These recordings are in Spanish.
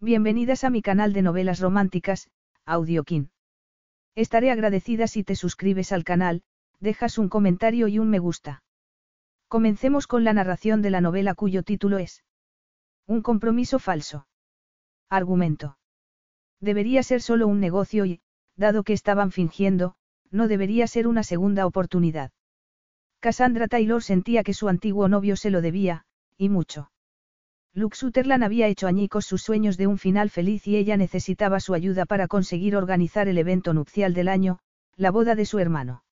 Bienvenidas a mi canal de novelas románticas, Audiokin. Estaré agradecida si te suscribes al canal, dejas un comentario y un me gusta. Comencemos con la narración de la novela cuyo título es Un compromiso falso. Argumento. Debería ser solo un negocio y, dado que estaban fingiendo, no debería ser una segunda oportunidad. Cassandra Taylor sentía que su antiguo novio se lo debía, y mucho. Luke Sutherland había hecho añicos sus sueños de un final feliz y ella necesitaba su ayuda para conseguir organizar el evento nupcial del año, la boda de su hermano.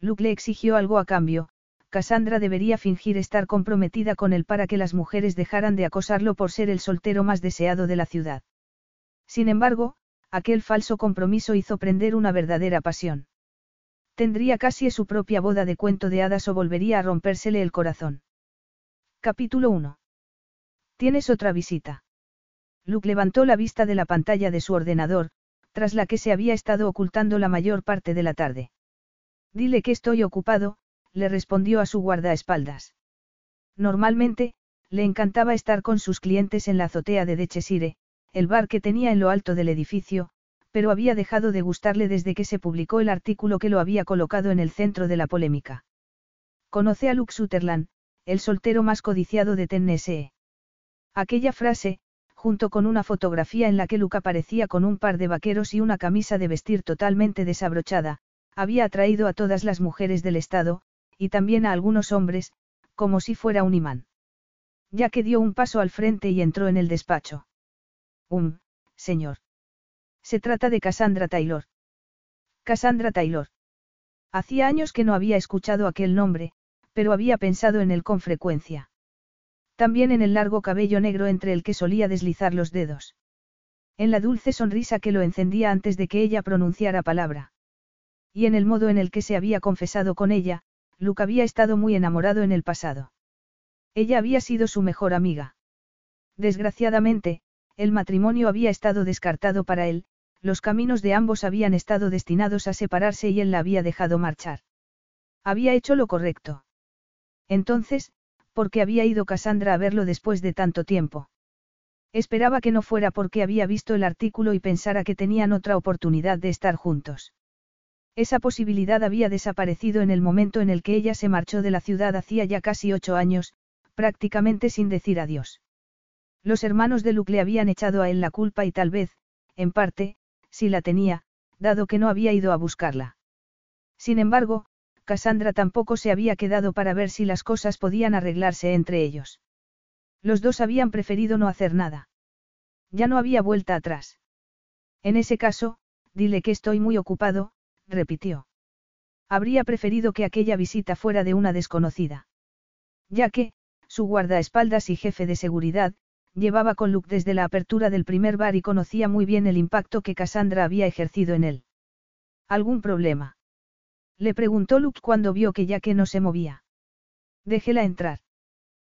Luke le exigió algo a cambio, Cassandra debería fingir estar comprometida con él para que las mujeres dejaran de acosarlo por ser el soltero más deseado de la ciudad. Sin embargo, aquel falso compromiso hizo prender una verdadera pasión. Tendría casi su propia boda de cuento de hadas o volvería a rompérsele el corazón. Capítulo 1. Tienes otra visita. Luke levantó la vista de la pantalla de su ordenador, tras la que se había estado ocultando la mayor parte de la tarde. Dile que estoy ocupado, le respondió a su guardaespaldas. Normalmente, le encantaba estar con sus clientes en la azotea de Dechesire, el bar que tenía en lo alto del edificio, pero había dejado de gustarle desde que se publicó el artículo que lo había colocado en el centro de la polémica. Conoce a Luke Sutherland, el soltero más codiciado de Tennessee. Aquella frase, junto con una fotografía en la que Luke aparecía con un par de vaqueros y una camisa de vestir totalmente desabrochada, había atraído a todas las mujeres del estado, y también a algunos hombres, como si fuera un imán. Ya que dio un paso al frente y entró en el despacho. Um, señor. Se trata de Cassandra Taylor. Cassandra Taylor. Hacía años que no había escuchado aquel nombre, pero había pensado en él con frecuencia. También en el largo cabello negro entre el que solía deslizar los dedos. En la dulce sonrisa que lo encendía antes de que ella pronunciara palabra. Y en el modo en el que se había confesado con ella, Luke había estado muy enamorado en el pasado. Ella había sido su mejor amiga. Desgraciadamente, el matrimonio había estado descartado para él, los caminos de ambos habían estado destinados a separarse y él la había dejado marchar. Había hecho lo correcto. Entonces, porque había ido Cassandra a verlo después de tanto tiempo. Esperaba que no fuera porque había visto el artículo y pensara que tenían otra oportunidad de estar juntos. Esa posibilidad había desaparecido en el momento en el que ella se marchó de la ciudad hacía ya casi ocho años, prácticamente sin decir adiós. Los hermanos de Luke le habían echado a él la culpa y tal vez, en parte, si la tenía, dado que no había ido a buscarla. Sin embargo, Cassandra tampoco se había quedado para ver si las cosas podían arreglarse entre ellos. Los dos habían preferido no hacer nada. Ya no había vuelta atrás. En ese caso, dile que estoy muy ocupado, repitió. Habría preferido que aquella visita fuera de una desconocida. Ya que, su guardaespaldas y jefe de seguridad, llevaba con Luke desde la apertura del primer bar y conocía muy bien el impacto que Cassandra había ejercido en él. ¿Algún problema? Le preguntó Luke cuando vio que ya que no se movía. Déjela entrar.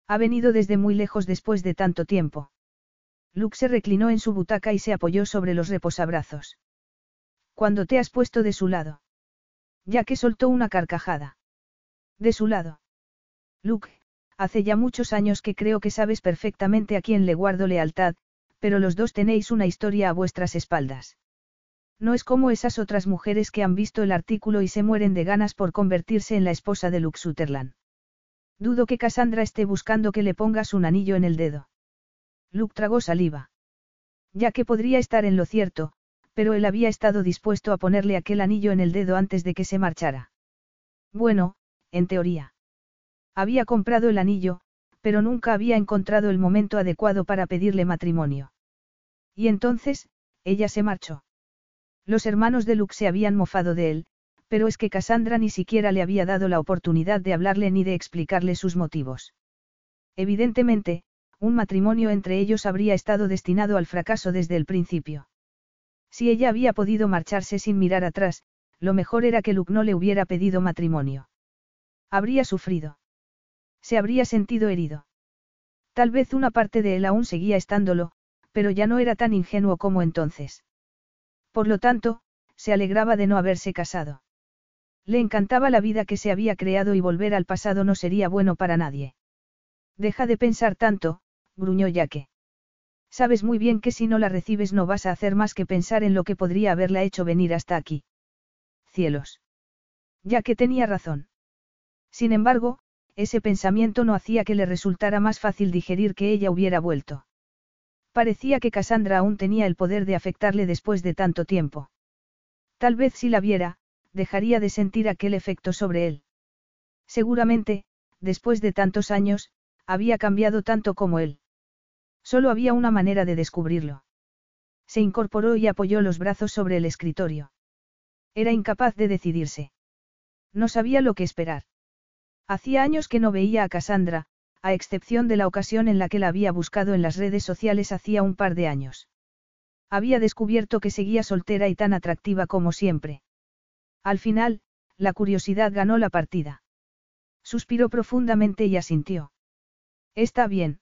Ha venido desde muy lejos después de tanto tiempo. Luke se reclinó en su butaca y se apoyó sobre los reposabrazos. ¿Cuándo te has puesto de su lado? Ya que soltó una carcajada. De su lado. Luke, hace ya muchos años que creo que sabes perfectamente a quién le guardo lealtad, pero los dos tenéis una historia a vuestras espaldas. No es como esas otras mujeres que han visto el artículo y se mueren de ganas por convertirse en la esposa de Luke Sutherland. Dudo que Cassandra esté buscando que le pongas un anillo en el dedo. Luke tragó saliva. Ya que podría estar en lo cierto, pero él había estado dispuesto a ponerle aquel anillo en el dedo antes de que se marchara. Bueno, en teoría. Había comprado el anillo, pero nunca había encontrado el momento adecuado para pedirle matrimonio. Y entonces, ella se marchó. Los hermanos de Luke se habían mofado de él, pero es que Cassandra ni siquiera le había dado la oportunidad de hablarle ni de explicarle sus motivos. Evidentemente, un matrimonio entre ellos habría estado destinado al fracaso desde el principio. Si ella había podido marcharse sin mirar atrás, lo mejor era que Luke no le hubiera pedido matrimonio. Habría sufrido. Se habría sentido herido. Tal vez una parte de él aún seguía estándolo, pero ya no era tan ingenuo como entonces. Por lo tanto, se alegraba de no haberse casado. Le encantaba la vida que se había creado y volver al pasado no sería bueno para nadie. Deja de pensar tanto, gruñó Yaque. Sabes muy bien que si no la recibes no vas a hacer más que pensar en lo que podría haberla hecho venir hasta aquí. Cielos. Ya que tenía razón. Sin embargo, ese pensamiento no hacía que le resultara más fácil digerir que ella hubiera vuelto. Parecía que Cassandra aún tenía el poder de afectarle después de tanto tiempo. Tal vez si la viera, dejaría de sentir aquel efecto sobre él. Seguramente, después de tantos años, había cambiado tanto como él. Solo había una manera de descubrirlo. Se incorporó y apoyó los brazos sobre el escritorio. Era incapaz de decidirse. No sabía lo que esperar. Hacía años que no veía a Cassandra, a excepción de la ocasión en la que la había buscado en las redes sociales hacía un par de años. Había descubierto que seguía soltera y tan atractiva como siempre. Al final, la curiosidad ganó la partida. Suspiró profundamente y asintió. Está bien.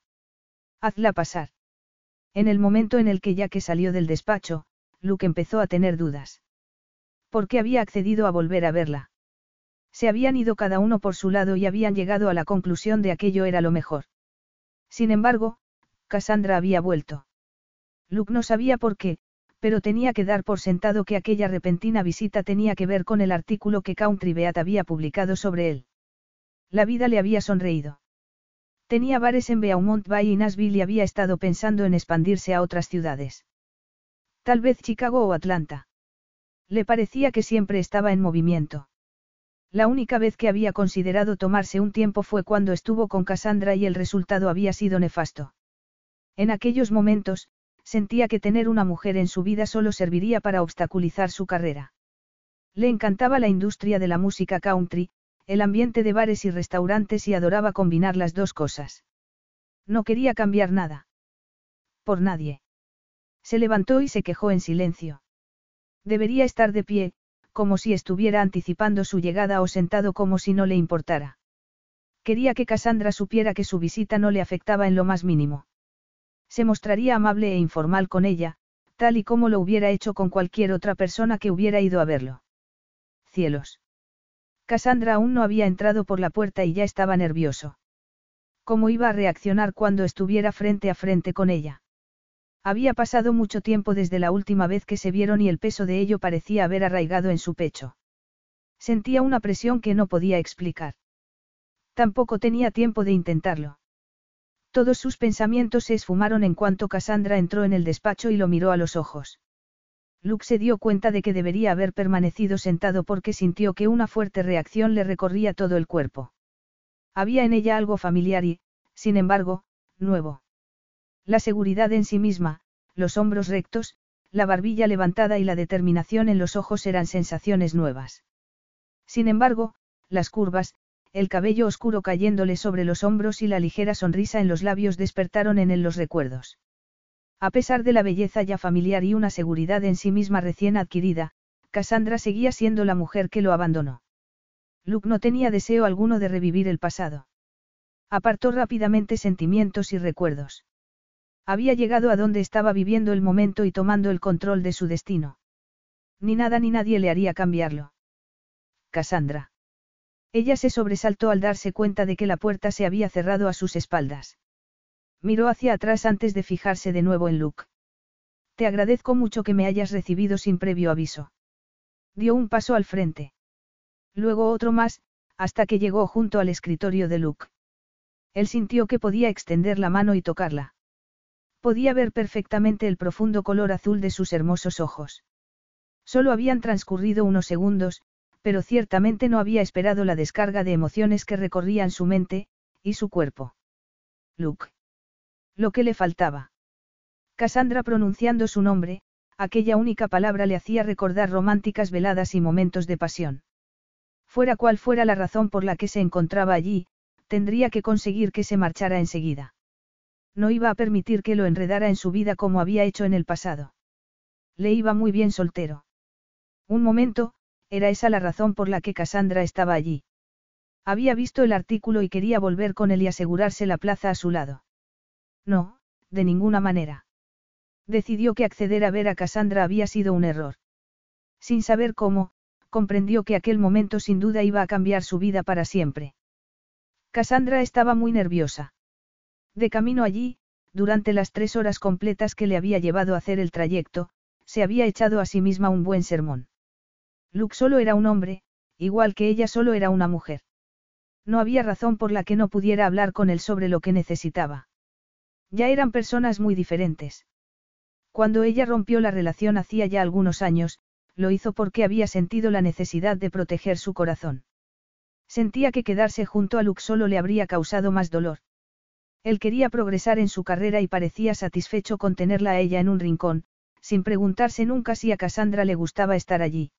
Hazla pasar. En el momento en el que ya que salió del despacho, Luke empezó a tener dudas. ¿Por qué había accedido a volver a verla? Se habían ido cada uno por su lado y habían llegado a la conclusión de aquello era lo mejor. Sin embargo, Cassandra había vuelto. Luke no sabía por qué, pero tenía que dar por sentado que aquella repentina visita tenía que ver con el artículo que Country Beat había publicado sobre él. La vida le había sonreído. Tenía bares en Beaumont Bay y Nashville y había estado pensando en expandirse a otras ciudades. Tal vez Chicago o Atlanta. Le parecía que siempre estaba en movimiento. La única vez que había considerado tomarse un tiempo fue cuando estuvo con Cassandra y el resultado había sido nefasto. En aquellos momentos, sentía que tener una mujer en su vida solo serviría para obstaculizar su carrera. Le encantaba la industria de la música country, el ambiente de bares y restaurantes y adoraba combinar las dos cosas. No quería cambiar nada. Por nadie. Se levantó y se quejó en silencio. Debería estar de pie, como si estuviera anticipando su llegada o sentado como si no le importara. Quería que Cassandra supiera que su visita no le afectaba en lo más mínimo. Se mostraría amable e informal con ella, tal y como lo hubiera hecho con cualquier otra persona que hubiera ido a verlo. Cielos. Cassandra aún no había entrado por la puerta y ya estaba nervioso. ¿Cómo iba a reaccionar cuando estuviera frente a frente con ella? Había pasado mucho tiempo desde la última vez que se vieron y el peso de ello parecía haber arraigado en su pecho. Sentía una presión que no podía explicar. Tampoco tenía tiempo de intentarlo. Todos sus pensamientos se esfumaron en cuanto Cassandra entró en el despacho y lo miró a los ojos. Luke se dio cuenta de que debería haber permanecido sentado porque sintió que una fuerte reacción le recorría todo el cuerpo. Había en ella algo familiar y, sin embargo, nuevo. La seguridad en sí misma, los hombros rectos, la barbilla levantada y la determinación en los ojos eran sensaciones nuevas. Sin embargo, las curvas, el cabello oscuro cayéndole sobre los hombros y la ligera sonrisa en los labios despertaron en él los recuerdos. A pesar de la belleza ya familiar y una seguridad en sí misma recién adquirida, Cassandra seguía siendo la mujer que lo abandonó. Luke no tenía deseo alguno de revivir el pasado. Apartó rápidamente sentimientos y recuerdos. Había llegado a donde estaba viviendo el momento y tomando el control de su destino. Ni nada ni nadie le haría cambiarlo. Cassandra. Ella se sobresaltó al darse cuenta de que la puerta se había cerrado a sus espaldas. Miró hacia atrás antes de fijarse de nuevo en Luke. Te agradezco mucho que me hayas recibido sin previo aviso. Dio un paso al frente. Luego otro más, hasta que llegó junto al escritorio de Luke. Él sintió que podía extender la mano y tocarla. Podía ver perfectamente el profundo color azul de sus hermosos ojos. Solo habían transcurrido unos segundos, pero ciertamente no había esperado la descarga de emociones que recorrían su mente, y su cuerpo. Luke. Lo que le faltaba. Cassandra pronunciando su nombre, aquella única palabra le hacía recordar románticas veladas y momentos de pasión. Fuera cual fuera la razón por la que se encontraba allí, tendría que conseguir que se marchara enseguida. No iba a permitir que lo enredara en su vida como había hecho en el pasado. Le iba muy bien soltero. Un momento, era esa la razón por la que Cassandra estaba allí. Había visto el artículo y quería volver con él y asegurarse la plaza a su lado. No, de ninguna manera. Decidió que acceder a ver a Cassandra había sido un error. Sin saber cómo, comprendió que aquel momento sin duda iba a cambiar su vida para siempre. Cassandra estaba muy nerviosa. De camino allí, durante las tres horas completas que le había llevado a hacer el trayecto, se había echado a sí misma un buen sermón. Luke solo era un hombre, igual que ella solo era una mujer. No había razón por la que no pudiera hablar con él sobre lo que necesitaba. Ya eran personas muy diferentes. Cuando ella rompió la relación hacía ya algunos años, lo hizo porque había sentido la necesidad de proteger su corazón. Sentía que quedarse junto a Luke solo le habría causado más dolor. Él quería progresar en su carrera y parecía satisfecho con tenerla a ella en un rincón, sin preguntarse nunca si a Cassandra le gustaba estar allí.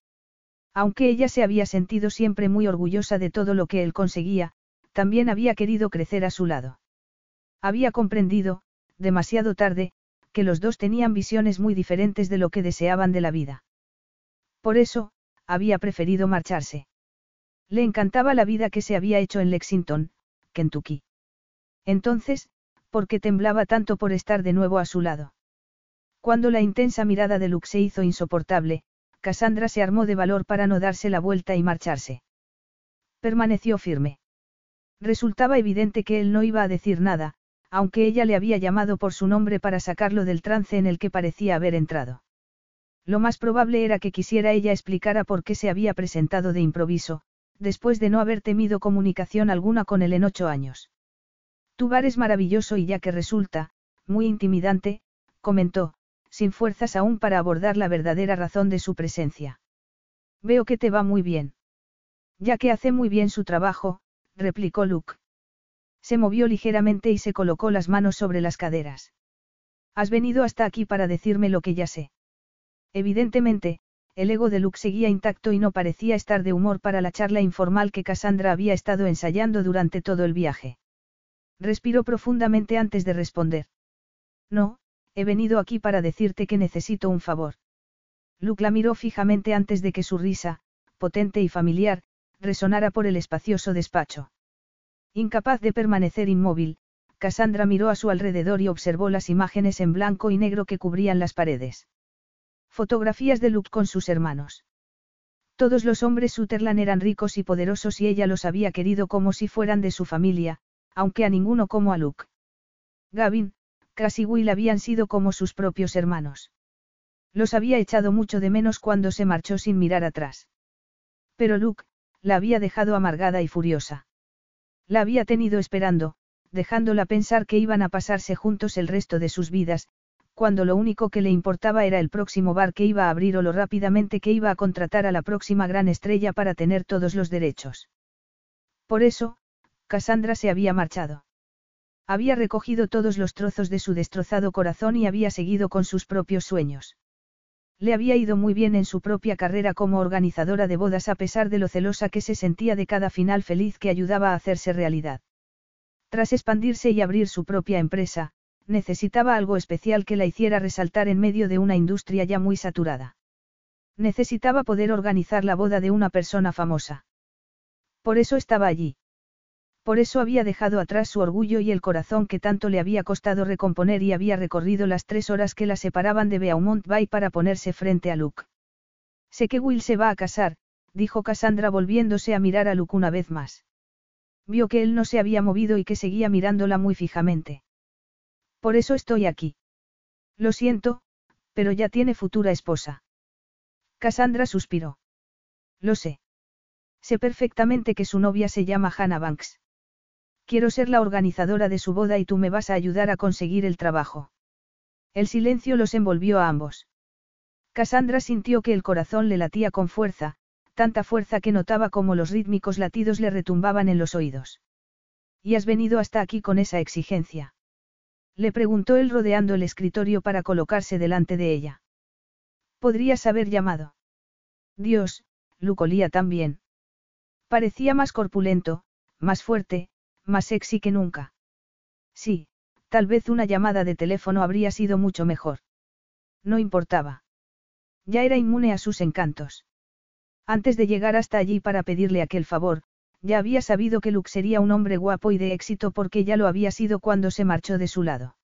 Aunque ella se había sentido siempre muy orgullosa de todo lo que él conseguía, también había querido crecer a su lado. Había comprendido, demasiado tarde, que los dos tenían visiones muy diferentes de lo que deseaban de la vida. Por eso, había preferido marcharse. Le encantaba la vida que se había hecho en Lexington, Kentucky. Entonces, ¿por qué temblaba tanto por estar de nuevo a su lado? Cuando la intensa mirada de Luke se hizo insoportable, Cassandra se armó de valor para no darse la vuelta y marcharse. Permaneció firme. Resultaba evidente que él no iba a decir nada, aunque ella le había llamado por su nombre para sacarlo del trance en el que parecía haber entrado. Lo más probable era que quisiera ella explicara por qué se había presentado de improviso, después de no haber temido comunicación alguna con él en ocho años. Tu bar es maravilloso y ya que resulta, muy intimidante, comentó, sin fuerzas aún para abordar la verdadera razón de su presencia. Veo que te va muy bien. Ya que hace muy bien su trabajo, replicó Luke. Se movió ligeramente y se colocó las manos sobre las caderas. Has venido hasta aquí para decirme lo que ya sé. Evidentemente, el ego de Luke seguía intacto y no parecía estar de humor para la charla informal que Cassandra había estado ensayando durante todo el viaje. Respiró profundamente antes de responder. No, he venido aquí para decirte que necesito un favor. Luke la miró fijamente antes de que su risa, potente y familiar, resonara por el espacioso despacho. Incapaz de permanecer inmóvil, Cassandra miró a su alrededor y observó las imágenes en blanco y negro que cubrían las paredes. Fotografías de Luke con sus hermanos. Todos los hombres Sutherland eran ricos y poderosos y ella los había querido como si fueran de su familia, aunque a ninguno como a Luke. Gavin, Cass Will habían sido como sus propios hermanos. Los había echado mucho de menos cuando se marchó sin mirar atrás. Pero Luke, la había dejado amargada y furiosa. La había tenido esperando, dejándola pensar que iban a pasarse juntos el resto de sus vidas, cuando lo único que le importaba era el próximo bar que iba a abrir o lo rápidamente que iba a contratar a la próxima gran estrella para tener todos los derechos. Por eso, Cassandra se había marchado. Había recogido todos los trozos de su destrozado corazón y había seguido con sus propios sueños. Le había ido muy bien en su propia carrera como organizadora de bodas a pesar de lo celosa que se sentía de cada final feliz que ayudaba a hacerse realidad. Tras expandirse y abrir su propia empresa, necesitaba algo especial que la hiciera resaltar en medio de una industria ya muy saturada. Necesitaba poder organizar la boda de una persona famosa. Por eso estaba allí. Por eso había dejado atrás su orgullo y el corazón que tanto le había costado recomponer y había recorrido las tres horas que la separaban de Beaumont Bay para ponerse frente a Luke. Sé que Will se va a casar, dijo Cassandra volviéndose a mirar a Luke una vez más. Vio que él no se había movido y que seguía mirándola muy fijamente. Por eso estoy aquí. Lo siento, pero ya tiene futura esposa. Cassandra suspiró. Lo sé. Sé perfectamente que su novia se llama Hannah Banks. Quiero ser la organizadora de su boda y tú me vas a ayudar a conseguir el trabajo. El silencio los envolvió a ambos. Cassandra sintió que el corazón le latía con fuerza, tanta fuerza que notaba como los rítmicos latidos le retumbaban en los oídos. ¿Y has venido hasta aquí con esa exigencia? Le preguntó él rodeando el escritorio para colocarse delante de ella. Podrías haber llamado. Dios, Lucolía también. Parecía más corpulento, más fuerte, más sexy que nunca. Sí, Tal vez una llamada de teléfono habría sido mucho mejor. No importaba. Ya era inmune a sus encantos. Antes de llegar hasta allí para pedirle aquel favor, ya había sabido que Luke sería un hombre guapo y de éxito porque ya lo había sido cuando se marchó de su lado.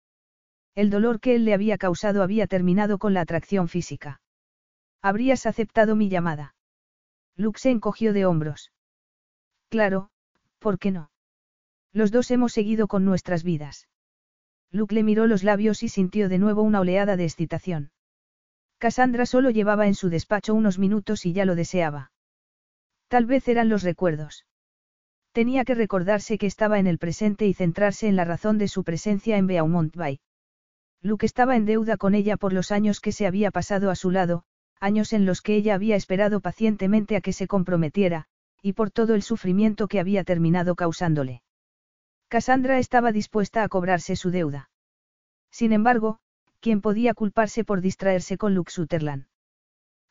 El dolor que él le había causado había terminado con la atracción física. ¿Habrías aceptado mi llamada? Luke se encogió de hombros. Claro, ¿por qué no? Los dos hemos seguido con nuestras vidas. Luke le miró los labios y sintió de nuevo una oleada de excitación. Cassandra solo llevaba en su despacho unos minutos y ya lo deseaba. Tal vez eran los recuerdos. Tenía que recordarse que estaba en el presente y centrarse en la razón de su presencia en Beaumont Bay. Luke estaba en deuda con ella por los años que se había pasado a su lado, años en los que ella había esperado pacientemente a que se comprometiera, y por todo el sufrimiento que había terminado causándole. Cassandra estaba dispuesta a cobrarse su deuda. Sin embargo, ¿quién podía culparse por distraerse con Luke Sutherland?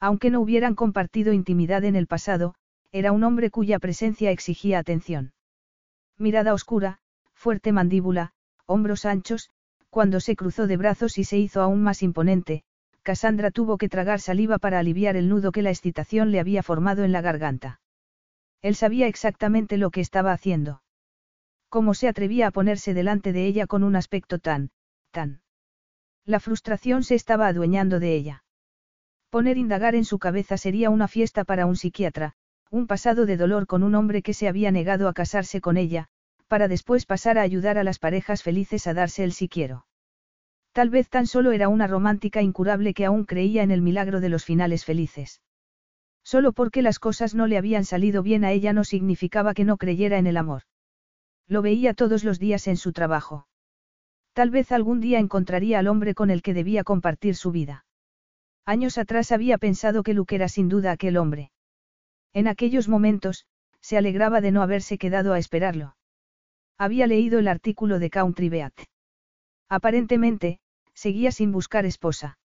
Aunque no hubieran compartido intimidad en el pasado, era un hombre cuya presencia exigía atención. Mirada oscura, fuerte mandíbula, hombros anchos, cuando se cruzó de brazos y se hizo aún más imponente, Cassandra tuvo que tragar saliva para aliviar el nudo que la excitación le había formado en la garganta. Él sabía exactamente lo que estaba haciendo. ¿Cómo se atrevía a ponerse delante de ella con un aspecto tan, tan? La frustración se estaba adueñando de ella. Poner indagar en su cabeza sería una fiesta para un psiquiatra, un pasado de dolor con un hombre que se había negado a casarse con ella, para después pasar a ayudar a las parejas felices a darse el si quiero. Tal vez tan solo era una romántica incurable que aún creía en el milagro de los finales felices. Solo porque las cosas no le habían salido bien a ella no significaba que no creyera en el amor. Lo veía todos los días en su trabajo. Tal vez algún día encontraría al hombre con el que debía compartir su vida. Años atrás había pensado que Luke era sin duda aquel hombre. En aquellos momentos, se alegraba de no haberse quedado a esperarlo. Había leído el artículo de Country Beat. Aparentemente, seguía sin buscar esposa.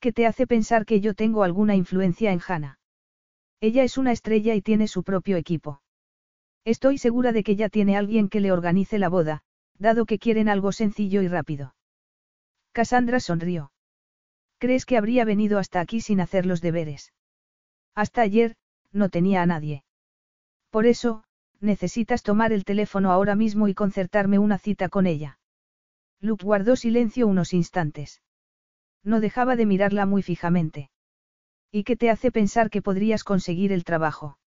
¿Qué te hace pensar que yo tengo alguna influencia en Hannah? Ella es una estrella y tiene su propio equipo. Estoy segura de que ya tiene alguien que le organice la boda, dado que quieren algo sencillo y rápido. Cassandra sonrió. ¿Crees que habría venido hasta aquí sin hacer los deberes? Hasta ayer, no tenía a nadie. Por eso, necesitas tomar el teléfono ahora mismo y concertarme una cita con ella. Luke guardó silencio unos instantes. No dejaba de mirarla muy fijamente. ¿Y qué te hace pensar que podrías conseguir el trabajo?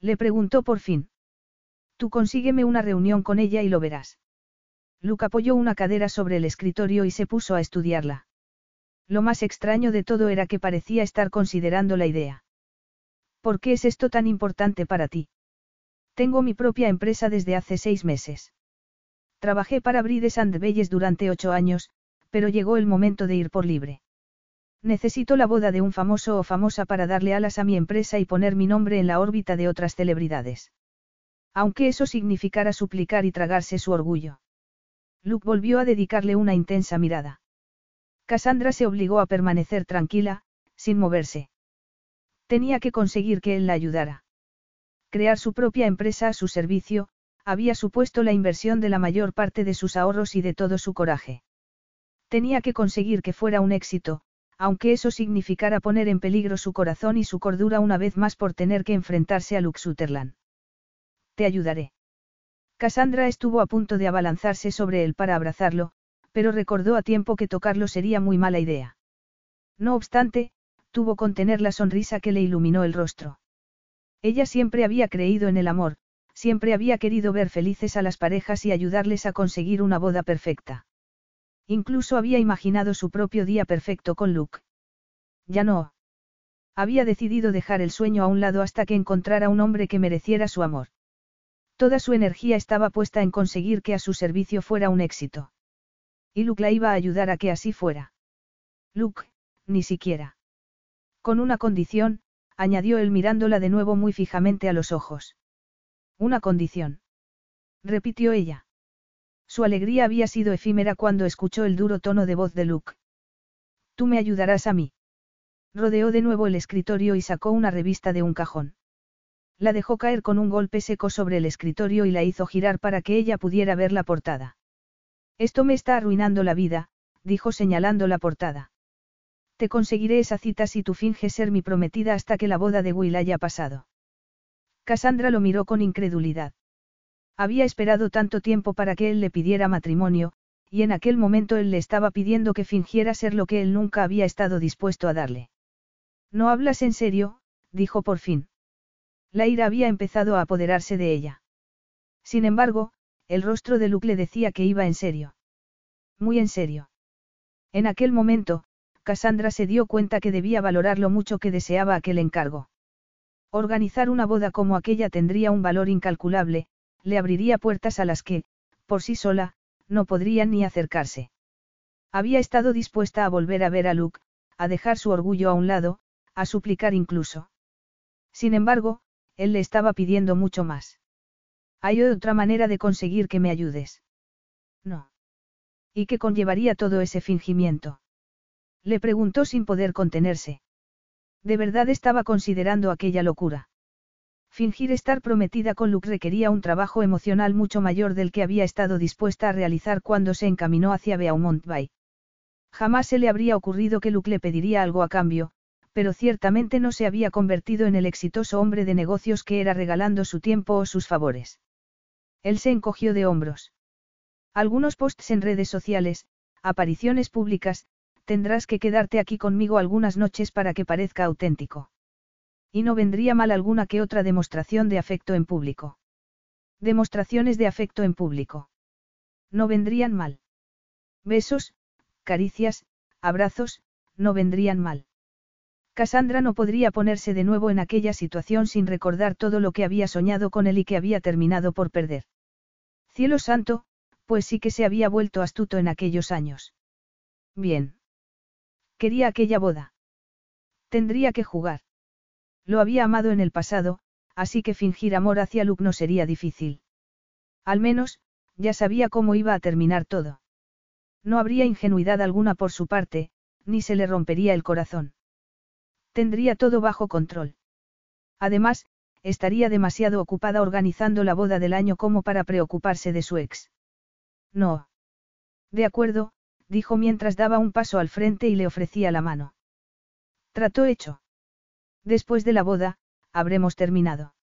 Le preguntó por fin. Tú consígueme una reunión con ella y lo verás. Luke apoyó una cadera sobre el escritorio y se puso a estudiarla. Lo más extraño de todo era que parecía estar considerando la idea. ¿Por qué es esto tan importante para ti? Tengo mi propia empresa desde hace seis meses. Trabajé para Brides and Belles durante ocho años, pero llegó el momento de ir por libre. Necesito la boda de un famoso o famosa para darle alas a mi empresa y poner mi nombre en la órbita de otras celebridades. Aunque eso significara suplicar y tragarse su orgullo. Luke volvió a dedicarle una intensa mirada. Cassandra se obligó a permanecer tranquila, sin moverse. Tenía que conseguir que él la ayudara. Crear su propia empresa a su servicio, había supuesto la inversión de la mayor parte de sus ahorros y de todo su coraje. Tenía que conseguir que fuera un éxito, aunque eso significara poner en peligro su corazón y su cordura una vez más por tener que enfrentarse a Luke Sutherland. Te ayudaré. Cassandra estuvo a punto de abalanzarse sobre él para abrazarlo, pero recordó a tiempo que tocarlo sería muy mala idea. No obstante, tuvo contener la sonrisa que le iluminó el rostro. Ella siempre había creído en el amor, siempre había querido ver felices a las parejas y ayudarles a conseguir una boda perfecta. Incluso había imaginado su propio día perfecto con Luke. Ya no. Había decidido dejar el sueño a un lado hasta que encontrara un hombre que mereciera su amor. Toda su energía estaba puesta en conseguir que a su servicio fuera un éxito. Y Luke la iba a ayudar a que así fuera. Luke, ni siquiera. Con una condición, añadió él mirándola de nuevo muy fijamente a los ojos. Una condición. Repitió ella. Su alegría había sido efímera cuando escuchó el duro tono de voz de Luke. Tú me ayudarás a mí. Rodeó de nuevo el escritorio y sacó una revista de un cajón. La dejó caer con un golpe seco sobre el escritorio y la hizo girar para que ella pudiera ver la portada. Esto me está arruinando la vida, dijo señalando la portada. Te conseguiré esa cita si tú finges ser mi prometida hasta que la boda de Will haya pasado. Cassandra lo miró con incredulidad. Había esperado tanto tiempo para que él le pidiera matrimonio, y en aquel momento él le estaba pidiendo que fingiera ser lo que él nunca había estado dispuesto a darle. No hablas en serio, dijo por fin. La ira había empezado a apoderarse de ella. Sin embargo, el rostro de Luke le decía que iba en serio. Muy en serio. En aquel momento, Cassandra se dio cuenta que debía valorar lo mucho que deseaba aquel encargo. Organizar una boda como aquella tendría un valor incalculable, le abriría puertas a las que, por sí sola, no podrían ni acercarse. Había estado dispuesta a volver a ver a Luke, a dejar su orgullo a un lado, a suplicar incluso. Sin embargo, él le estaba pidiendo mucho más. Hay otra manera de conseguir que me ayudes. No. ¿Y qué conllevaría todo ese fingimiento? Le preguntó sin poder contenerse. De verdad estaba considerando aquella locura. Fingir estar prometida con Luke requería un trabajo emocional mucho mayor del que había estado dispuesta a realizar cuando se encaminó hacia Beaumont Bay. Jamás se le habría ocurrido que Luke le pediría algo a cambio, pero ciertamente no se había convertido en el exitoso hombre de negocios que era regalando su tiempo o sus favores. Él se encogió de hombros. Algunos posts en redes sociales, apariciones públicas, tendrás que quedarte aquí conmigo algunas noches para que parezca auténtico. Y no vendría mal alguna que otra demostración de afecto en público. Demostraciones de afecto en público. No vendrían mal. Besos, caricias, abrazos, no vendrían mal. Cassandra no podría ponerse de nuevo en aquella situación sin recordar todo lo que había soñado con él y que había terminado por perder. Cielo santo, pues sí que se había vuelto astuto en aquellos años. Bien. Quería aquella boda. Tendría que jugar. Lo había amado en el pasado, así que fingir amor hacia Luke no sería difícil. Al menos, ya sabía cómo iba a terminar todo. No habría ingenuidad alguna por su parte, ni se le rompería el corazón. Tendría todo bajo control. Además, estaría demasiado ocupada organizando la boda del año como para preocuparse de su ex. No. De acuerdo, dijo mientras daba un paso al frente y le ofrecía la mano. Trató hecho. Después de la boda, habremos terminado.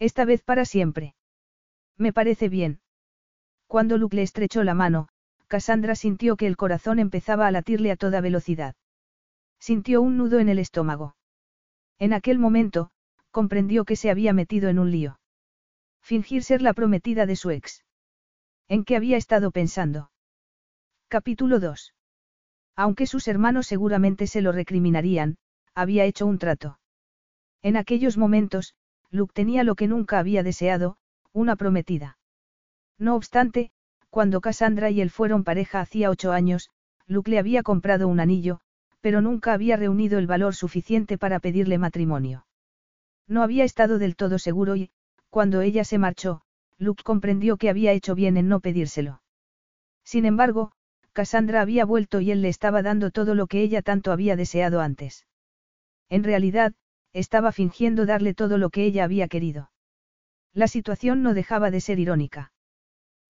Esta vez para siempre. Me parece bien. Cuando Luke le estrechó la mano, Cassandra sintió que el corazón empezaba a latirle a toda velocidad. Sintió un nudo en el estómago. En aquel momento, comprendió que se había metido en un lío. Fingir ser la prometida de su ex. ¿En qué había estado pensando? Capítulo 2. Aunque sus hermanos seguramente se lo recriminarían, había hecho un trato. En aquellos momentos, Luke tenía lo que nunca había deseado, una prometida. No obstante, cuando Cassandra y él fueron pareja hacía ocho años, Luke le había comprado un anillo, pero nunca había reunido el valor suficiente para pedirle matrimonio. No había estado del todo seguro y, cuando ella se marchó, Luke comprendió que había hecho bien en no pedírselo. Sin embargo, Cassandra había vuelto y él le estaba dando todo lo que ella tanto había deseado antes. En realidad, estaba fingiendo darle todo lo que ella había querido. La situación no dejaba de ser irónica.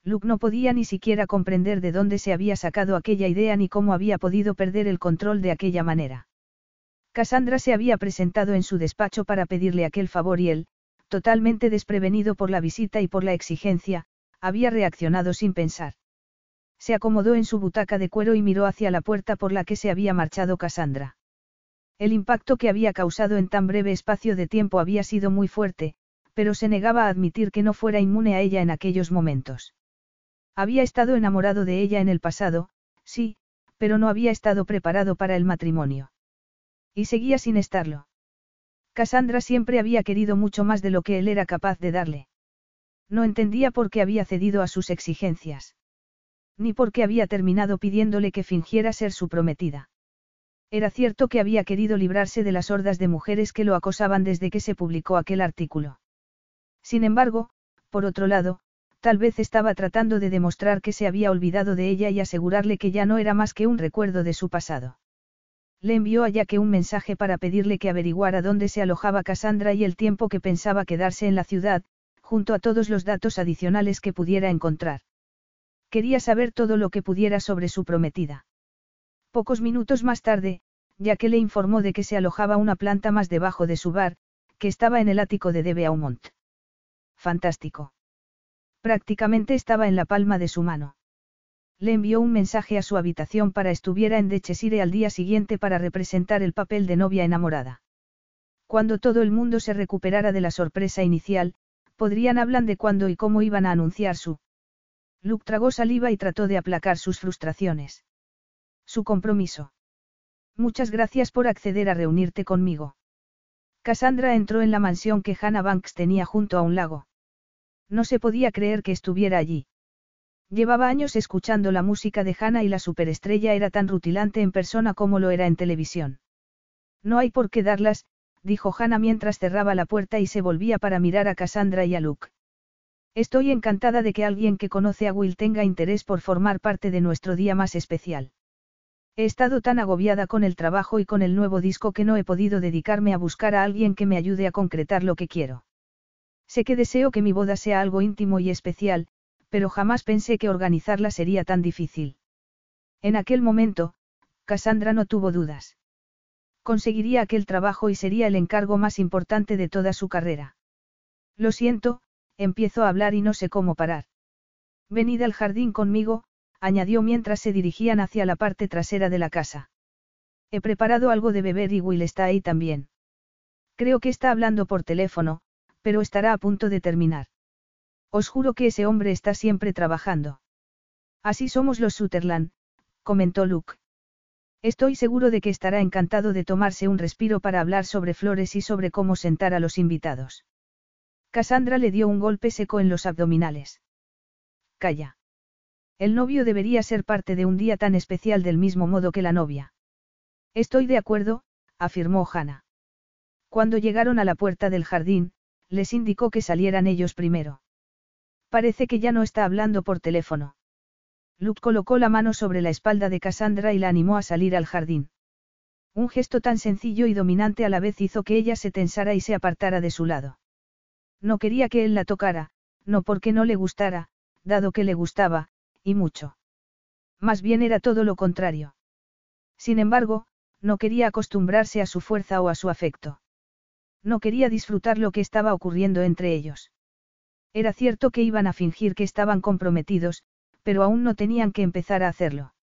Luke no podía ni siquiera comprender de dónde se había sacado aquella idea ni cómo había podido perder el control de aquella manera. Cassandra se había presentado en su despacho para pedirle aquel favor y él, totalmente desprevenido por la visita y por la exigencia, había reaccionado sin pensar. Se acomodó en su butaca de cuero y miró hacia la puerta por la que se había marchado Cassandra. El impacto que había causado en tan breve espacio de tiempo había sido muy fuerte, pero se negaba a admitir que no fuera inmune a ella en aquellos momentos. Había estado enamorado de ella en el pasado, sí, pero no había estado preparado para el matrimonio. Y seguía sin estarlo. Cassandra siempre había querido mucho más de lo que él era capaz de darle. No entendía por qué había cedido a sus exigencias ni porque había terminado pidiéndole que fingiera ser su prometida. Era cierto que había querido librarse de las hordas de mujeres que lo acosaban desde que se publicó aquel artículo. Sin embargo, por otro lado, tal vez estaba tratando de demostrar que se había olvidado de ella y asegurarle que ya no era más que un recuerdo de su pasado. Le envió a Jaque un mensaje para pedirle que averiguara dónde se alojaba Cassandra y el tiempo que pensaba quedarse en la ciudad, junto a todos los datos adicionales que pudiera encontrar. Quería saber todo lo que pudiera sobre su prometida. Pocos minutos más tarde, que le informó de que se alojaba una planta más debajo de su bar, que estaba en el ático de Debe Aumont. Fantástico. Prácticamente estaba en la palma de su mano. Le envió un mensaje a su habitación para estuviera en Dechesire al día siguiente para representar el papel de novia enamorada. Cuando todo el mundo se recuperara de la sorpresa inicial, podrían hablar de cuándo y cómo iban a anunciar su. Luke tragó saliva y trató de aplacar sus frustraciones. Su compromiso. Muchas gracias por acceder a reunirte conmigo. Cassandra entró en la mansión que Hannah Banks tenía junto a un lago. No se podía creer que estuviera allí. Llevaba años escuchando la música de Hannah y la superestrella era tan rutilante en persona como lo era en televisión. No hay por qué darlas, dijo Hannah mientras cerraba la puerta y se volvía para mirar a Cassandra y a Luke. Estoy encantada de que alguien que conoce a Will tenga interés por formar parte de nuestro día más especial. He estado tan agobiada con el trabajo y con el nuevo disco que no he podido dedicarme a buscar a alguien que me ayude a concretar lo que quiero. Sé que deseo que mi boda sea algo íntimo y especial, pero jamás pensé que organizarla sería tan difícil. En aquel momento, Cassandra no tuvo dudas. Conseguiría aquel trabajo y sería el encargo más importante de toda su carrera. Lo siento, empiezo a hablar y no sé cómo parar. Venid al jardín conmigo, añadió mientras se dirigían hacia la parte trasera de la casa. He preparado algo de beber y Will está ahí también. Creo que está hablando por teléfono, pero estará a punto de terminar. Os juro que ese hombre está siempre trabajando. Así somos los Sutherland, comentó Luke. Estoy seguro de que estará encantado de tomarse un respiro para hablar sobre flores y sobre cómo sentar a los invitados. Cassandra le dio un golpe seco en los abdominales. Calla. El novio debería ser parte de un día tan especial del mismo modo que la novia. Estoy de acuerdo, afirmó Hannah. Cuando llegaron a la puerta del jardín, les indicó que salieran ellos primero. Parece que ya no está hablando por teléfono. Luke colocó la mano sobre la espalda de Cassandra y la animó a salir al jardín. Un gesto tan sencillo y dominante a la vez hizo que ella se tensara y se apartara de su lado. No quería que él la tocara, no porque no le gustara, dado que le gustaba, y mucho. Más bien era todo lo contrario. Sin embargo, no quería acostumbrarse a su fuerza o a su afecto. No quería disfrutar lo que estaba ocurriendo entre ellos. Era cierto que iban a fingir que estaban comprometidos, pero aún no tenían que empezar a hacerlo.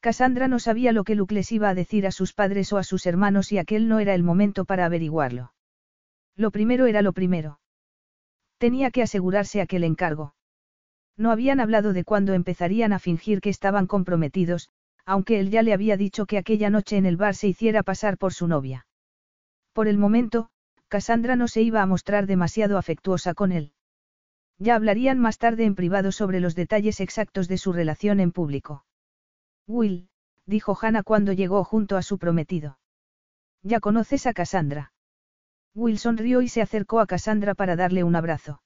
Cassandra no sabía lo que Luke les iba a decir a sus padres o a sus hermanos y aquel no era el momento para averiguarlo. Lo primero era lo primero. Tenía que asegurarse aquel encargo. No habían hablado de cuándo empezarían a fingir que estaban comprometidos, aunque él ya le había dicho que aquella noche en el bar se hiciera pasar por su novia. Por el momento, Cassandra no se iba a mostrar demasiado afectuosa con él. Ya hablarían más tarde en privado sobre los detalles exactos de su relación en público. Will, dijo Hannah cuando llegó junto a su prometido. Ya conoces a Cassandra. Will sonrió y se acercó a Cassandra para darle un abrazo.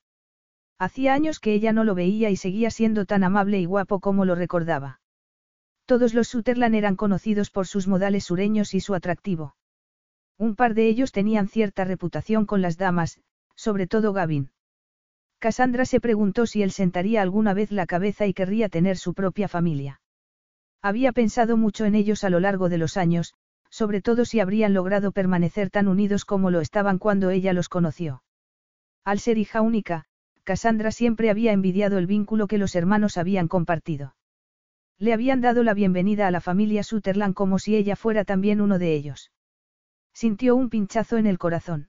Hacía años que ella no lo veía y seguía siendo tan amable y guapo como lo recordaba. Todos los Sutherland eran conocidos por sus modales sureños y su atractivo. Un par de ellos tenían cierta reputación con las damas, sobre todo Gavin. Cassandra se preguntó si él sentaría alguna vez la cabeza y querría tener su propia familia. Había pensado mucho en ellos a lo largo de los años, sobre todo si habrían logrado permanecer tan unidos como lo estaban cuando ella los conoció. Al ser hija única, Cassandra siempre había envidiado el vínculo que los hermanos habían compartido. Le habían dado la bienvenida a la familia Sutherland como si ella fuera también uno de ellos. Sintió un pinchazo en el corazón.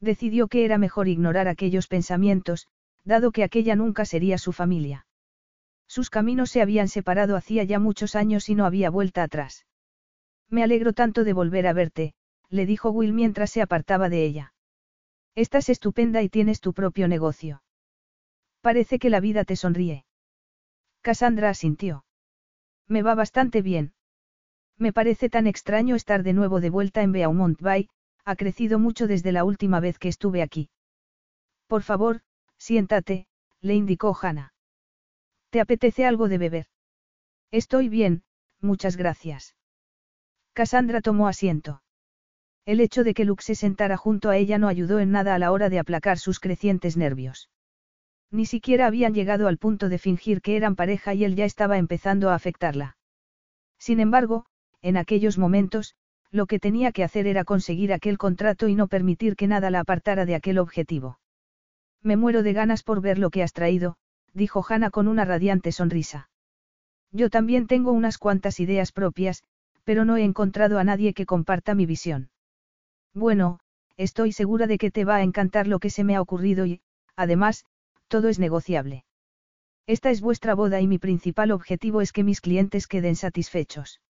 Decidió que era mejor ignorar aquellos pensamientos, dado que aquella nunca sería su familia. Sus caminos se habían separado hacía ya muchos años y no había vuelta atrás. Me alegro tanto de volver a verte, le dijo Will mientras se apartaba de ella. Estás estupenda y tienes tu propio negocio. Parece que la vida te sonríe. Cassandra asintió. Me va bastante bien. Me parece tan extraño estar de nuevo de vuelta en Beaumont Bay, ha crecido mucho desde la última vez que estuve aquí. Por favor, siéntate, le indicó Hannah. ¿Te apetece algo de beber? Estoy bien, muchas gracias. Cassandra tomó asiento. El hecho de que Luke se sentara junto a ella no ayudó en nada a la hora de aplacar sus crecientes nervios. Ni siquiera habían llegado al punto de fingir que eran pareja y él ya estaba empezando a afectarla. Sin embargo, en aquellos momentos, lo que tenía que hacer era conseguir aquel contrato y no permitir que nada la apartara de aquel objetivo. Me muero de ganas por ver lo que has traído, dijo Hannah con una radiante sonrisa. Yo también tengo unas cuantas ideas propias, pero no he encontrado a nadie que comparta mi visión. Bueno, estoy segura de que te va a encantar lo que se me ha ocurrido y, además, todo es negociable. Esta es vuestra boda y mi principal objetivo es que mis clientes queden satisfechos.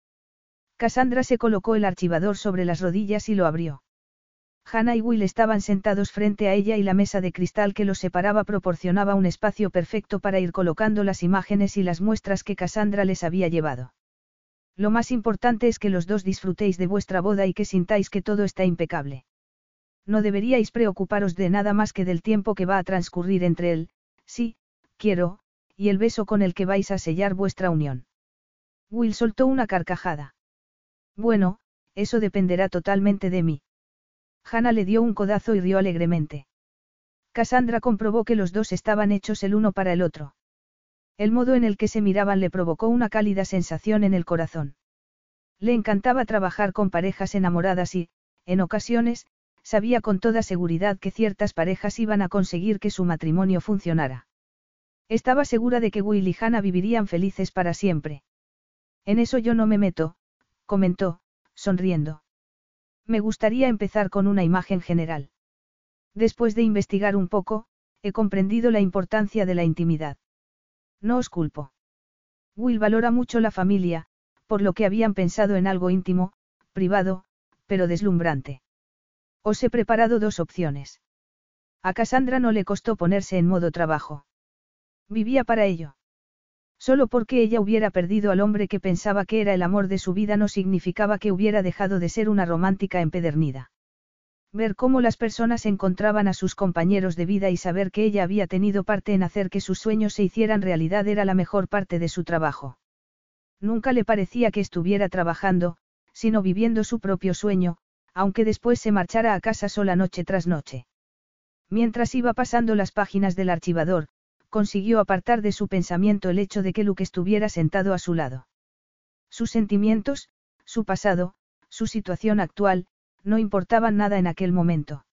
Cassandra se colocó el archivador sobre las rodillas y lo abrió. Hannah y Will estaban sentados frente a ella y la mesa de cristal que los separaba proporcionaba un espacio perfecto para ir colocando las imágenes y las muestras que Cassandra les había llevado. Lo más importante es que los dos disfrutéis de vuestra boda y que sintáis que todo está impecable. No deberíais preocuparos de nada más que del tiempo que va a transcurrir entre él, sí, quiero, y el beso con el que vais a sellar vuestra unión. Will soltó una carcajada. Bueno, eso dependerá totalmente de mí. Hannah le dio un codazo y rió alegremente. Cassandra comprobó que los dos estaban hechos el uno para el otro. El modo en el que se miraban le provocó una cálida sensación en el corazón. Le encantaba trabajar con parejas enamoradas y, en ocasiones, sabía con toda seguridad que ciertas parejas iban a conseguir que su matrimonio funcionara. Estaba segura de que Will y Hannah vivirían felices para siempre. En eso yo no me meto, comentó, sonriendo. Me gustaría empezar con una imagen general. Después de investigar un poco, he comprendido la importancia de la intimidad. No os culpo. Will valora mucho la familia, por lo que habían pensado en algo íntimo, privado, pero deslumbrante. Os he preparado dos opciones. A Cassandra no le costó ponerse en modo trabajo. Vivía para ello. Solo porque ella hubiera perdido al hombre que pensaba que era el amor de su vida no significaba que hubiera dejado de ser una romántica empedernida. Ver cómo las personas encontraban a sus compañeros de vida y saber que ella había tenido parte en hacer que sus sueños se hicieran realidad era la mejor parte de su trabajo. Nunca le parecía que estuviera trabajando, sino viviendo su propio sueño, aunque después se marchara a casa sola noche tras noche. Mientras iba pasando las páginas del archivador, consiguió apartar de su pensamiento el hecho de que Luke estuviera sentado a su lado. Sus sentimientos, su pasado, su situación actual, no importaban nada en aquel momento.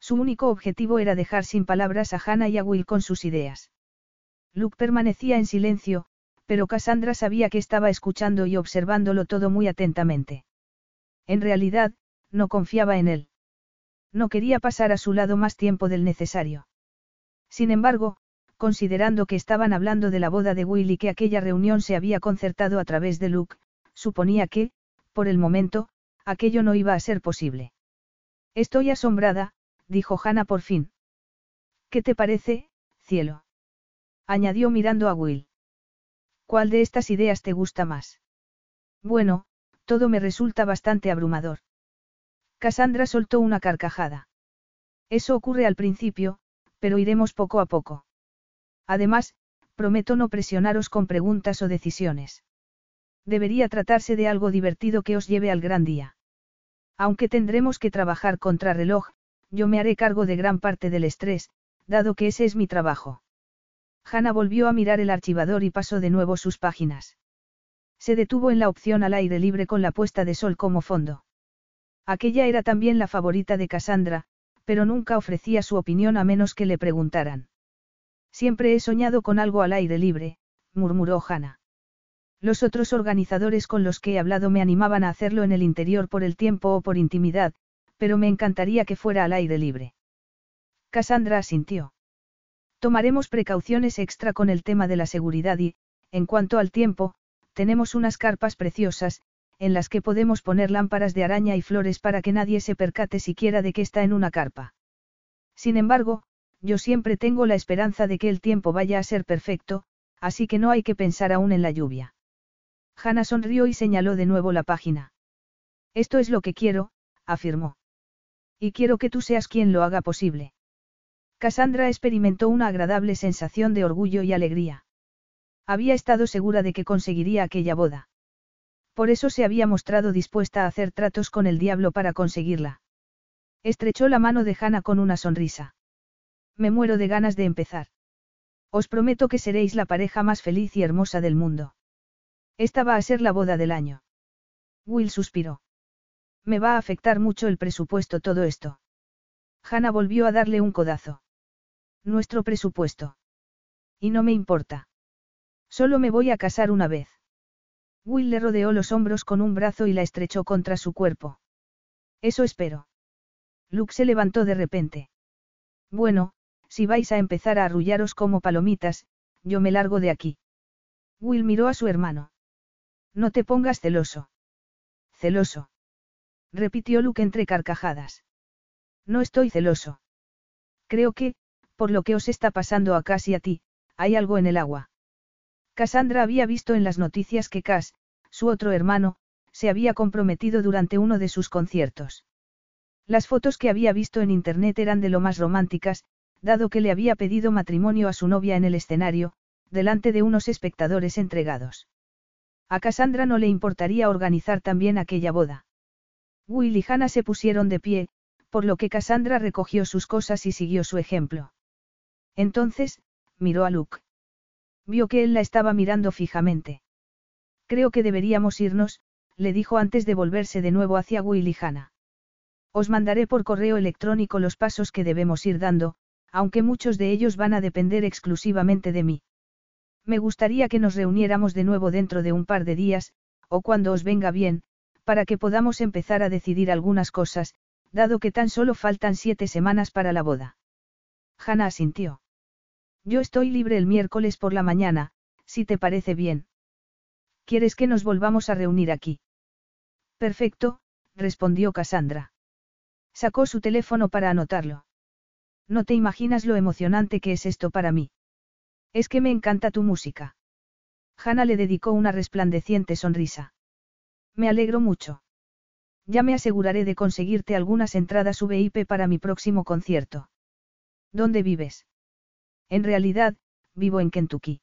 Su único objetivo era dejar sin palabras a Hannah y a Will con sus ideas. Luke permanecía en silencio, pero Cassandra sabía que estaba escuchando y observándolo todo muy atentamente. En realidad, no confiaba en él. No quería pasar a su lado más tiempo del necesario. Sin embargo, considerando que estaban hablando de la boda de Will y que aquella reunión se había concertado a través de Luke, suponía que, por el momento, aquello no iba a ser posible. Estoy asombrada, dijo Hannah por fin. ¿Qué te parece, cielo? añadió mirando a Will. ¿Cuál de estas ideas te gusta más? Bueno, todo me resulta bastante abrumador. Cassandra soltó una carcajada. Eso ocurre al principio, pero iremos poco a poco. Además, prometo no presionaros con preguntas o decisiones. Debería tratarse de algo divertido que os lleve al gran día. Aunque tendremos que trabajar contra reloj, yo me haré cargo de gran parte del estrés, dado que ese es mi trabajo. Hannah volvió a mirar el archivador y pasó de nuevo sus páginas. Se detuvo en la opción al aire libre con la puesta de sol como fondo. Aquella era también la favorita de Cassandra, pero nunca ofrecía su opinión a menos que le preguntaran. Siempre he soñado con algo al aire libre, murmuró Hannah. Los otros organizadores con los que he hablado me animaban a hacerlo en el interior por el tiempo o por intimidad, pero me encantaría que fuera al aire libre. Cassandra asintió. Tomaremos precauciones extra con el tema de la seguridad y, en cuanto al tiempo, tenemos unas carpas preciosas, en las que podemos poner lámparas de araña y flores para que nadie se percate siquiera de que está en una carpa. Sin embargo, yo siempre tengo la esperanza de que el tiempo vaya a ser perfecto, así que no hay que pensar aún en la lluvia. Hannah sonrió y señaló de nuevo la página. Esto es lo que quiero, afirmó. Y quiero que tú seas quien lo haga posible. Cassandra experimentó una agradable sensación de orgullo y alegría. Había estado segura de que conseguiría aquella boda. Por eso se había mostrado dispuesta a hacer tratos con el diablo para conseguirla. Estrechó la mano de Hannah con una sonrisa. Me muero de ganas de empezar. Os prometo que seréis la pareja más feliz y hermosa del mundo. Esta va a ser la boda del año. Will suspiró. Me va a afectar mucho el presupuesto todo esto. Hannah volvió a darle un codazo. Nuestro presupuesto. Y no me importa. Solo me voy a casar una vez. Will le rodeó los hombros con un brazo y la estrechó contra su cuerpo. Eso espero. Luke se levantó de repente. Bueno, si vais a empezar a arrullaros como palomitas, yo me largo de aquí. Will miró a su hermano. No te pongas celoso. Celoso. Repitió Luke entre carcajadas. No estoy celoso. Creo que, por lo que os está pasando a Cass y a ti, hay algo en el agua. Cassandra había visto en las noticias que Cass, su otro hermano, se había comprometido durante uno de sus conciertos. Las fotos que había visto en internet eran de lo más románticas, dado que le había pedido matrimonio a su novia en el escenario, delante de unos espectadores entregados. A Cassandra no le importaría organizar también aquella boda. Will y Hannah se pusieron de pie, por lo que Cassandra recogió sus cosas y siguió su ejemplo. Entonces, miró a Luke. Vio que él la estaba mirando fijamente. Creo que deberíamos irnos, le dijo antes de volverse de nuevo hacia Will y Hannah. Os mandaré por correo electrónico los pasos que debemos ir dando, aunque muchos de ellos van a depender exclusivamente de mí. Me gustaría que nos reuniéramos de nuevo dentro de un par de días, o cuando os venga bien, para que podamos empezar a decidir algunas cosas, dado que tan solo faltan siete semanas para la boda. Hannah asintió. Yo estoy libre el miércoles por la mañana, si te parece bien. ¿Quieres que nos volvamos a reunir aquí? Perfecto, respondió Cassandra. Sacó su teléfono para anotarlo. No te imaginas lo emocionante que es esto para mí. Es que me encanta tu música. Hannah le dedicó una resplandeciente sonrisa. Me alegro mucho. Ya me aseguraré de conseguirte algunas entradas VIP para mi próximo concierto. ¿Dónde vives? En realidad, vivo en Kentucky.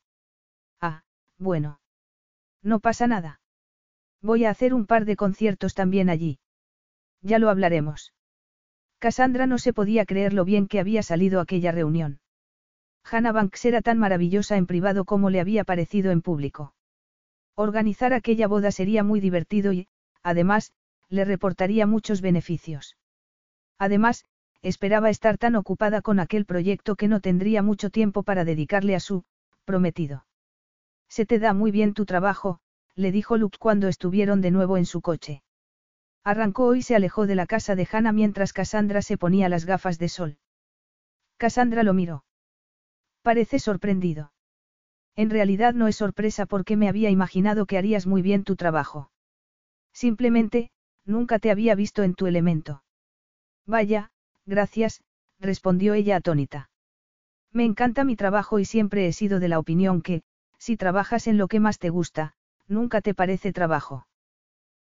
Ah, bueno. No pasa nada. Voy a hacer un par de conciertos también allí. Ya lo hablaremos. Cassandra no se podía creer lo bien que había salido aquella reunión. Hannah Banks era tan maravillosa en privado como le había parecido en público. Organizar aquella boda sería muy divertido y, además, le reportaría muchos beneficios. Además, esperaba estar tan ocupada con aquel proyecto que no tendría mucho tiempo para dedicarle a su, prometido. Se te da muy bien tu trabajo, le dijo Luke cuando estuvieron de nuevo en su coche. Arrancó y se alejó de la casa de Hannah mientras Cassandra se ponía las gafas de sol. Cassandra lo miró. Parece sorprendido. En realidad no es sorpresa porque me había imaginado que harías muy bien tu trabajo. Simplemente, nunca te había visto en tu elemento. Vaya, Gracias, respondió ella atónita. Me encanta mi trabajo y siempre he sido de la opinión que, si trabajas en lo que más te gusta, nunca te parece trabajo.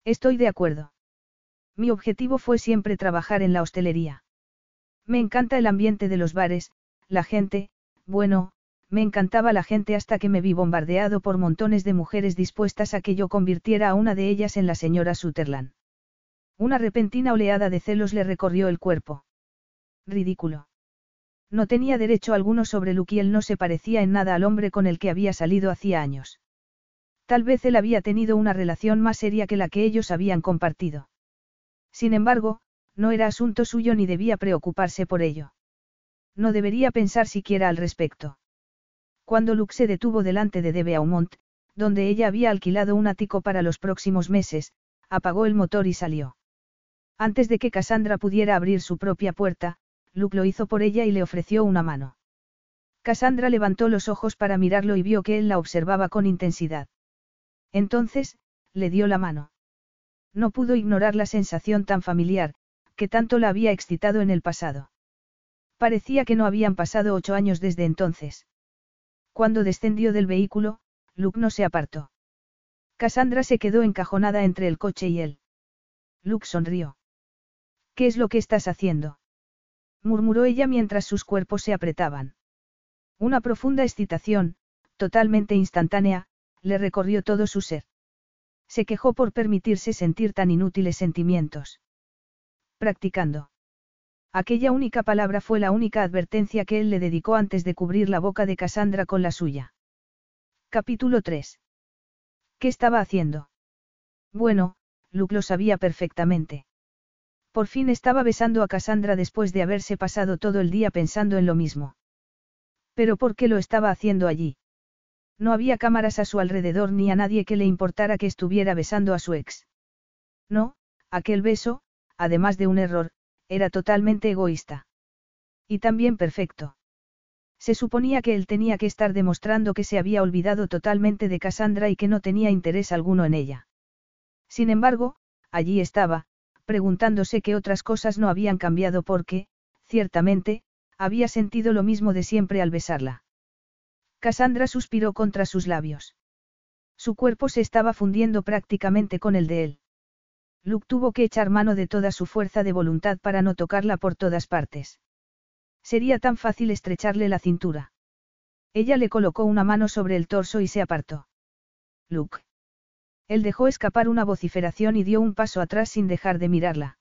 Estoy de acuerdo. Mi objetivo fue siempre trabajar en la hostelería. Me encanta el ambiente de los bares, la gente, bueno, me encantaba la gente hasta que me vi bombardeado por montones de mujeres dispuestas a que yo convirtiera a una de ellas en la señora Sutherland. Una repentina oleada de celos le recorrió el cuerpo. Ridículo. No tenía derecho alguno sobre Luke y él no se parecía en nada al hombre con el que había salido hacía años. Tal vez él había tenido una relación más seria que la que ellos habían compartido. Sin embargo, no era asunto suyo ni debía preocuparse por ello. No debería pensar siquiera al respecto. Cuando Luke se detuvo delante de Debe Aumont, donde ella había alquilado un ático para los próximos meses, apagó el motor y salió. Antes de que Cassandra pudiera abrir su propia puerta, Luke lo hizo por ella y le ofreció una mano. Cassandra levantó los ojos para mirarlo y vio que él la observaba con intensidad. Entonces, le dio la mano. No pudo ignorar la sensación tan familiar, que tanto la había excitado en el pasado. Parecía que no habían pasado ocho años desde entonces. Cuando descendió del vehículo, Luke no se apartó. Cassandra se quedó encajonada entre el coche y él. Luke sonrió. ¿Qué es lo que estás haciendo? murmuró ella mientras sus cuerpos se apretaban. Una profunda excitación, totalmente instantánea, le recorrió todo su ser. Se quejó por permitirse sentir tan inútiles sentimientos. Practicando. Aquella única palabra fue la única advertencia que él le dedicó antes de cubrir la boca de Cassandra con la suya. Capítulo 3. ¿Qué estaba haciendo? Bueno, Luke lo sabía perfectamente. Por fin estaba besando a Cassandra después de haberse pasado todo el día pensando en lo mismo. Pero ¿por qué lo estaba haciendo allí? No había cámaras a su alrededor ni a nadie que le importara que estuviera besando a su ex. No, aquel beso, además de un error, era totalmente egoísta. Y también perfecto. Se suponía que él tenía que estar demostrando que se había olvidado totalmente de Cassandra y que no tenía interés alguno en ella. Sin embargo, allí estaba, preguntándose qué otras cosas no habían cambiado porque, ciertamente, había sentido lo mismo de siempre al besarla. Cassandra suspiró contra sus labios. Su cuerpo se estaba fundiendo prácticamente con el de él. Luke tuvo que echar mano de toda su fuerza de voluntad para no tocarla por todas partes. Sería tan fácil estrecharle la cintura. Ella le colocó una mano sobre el torso y se apartó. Luke. Él dejó escapar una vociferación y dio un paso atrás sin dejar de mirarla.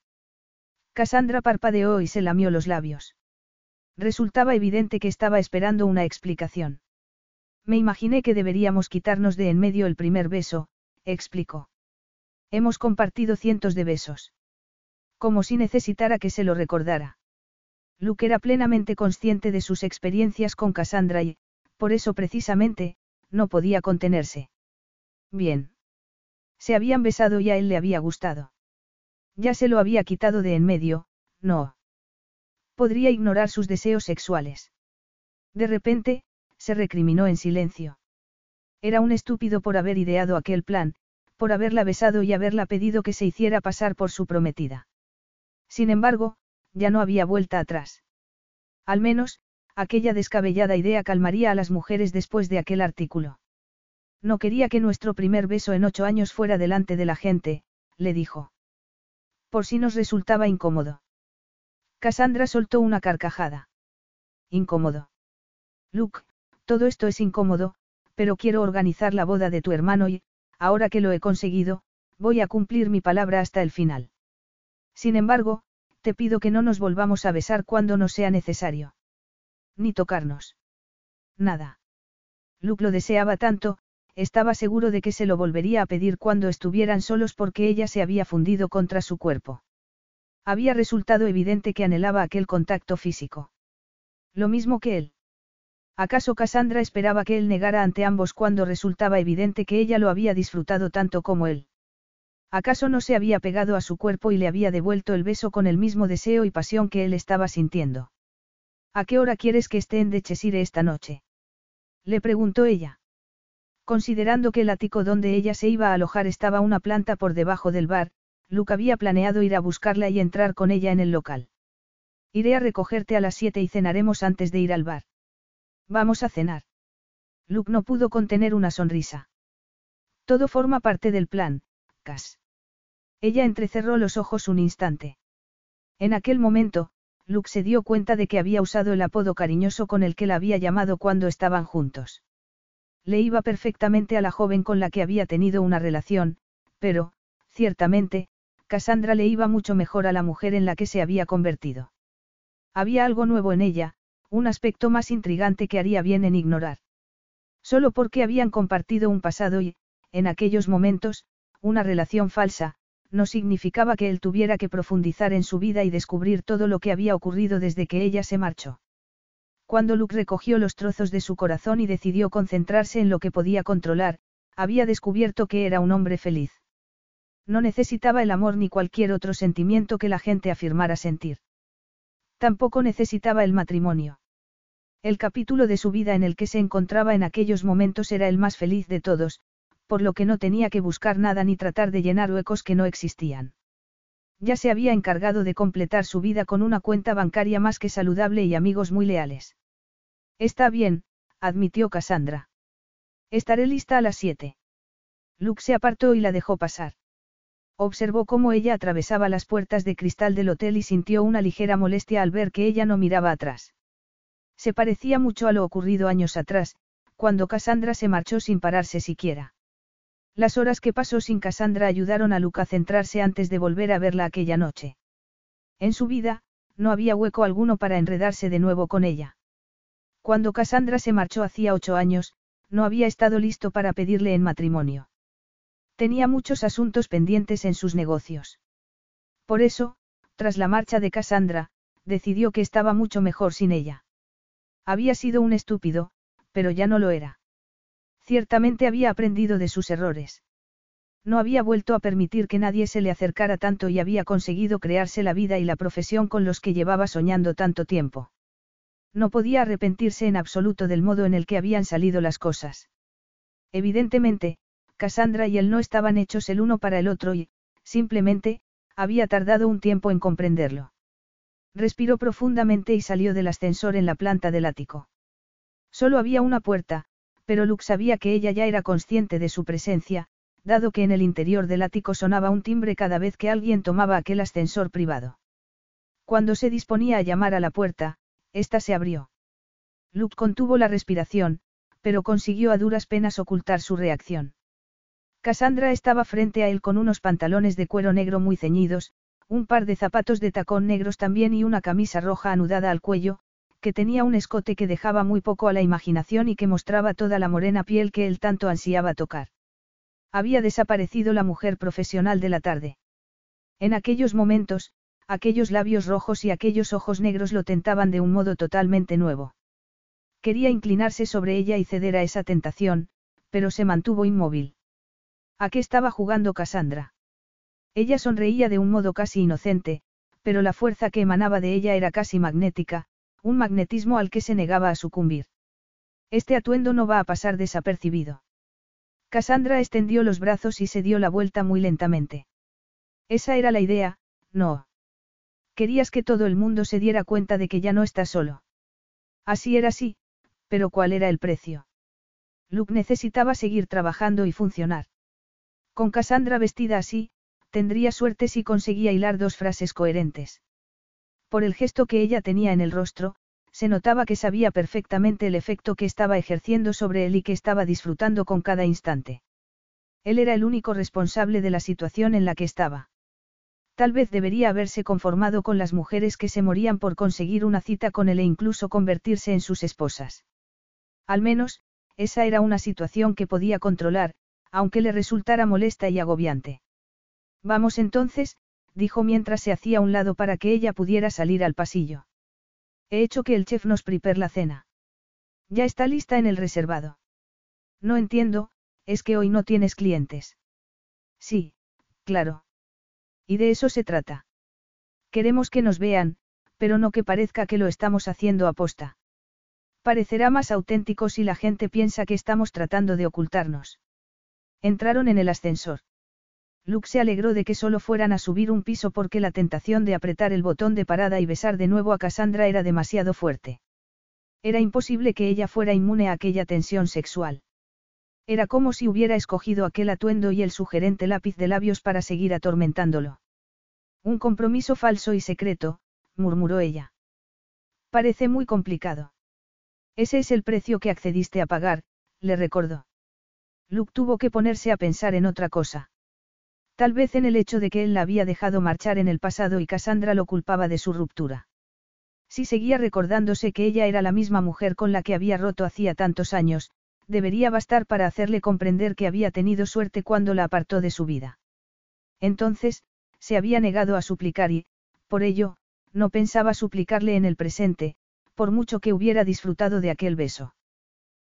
Cassandra parpadeó y se lamió los labios. Resultaba evidente que estaba esperando una explicación. Me imaginé que deberíamos quitarnos de en medio el primer beso, explicó. Hemos compartido cientos de besos. Como si necesitara que se lo recordara. Luke era plenamente consciente de sus experiencias con Cassandra y, por eso precisamente, no podía contenerse. Bien. Se habían besado y a él le había gustado. Ya se lo había quitado de en medio, no. Podría ignorar sus deseos sexuales. De repente, se recriminó en silencio. Era un estúpido por haber ideado aquel plan, por haberla besado y haberla pedido que se hiciera pasar por su prometida. Sin embargo, ya no había vuelta atrás. Al menos, aquella descabellada idea calmaría a las mujeres después de aquel artículo. No quería que nuestro primer beso en ocho años fuera delante de la gente, le dijo. Por si nos resultaba incómodo. Cassandra soltó una carcajada. Incómodo. Luke, todo esto es incómodo, pero quiero organizar la boda de tu hermano y, ahora que lo he conseguido, voy a cumplir mi palabra hasta el final. Sin embargo, te pido que no nos volvamos a besar cuando no sea necesario. Ni tocarnos. Nada. Luke lo deseaba tanto, estaba seguro de que se lo volvería a pedir cuando estuvieran solos porque ella se había fundido contra su cuerpo. Había resultado evidente que anhelaba aquel contacto físico. Lo mismo que él. ¿Acaso Cassandra esperaba que él negara ante ambos cuando resultaba evidente que ella lo había disfrutado tanto como él? ¿Acaso no se había pegado a su cuerpo y le había devuelto el beso con el mismo deseo y pasión que él estaba sintiendo? ¿A qué hora quieres que esté en Dechesire esta noche? Le preguntó ella. Considerando que el ático donde ella se iba a alojar estaba una planta por debajo del bar, Luke había planeado ir a buscarla y entrar con ella en el local. Iré a recogerte a las siete y cenaremos antes de ir al bar. Vamos a cenar. Luke no pudo contener una sonrisa. Todo forma parte del plan, Cass. Ella entrecerró los ojos un instante. En aquel momento, Luke se dio cuenta de que había usado el apodo cariñoso con el que la había llamado cuando estaban juntos. Le iba perfectamente a la joven con la que había tenido una relación, pero, ciertamente, Cassandra le iba mucho mejor a la mujer en la que se había convertido. Había algo nuevo en ella, un aspecto más intrigante que haría bien en ignorar. Solo porque habían compartido un pasado y, en aquellos momentos, una relación falsa, no significaba que él tuviera que profundizar en su vida y descubrir todo lo que había ocurrido desde que ella se marchó. Cuando Luke recogió los trozos de su corazón y decidió concentrarse en lo que podía controlar, había descubierto que era un hombre feliz. No necesitaba el amor ni cualquier otro sentimiento que la gente afirmara sentir. Tampoco necesitaba el matrimonio. El capítulo de su vida en el que se encontraba en aquellos momentos era el más feliz de todos, por lo que no tenía que buscar nada ni tratar de llenar huecos que no existían. Ya se había encargado de completar su vida con una cuenta bancaria más que saludable y amigos muy leales. Está bien, admitió Cassandra. Estaré lista a las siete. Luke se apartó y la dejó pasar. Observó cómo ella atravesaba las puertas de cristal del hotel y sintió una ligera molestia al ver que ella no miraba atrás. Se parecía mucho a lo ocurrido años atrás, cuando Cassandra se marchó sin pararse siquiera. Las horas que pasó sin Cassandra ayudaron a Luke a centrarse antes de volver a verla aquella noche. En su vida, no había hueco alguno para enredarse de nuevo con ella. Cuando Cassandra se marchó hacía ocho años, no había estado listo para pedirle en matrimonio. Tenía muchos asuntos pendientes en sus negocios. Por eso, tras la marcha de Cassandra, decidió que estaba mucho mejor sin ella. Había sido un estúpido, pero ya no lo era. Ciertamente había aprendido de sus errores. No había vuelto a permitir que nadie se le acercara tanto y había conseguido crearse la vida y la profesión con los que llevaba soñando tanto tiempo. No podía arrepentirse en absoluto del modo en el que habían salido las cosas. Evidentemente, Cassandra y él no estaban hechos el uno para el otro y, simplemente, había tardado un tiempo en comprenderlo. Respiró profundamente y salió del ascensor en la planta del ático. Solo había una puerta, pero Luke sabía que ella ya era consciente de su presencia, dado que en el interior del ático sonaba un timbre cada vez que alguien tomaba aquel ascensor privado. Cuando se disponía a llamar a la puerta, ésta se abrió. Luke contuvo la respiración, pero consiguió a duras penas ocultar su reacción. Cassandra estaba frente a él con unos pantalones de cuero negro muy ceñidos, un par de zapatos de tacón negros también y una camisa roja anudada al cuello, que tenía un escote que dejaba muy poco a la imaginación y que mostraba toda la morena piel que él tanto ansiaba tocar. Había desaparecido la mujer profesional de la tarde. En aquellos momentos, aquellos labios rojos y aquellos ojos negros lo tentaban de un modo totalmente nuevo. Quería inclinarse sobre ella y ceder a esa tentación, pero se mantuvo inmóvil. ¿A qué estaba jugando Cassandra? Ella sonreía de un modo casi inocente, pero la fuerza que emanaba de ella era casi magnética, un magnetismo al que se negaba a sucumbir. Este atuendo no va a pasar desapercibido. Cassandra extendió los brazos y se dio la vuelta muy lentamente. Esa era la idea, no. Querías que todo el mundo se diera cuenta de que ya no estás solo. Así era así, pero ¿cuál era el precio? Luke necesitaba seguir trabajando y funcionar. Con Cassandra vestida así, tendría suerte si conseguía hilar dos frases coherentes. Por el gesto que ella tenía en el rostro, se notaba que sabía perfectamente el efecto que estaba ejerciendo sobre él y que estaba disfrutando con cada instante. Él era el único responsable de la situación en la que estaba. Tal vez debería haberse conformado con las mujeres que se morían por conseguir una cita con él e incluso convertirse en sus esposas. Al menos, esa era una situación que podía controlar, aunque le resultara molesta y agobiante. Vamos entonces, dijo mientras se hacía a un lado para que ella pudiera salir al pasillo. He hecho que el chef nos prepare la cena. Ya está lista en el reservado. No entiendo, es que hoy no tienes clientes. Sí, claro. Y de eso se trata. Queremos que nos vean, pero no que parezca que lo estamos haciendo a posta. Parecerá más auténtico si la gente piensa que estamos tratando de ocultarnos. Entraron en el ascensor. Luke se alegró de que solo fueran a subir un piso porque la tentación de apretar el botón de parada y besar de nuevo a Cassandra era demasiado fuerte. Era imposible que ella fuera inmune a aquella tensión sexual. Era como si hubiera escogido aquel atuendo y el sugerente lápiz de labios para seguir atormentándolo. Un compromiso falso y secreto, murmuró ella. Parece muy complicado. Ese es el precio que accediste a pagar, le recordó. Luke tuvo que ponerse a pensar en otra cosa. Tal vez en el hecho de que él la había dejado marchar en el pasado y Cassandra lo culpaba de su ruptura. Si seguía recordándose que ella era la misma mujer con la que había roto hacía tantos años, debería bastar para hacerle comprender que había tenido suerte cuando la apartó de su vida. Entonces, se había negado a suplicar y, por ello, no pensaba suplicarle en el presente, por mucho que hubiera disfrutado de aquel beso.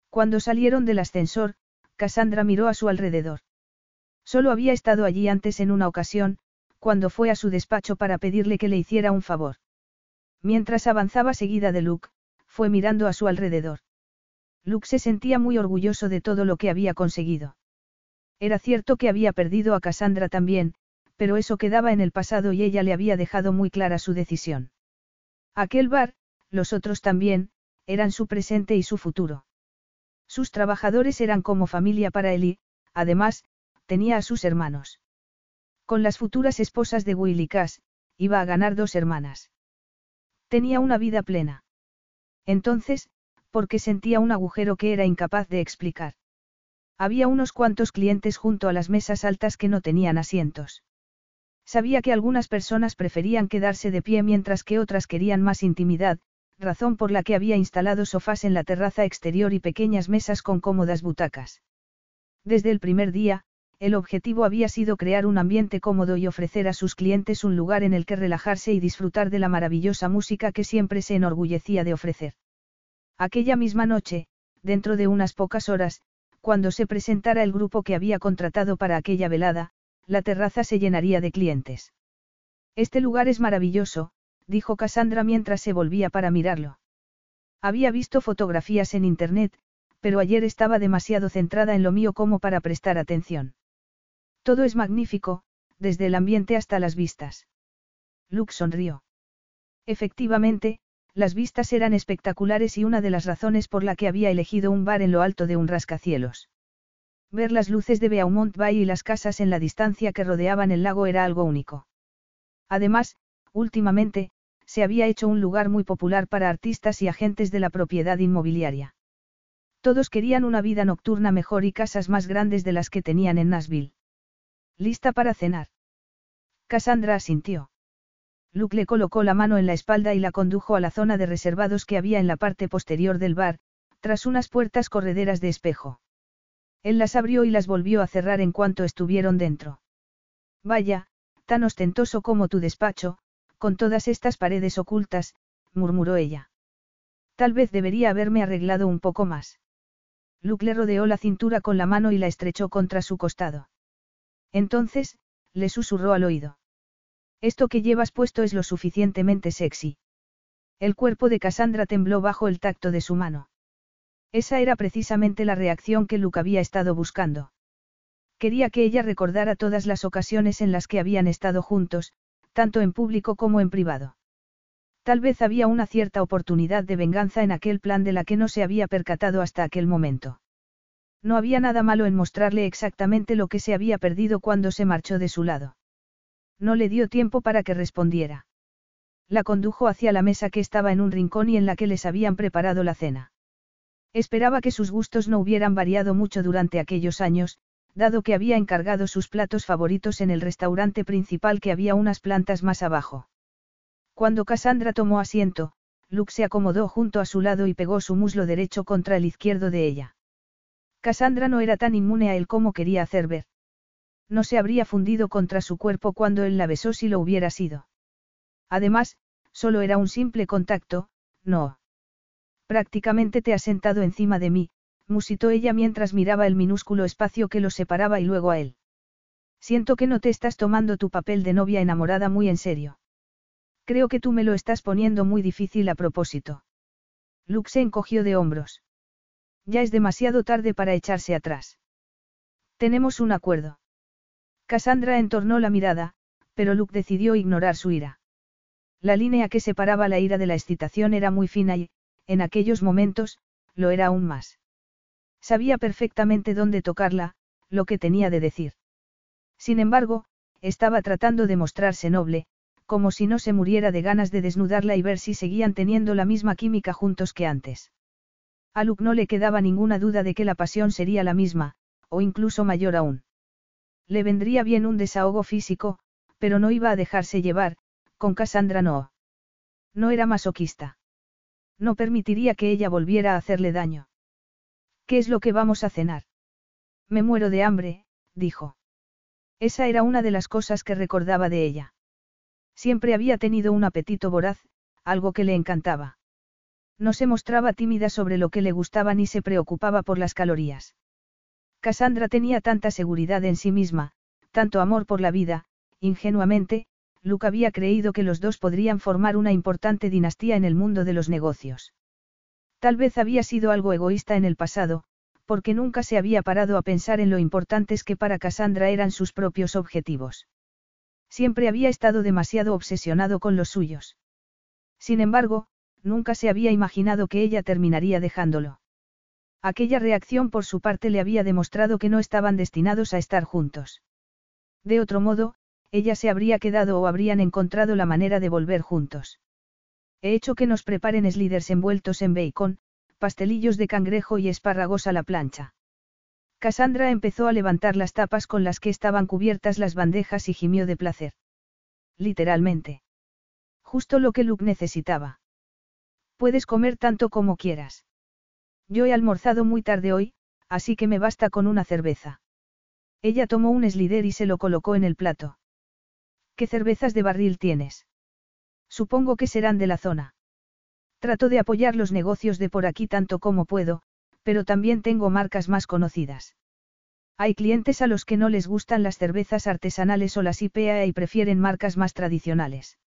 Cuando salieron del ascensor, Cassandra miró a su alrededor. Solo había estado allí antes en una ocasión, cuando fue a su despacho para pedirle que le hiciera un favor. Mientras avanzaba seguida de Luke, fue mirando a su alrededor. Luke se sentía muy orgulloso de todo lo que había conseguido. Era cierto que había perdido a Cassandra también, pero eso quedaba en el pasado y ella le había dejado muy clara su decisión. Aquel bar, los otros también, eran su presente y su futuro. Sus trabajadores eran como familia para él y, además, tenía a sus hermanos. Con las futuras esposas de Willy Cass, iba a ganar dos hermanas. Tenía una vida plena. Entonces, porque sentía un agujero que era incapaz de explicar. Había unos cuantos clientes junto a las mesas altas que no tenían asientos. Sabía que algunas personas preferían quedarse de pie mientras que otras querían más intimidad, razón por la que había instalado sofás en la terraza exterior y pequeñas mesas con cómodas butacas. Desde el primer día, el objetivo había sido crear un ambiente cómodo y ofrecer a sus clientes un lugar en el que relajarse y disfrutar de la maravillosa música que siempre se enorgullecía de ofrecer. Aquella misma noche, dentro de unas pocas horas, cuando se presentara el grupo que había contratado para aquella velada, la terraza se llenaría de clientes. Este lugar es maravilloso, dijo Cassandra mientras se volvía para mirarlo. Había visto fotografías en Internet, pero ayer estaba demasiado centrada en lo mío como para prestar atención. Todo es magnífico, desde el ambiente hasta las vistas. Luke sonrió. Efectivamente, las vistas eran espectaculares y una de las razones por la que había elegido un bar en lo alto de un rascacielos. Ver las luces de Beaumont Bay y las casas en la distancia que rodeaban el lago era algo único. Además, últimamente, se había hecho un lugar muy popular para artistas y agentes de la propiedad inmobiliaria. Todos querían una vida nocturna mejor y casas más grandes de las que tenían en Nashville. ¿Lista para cenar? Cassandra asintió. Luke le colocó la mano en la espalda y la condujo a la zona de reservados que había en la parte posterior del bar, tras unas puertas correderas de espejo. Él las abrió y las volvió a cerrar en cuanto estuvieron dentro. Vaya, tan ostentoso como tu despacho, con todas estas paredes ocultas, murmuró ella. Tal vez debería haberme arreglado un poco más. Luke le rodeó la cintura con la mano y la estrechó contra su costado. Entonces, le susurró al oído. Esto que llevas puesto es lo suficientemente sexy. El cuerpo de Cassandra tembló bajo el tacto de su mano. Esa era precisamente la reacción que Luke había estado buscando. Quería que ella recordara todas las ocasiones en las que habían estado juntos, tanto en público como en privado. Tal vez había una cierta oportunidad de venganza en aquel plan de la que no se había percatado hasta aquel momento. No había nada malo en mostrarle exactamente lo que se había perdido cuando se marchó de su lado. No le dio tiempo para que respondiera. La condujo hacia la mesa que estaba en un rincón y en la que les habían preparado la cena. Esperaba que sus gustos no hubieran variado mucho durante aquellos años, dado que había encargado sus platos favoritos en el restaurante principal que había unas plantas más abajo. Cuando Cassandra tomó asiento, Luke se acomodó junto a su lado y pegó su muslo derecho contra el izquierdo de ella. Cassandra no era tan inmune a él como quería hacer ver. No se habría fundido contra su cuerpo cuando él la besó si lo hubiera sido. Además, solo era un simple contacto, no. Prácticamente te has sentado encima de mí, musitó ella mientras miraba el minúsculo espacio que los separaba y luego a él. Siento que no te estás tomando tu papel de novia enamorada muy en serio. Creo que tú me lo estás poniendo muy difícil a propósito. Luke se encogió de hombros. Ya es demasiado tarde para echarse atrás. Tenemos un acuerdo. Cassandra entornó la mirada, pero Luke decidió ignorar su ira. La línea que separaba la ira de la excitación era muy fina y, en aquellos momentos, lo era aún más. Sabía perfectamente dónde tocarla, lo que tenía de decir. Sin embargo, estaba tratando de mostrarse noble, como si no se muriera de ganas de desnudarla y ver si seguían teniendo la misma química juntos que antes. A Luke no le quedaba ninguna duda de que la pasión sería la misma, o incluso mayor aún. Le vendría bien un desahogo físico, pero no iba a dejarse llevar, con Cassandra no. No era masoquista. No permitiría que ella volviera a hacerle daño. ¿Qué es lo que vamos a cenar? Me muero de hambre, dijo. Esa era una de las cosas que recordaba de ella. Siempre había tenido un apetito voraz, algo que le encantaba. No se mostraba tímida sobre lo que le gustaba ni se preocupaba por las calorías. Cassandra tenía tanta seguridad en sí misma, tanto amor por la vida, ingenuamente, Luke había creído que los dos podrían formar una importante dinastía en el mundo de los negocios. Tal vez había sido algo egoísta en el pasado, porque nunca se había parado a pensar en lo importantes que para Cassandra eran sus propios objetivos. Siempre había estado demasiado obsesionado con los suyos. Sin embargo, nunca se había imaginado que ella terminaría dejándolo. Aquella reacción por su parte le había demostrado que no estaban destinados a estar juntos. De otro modo, ella se habría quedado o habrían encontrado la manera de volver juntos. He hecho que nos preparen sliders envueltos en bacon, pastelillos de cangrejo y espárragos a la plancha. Cassandra empezó a levantar las tapas con las que estaban cubiertas las bandejas y gimió de placer. Literalmente. Justo lo que Luke necesitaba. Puedes comer tanto como quieras. Yo he almorzado muy tarde hoy, así que me basta con una cerveza. Ella tomó un slider y se lo colocó en el plato. ¿Qué cervezas de barril tienes? Supongo que serán de la zona. Trato de apoyar los negocios de por aquí tanto como puedo, pero también tengo marcas más conocidas. Hay clientes a los que no les gustan las cervezas artesanales o las IPA y prefieren marcas más tradicionales.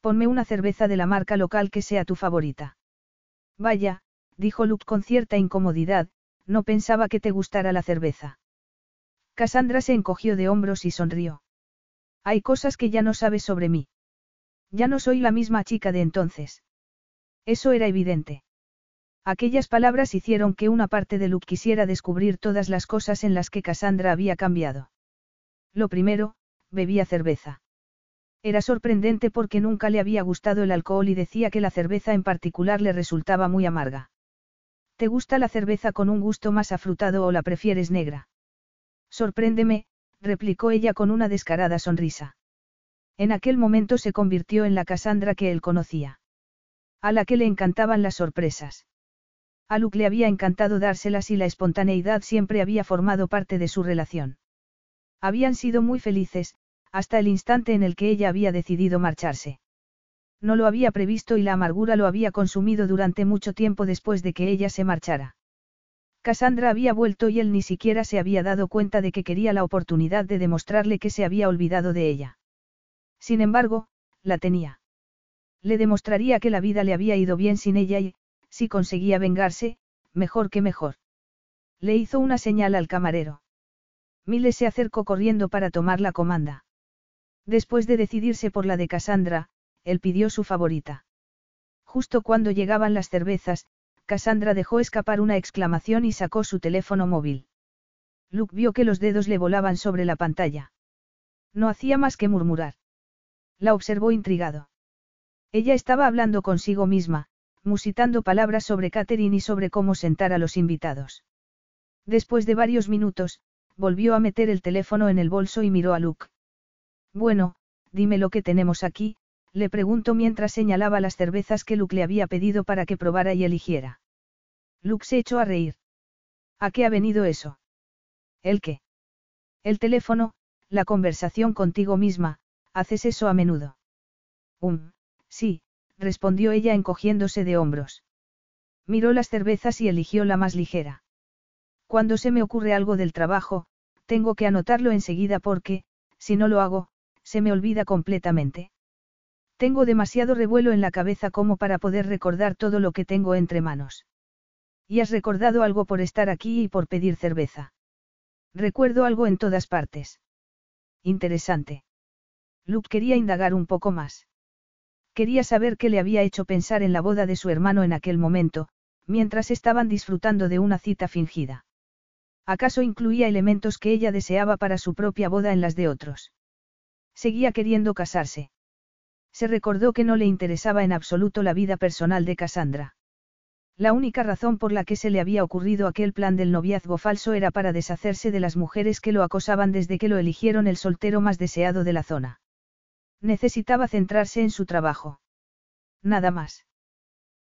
Ponme una cerveza de la marca local que sea tu favorita. Vaya, dijo Luke con cierta incomodidad, no pensaba que te gustara la cerveza. Cassandra se encogió de hombros y sonrió. Hay cosas que ya no sabes sobre mí. Ya no soy la misma chica de entonces. Eso era evidente. Aquellas palabras hicieron que una parte de Luke quisiera descubrir todas las cosas en las que Cassandra había cambiado. Lo primero, bebía cerveza. Era sorprendente porque nunca le había gustado el alcohol y decía que la cerveza en particular le resultaba muy amarga. ¿Te gusta la cerveza con un gusto más afrutado o la prefieres negra? Sorpréndeme, replicó ella con una descarada sonrisa. En aquel momento se convirtió en la Cassandra que él conocía. A la que le encantaban las sorpresas. A Luke le había encantado dárselas y la espontaneidad siempre había formado parte de su relación. Habían sido muy felices, hasta el instante en el que ella había decidido marcharse. No lo había previsto y la amargura lo había consumido durante mucho tiempo después de que ella se marchara. Cassandra había vuelto y él ni siquiera se había dado cuenta de que quería la oportunidad de demostrarle que se había olvidado de ella. Sin embargo, la tenía. Le demostraría que la vida le había ido bien sin ella y, si conseguía vengarse, mejor que mejor. Le hizo una señal al camarero. Miles se acercó corriendo para tomar la comanda. Después de decidirse por la de Cassandra, él pidió su favorita. Justo cuando llegaban las cervezas, Cassandra dejó escapar una exclamación y sacó su teléfono móvil. Luke vio que los dedos le volaban sobre la pantalla. No hacía más que murmurar. La observó intrigado. Ella estaba hablando consigo misma, musitando palabras sobre Catherine y sobre cómo sentar a los invitados. Después de varios minutos, volvió a meter el teléfono en el bolso y miró a Luke. Bueno, dime lo que tenemos aquí, le preguntó mientras señalaba las cervezas que Luke le había pedido para que probara y eligiera. Luke se echó a reír. ¿A qué ha venido eso? ¿El qué? El teléfono, la conversación contigo misma, haces eso a menudo. Um, sí, respondió ella encogiéndose de hombros. Miró las cervezas y eligió la más ligera. Cuando se me ocurre algo del trabajo, tengo que anotarlo enseguida porque, si no lo hago, se me olvida completamente. Tengo demasiado revuelo en la cabeza como para poder recordar todo lo que tengo entre manos. ¿Y has recordado algo por estar aquí y por pedir cerveza? Recuerdo algo en todas partes. Interesante. Luke quería indagar un poco más. Quería saber qué le había hecho pensar en la boda de su hermano en aquel momento, mientras estaban disfrutando de una cita fingida. ¿Acaso incluía elementos que ella deseaba para su propia boda en las de otros? Seguía queriendo casarse. Se recordó que no le interesaba en absoluto la vida personal de Cassandra. La única razón por la que se le había ocurrido aquel plan del noviazgo falso era para deshacerse de las mujeres que lo acosaban desde que lo eligieron el soltero más deseado de la zona. Necesitaba centrarse en su trabajo. Nada más.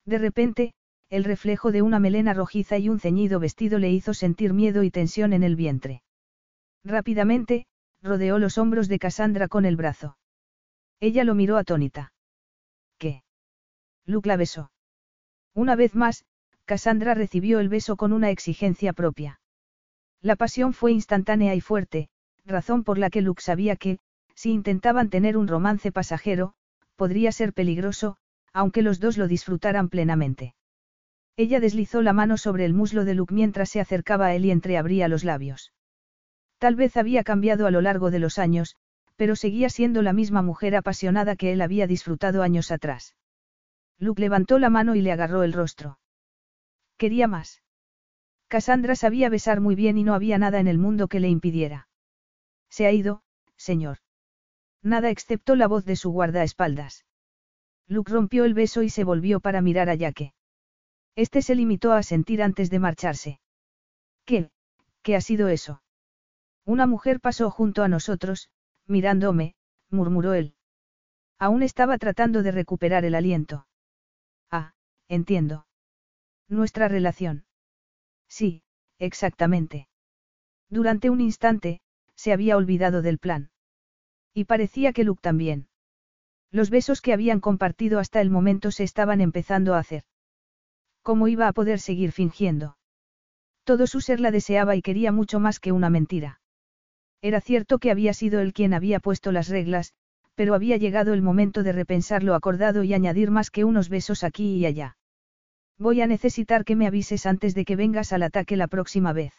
De repente, el reflejo de una melena rojiza y un ceñido vestido le hizo sentir miedo y tensión en el vientre. Rápidamente, rodeó los hombros de Cassandra con el brazo. Ella lo miró atónita. ¿Qué? Luke la besó. Una vez más, Cassandra recibió el beso con una exigencia propia. La pasión fue instantánea y fuerte, razón por la que Luke sabía que, si intentaban tener un romance pasajero, podría ser peligroso, aunque los dos lo disfrutaran plenamente. Ella deslizó la mano sobre el muslo de Luke mientras se acercaba a él y entreabría los labios. Tal vez había cambiado a lo largo de los años, pero seguía siendo la misma mujer apasionada que él había disfrutado años atrás. Luke levantó la mano y le agarró el rostro. Quería más. Cassandra sabía besar muy bien y no había nada en el mundo que le impidiera. Se ha ido, señor. Nada excepto la voz de su guardaespaldas. Luke rompió el beso y se volvió para mirar a Yaque. Este se limitó a sentir antes de marcharse. ¿Qué? ¿Qué ha sido eso? Una mujer pasó junto a nosotros, mirándome, murmuró él. Aún estaba tratando de recuperar el aliento. Ah, entiendo. Nuestra relación. Sí, exactamente. Durante un instante, se había olvidado del plan. Y parecía que Luke también. Los besos que habían compartido hasta el momento se estaban empezando a hacer. ¿Cómo iba a poder seguir fingiendo? Todo su ser la deseaba y quería mucho más que una mentira. Era cierto que había sido él quien había puesto las reglas, pero había llegado el momento de repensar lo acordado y añadir más que unos besos aquí y allá. Voy a necesitar que me avises antes de que vengas al ataque la próxima vez.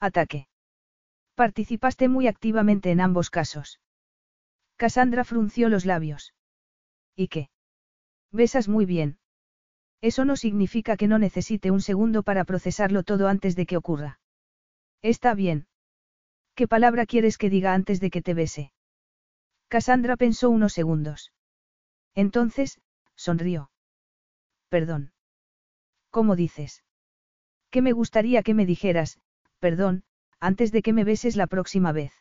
Ataque. Participaste muy activamente en ambos casos. Cassandra frunció los labios. ¿Y qué? Besas muy bien. Eso no significa que no necesite un segundo para procesarlo todo antes de que ocurra. Está bien. ¿Qué palabra quieres que diga antes de que te bese? Cassandra pensó unos segundos. Entonces, sonrió. Perdón. ¿Cómo dices? Que me gustaría que me dijeras, perdón, antes de que me beses la próxima vez.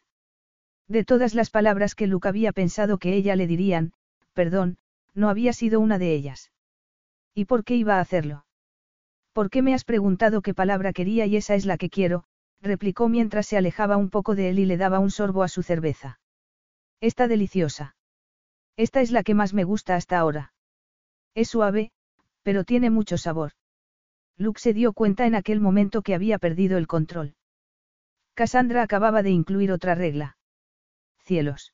De todas las palabras que Luke había pensado que ella le dirían, perdón, no había sido una de ellas. ¿Y por qué iba a hacerlo? ¿Por qué me has preguntado qué palabra quería y esa es la que quiero? Replicó mientras se alejaba un poco de él y le daba un sorbo a su cerveza. Está deliciosa. Esta es la que más me gusta hasta ahora. Es suave, pero tiene mucho sabor. Luke se dio cuenta en aquel momento que había perdido el control. Cassandra acababa de incluir otra regla. Cielos.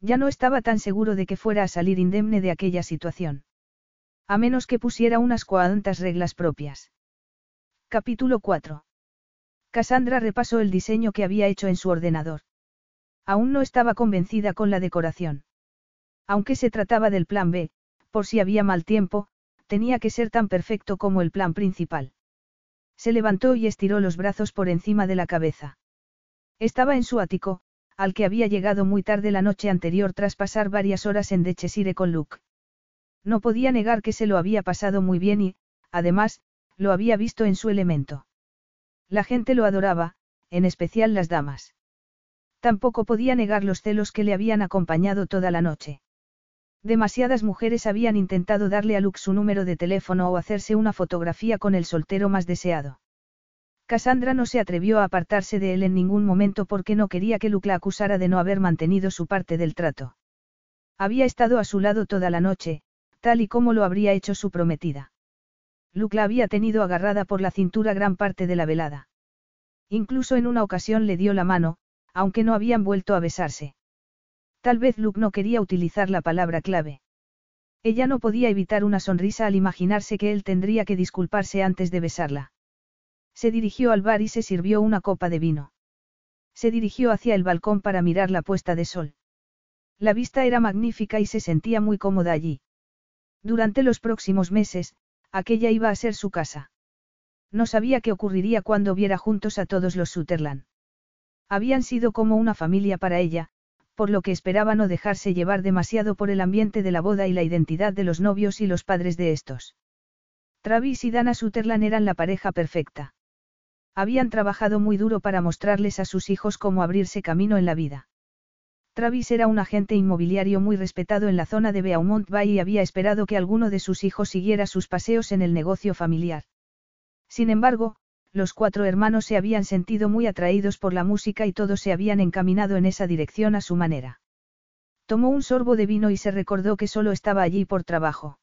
Ya no estaba tan seguro de que fuera a salir indemne de aquella situación. A menos que pusiera unas cuantas reglas propias. Capítulo 4. Cassandra repasó el diseño que había hecho en su ordenador. Aún no estaba convencida con la decoración. Aunque se trataba del plan B, por si había mal tiempo, tenía que ser tan perfecto como el plan principal. Se levantó y estiró los brazos por encima de la cabeza. Estaba en su ático, al que había llegado muy tarde la noche anterior tras pasar varias horas en Dechesire con Luke. No podía negar que se lo había pasado muy bien y, además, lo había visto en su elemento. La gente lo adoraba, en especial las damas. Tampoco podía negar los celos que le habían acompañado toda la noche. Demasiadas mujeres habían intentado darle a Luke su número de teléfono o hacerse una fotografía con el soltero más deseado. Cassandra no se atrevió a apartarse de él en ningún momento porque no quería que Luke la acusara de no haber mantenido su parte del trato. Había estado a su lado toda la noche, tal y como lo habría hecho su prometida. Luke la había tenido agarrada por la cintura gran parte de la velada. Incluso en una ocasión le dio la mano, aunque no habían vuelto a besarse. Tal vez Luke no quería utilizar la palabra clave. Ella no podía evitar una sonrisa al imaginarse que él tendría que disculparse antes de besarla. Se dirigió al bar y se sirvió una copa de vino. Se dirigió hacia el balcón para mirar la puesta de sol. La vista era magnífica y se sentía muy cómoda allí. Durante los próximos meses, aquella iba a ser su casa. No sabía qué ocurriría cuando viera juntos a todos los Sutherland. Habían sido como una familia para ella, por lo que esperaba no dejarse llevar demasiado por el ambiente de la boda y la identidad de los novios y los padres de estos. Travis y Dana Sutherland eran la pareja perfecta. Habían trabajado muy duro para mostrarles a sus hijos cómo abrirse camino en la vida. Travis era un agente inmobiliario muy respetado en la zona de Beaumont Bay y había esperado que alguno de sus hijos siguiera sus paseos en el negocio familiar. Sin embargo, los cuatro hermanos se habían sentido muy atraídos por la música y todos se habían encaminado en esa dirección a su manera. Tomó un sorbo de vino y se recordó que solo estaba allí por trabajo.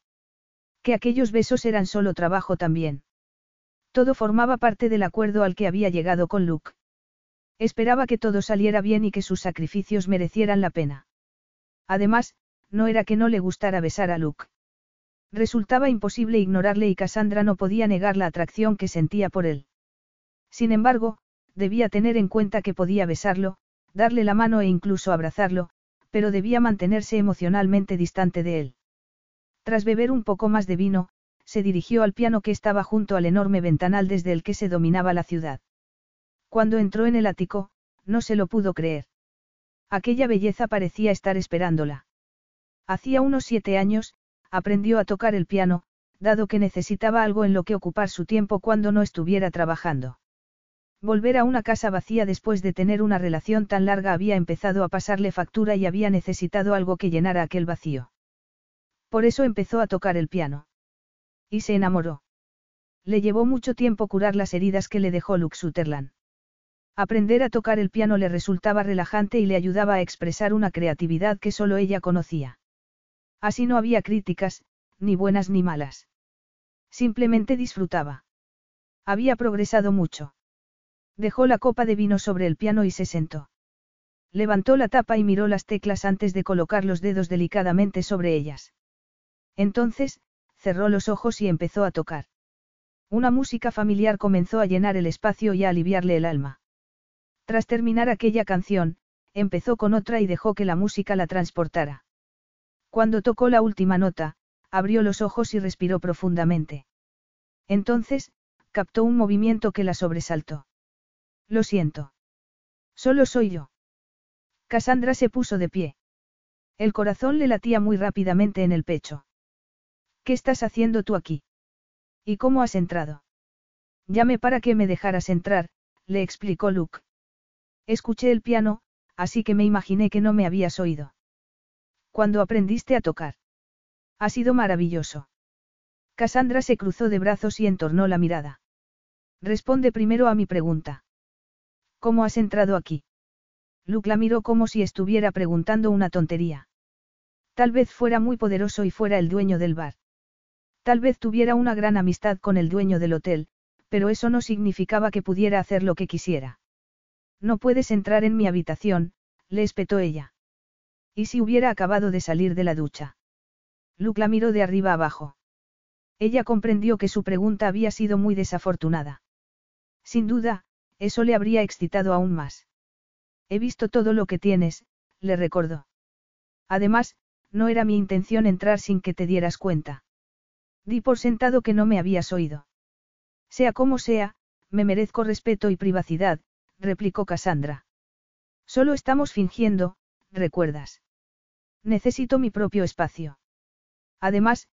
Que aquellos besos eran solo trabajo también. Todo formaba parte del acuerdo al que había llegado con Luke. Esperaba que todo saliera bien y que sus sacrificios merecieran la pena. Además, no era que no le gustara besar a Luke. Resultaba imposible ignorarle y Cassandra no podía negar la atracción que sentía por él. Sin embargo, debía tener en cuenta que podía besarlo, darle la mano e incluso abrazarlo, pero debía mantenerse emocionalmente distante de él. Tras beber un poco más de vino, se dirigió al piano que estaba junto al enorme ventanal desde el que se dominaba la ciudad. Cuando entró en el ático, no se lo pudo creer. Aquella belleza parecía estar esperándola. Hacía unos siete años, aprendió a tocar el piano, dado que necesitaba algo en lo que ocupar su tiempo cuando no estuviera trabajando. Volver a una casa vacía después de tener una relación tan larga había empezado a pasarle factura y había necesitado algo que llenara aquel vacío. Por eso empezó a tocar el piano. Y se enamoró. Le llevó mucho tiempo curar las heridas que le dejó Luke Sutherland. Aprender a tocar el piano le resultaba relajante y le ayudaba a expresar una creatividad que solo ella conocía. Así no había críticas, ni buenas ni malas. Simplemente disfrutaba. Había progresado mucho. Dejó la copa de vino sobre el piano y se sentó. Levantó la tapa y miró las teclas antes de colocar los dedos delicadamente sobre ellas. Entonces, cerró los ojos y empezó a tocar. Una música familiar comenzó a llenar el espacio y a aliviarle el alma. Tras terminar aquella canción, empezó con otra y dejó que la música la transportara. Cuando tocó la última nota, abrió los ojos y respiró profundamente. Entonces, captó un movimiento que la sobresaltó. Lo siento. Solo soy yo. Cassandra se puso de pie. El corazón le latía muy rápidamente en el pecho. ¿Qué estás haciendo tú aquí? ¿Y cómo has entrado? Llamé para que me dejaras entrar, le explicó Luke. Escuché el piano, así que me imaginé que no me habías oído. Cuando aprendiste a tocar? Ha sido maravilloso. Cassandra se cruzó de brazos y entornó la mirada. Responde primero a mi pregunta. ¿Cómo has entrado aquí? Luke la miró como si estuviera preguntando una tontería. Tal vez fuera muy poderoso y fuera el dueño del bar. Tal vez tuviera una gran amistad con el dueño del hotel, pero eso no significaba que pudiera hacer lo que quisiera. No puedes entrar en mi habitación, le espetó ella. ¿Y si hubiera acabado de salir de la ducha? Luke la miró de arriba abajo. Ella comprendió que su pregunta había sido muy desafortunada. Sin duda, eso le habría excitado aún más. He visto todo lo que tienes, le recordó. Además, no era mi intención entrar sin que te dieras cuenta. Di por sentado que no me habías oído. Sea como sea, me merezco respeto y privacidad, replicó Cassandra. Solo estamos fingiendo, recuerdas. Necesito mi propio espacio. Además,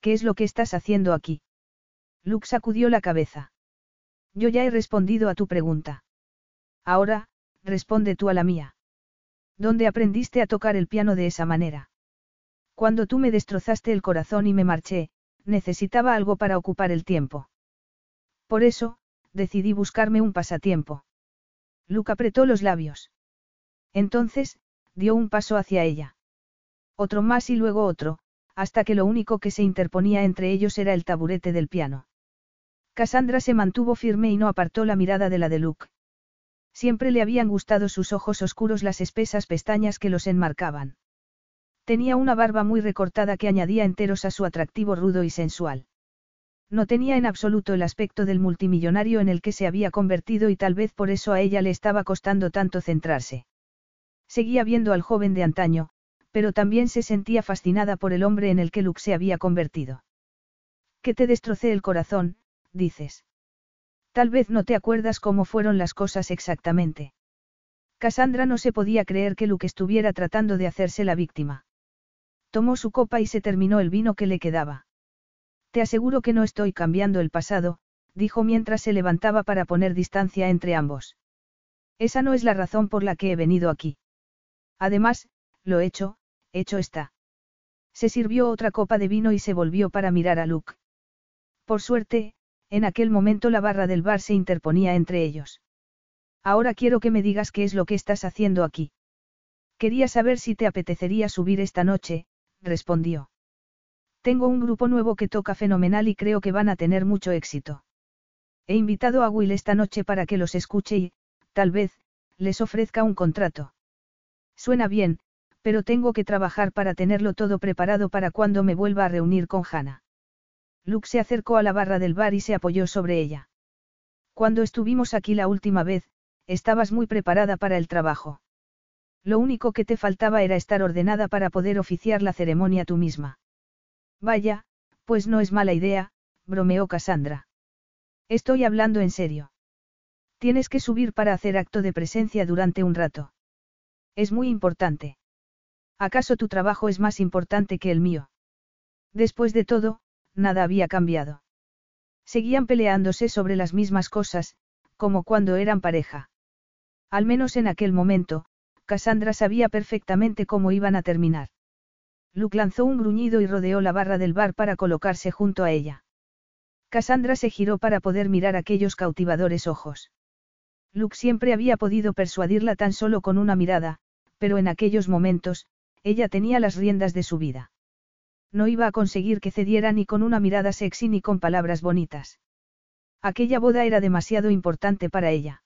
¿qué es lo que estás haciendo aquí? Luke sacudió la cabeza. Yo ya he respondido a tu pregunta. Ahora, responde tú a la mía. ¿Dónde aprendiste a tocar el piano de esa manera? Cuando tú me destrozaste el corazón y me marché, necesitaba algo para ocupar el tiempo. Por eso, decidí buscarme un pasatiempo. Luke apretó los labios. Entonces, dio un paso hacia ella. Otro más y luego otro, hasta que lo único que se interponía entre ellos era el taburete del piano. Cassandra se mantuvo firme y no apartó la mirada de la de Luke. Siempre le habían gustado sus ojos oscuros las espesas pestañas que los enmarcaban. Tenía una barba muy recortada que añadía enteros a su atractivo rudo y sensual. No tenía en absoluto el aspecto del multimillonario en el que se había convertido y tal vez por eso a ella le estaba costando tanto centrarse. Seguía viendo al joven de antaño, pero también se sentía fascinada por el hombre en el que Luke se había convertido. Que te destrocé el corazón, dices. Tal vez no te acuerdas cómo fueron las cosas exactamente. Cassandra no se podía creer que Luke estuviera tratando de hacerse la víctima. Tomó su copa y se terminó el vino que le quedaba. Te aseguro que no estoy cambiando el pasado, dijo mientras se levantaba para poner distancia entre ambos. Esa no es la razón por la que he venido aquí. Además, lo hecho, hecho está. Se sirvió otra copa de vino y se volvió para mirar a Luke. Por suerte, en aquel momento la barra del bar se interponía entre ellos. Ahora quiero que me digas qué es lo que estás haciendo aquí. Quería saber si te apetecería subir esta noche, respondió. Tengo un grupo nuevo que toca fenomenal y creo que van a tener mucho éxito. He invitado a Will esta noche para que los escuche y, tal vez, les ofrezca un contrato. Suena bien, pero tengo que trabajar para tenerlo todo preparado para cuando me vuelva a reunir con Hannah. Luke se acercó a la barra del bar y se apoyó sobre ella. Cuando estuvimos aquí la última vez, estabas muy preparada para el trabajo. Lo único que te faltaba era estar ordenada para poder oficiar la ceremonia tú misma. Vaya, pues no es mala idea, bromeó Cassandra. Estoy hablando en serio. Tienes que subir para hacer acto de presencia durante un rato. Es muy importante. ¿Acaso tu trabajo es más importante que el mío? Después de todo, nada había cambiado. Seguían peleándose sobre las mismas cosas, como cuando eran pareja. Al menos en aquel momento, Cassandra sabía perfectamente cómo iban a terminar. Luke lanzó un gruñido y rodeó la barra del bar para colocarse junto a ella. Cassandra se giró para poder mirar aquellos cautivadores ojos. Luke siempre había podido persuadirla tan solo con una mirada, pero en aquellos momentos, ella tenía las riendas de su vida. No iba a conseguir que cediera ni con una mirada sexy ni con palabras bonitas. Aquella boda era demasiado importante para ella.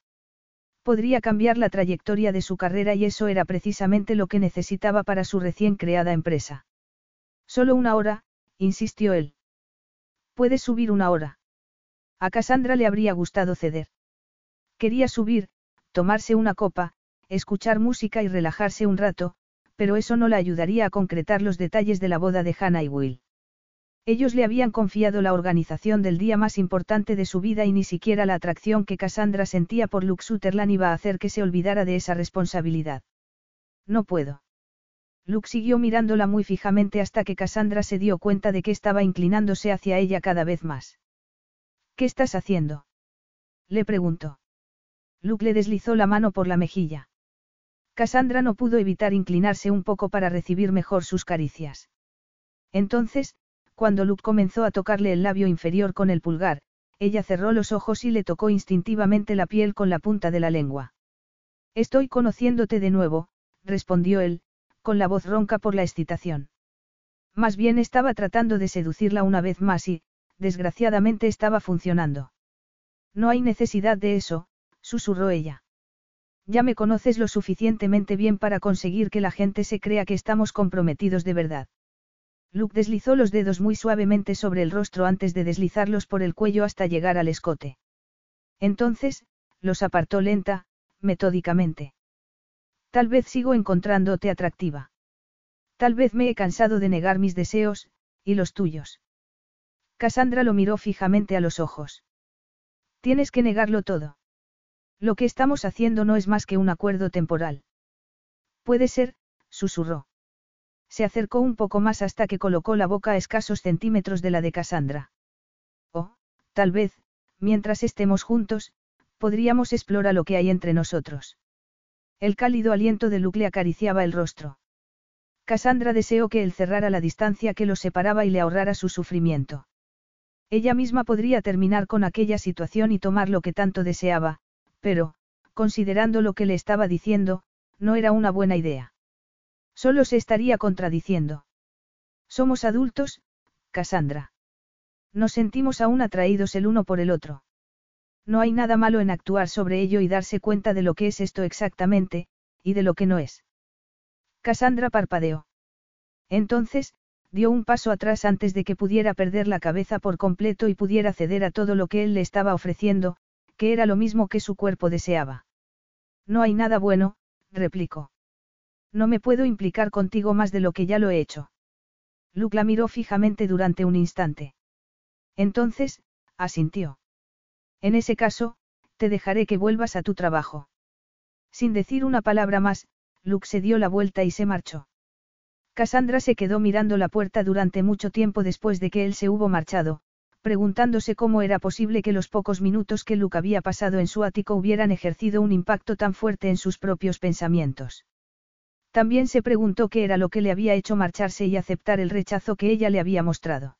Podría cambiar la trayectoria de su carrera y eso era precisamente lo que necesitaba para su recién creada empresa. Solo una hora, insistió él. Puedes subir una hora. A Cassandra le habría gustado ceder. Quería subir, tomarse una copa, escuchar música y relajarse un rato, pero eso no la ayudaría a concretar los detalles de la boda de Hannah y Will. Ellos le habían confiado la organización del día más importante de su vida y ni siquiera la atracción que Cassandra sentía por Luke Sutherland iba a hacer que se olvidara de esa responsabilidad. No puedo. Luke siguió mirándola muy fijamente hasta que Cassandra se dio cuenta de que estaba inclinándose hacia ella cada vez más. ¿Qué estás haciendo? Le preguntó. Luke le deslizó la mano por la mejilla. Cassandra no pudo evitar inclinarse un poco para recibir mejor sus caricias. Entonces, cuando Luke comenzó a tocarle el labio inferior con el pulgar, ella cerró los ojos y le tocó instintivamente la piel con la punta de la lengua. Estoy conociéndote de nuevo, respondió él, con la voz ronca por la excitación. Más bien estaba tratando de seducirla una vez más y, desgraciadamente estaba funcionando. No hay necesidad de eso, susurró ella. Ya me conoces lo suficientemente bien para conseguir que la gente se crea que estamos comprometidos de verdad. Luke deslizó los dedos muy suavemente sobre el rostro antes de deslizarlos por el cuello hasta llegar al escote. Entonces, los apartó lenta, metódicamente. Tal vez sigo encontrándote atractiva. Tal vez me he cansado de negar mis deseos, y los tuyos. Cassandra lo miró fijamente a los ojos. Tienes que negarlo todo. Lo que estamos haciendo no es más que un acuerdo temporal. Puede ser, susurró se acercó un poco más hasta que colocó la boca a escasos centímetros de la de Cassandra. Oh, tal vez, mientras estemos juntos, podríamos explorar lo que hay entre nosotros. El cálido aliento de Luke le acariciaba el rostro. Cassandra deseó que él cerrara la distancia que los separaba y le ahorrara su sufrimiento. Ella misma podría terminar con aquella situación y tomar lo que tanto deseaba, pero, considerando lo que le estaba diciendo, no era una buena idea. Solo se estaría contradiciendo. Somos adultos, Cassandra. Nos sentimos aún atraídos el uno por el otro. No hay nada malo en actuar sobre ello y darse cuenta de lo que es esto exactamente, y de lo que no es. Cassandra parpadeó. Entonces, dio un paso atrás antes de que pudiera perder la cabeza por completo y pudiera ceder a todo lo que él le estaba ofreciendo, que era lo mismo que su cuerpo deseaba. No hay nada bueno, replicó. No me puedo implicar contigo más de lo que ya lo he hecho. Luke la miró fijamente durante un instante. Entonces, asintió. En ese caso, te dejaré que vuelvas a tu trabajo. Sin decir una palabra más, Luke se dio la vuelta y se marchó. Cassandra se quedó mirando la puerta durante mucho tiempo después de que él se hubo marchado, preguntándose cómo era posible que los pocos minutos que Luke había pasado en su ático hubieran ejercido un impacto tan fuerte en sus propios pensamientos. También se preguntó qué era lo que le había hecho marcharse y aceptar el rechazo que ella le había mostrado.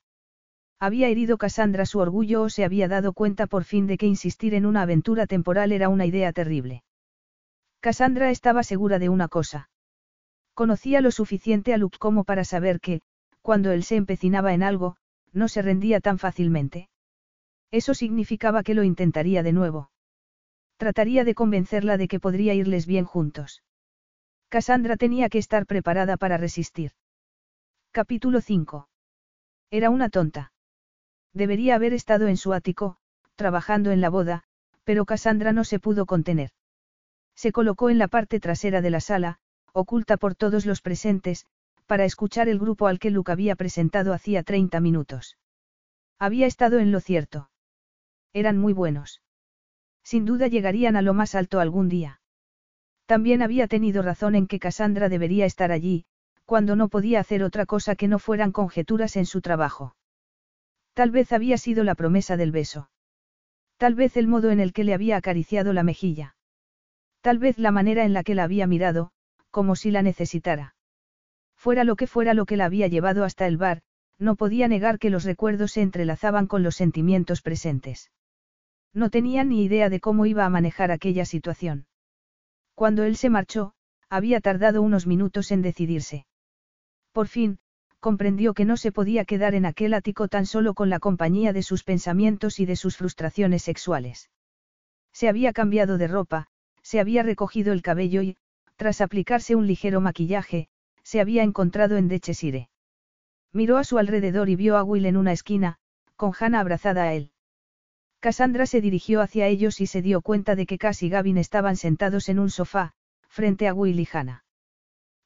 ¿Había herido Cassandra su orgullo o se había dado cuenta por fin de que insistir en una aventura temporal era una idea terrible? Cassandra estaba segura de una cosa. Conocía lo suficiente a Luke como para saber que, cuando él se empecinaba en algo, no se rendía tan fácilmente. Eso significaba que lo intentaría de nuevo. Trataría de convencerla de que podría irles bien juntos. Cassandra tenía que estar preparada para resistir. Capítulo 5. Era una tonta. Debería haber estado en su ático, trabajando en la boda, pero Cassandra no se pudo contener. Se colocó en la parte trasera de la sala, oculta por todos los presentes, para escuchar el grupo al que Luke había presentado hacía 30 minutos. Había estado en lo cierto. Eran muy buenos. Sin duda llegarían a lo más alto algún día. También había tenido razón en que Cassandra debería estar allí, cuando no podía hacer otra cosa que no fueran conjeturas en su trabajo. Tal vez había sido la promesa del beso. Tal vez el modo en el que le había acariciado la mejilla. Tal vez la manera en la que la había mirado, como si la necesitara. Fuera lo que fuera lo que la había llevado hasta el bar, no podía negar que los recuerdos se entrelazaban con los sentimientos presentes. No tenía ni idea de cómo iba a manejar aquella situación. Cuando él se marchó, había tardado unos minutos en decidirse. Por fin, comprendió que no se podía quedar en aquel ático tan solo con la compañía de sus pensamientos y de sus frustraciones sexuales. Se había cambiado de ropa, se había recogido el cabello y, tras aplicarse un ligero maquillaje, se había encontrado en Dechesire. Miró a su alrededor y vio a Will en una esquina, con Hannah abrazada a él. Cassandra se dirigió hacia ellos y se dio cuenta de que Cass y Gavin estaban sentados en un sofá, frente a Will y Hannah.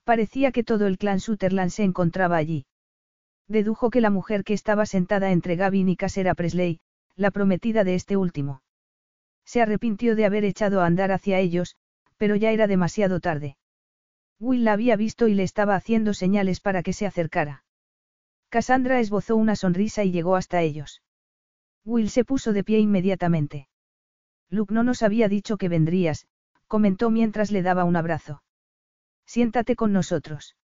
Parecía que todo el clan Sutherland se encontraba allí. Dedujo que la mujer que estaba sentada entre Gavin y Cass era Presley, la prometida de este último. Se arrepintió de haber echado a andar hacia ellos, pero ya era demasiado tarde. Will la había visto y le estaba haciendo señales para que se acercara. Cassandra esbozó una sonrisa y llegó hasta ellos. Will se puso de pie inmediatamente. Luke no nos había dicho que vendrías, comentó mientras le daba un abrazo. Siéntate con nosotros.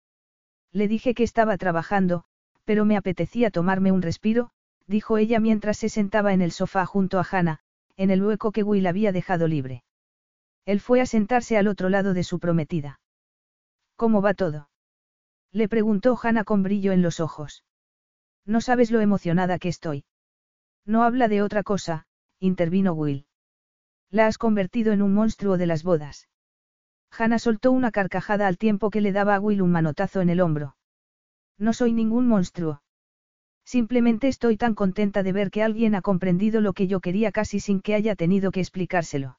Le dije que estaba trabajando, pero me apetecía tomarme un respiro, dijo ella mientras se sentaba en el sofá junto a Hannah, en el hueco que Will había dejado libre. Él fue a sentarse al otro lado de su prometida. ¿Cómo va todo? Le preguntó Hannah con brillo en los ojos. No sabes lo emocionada que estoy. No habla de otra cosa, intervino Will. La has convertido en un monstruo de las bodas. Hannah soltó una carcajada al tiempo que le daba a Will un manotazo en el hombro. No soy ningún monstruo. Simplemente estoy tan contenta de ver que alguien ha comprendido lo que yo quería casi sin que haya tenido que explicárselo.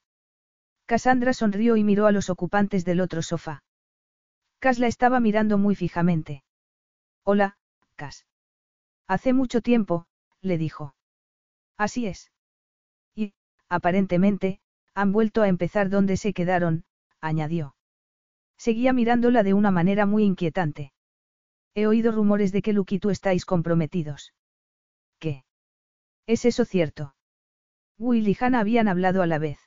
Cassandra sonrió y miró a los ocupantes del otro sofá. Cas la estaba mirando muy fijamente. Hola, Cas. Hace mucho tiempo, le dijo. Así es. Y, aparentemente, han vuelto a empezar donde se quedaron, añadió. Seguía mirándola de una manera muy inquietante. He oído rumores de que Luke y tú estáis comprometidos. ¿Qué? ¿Es eso cierto? Will y Hannah habían hablado a la vez.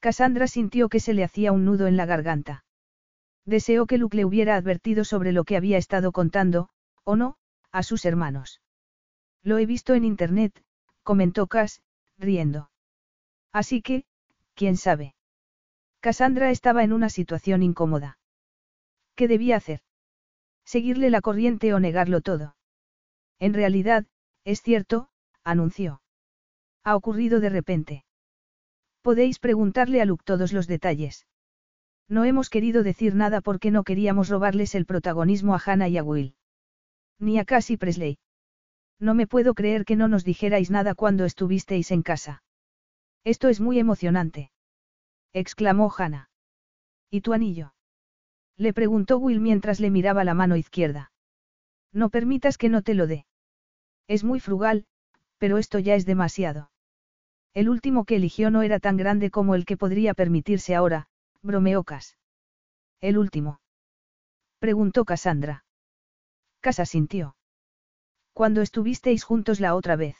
Cassandra sintió que se le hacía un nudo en la garganta. Deseó que Luke le hubiera advertido sobre lo que había estado contando, o no, a sus hermanos. Lo he visto en internet, comentó Cass, riendo. Así que, quién sabe. Cassandra estaba en una situación incómoda. ¿Qué debía hacer? ¿Seguirle la corriente o negarlo todo? En realidad, es cierto, anunció. Ha ocurrido de repente. Podéis preguntarle a Luke todos los detalles. No hemos querido decir nada porque no queríamos robarles el protagonismo a Hannah y a Will. Ni a Cassie Presley. No me puedo creer que no nos dijerais nada cuando estuvisteis en casa. Esto es muy emocionante. exclamó Hannah. ¿Y tu anillo? Le preguntó Will mientras le miraba la mano izquierda. No permitas que no te lo dé. Es muy frugal, pero esto ya es demasiado. El último que eligió no era tan grande como el que podría permitirse ahora, bromeó Cas. El último. Preguntó Cassandra. Casa sintió. Cuando estuvisteis juntos la otra vez.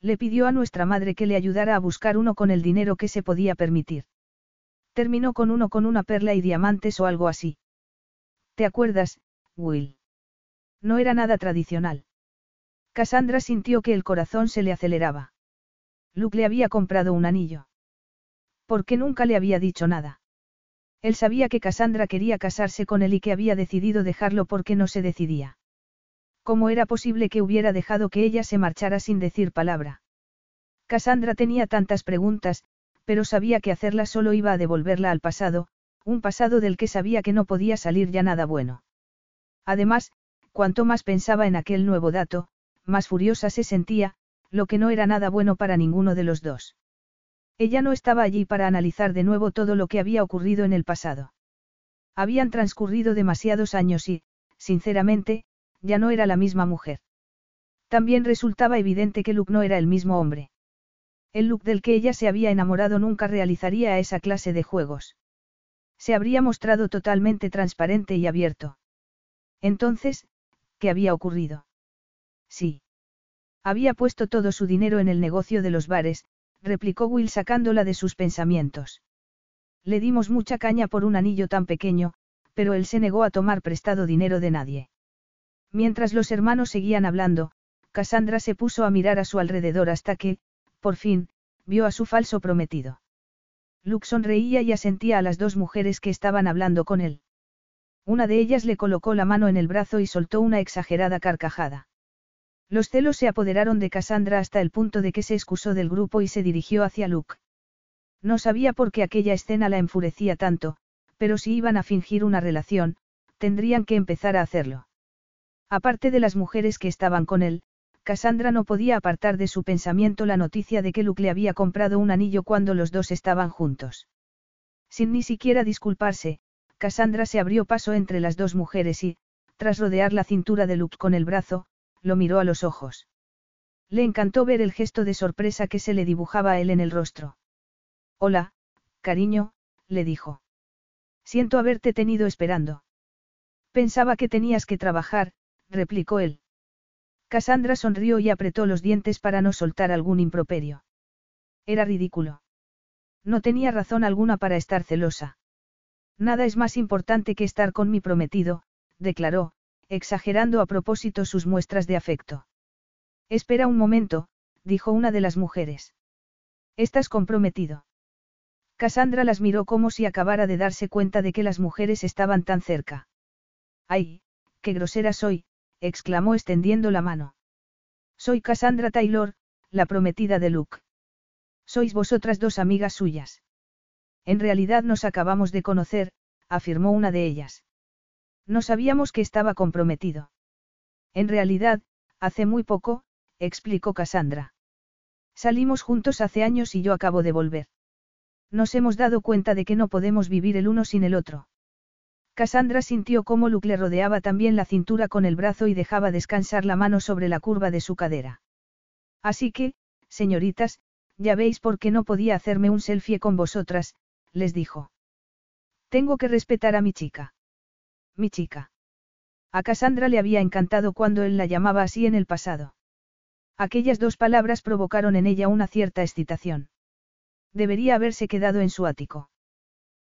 Le pidió a nuestra madre que le ayudara a buscar uno con el dinero que se podía permitir. Terminó con uno con una perla y diamantes o algo así. ¿Te acuerdas, Will? No era nada tradicional. Cassandra sintió que el corazón se le aceleraba. Luke le había comprado un anillo. ¿Por qué nunca le había dicho nada? Él sabía que Cassandra quería casarse con él y que había decidido dejarlo porque no se decidía. ¿Cómo era posible que hubiera dejado que ella se marchara sin decir palabra? Cassandra tenía tantas preguntas, pero sabía que hacerla solo iba a devolverla al pasado, un pasado del que sabía que no podía salir ya nada bueno. Además, cuanto más pensaba en aquel nuevo dato, más furiosa se sentía, lo que no era nada bueno para ninguno de los dos. Ella no estaba allí para analizar de nuevo todo lo que había ocurrido en el pasado. Habían transcurrido demasiados años y, sinceramente, ya no era la misma mujer. También resultaba evidente que Luke no era el mismo hombre. El Luke del que ella se había enamorado nunca realizaría esa clase de juegos. Se habría mostrado totalmente transparente y abierto. Entonces, ¿qué había ocurrido? Sí. Había puesto todo su dinero en el negocio de los bares, replicó Will sacándola de sus pensamientos. Le dimos mucha caña por un anillo tan pequeño, pero él se negó a tomar prestado dinero de nadie. Mientras los hermanos seguían hablando, Cassandra se puso a mirar a su alrededor hasta que, por fin, vio a su falso prometido. Luke sonreía y asentía a las dos mujeres que estaban hablando con él. Una de ellas le colocó la mano en el brazo y soltó una exagerada carcajada. Los celos se apoderaron de Cassandra hasta el punto de que se excusó del grupo y se dirigió hacia Luke. No sabía por qué aquella escena la enfurecía tanto, pero si iban a fingir una relación, tendrían que empezar a hacerlo. Aparte de las mujeres que estaban con él, Cassandra no podía apartar de su pensamiento la noticia de que Luke le había comprado un anillo cuando los dos estaban juntos. Sin ni siquiera disculparse, Cassandra se abrió paso entre las dos mujeres y, tras rodear la cintura de Luke con el brazo, lo miró a los ojos. Le encantó ver el gesto de sorpresa que se le dibujaba a él en el rostro. Hola, cariño, le dijo. Siento haberte tenido esperando. Pensaba que tenías que trabajar, replicó él. Cassandra sonrió y apretó los dientes para no soltar algún improperio. Era ridículo. No tenía razón alguna para estar celosa. Nada es más importante que estar con mi prometido, declaró, exagerando a propósito sus muestras de afecto. Espera un momento, dijo una de las mujeres. ¿Estás comprometido? Cassandra las miró como si acabara de darse cuenta de que las mujeres estaban tan cerca. ¡Ay, qué grosera soy! Exclamó extendiendo la mano. Soy Cassandra Taylor, la prometida de Luke. Sois vosotras dos amigas suyas. En realidad nos acabamos de conocer, afirmó una de ellas. No sabíamos que estaba comprometido. En realidad, hace muy poco, explicó Cassandra. Salimos juntos hace años y yo acabo de volver. Nos hemos dado cuenta de que no podemos vivir el uno sin el otro. Cassandra sintió cómo Luke le rodeaba también la cintura con el brazo y dejaba descansar la mano sobre la curva de su cadera. Así que, señoritas, ya veis por qué no podía hacerme un selfie con vosotras, les dijo. Tengo que respetar a mi chica. Mi chica. A Cassandra le había encantado cuando él la llamaba así en el pasado. Aquellas dos palabras provocaron en ella una cierta excitación. Debería haberse quedado en su ático.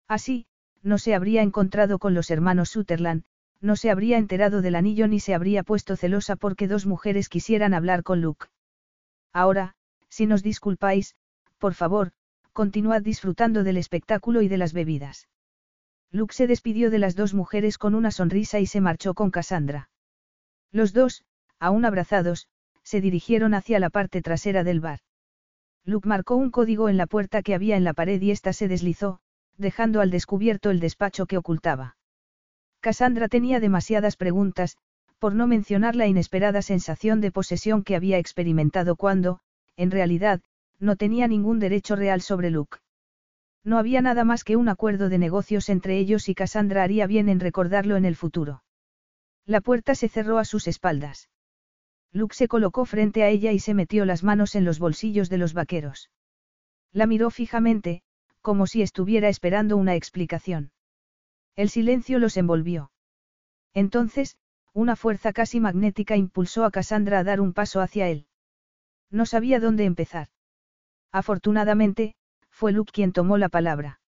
Así, no se habría encontrado con los hermanos Sutherland, no se habría enterado del anillo ni se habría puesto celosa porque dos mujeres quisieran hablar con Luke. Ahora, si nos disculpáis, por favor, continuad disfrutando del espectáculo y de las bebidas. Luke se despidió de las dos mujeres con una sonrisa y se marchó con Cassandra. Los dos, aún abrazados, se dirigieron hacia la parte trasera del bar. Luke marcó un código en la puerta que había en la pared y ésta se deslizó, dejando al descubierto el despacho que ocultaba. Cassandra tenía demasiadas preguntas, por no mencionar la inesperada sensación de posesión que había experimentado cuando, en realidad, no tenía ningún derecho real sobre Luke. No había nada más que un acuerdo de negocios entre ellos y Cassandra haría bien en recordarlo en el futuro. La puerta se cerró a sus espaldas. Luke se colocó frente a ella y se metió las manos en los bolsillos de los vaqueros. La miró fijamente, como si estuviera esperando una explicación. El silencio los envolvió. Entonces, una fuerza casi magnética impulsó a Cassandra a dar un paso hacia él. No sabía dónde empezar. Afortunadamente, fue Luke quien tomó la palabra.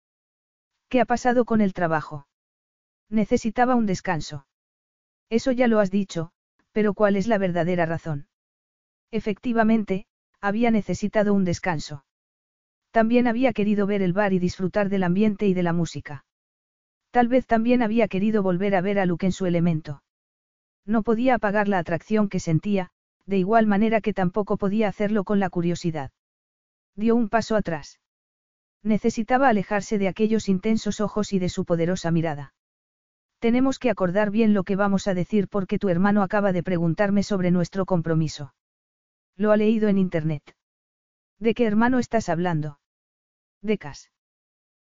¿Qué ha pasado con el trabajo? Necesitaba un descanso. Eso ya lo has dicho, pero ¿cuál es la verdadera razón? Efectivamente, había necesitado un descanso. También había querido ver el bar y disfrutar del ambiente y de la música. Tal vez también había querido volver a ver a Luke en su elemento. No podía apagar la atracción que sentía, de igual manera que tampoco podía hacerlo con la curiosidad. Dio un paso atrás. Necesitaba alejarse de aquellos intensos ojos y de su poderosa mirada. Tenemos que acordar bien lo que vamos a decir porque tu hermano acaba de preguntarme sobre nuestro compromiso. Lo ha leído en Internet. ¿De qué hermano estás hablando? De Cas.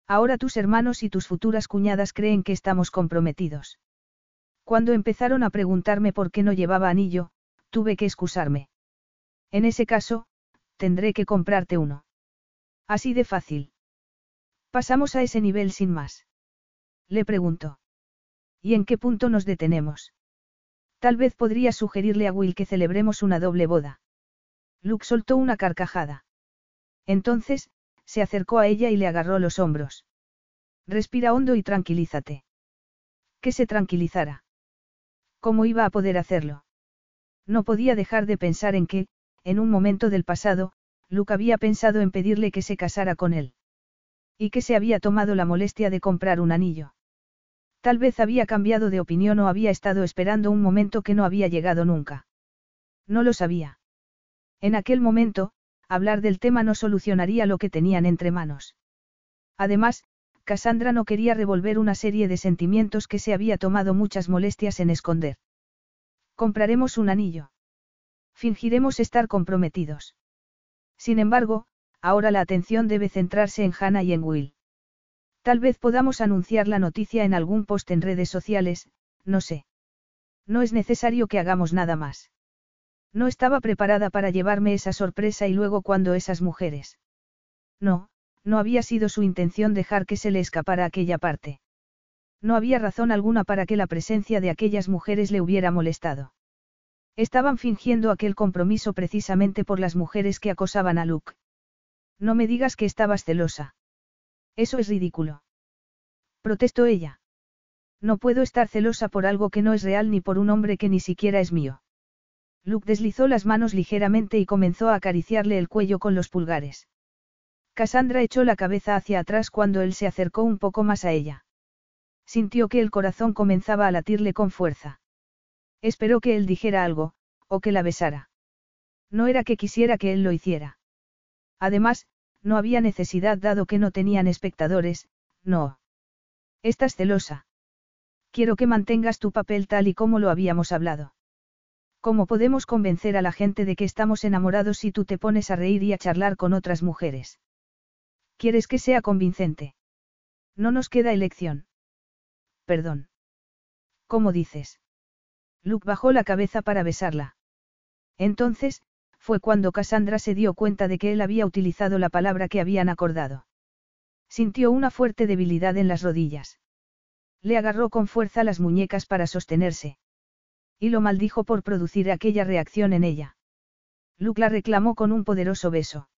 Ahora tus hermanos y tus futuras cuñadas creen que estamos comprometidos. Cuando empezaron a preguntarme por qué no llevaba anillo, tuve que excusarme. En ese caso, tendré que comprarte uno. Así de fácil. Pasamos a ese nivel sin más. Le pregunto. ¿Y en qué punto nos detenemos? Tal vez podría sugerirle a Will que celebremos una doble boda. Luke soltó una carcajada. Entonces, se acercó a ella y le agarró los hombros. Respira hondo y tranquilízate. Que se tranquilizara. ¿Cómo iba a poder hacerlo? No podía dejar de pensar en que, en un momento del pasado, Luke había pensado en pedirle que se casara con él. Y que se había tomado la molestia de comprar un anillo. Tal vez había cambiado de opinión o había estado esperando un momento que no había llegado nunca. No lo sabía. En aquel momento, hablar del tema no solucionaría lo que tenían entre manos. Además, Cassandra no quería revolver una serie de sentimientos que se había tomado muchas molestias en esconder. Compraremos un anillo. Fingiremos estar comprometidos. Sin embargo, ahora la atención debe centrarse en Hannah y en Will. Tal vez podamos anunciar la noticia en algún post en redes sociales, no sé. No es necesario que hagamos nada más. No estaba preparada para llevarme esa sorpresa y luego cuando esas mujeres. No, no había sido su intención dejar que se le escapara aquella parte. No había razón alguna para que la presencia de aquellas mujeres le hubiera molestado. Estaban fingiendo aquel compromiso precisamente por las mujeres que acosaban a Luke. No me digas que estabas celosa. Eso es ridículo. Protestó ella. No puedo estar celosa por algo que no es real ni por un hombre que ni siquiera es mío. Luke deslizó las manos ligeramente y comenzó a acariciarle el cuello con los pulgares. Cassandra echó la cabeza hacia atrás cuando él se acercó un poco más a ella. Sintió que el corazón comenzaba a latirle con fuerza. Esperó que él dijera algo, o que la besara. No era que quisiera que él lo hiciera. Además, no había necesidad dado que no tenían espectadores, no. Estás celosa. Quiero que mantengas tu papel tal y como lo habíamos hablado. ¿Cómo podemos convencer a la gente de que estamos enamorados si tú te pones a reír y a charlar con otras mujeres? ¿Quieres que sea convincente? No nos queda elección. Perdón. ¿Cómo dices? Luke bajó la cabeza para besarla. Entonces, fue cuando Cassandra se dio cuenta de que él había utilizado la palabra que habían acordado. Sintió una fuerte debilidad en las rodillas. Le agarró con fuerza las muñecas para sostenerse. Y lo maldijo por producir aquella reacción en ella. Luke la reclamó con un poderoso beso.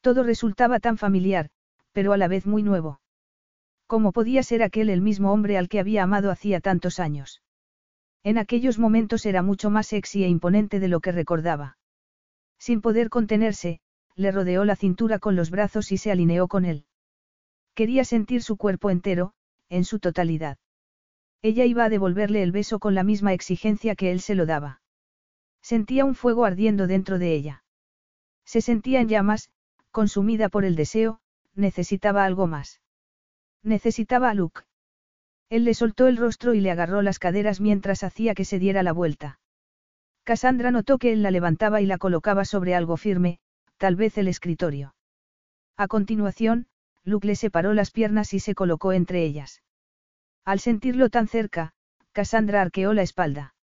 Todo resultaba tan familiar, pero a la vez muy nuevo. ¿Cómo podía ser aquel el mismo hombre al que había amado hacía tantos años? En aquellos momentos era mucho más sexy e imponente de lo que recordaba. Sin poder contenerse, le rodeó la cintura con los brazos y se alineó con él. Quería sentir su cuerpo entero, en su totalidad. Ella iba a devolverle el beso con la misma exigencia que él se lo daba. Sentía un fuego ardiendo dentro de ella. Se sentía en llamas, consumida por el deseo, necesitaba algo más. Necesitaba a Luke. Él le soltó el rostro y le agarró las caderas mientras hacía que se diera la vuelta. Cassandra notó que él la levantaba y la colocaba sobre algo firme, tal vez el escritorio. A continuación, Luke le separó las piernas y se colocó entre ellas. Al sentirlo tan cerca, Cassandra arqueó la espalda.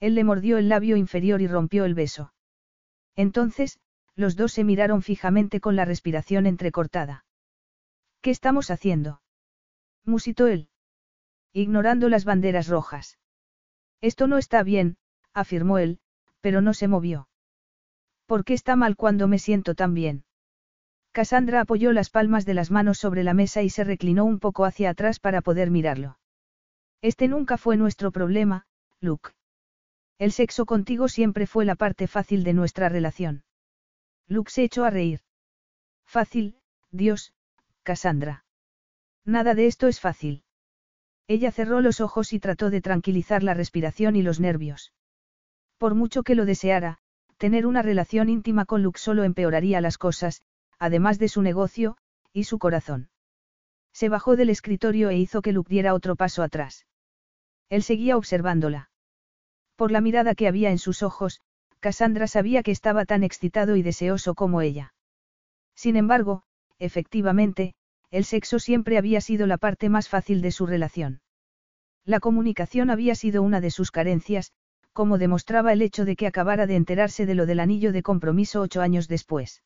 Él le mordió el labio inferior y rompió el beso. Entonces, los dos se miraron fijamente con la respiración entrecortada. ¿Qué estamos haciendo? musitó él. Ignorando las banderas rojas. Esto no está bien, afirmó él, pero no se movió. ¿Por qué está mal cuando me siento tan bien? Cassandra apoyó las palmas de las manos sobre la mesa y se reclinó un poco hacia atrás para poder mirarlo. Este nunca fue nuestro problema, Luke. El sexo contigo siempre fue la parte fácil de nuestra relación. Luke se echó a reír. Fácil, Dios, Cassandra. Nada de esto es fácil. Ella cerró los ojos y trató de tranquilizar la respiración y los nervios. Por mucho que lo deseara, tener una relación íntima con Luke solo empeoraría las cosas, además de su negocio, y su corazón. Se bajó del escritorio e hizo que Luke diera otro paso atrás. Él seguía observándola. Por la mirada que había en sus ojos, Cassandra sabía que estaba tan excitado y deseoso como ella. Sin embargo, efectivamente, el sexo siempre había sido la parte más fácil de su relación. La comunicación había sido una de sus carencias, como demostraba el hecho de que acabara de enterarse de lo del anillo de compromiso ocho años después.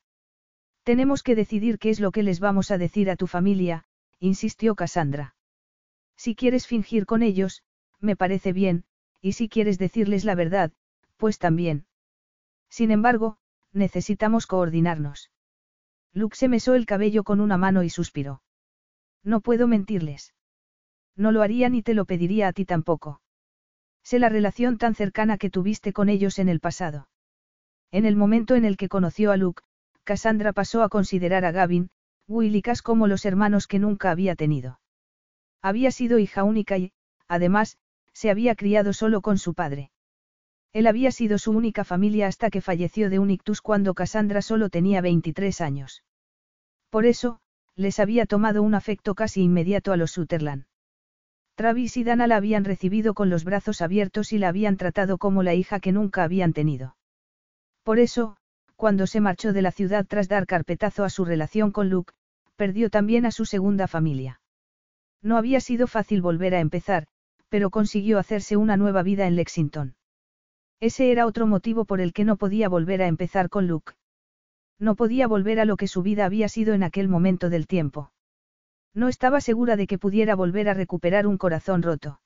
Tenemos que decidir qué es lo que les vamos a decir a tu familia, insistió Cassandra. Si quieres fingir con ellos, me parece bien, y si quieres decirles la verdad, pues también. Sin embargo, necesitamos coordinarnos. Luke se mesó el cabello con una mano y suspiró. No puedo mentirles. No lo haría ni te lo pediría a ti tampoco. Sé la relación tan cercana que tuviste con ellos en el pasado. En el momento en el que conoció a Luke, Cassandra pasó a considerar a Gavin, Will y como los hermanos que nunca había tenido. Había sido hija única y, además, se había criado solo con su padre. Él había sido su única familia hasta que falleció de un ictus cuando Cassandra solo tenía 23 años. Por eso, les había tomado un afecto casi inmediato a los Sutherland. Travis y Dana la habían recibido con los brazos abiertos y la habían tratado como la hija que nunca habían tenido. Por eso, cuando se marchó de la ciudad tras dar carpetazo a su relación con Luke, perdió también a su segunda familia. No había sido fácil volver a empezar, pero consiguió hacerse una nueva vida en Lexington. Ese era otro motivo por el que no podía volver a empezar con Luke. No podía volver a lo que su vida había sido en aquel momento del tiempo. No estaba segura de que pudiera volver a recuperar un corazón roto.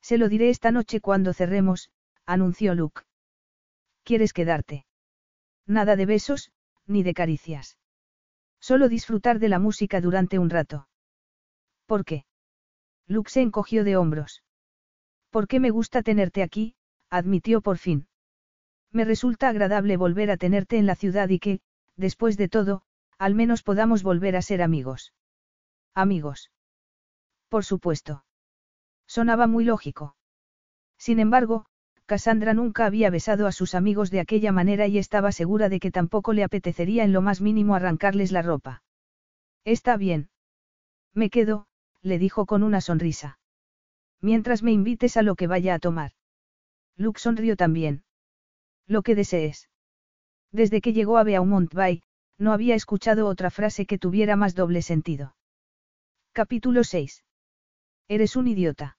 Se lo diré esta noche cuando cerremos, anunció Luke. ¿Quieres quedarte? Nada de besos, ni de caricias. Solo disfrutar de la música durante un rato. ¿Por qué? Luke se encogió de hombros. ¿Por qué me gusta tenerte aquí? admitió por fin. Me resulta agradable volver a tenerte en la ciudad y que, después de todo, al menos podamos volver a ser amigos. Amigos. Por supuesto. Sonaba muy lógico. Sin embargo, Cassandra nunca había besado a sus amigos de aquella manera y estaba segura de que tampoco le apetecería en lo más mínimo arrancarles la ropa. Está bien. Me quedo, le dijo con una sonrisa. Mientras me invites a lo que vaya a tomar. Luke sonrió también. Lo que desees. Desde que llegó a Beaumont Bay, no había escuchado otra frase que tuviera más doble sentido. Capítulo 6. Eres un idiota.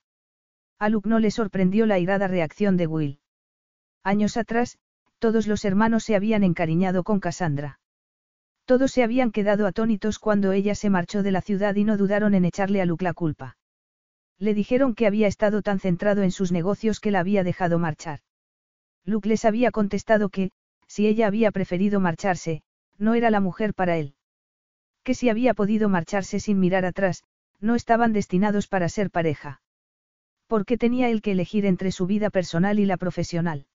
A Luke no le sorprendió la irada reacción de Will. Años atrás, todos los hermanos se habían encariñado con Cassandra. Todos se habían quedado atónitos cuando ella se marchó de la ciudad y no dudaron en echarle a Luke la culpa. Le dijeron que había estado tan centrado en sus negocios que la había dejado marchar. Luke les había contestado que, si ella había preferido marcharse, no era la mujer para él. Que si había podido marcharse sin mirar atrás, no estaban destinados para ser pareja. Porque tenía él que elegir entre su vida personal y la profesional.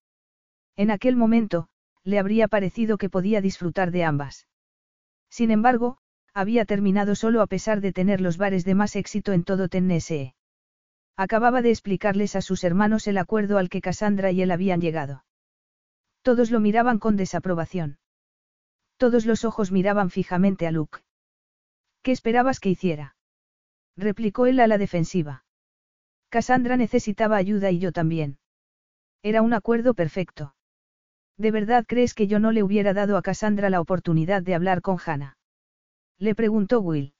En aquel momento, le habría parecido que podía disfrutar de ambas. Sin embargo, había terminado solo a pesar de tener los bares de más éxito en todo Tennessee. Acababa de explicarles a sus hermanos el acuerdo al que Cassandra y él habían llegado. Todos lo miraban con desaprobación. Todos los ojos miraban fijamente a Luke. ¿Qué esperabas que hiciera? replicó él a la defensiva. Cassandra necesitaba ayuda y yo también. Era un acuerdo perfecto. ¿De verdad crees que yo no le hubiera dado a Cassandra la oportunidad de hablar con Hannah? Le preguntó Will.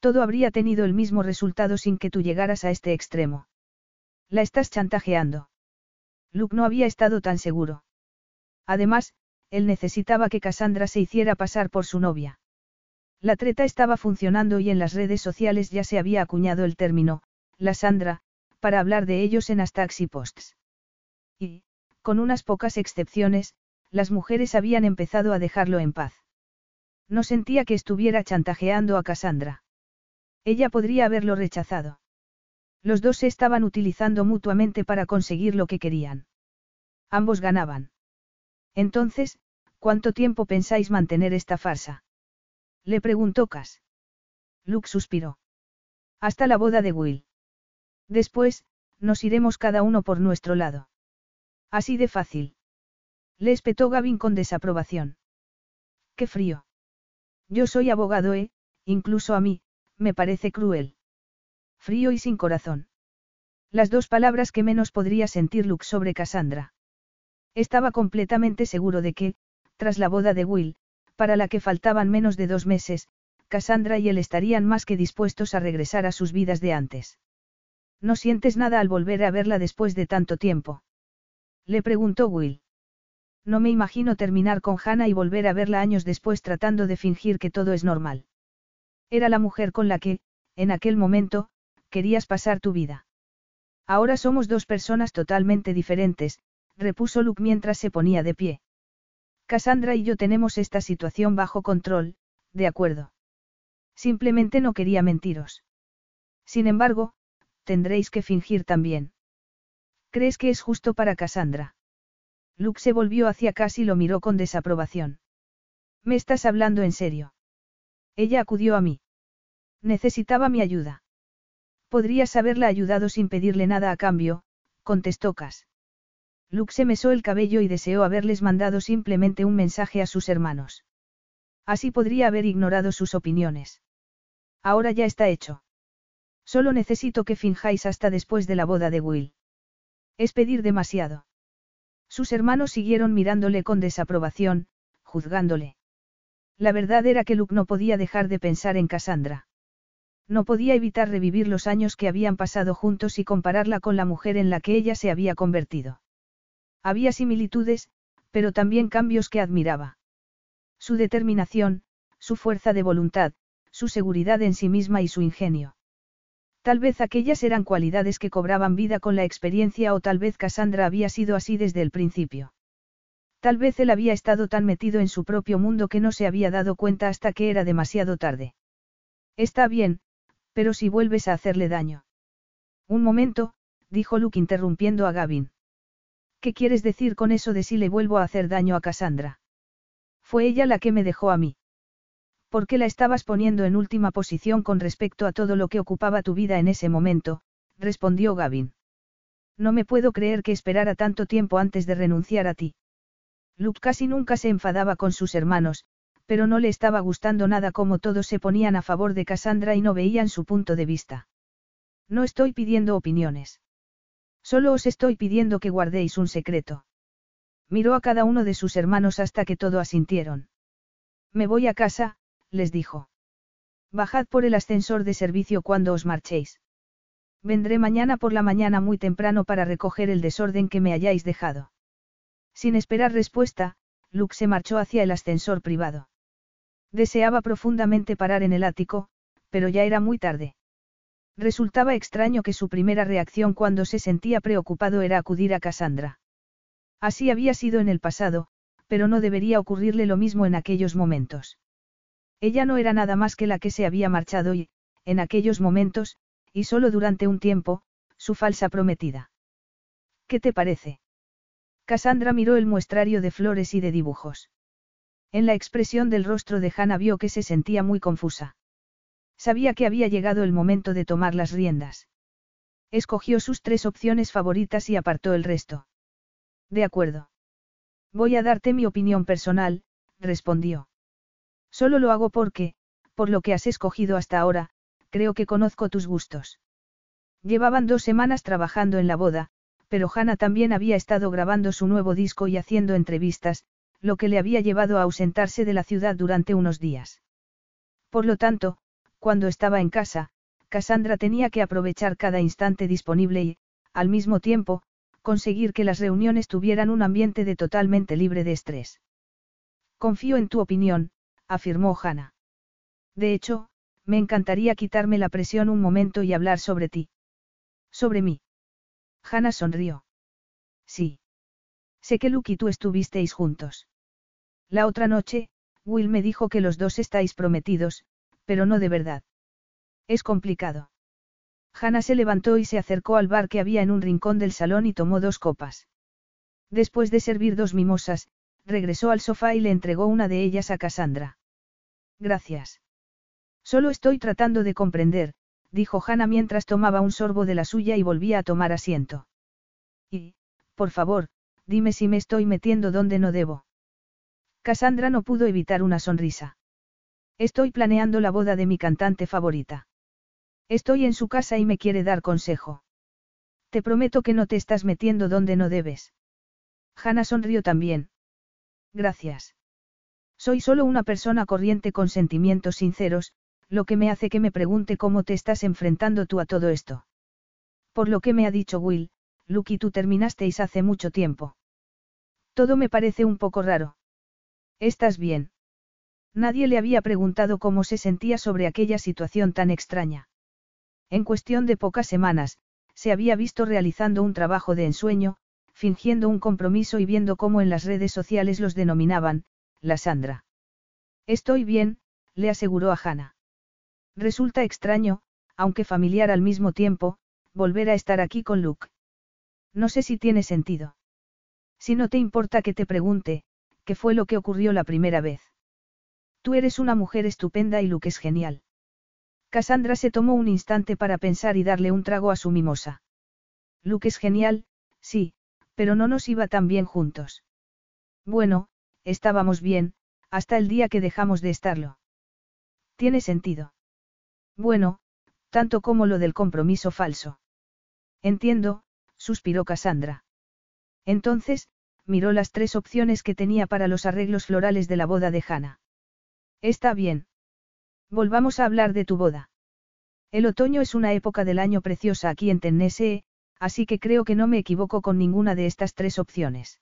Todo habría tenido el mismo resultado sin que tú llegaras a este extremo. La estás chantajeando. Luke no había estado tan seguro. Además, él necesitaba que Cassandra se hiciera pasar por su novia. La treta estaba funcionando y en las redes sociales ya se había acuñado el término, la Sandra, para hablar de ellos en Astaxi Posts. Y, con unas pocas excepciones, las mujeres habían empezado a dejarlo en paz. No sentía que estuviera chantajeando a Cassandra. Ella podría haberlo rechazado. Los dos se estaban utilizando mutuamente para conseguir lo que querían. Ambos ganaban. Entonces, ¿cuánto tiempo pensáis mantener esta farsa? Le preguntó Cass. Luke suspiró. Hasta la boda de Will. Después, nos iremos cada uno por nuestro lado. Así de fácil. Le espetó Gavin con desaprobación. Qué frío. Yo soy abogado, ¿eh? Incluso a mí, me parece cruel. Frío y sin corazón. Las dos palabras que menos podría sentir Luke sobre Cassandra. Estaba completamente seguro de que, tras la boda de Will, para la que faltaban menos de dos meses, Cassandra y él estarían más que dispuestos a regresar a sus vidas de antes. ¿No sientes nada al volver a verla después de tanto tiempo? Le preguntó Will. No me imagino terminar con Hannah y volver a verla años después tratando de fingir que todo es normal. Era la mujer con la que, en aquel momento, querías pasar tu vida. Ahora somos dos personas totalmente diferentes, repuso Luke mientras se ponía de pie. Cassandra y yo tenemos esta situación bajo control, De acuerdo. Simplemente no quería mentiros. Sin embargo, tendréis que fingir también. ¿Crees que es justo para Cassandra? Luke se volvió hacia Cass y lo miró con desaprobación. ¿Me estás hablando en serio? Ella acudió a mí. Necesitaba mi ayuda. Podrías haberla ayudado sin pedirle nada a cambio, contestó Cass. Luke se mesó el cabello y deseó haberles mandado simplemente un mensaje a sus hermanos. Así podría haber ignorado sus opiniones. Ahora ya está hecho. Solo necesito que finjáis hasta después de la boda de Will. Es pedir demasiado. Sus hermanos siguieron mirándole con desaprobación, juzgándole. La verdad era que Luke no podía dejar de pensar en Cassandra. No podía evitar revivir los años que habían pasado juntos y compararla con la mujer en la que ella se había convertido. Había similitudes, pero también cambios que admiraba. Su determinación, su fuerza de voluntad, su seguridad en sí misma y su ingenio. Tal vez aquellas eran cualidades que cobraban vida con la experiencia o tal vez Cassandra había sido así desde el principio. Tal vez él había estado tan metido en su propio mundo que no se había dado cuenta hasta que era demasiado tarde. Está bien, pero si vuelves a hacerle daño. Un momento, dijo Luke interrumpiendo a Gavin. ¿Qué quieres decir con eso de si le vuelvo a hacer daño a Cassandra? Fue ella la que me dejó a mí. ¿Por qué la estabas poniendo en última posición con respecto a todo lo que ocupaba tu vida en ese momento? respondió Gavin. No me puedo creer que esperara tanto tiempo antes de renunciar a ti. Luke casi nunca se enfadaba con sus hermanos, pero no le estaba gustando nada cómo todos se ponían a favor de Cassandra y no veían su punto de vista. No estoy pidiendo opiniones. Solo os estoy pidiendo que guardéis un secreto. Miró a cada uno de sus hermanos hasta que todo asintieron. Me voy a casa, les dijo. Bajad por el ascensor de servicio cuando os marchéis. Vendré mañana por la mañana muy temprano para recoger el desorden que me hayáis dejado. Sin esperar respuesta, Luke se marchó hacia el ascensor privado. Deseaba profundamente parar en el ático, pero ya era muy tarde. Resultaba extraño que su primera reacción cuando se sentía preocupado era acudir a Cassandra. Así había sido en el pasado, pero no debería ocurrirle lo mismo en aquellos momentos. Ella no era nada más que la que se había marchado y, en aquellos momentos, y solo durante un tiempo, su falsa prometida. ¿Qué te parece? Cassandra miró el muestrario de flores y de dibujos. En la expresión del rostro de Hannah vio que se sentía muy confusa. Sabía que había llegado el momento de tomar las riendas. Escogió sus tres opciones favoritas y apartó el resto. De acuerdo. Voy a darte mi opinión personal, respondió. Solo lo hago porque, por lo que has escogido hasta ahora, creo que conozco tus gustos. Llevaban dos semanas trabajando en la boda, pero Hannah también había estado grabando su nuevo disco y haciendo entrevistas, lo que le había llevado a ausentarse de la ciudad durante unos días. Por lo tanto, cuando estaba en casa, Cassandra tenía que aprovechar cada instante disponible y, al mismo tiempo, conseguir que las reuniones tuvieran un ambiente de totalmente libre de estrés. Confío en tu opinión, afirmó Hannah. De hecho, me encantaría quitarme la presión un momento y hablar sobre ti. Sobre mí. Hannah sonrió. Sí. Sé que Luke y tú estuvisteis juntos. La otra noche, Will me dijo que los dos estáis prometidos, pero no de verdad. Es complicado. Hannah se levantó y se acercó al bar que había en un rincón del salón y tomó dos copas. Después de servir dos mimosas, regresó al sofá y le entregó una de ellas a Cassandra. Gracias. Solo estoy tratando de comprender, dijo Hannah mientras tomaba un sorbo de la suya y volvía a tomar asiento. Y, por favor, dime si me estoy metiendo donde no debo. Cassandra no pudo evitar una sonrisa. Estoy planeando la boda de mi cantante favorita. Estoy en su casa y me quiere dar consejo. Te prometo que no te estás metiendo donde no debes. Hannah sonrió también. Gracias. Soy solo una persona corriente con sentimientos sinceros, lo que me hace que me pregunte cómo te estás enfrentando tú a todo esto. Por lo que me ha dicho Will, Luke y tú terminasteis hace mucho tiempo. Todo me parece un poco raro. ¿Estás bien? Nadie le había preguntado cómo se sentía sobre aquella situación tan extraña. En cuestión de pocas semanas, se había visto realizando un trabajo de ensueño, fingiendo un compromiso y viendo cómo en las redes sociales los denominaban, la Sandra. Estoy bien, le aseguró a Hannah. Resulta extraño, aunque familiar al mismo tiempo, volver a estar aquí con Luke. No sé si tiene sentido. Si no te importa que te pregunte, ¿qué fue lo que ocurrió la primera vez? Tú eres una mujer estupenda y Luke es genial. Cassandra se tomó un instante para pensar y darle un trago a su mimosa. Luke es genial, sí, pero no nos iba tan bien juntos. Bueno, estábamos bien, hasta el día que dejamos de estarlo. Tiene sentido. Bueno, tanto como lo del compromiso falso. Entiendo, suspiró Cassandra. Entonces, miró las tres opciones que tenía para los arreglos florales de la boda de Hannah. Está bien. Volvamos a hablar de tu boda. El otoño es una época del año preciosa aquí en Tennessee, así que creo que no me equivoco con ninguna de estas tres opciones.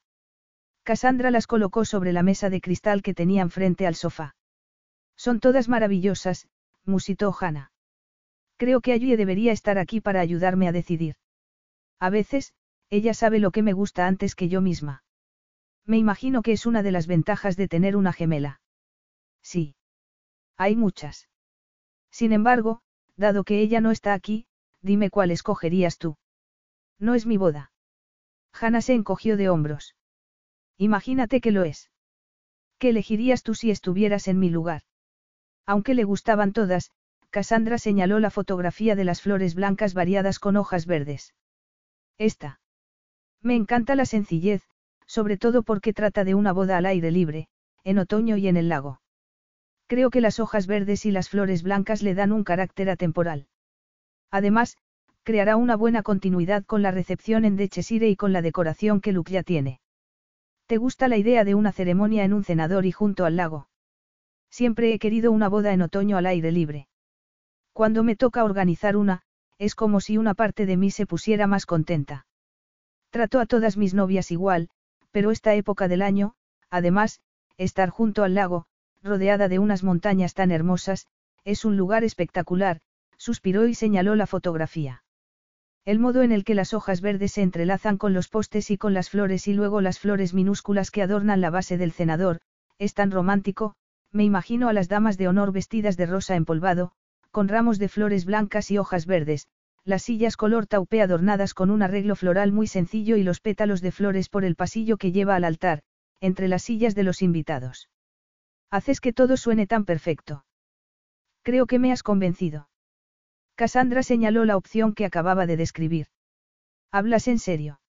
Cassandra las colocó sobre la mesa de cristal que tenían frente al sofá. Son todas maravillosas, musitó Hannah. Creo que allí debería estar aquí para ayudarme a decidir. A veces, ella sabe lo que me gusta antes que yo misma. Me imagino que es una de las ventajas de tener una gemela. Sí. Hay muchas. Sin embargo, dado que ella no está aquí, dime cuál escogerías tú. No es mi boda. Hannah se encogió de hombros. Imagínate que lo es. ¿Qué elegirías tú si estuvieras en mi lugar? Aunque le gustaban todas, Cassandra señaló la fotografía de las flores blancas variadas con hojas verdes. Esta. Me encanta la sencillez, sobre todo porque trata de una boda al aire libre, en otoño y en el lago. Creo que las hojas verdes y las flores blancas le dan un carácter atemporal. Además, creará una buena continuidad con la recepción en Dechesire y con la decoración que Luke ya tiene. ¿Te gusta la idea de una ceremonia en un cenador y junto al lago? Siempre he querido una boda en otoño al aire libre. Cuando me toca organizar una, es como si una parte de mí se pusiera más contenta. Trato a todas mis novias igual, pero esta época del año, además, estar junto al lago, rodeada de unas montañas tan hermosas, es un lugar espectacular, suspiró y señaló la fotografía. El modo en el que las hojas verdes se entrelazan con los postes y con las flores y luego las flores minúsculas que adornan la base del cenador, es tan romántico, me imagino a las damas de honor vestidas de rosa empolvado, con ramos de flores blancas y hojas verdes, las sillas color taupe adornadas con un arreglo floral muy sencillo y los pétalos de flores por el pasillo que lleva al altar, entre las sillas de los invitados. Haces que todo suene tan perfecto. Creo que me has convencido. Cassandra señaló la opción que acababa de describir. ¿Hablas en serio?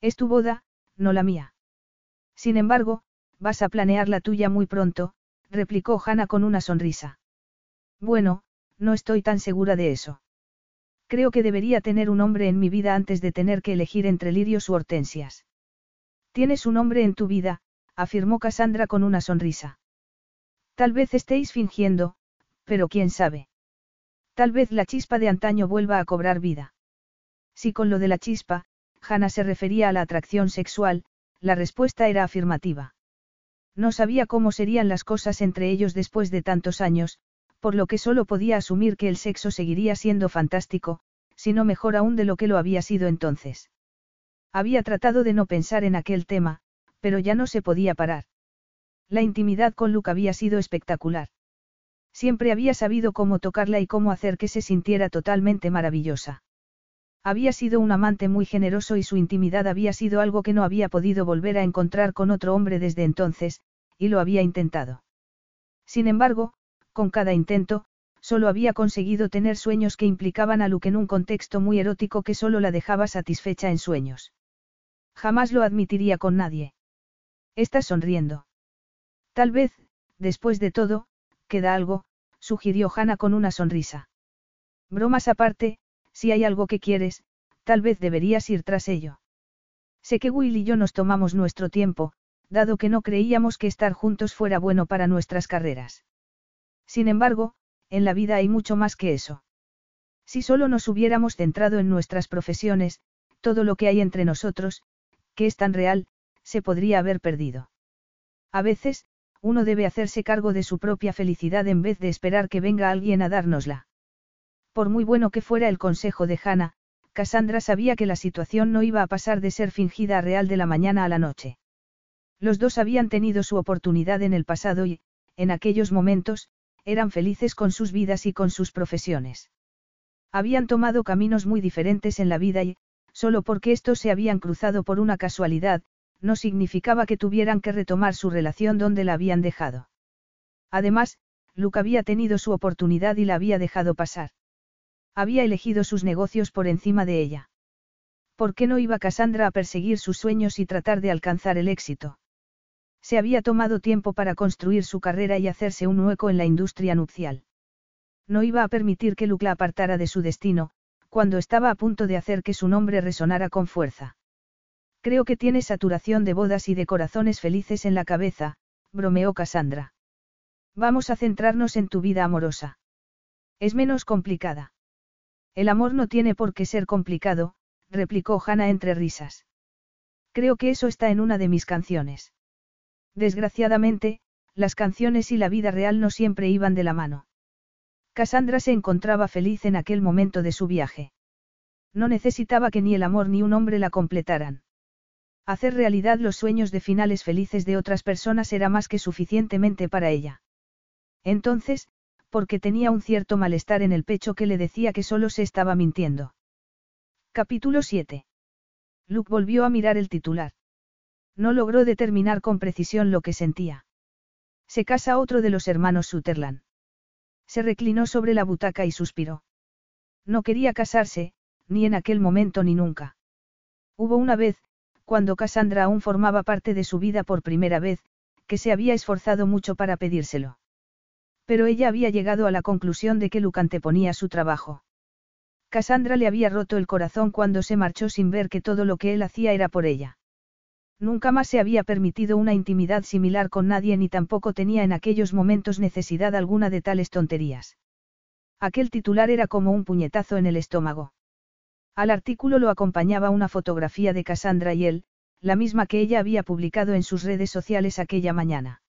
Es tu boda, no la mía. Sin embargo, vas a planear la tuya muy pronto, replicó Hannah con una sonrisa. Bueno, no estoy tan segura de eso. Creo que debería tener un hombre en mi vida antes de tener que elegir entre lirios u hortensias. Tienes un hombre en tu vida, afirmó Cassandra con una sonrisa. Tal vez estéis fingiendo, pero quién sabe. Tal vez la chispa de antaño vuelva a cobrar vida. Si con lo de la chispa, Hannah se refería a la atracción sexual, la respuesta era afirmativa. No sabía cómo serían las cosas entre ellos después de tantos años, por lo que solo podía asumir que el sexo seguiría siendo fantástico, si no mejor aún de lo que lo había sido entonces. Había tratado de no pensar en aquel tema, pero ya no se podía parar. La intimidad con Luke había sido espectacular. Siempre había sabido cómo tocarla y cómo hacer que se sintiera totalmente maravillosa. Había sido un amante muy generoso y su intimidad había sido algo que no había podido volver a encontrar con otro hombre desde entonces, y lo había intentado. Sin embargo, con cada intento, solo había conseguido tener sueños que implicaban a Luke en un contexto muy erótico que solo la dejaba satisfecha en sueños. Jamás lo admitiría con nadie. Estás sonriendo. Tal vez, después de todo, queda algo, sugirió Hannah con una sonrisa. Bromas aparte, si hay algo que quieres, tal vez deberías ir tras ello. Sé que Will y yo nos tomamos nuestro tiempo, dado que no creíamos que estar juntos fuera bueno para nuestras carreras. Sin embargo, en la vida hay mucho más que eso. Si solo nos hubiéramos centrado en nuestras profesiones, todo lo que hay entre nosotros, que es tan real, se podría haber perdido. A veces, uno debe hacerse cargo de su propia felicidad en vez de esperar que venga alguien a dárnosla. Por muy bueno que fuera el consejo de Hannah, Cassandra sabía que la situación no iba a pasar de ser fingida a real de la mañana a la noche. Los dos habían tenido su oportunidad en el pasado y, en aquellos momentos, eran felices con sus vidas y con sus profesiones. Habían tomado caminos muy diferentes en la vida y, solo porque estos se habían cruzado por una casualidad, no significaba que tuvieran que retomar su relación donde la habían dejado. Además, Luke había tenido su oportunidad y la había dejado pasar. Había elegido sus negocios por encima de ella. ¿Por qué no iba Cassandra a perseguir sus sueños y tratar de alcanzar el éxito? Se había tomado tiempo para construir su carrera y hacerse un hueco en la industria nupcial. No iba a permitir que Luke la apartara de su destino, cuando estaba a punto de hacer que su nombre resonara con fuerza. Creo que tienes saturación de bodas y de corazones felices en la cabeza, bromeó Cassandra. Vamos a centrarnos en tu vida amorosa. Es menos complicada. El amor no tiene por qué ser complicado, replicó Hannah entre risas. Creo que eso está en una de mis canciones. Desgraciadamente, las canciones y la vida real no siempre iban de la mano. Cassandra se encontraba feliz en aquel momento de su viaje. No necesitaba que ni el amor ni un hombre la completaran. Hacer realidad los sueños de finales felices de otras personas era más que suficientemente para ella. Entonces, porque tenía un cierto malestar en el pecho que le decía que solo se estaba mintiendo. Capítulo 7. Luke volvió a mirar el titular. No logró determinar con precisión lo que sentía. Se casa otro de los hermanos Sutherland. Se reclinó sobre la butaca y suspiró. No quería casarse, ni en aquel momento ni nunca. Hubo una vez, cuando Cassandra aún formaba parte de su vida por primera vez, que se había esforzado mucho para pedírselo. Pero ella había llegado a la conclusión de que Luke anteponía su trabajo. Cassandra le había roto el corazón cuando se marchó sin ver que todo lo que él hacía era por ella. Nunca más se había permitido una intimidad similar con nadie ni tampoco tenía en aquellos momentos necesidad alguna de tales tonterías. Aquel titular era como un puñetazo en el estómago. Al artículo lo acompañaba una fotografía de Cassandra y él, la misma que ella había publicado en sus redes sociales aquella mañana.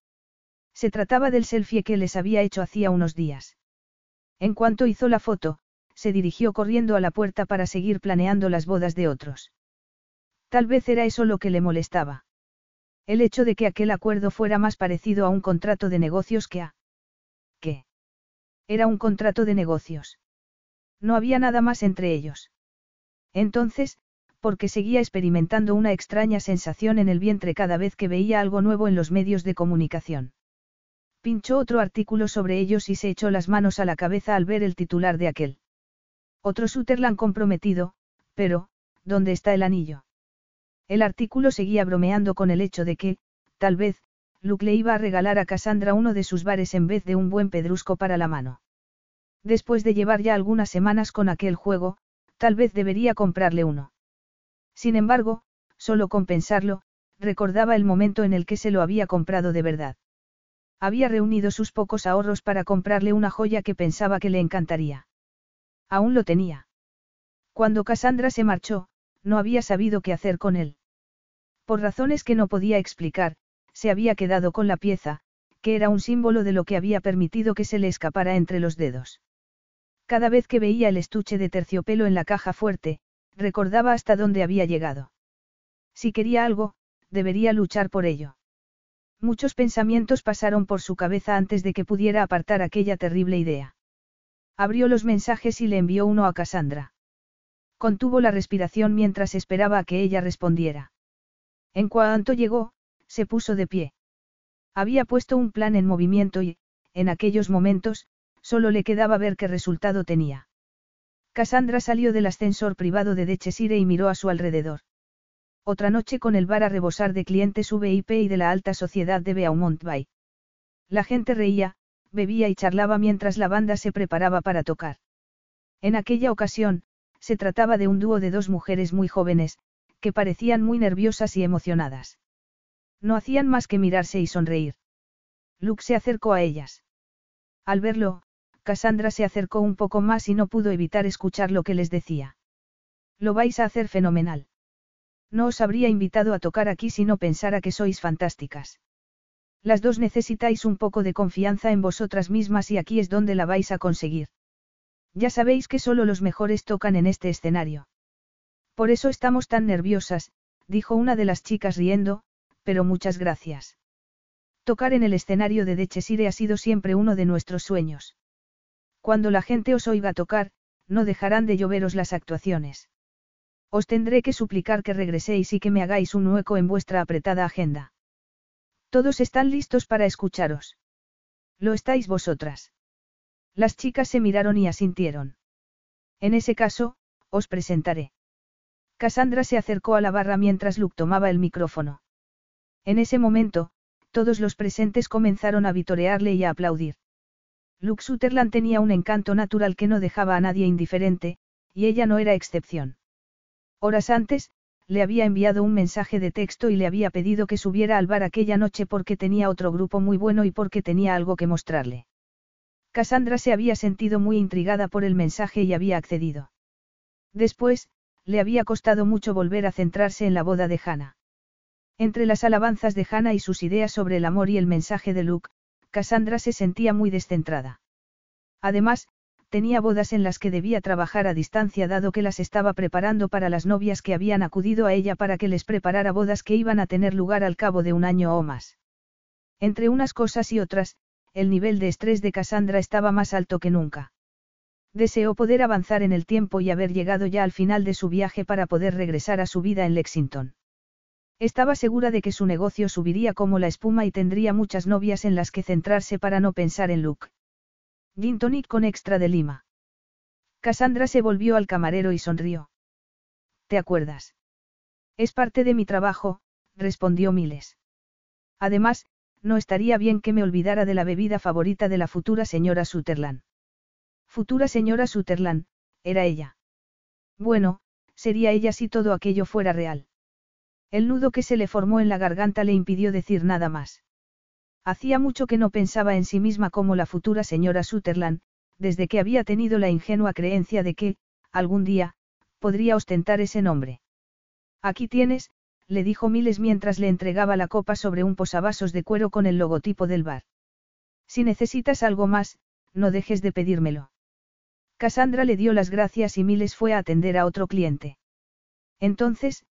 Se trataba del selfie que les había hecho hacía unos días. En cuanto hizo la foto, se dirigió corriendo a la puerta para seguir planeando las bodas de otros. Tal vez era eso lo que le molestaba. El hecho de que aquel acuerdo fuera más parecido a un contrato de negocios que a... ¿Qué? Era un contrato de negocios. No había nada más entre ellos. Entonces, porque seguía experimentando una extraña sensación en el vientre cada vez que veía algo nuevo en los medios de comunicación. Pinchó otro artículo sobre ellos y se echó las manos a la cabeza al ver el titular de aquel. Otro Sutherland comprometido, pero, ¿dónde está el anillo? El artículo seguía bromeando con el hecho de que, tal vez, Luke le iba a regalar a Cassandra uno de sus bares en vez de un buen pedrusco para la mano. Después de llevar ya algunas semanas con aquel juego, tal vez debería comprarle uno. Sin embargo, solo con pensarlo, recordaba el momento en el que se lo había comprado de verdad. Había reunido sus pocos ahorros para comprarle una joya que pensaba que le encantaría. Aún lo tenía. Cuando Cassandra se marchó, no había sabido qué hacer con él. Por razones que no podía explicar, se había quedado con la pieza, que era un símbolo de lo que había permitido que se le escapara entre los dedos. Cada vez que veía el estuche de terciopelo en la caja fuerte, recordaba hasta dónde había llegado. Si quería algo, debería luchar por ello. Muchos pensamientos pasaron por su cabeza antes de que pudiera apartar aquella terrible idea. Abrió los mensajes y le envió uno a Cassandra. Contuvo la respiración mientras esperaba a que ella respondiera. En cuanto llegó, se puso de pie. Había puesto un plan en movimiento y, en aquellos momentos, solo le quedaba ver qué resultado tenía. Cassandra salió del ascensor privado de Dechesire y miró a su alrededor. Otra noche con el bar a rebosar de clientes VIP y de la alta sociedad de Beaumont Bay. La gente reía, bebía y charlaba mientras la banda se preparaba para tocar. En aquella ocasión, se trataba de un dúo de dos mujeres muy jóvenes, que parecían muy nerviosas y emocionadas. No hacían más que mirarse y sonreír. Luke se acercó a ellas. Al verlo, Cassandra se acercó un poco más y no pudo evitar escuchar lo que les decía. Lo vais a hacer fenomenal. No os habría invitado a tocar aquí si no pensara que sois fantásticas. Las dos necesitáis un poco de confianza en vosotras mismas y aquí es donde la vais a conseguir. Ya sabéis que solo los mejores tocan en este escenario. Por eso estamos tan nerviosas, dijo una de las chicas riendo, pero muchas gracias. Tocar en el escenario de Dechesire ha sido siempre uno de nuestros sueños. Cuando la gente os oiga tocar, no dejarán de lloveros las actuaciones. Os tendré que suplicar que regreséis y que me hagáis un hueco en vuestra apretada agenda. Todos están listos para escucharos. Lo estáis vosotras. Las chicas se miraron y asintieron. En ese caso, os presentaré. Cassandra se acercó a la barra mientras Luke tomaba el micrófono. En ese momento, todos los presentes comenzaron a vitorearle y a aplaudir. Luke Sutherland tenía un encanto natural que no dejaba a nadie indiferente, y ella no era excepción. Horas antes, le había enviado un mensaje de texto y le había pedido que subiera al bar aquella noche porque tenía otro grupo muy bueno y porque tenía algo que mostrarle. Cassandra se había sentido muy intrigada por el mensaje y había accedido. Después, le había costado mucho volver a centrarse en la boda de Hannah. Entre las alabanzas de Hannah y sus ideas sobre el amor y el mensaje de Luke, Cassandra se sentía muy descentrada. Además, tenía bodas en las que debía trabajar a distancia dado que las estaba preparando para las novias que habían acudido a ella para que les preparara bodas que iban a tener lugar al cabo de un año o más. Entre unas cosas y otras, el nivel de estrés de Cassandra estaba más alto que nunca. Deseó poder avanzar en el tiempo y haber llegado ya al final de su viaje para poder regresar a su vida en Lexington. Estaba segura de que su negocio subiría como la espuma y tendría muchas novias en las que centrarse para no pensar en Luke. Gin tonic con extra de lima. Cassandra se volvió al camarero y sonrió. ¿Te acuerdas? Es parte de mi trabajo, respondió Miles. Además, no estaría bien que me olvidara de la bebida favorita de la futura señora Sutherland. Futura señora Sutherland, era ella. Bueno, sería ella si todo aquello fuera real. El nudo que se le formó en la garganta le impidió decir nada más. Hacía mucho que no pensaba en sí misma como la futura señora Sutherland, desde que había tenido la ingenua creencia de que, algún día, podría ostentar ese nombre. Aquí tienes, le dijo Miles mientras le entregaba la copa sobre un posavasos de cuero con el logotipo del bar. Si necesitas algo más, no dejes de pedírmelo. Cassandra le dio las gracias y Miles fue a atender a otro cliente. Entonces,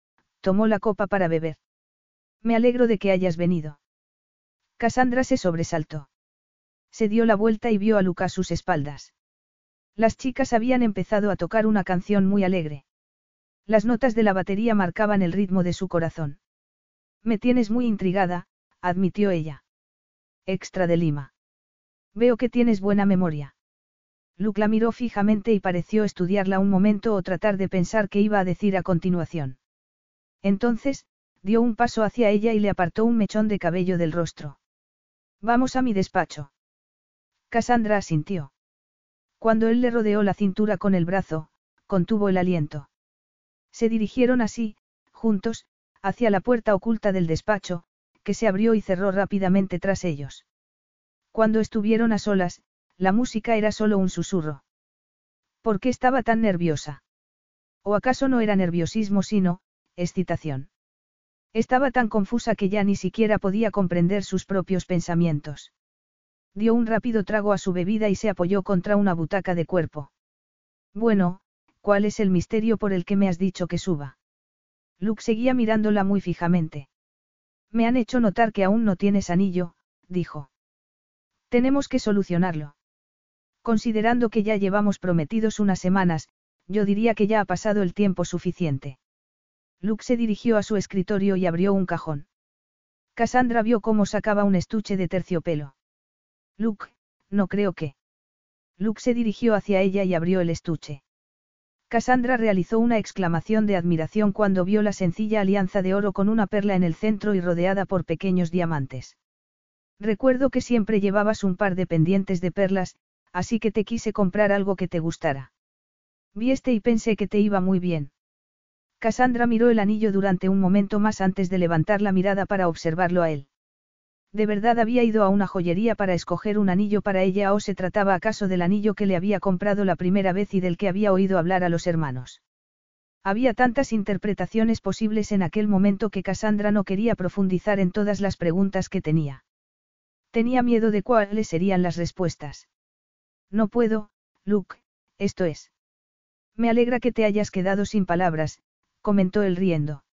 tomó la copa para beber. Me alegro de que hayas venido. Cassandra se sobresaltó. Se dio la vuelta y vio a Luca a sus espaldas. Las chicas habían empezado a tocar una canción muy alegre. Las notas de la batería marcaban el ritmo de su corazón. Me tienes muy intrigada, admitió ella. Extra de Lima. Veo que tienes buena memoria. Luke la miró fijamente y pareció estudiarla un momento o tratar de pensar qué iba a decir a continuación. Entonces, dio un paso hacia ella y le apartó un mechón de cabello del rostro. Vamos a mi despacho. Cassandra asintió. Cuando él le rodeó la cintura con el brazo, contuvo el aliento. Se dirigieron así, juntos, hacia la puerta oculta del despacho, que se abrió y cerró rápidamente tras ellos. Cuando estuvieron a solas, la música era solo un susurro. ¿Por qué estaba tan nerviosa? ¿O acaso no era nerviosismo sino, excitación. Estaba tan confusa que ya ni siquiera podía comprender sus propios pensamientos. Dio un rápido trago a su bebida y se apoyó contra una butaca de cuerpo. Bueno, ¿cuál es el misterio por el que me has dicho que suba? Luke seguía mirándola muy fijamente. Me han hecho notar que aún no tienes anillo, dijo. Tenemos que solucionarlo. Considerando que ya llevamos prometidos unas semanas, yo diría que ya ha pasado el tiempo suficiente. Luke se dirigió a su escritorio y abrió un cajón. Cassandra vio cómo sacaba un estuche de terciopelo. Luke, no creo que. Luke se dirigió hacia ella y abrió el estuche. Cassandra realizó una exclamación de admiración cuando vio la sencilla alianza de oro con una perla en el centro y rodeada por pequeños diamantes. Recuerdo que siempre llevabas un par de pendientes de perlas, así que te quise comprar algo que te gustara. Vi este y pensé que te iba muy bien. Cassandra miró el anillo durante un momento más antes de levantar la mirada para observarlo a él. ¿De verdad había ido a una joyería para escoger un anillo para ella o se trataba acaso del anillo que le había comprado la primera vez y del que había oído hablar a los hermanos? Había tantas interpretaciones posibles en aquel momento que Cassandra no quería profundizar en todas las preguntas que tenía. Tenía miedo de cuáles serían las respuestas. No puedo, Luke, esto es. Me alegra que te hayas quedado sin palabras, comentó él riendo.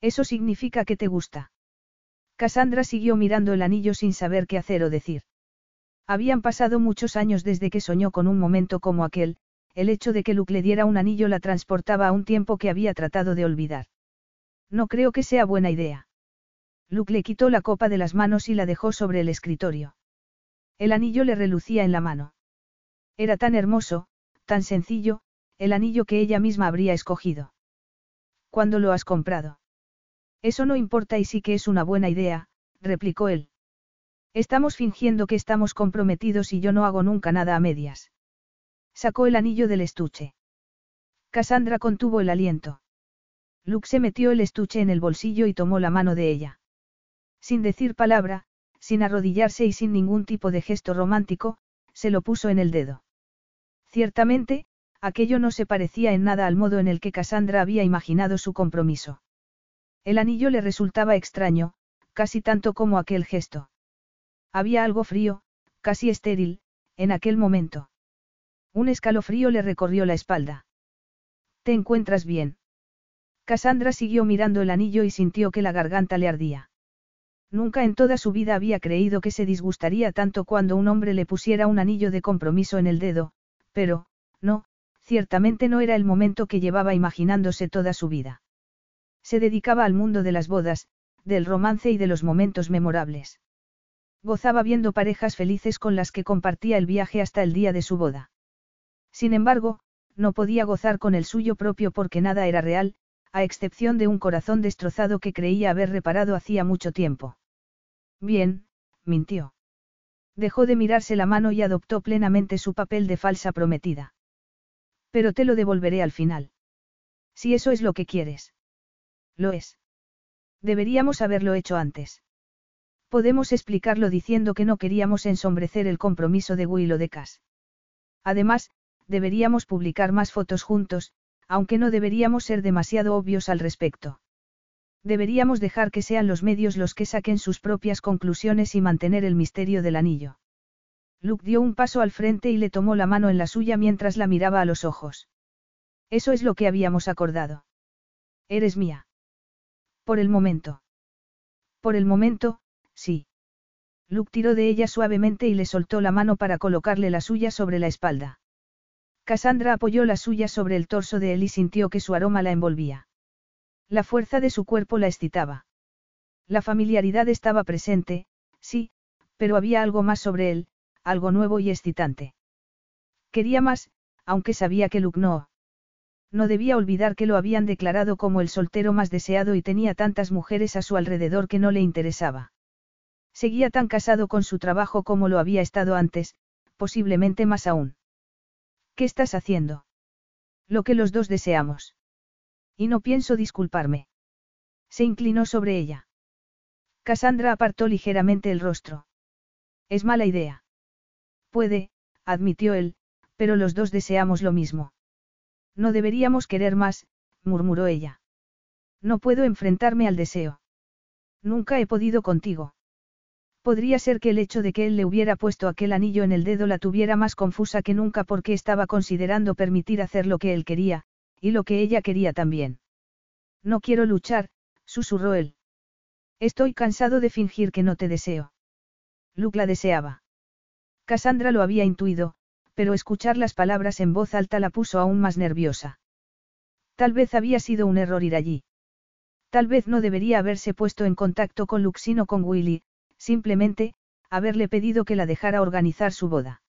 Eso significa que te gusta. Cassandra siguió mirando el anillo sin saber qué hacer o decir. Habían pasado muchos años desde que soñó con un momento como aquel, el hecho de que Luke le diera un anillo la transportaba a un tiempo que había tratado de olvidar. No creo que sea buena idea. Luke le quitó la copa de las manos y la dejó sobre el escritorio. El anillo le relucía en la mano. Era tan hermoso, tan sencillo, el anillo que ella misma habría escogido. ¿Cuándo lo has comprado? Eso no importa y sí que es una buena idea, replicó él. Estamos fingiendo que estamos comprometidos y yo no hago nunca nada a medias. Sacó el anillo del estuche. Cassandra contuvo el aliento. Luke se metió el estuche en el bolsillo y tomó la mano de ella. Sin decir palabra, sin arrodillarse y sin ningún tipo de gesto romántico, se lo puso en el dedo. Ciertamente, aquello no se parecía en nada al modo en el que Cassandra había imaginado su compromiso. El anillo le resultaba extraño, casi tanto como aquel gesto. Había algo frío, casi estéril, en aquel momento. Un escalofrío le recorrió la espalda. ¿Te encuentras bien? Cassandra siguió mirando el anillo y sintió que la garganta le ardía. Nunca en toda su vida había creído que se disgustaría tanto cuando un hombre le pusiera un anillo de compromiso en el dedo, pero, no, ciertamente no era el momento que llevaba imaginándose toda su vida. Se dedicaba al mundo de las bodas, del romance y de los momentos memorables. Gozaba viendo parejas felices con las que compartía el viaje hasta el día de su boda. Sin embargo, no podía gozar con el suyo propio porque nada era real, a excepción de un corazón destrozado que creía haber reparado hacía mucho tiempo. Bien, mintió. Dejó de mirarse la mano y adoptó plenamente su papel de falsa prometida. Pero te lo devolveré al final. Si eso es lo que quieres. Lo es. Deberíamos haberlo hecho antes. Podemos explicarlo diciendo que no queríamos ensombrecer el compromiso de Willow de Cas. Además, deberíamos publicar más fotos juntos, aunque no deberíamos ser demasiado obvios al respecto. Deberíamos dejar que sean los medios los que saquen sus propias conclusiones y mantener el misterio del anillo. Luke dio un paso al frente y le tomó la mano en la suya mientras la miraba a los ojos. Eso es lo que habíamos acordado. Eres mía. Por el momento. Por el momento, sí. Luke tiró de ella suavemente y le soltó la mano para colocarle la suya sobre la espalda. Cassandra apoyó la suya sobre el torso de él y sintió que su aroma la envolvía. La fuerza de su cuerpo la excitaba. La familiaridad estaba presente, sí, pero había algo más sobre él, algo nuevo y excitante. Quería más, aunque sabía que Luke no. No debía olvidar que lo habían declarado como el soltero más deseado y tenía tantas mujeres a su alrededor que no le interesaba. Seguía tan casado con su trabajo como lo había estado antes, posiblemente más aún. ¿Qué estás haciendo? Lo que los dos deseamos. Y no pienso disculparme. Se inclinó sobre ella. Cassandra apartó ligeramente el rostro. Es mala idea. Puede, admitió él, pero los dos deseamos lo mismo. No deberíamos querer más, murmuró ella. No puedo enfrentarme al deseo. Nunca he podido contigo. Podría ser que el hecho de que él le hubiera puesto aquel anillo en el dedo la tuviera más confusa que nunca porque estaba considerando permitir hacer lo que él quería, y lo que ella quería también. No quiero luchar, susurró él. Estoy cansado de fingir que no te deseo. Luke la deseaba. Cassandra lo había intuido, pero escuchar las palabras en voz alta la puso aún más nerviosa. Tal vez había sido un error ir allí. Tal vez no debería haberse puesto en contacto con Luke sino con Willy, simplemente, haberle pedido que la dejara organizar su boda.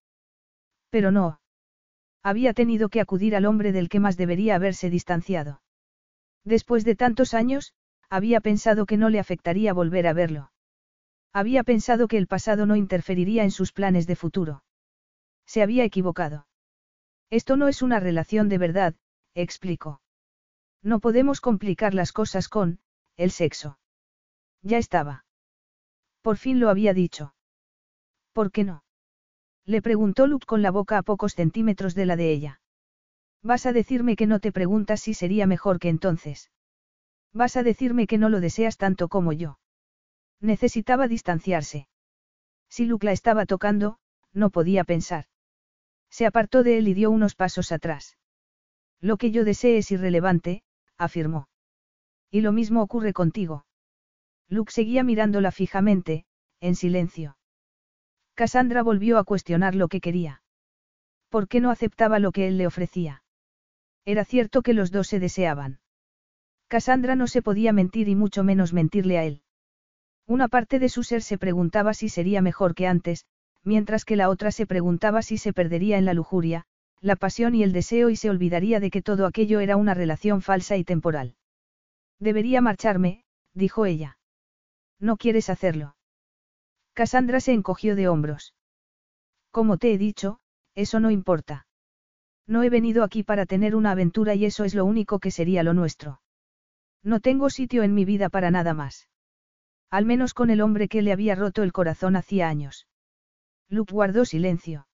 Pero no. Había tenido que acudir al hombre del que más debería haberse distanciado. Después de tantos años, había pensado que no le afectaría volver a verlo. Había pensado que el pasado no interferiría en sus planes de futuro. Se había equivocado. Esto no es una relación de verdad, explicó. No podemos complicar las cosas con, el sexo. Ya estaba. Por fin lo había dicho. ¿Por qué no? Le preguntó Luke con la boca a pocos centímetros de la de ella. Vas a decirme que no te preguntas si sería mejor que entonces. Vas a decirme que no lo deseas tanto como yo. Necesitaba distanciarse. Si Luke la estaba tocando, no podía pensar. Se apartó de él y dio unos pasos atrás. Lo que yo desee es irrelevante, afirmó. Y lo mismo ocurre contigo. Luke seguía mirándola fijamente, en silencio. Cassandra volvió a cuestionar lo que quería. ¿Por qué no aceptaba lo que él le ofrecía? Era cierto que los dos se deseaban. Cassandra no se podía mentir y mucho menos mentirle a él. Una parte de su ser se preguntaba si sería mejor que antes, mientras que la otra se preguntaba si se perdería en la lujuria, la pasión y el deseo y se olvidaría de que todo aquello era una relación falsa y temporal. Debería marcharme, dijo ella. No quieres hacerlo. Cassandra se encogió de hombros. Como te he dicho, eso no importa. No he venido aquí para tener una aventura y eso es lo único que sería lo nuestro. No tengo sitio en mi vida para nada más. Al menos con el hombre que le había roto el corazón hacía años. Luke guardó silencio.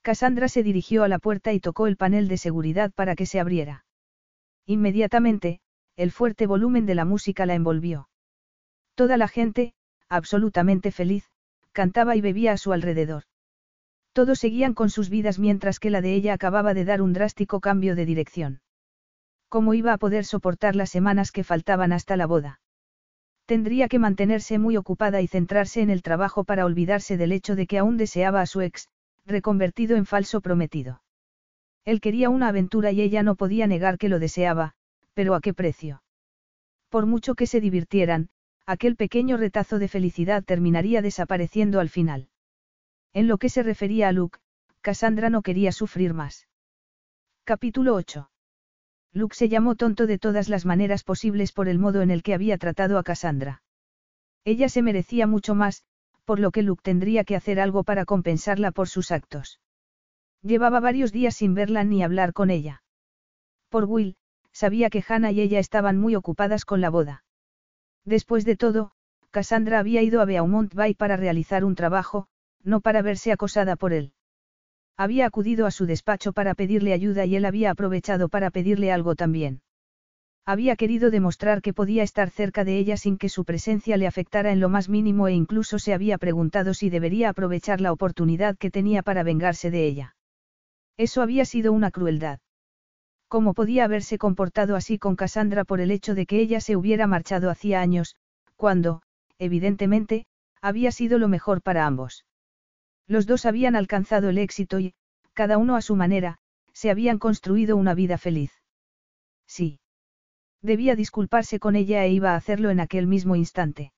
Cassandra se dirigió a la puerta y tocó el panel de seguridad para que se abriera. Inmediatamente, el fuerte volumen de la música la envolvió. Toda la gente, absolutamente feliz, cantaba y bebía a su alrededor. Todos seguían con sus vidas mientras que la de ella acababa de dar un drástico cambio de dirección. ¿Cómo iba a poder soportar las semanas que faltaban hasta la boda? Tendría que mantenerse muy ocupada y centrarse en el trabajo para olvidarse del hecho de que aún deseaba a su ex, reconvertido en falso prometido. Él quería una aventura y ella no podía negar que lo deseaba, pero ¿a qué precio? Por mucho que se divirtieran, aquel pequeño retazo de felicidad terminaría desapareciendo al final. En lo que se refería a Luke, Cassandra no quería sufrir más. Capítulo 8. Luke se llamó tonto de todas las maneras posibles por el modo en el que había tratado a Cassandra. Ella se merecía mucho más, por lo que Luke tendría que hacer algo para compensarla por sus actos. Llevaba varios días sin verla ni hablar con ella. Por Will, sabía que Hannah y ella estaban muy ocupadas con la boda. Después de todo, Cassandra había ido a Beaumont Bay para realizar un trabajo, no para verse acosada por él. Había acudido a su despacho para pedirle ayuda y él había aprovechado para pedirle algo también. Había querido demostrar que podía estar cerca de ella sin que su presencia le afectara en lo más mínimo e incluso se había preguntado si debería aprovechar la oportunidad que tenía para vengarse de ella. Eso había sido una crueldad. ¿Cómo podía haberse comportado así con Cassandra por el hecho de que ella se hubiera marchado hacía años, cuando, evidentemente, había sido lo mejor para ambos? Los dos habían alcanzado el éxito y, cada uno a su manera, se habían construido una vida feliz. Sí. Debía disculparse con ella e iba a hacerlo en aquel mismo instante.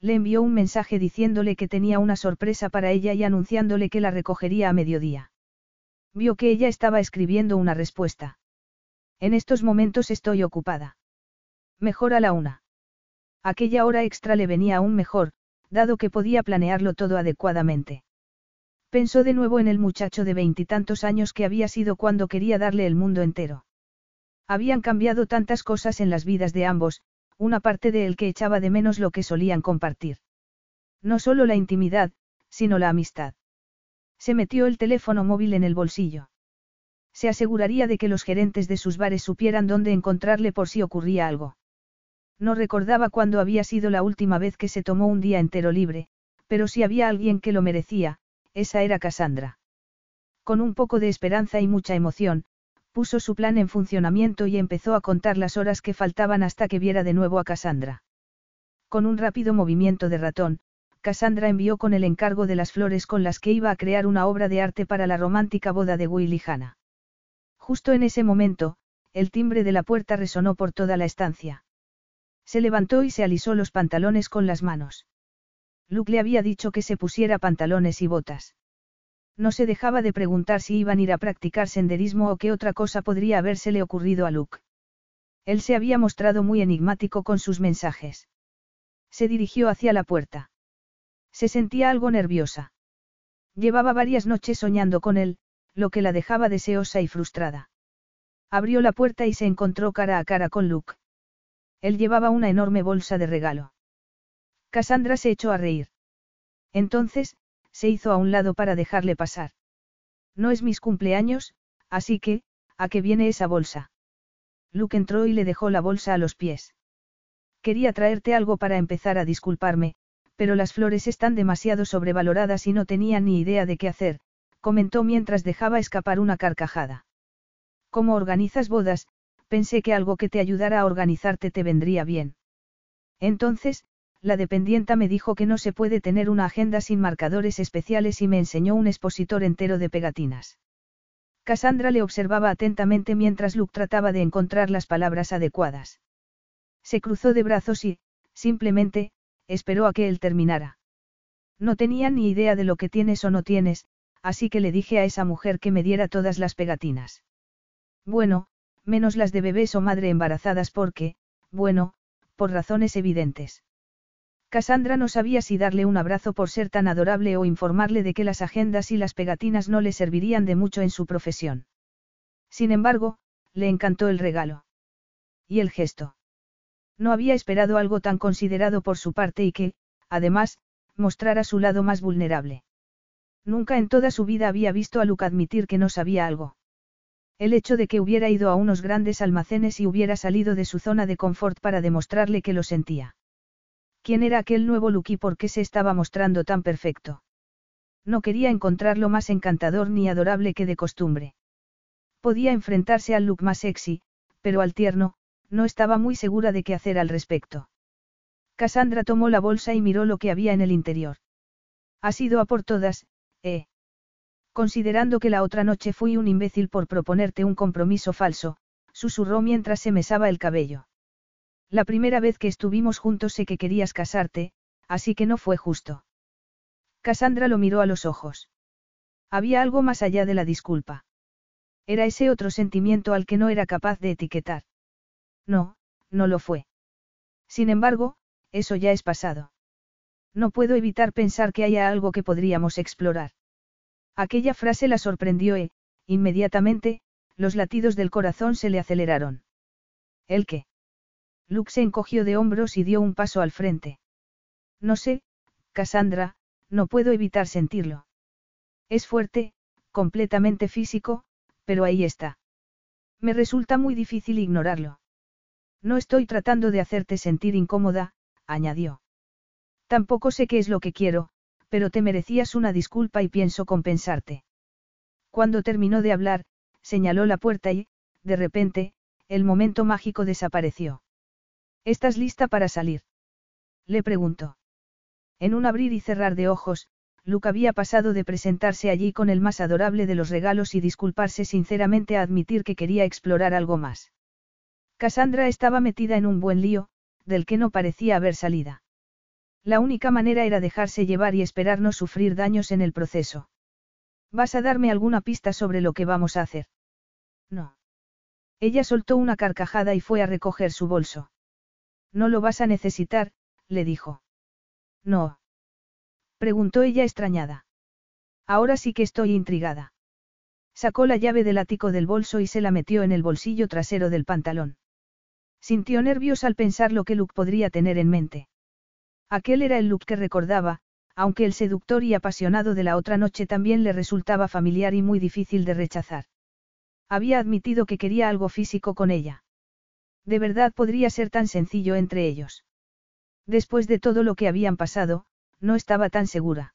Le envió un mensaje diciéndole que tenía una sorpresa para ella y anunciándole que la recogería a mediodía. Vio que ella estaba escribiendo una respuesta. En estos momentos estoy ocupada. Mejor a la una. Aquella hora extra le venía aún mejor, dado que podía planearlo todo adecuadamente. Pensó de nuevo en el muchacho de veintitantos años que había sido cuando quería darle el mundo entero. Habían cambiado tantas cosas en las vidas de ambos, una parte de él que echaba de menos lo que solían compartir. No solo la intimidad, sino la amistad. Se metió el teléfono móvil en el bolsillo. Se aseguraría de que los gerentes de sus bares supieran dónde encontrarle por si ocurría algo. No recordaba cuándo había sido la última vez que se tomó un día entero libre, pero si había alguien que lo merecía, esa era Cassandra. Con un poco de esperanza y mucha emoción, puso su plan en funcionamiento y empezó a contar las horas que faltaban hasta que viera de nuevo a Cassandra. Con un rápido movimiento de ratón, Cassandra envió con el encargo de las flores con las que iba a crear una obra de arte para la romántica boda de Will y Hannah. Justo en ese momento, el timbre de la puerta resonó por toda la estancia. Se levantó y se alisó los pantalones con las manos. Luke le había dicho que se pusiera pantalones y botas. No se dejaba de preguntar si iban a ir a practicar senderismo o qué otra cosa podría habérsele ocurrido a Luke. Él se había mostrado muy enigmático con sus mensajes. Se dirigió hacia la puerta. Se sentía algo nerviosa. Llevaba varias noches soñando con él, lo que la dejaba deseosa y frustrada. Abrió la puerta y se encontró cara a cara con Luke. Él llevaba una enorme bolsa de regalo. Cassandra se echó a reír. Entonces, se hizo a un lado para dejarle pasar. No es mis cumpleaños, así que, ¿a qué viene esa bolsa? Luke entró y le dejó la bolsa a los pies. Quería traerte algo para empezar a disculparme, pero las flores están demasiado sobrevaloradas y no tenía ni idea de qué hacer, comentó mientras dejaba escapar una carcajada. ¿Cómo organizas bodas? Pensé que algo que te ayudara a organizarte te vendría bien. Entonces, la dependienta me dijo que no se puede tener una agenda sin marcadores especiales y me enseñó un expositor entero de pegatinas. Cassandra le observaba atentamente mientras Luke trataba de encontrar las palabras adecuadas. Se cruzó de brazos y, simplemente, esperó a que él terminara. No tenía ni idea de lo que tienes o no tienes, así que le dije a esa mujer que me diera todas las pegatinas. Bueno, menos las de bebés o madre embarazadas porque, bueno, por razones evidentes. Cassandra no sabía si darle un abrazo por ser tan adorable o informarle de que las agendas y las pegatinas no le servirían de mucho en su profesión. Sin embargo, le encantó el regalo. Y el gesto. No había esperado algo tan considerado por su parte y que, además, mostrara su lado más vulnerable. Nunca en toda su vida había visto a Luke admitir que no sabía algo. El hecho de que hubiera ido a unos grandes almacenes y hubiera salido de su zona de confort para demostrarle que lo sentía. ¿Quién era aquel nuevo Luke y por qué se estaba mostrando tan perfecto? No quería encontrarlo más encantador ni adorable que de costumbre. Podía enfrentarse al look más sexy, pero al tierno, no estaba muy segura de qué hacer al respecto. Cassandra tomó la bolsa y miró lo que había en el interior. Ha sido a por todas, eh. Considerando que la otra noche fui un imbécil por proponerte un compromiso falso, susurró mientras se mesaba el cabello. La primera vez que estuvimos juntos sé que querías casarte, así que no fue justo. Cassandra lo miró a los ojos. Había algo más allá de la disculpa. Era ese otro sentimiento al que no era capaz de etiquetar. No, no lo fue. Sin embargo, eso ya es pasado. No puedo evitar pensar que haya algo que podríamos explorar. Aquella frase la sorprendió y, inmediatamente, los latidos del corazón se le aceleraron. ¿El qué? Luke se encogió de hombros y dio un paso al frente. No sé, Cassandra, no puedo evitar sentirlo. Es fuerte, completamente físico, pero ahí está. Me resulta muy difícil ignorarlo. No estoy tratando de hacerte sentir incómoda, añadió. Tampoco sé qué es lo que quiero, pero te merecías una disculpa y pienso compensarte. Cuando terminó de hablar, señaló la puerta y, de repente, el momento mágico desapareció. ¿Estás lista para salir? Le preguntó. En un abrir y cerrar de ojos, Luke había pasado de presentarse allí con el más adorable de los regalos y disculparse sinceramente a admitir que quería explorar algo más. Cassandra estaba metida en un buen lío, del que no parecía haber salida. La única manera era dejarse llevar y esperar no sufrir daños en el proceso. ¿Vas a darme alguna pista sobre lo que vamos a hacer? No. Ella soltó una carcajada y fue a recoger su bolso. No lo vas a necesitar, le dijo. No. Preguntó ella extrañada. Ahora sí que estoy intrigada. Sacó la llave del ático del bolso y se la metió en el bolsillo trasero del pantalón. Sintió nervios al pensar lo que Luke podría tener en mente. Aquel era el Luke que recordaba, aunque el seductor y apasionado de la otra noche también le resultaba familiar y muy difícil de rechazar. Había admitido que quería algo físico con ella. De verdad podría ser tan sencillo entre ellos. Después de todo lo que habían pasado, no estaba tan segura.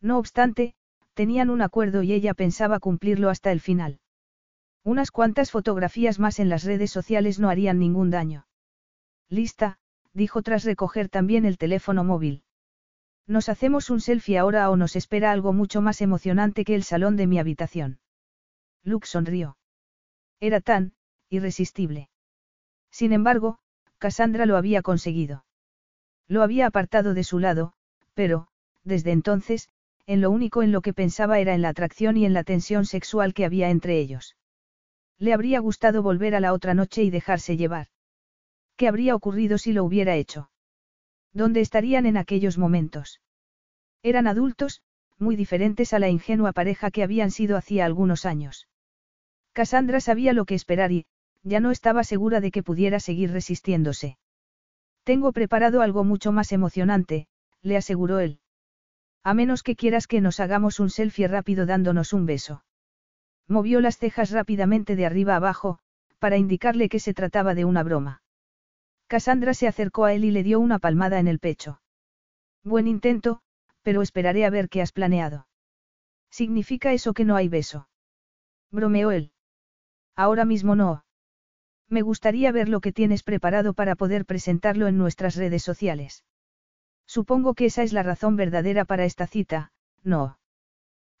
No obstante, tenían un acuerdo y ella pensaba cumplirlo hasta el final. Unas cuantas fotografías más en las redes sociales no harían ningún daño. Lista, dijo tras recoger también el teléfono móvil. ¿Nos hacemos un selfie ahora o nos espera algo mucho más emocionante que el salón de mi habitación? Luke sonrió. Era tan, irresistible. Sin embargo, Cassandra lo había conseguido. Lo había apartado de su lado, pero, desde entonces, en lo único en lo que pensaba era en la atracción y en la tensión sexual que había entre ellos. Le habría gustado volver a la otra noche y dejarse llevar. ¿Qué habría ocurrido si lo hubiera hecho? ¿Dónde estarían en aquellos momentos? Eran adultos, muy diferentes a la ingenua pareja que habían sido hacía algunos años. Cassandra sabía lo que esperar y, ya no estaba segura de que pudiera seguir resistiéndose. Tengo preparado algo mucho más emocionante, le aseguró él. A menos que quieras que nos hagamos un selfie rápido dándonos un beso. Movió las cejas rápidamente de arriba abajo, para indicarle que se trataba de una broma. Cassandra se acercó a él y le dio una palmada en el pecho. Buen intento, pero esperaré a ver qué has planeado. ¿Significa eso que no hay beso? Bromeó él. Ahora mismo no, me gustaría ver lo que tienes preparado para poder presentarlo en nuestras redes sociales. Supongo que esa es la razón verdadera para esta cita, no.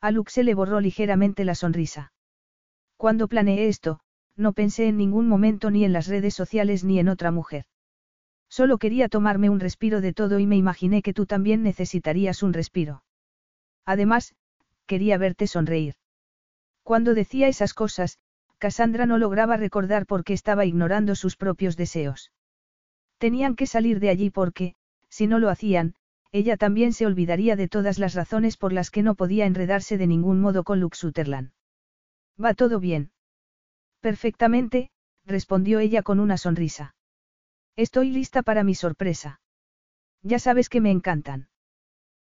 A se le borró ligeramente la sonrisa. Cuando planeé esto, no pensé en ningún momento ni en las redes sociales ni en otra mujer. Solo quería tomarme un respiro de todo y me imaginé que tú también necesitarías un respiro. Además, quería verte sonreír. Cuando decía esas cosas, Cassandra no lograba recordar por qué estaba ignorando sus propios deseos. Tenían que salir de allí porque, si no lo hacían, ella también se olvidaría de todas las razones por las que no podía enredarse de ningún modo con Luke. ¿Va todo bien? Perfectamente, respondió ella con una sonrisa. Estoy lista para mi sorpresa. Ya sabes que me encantan.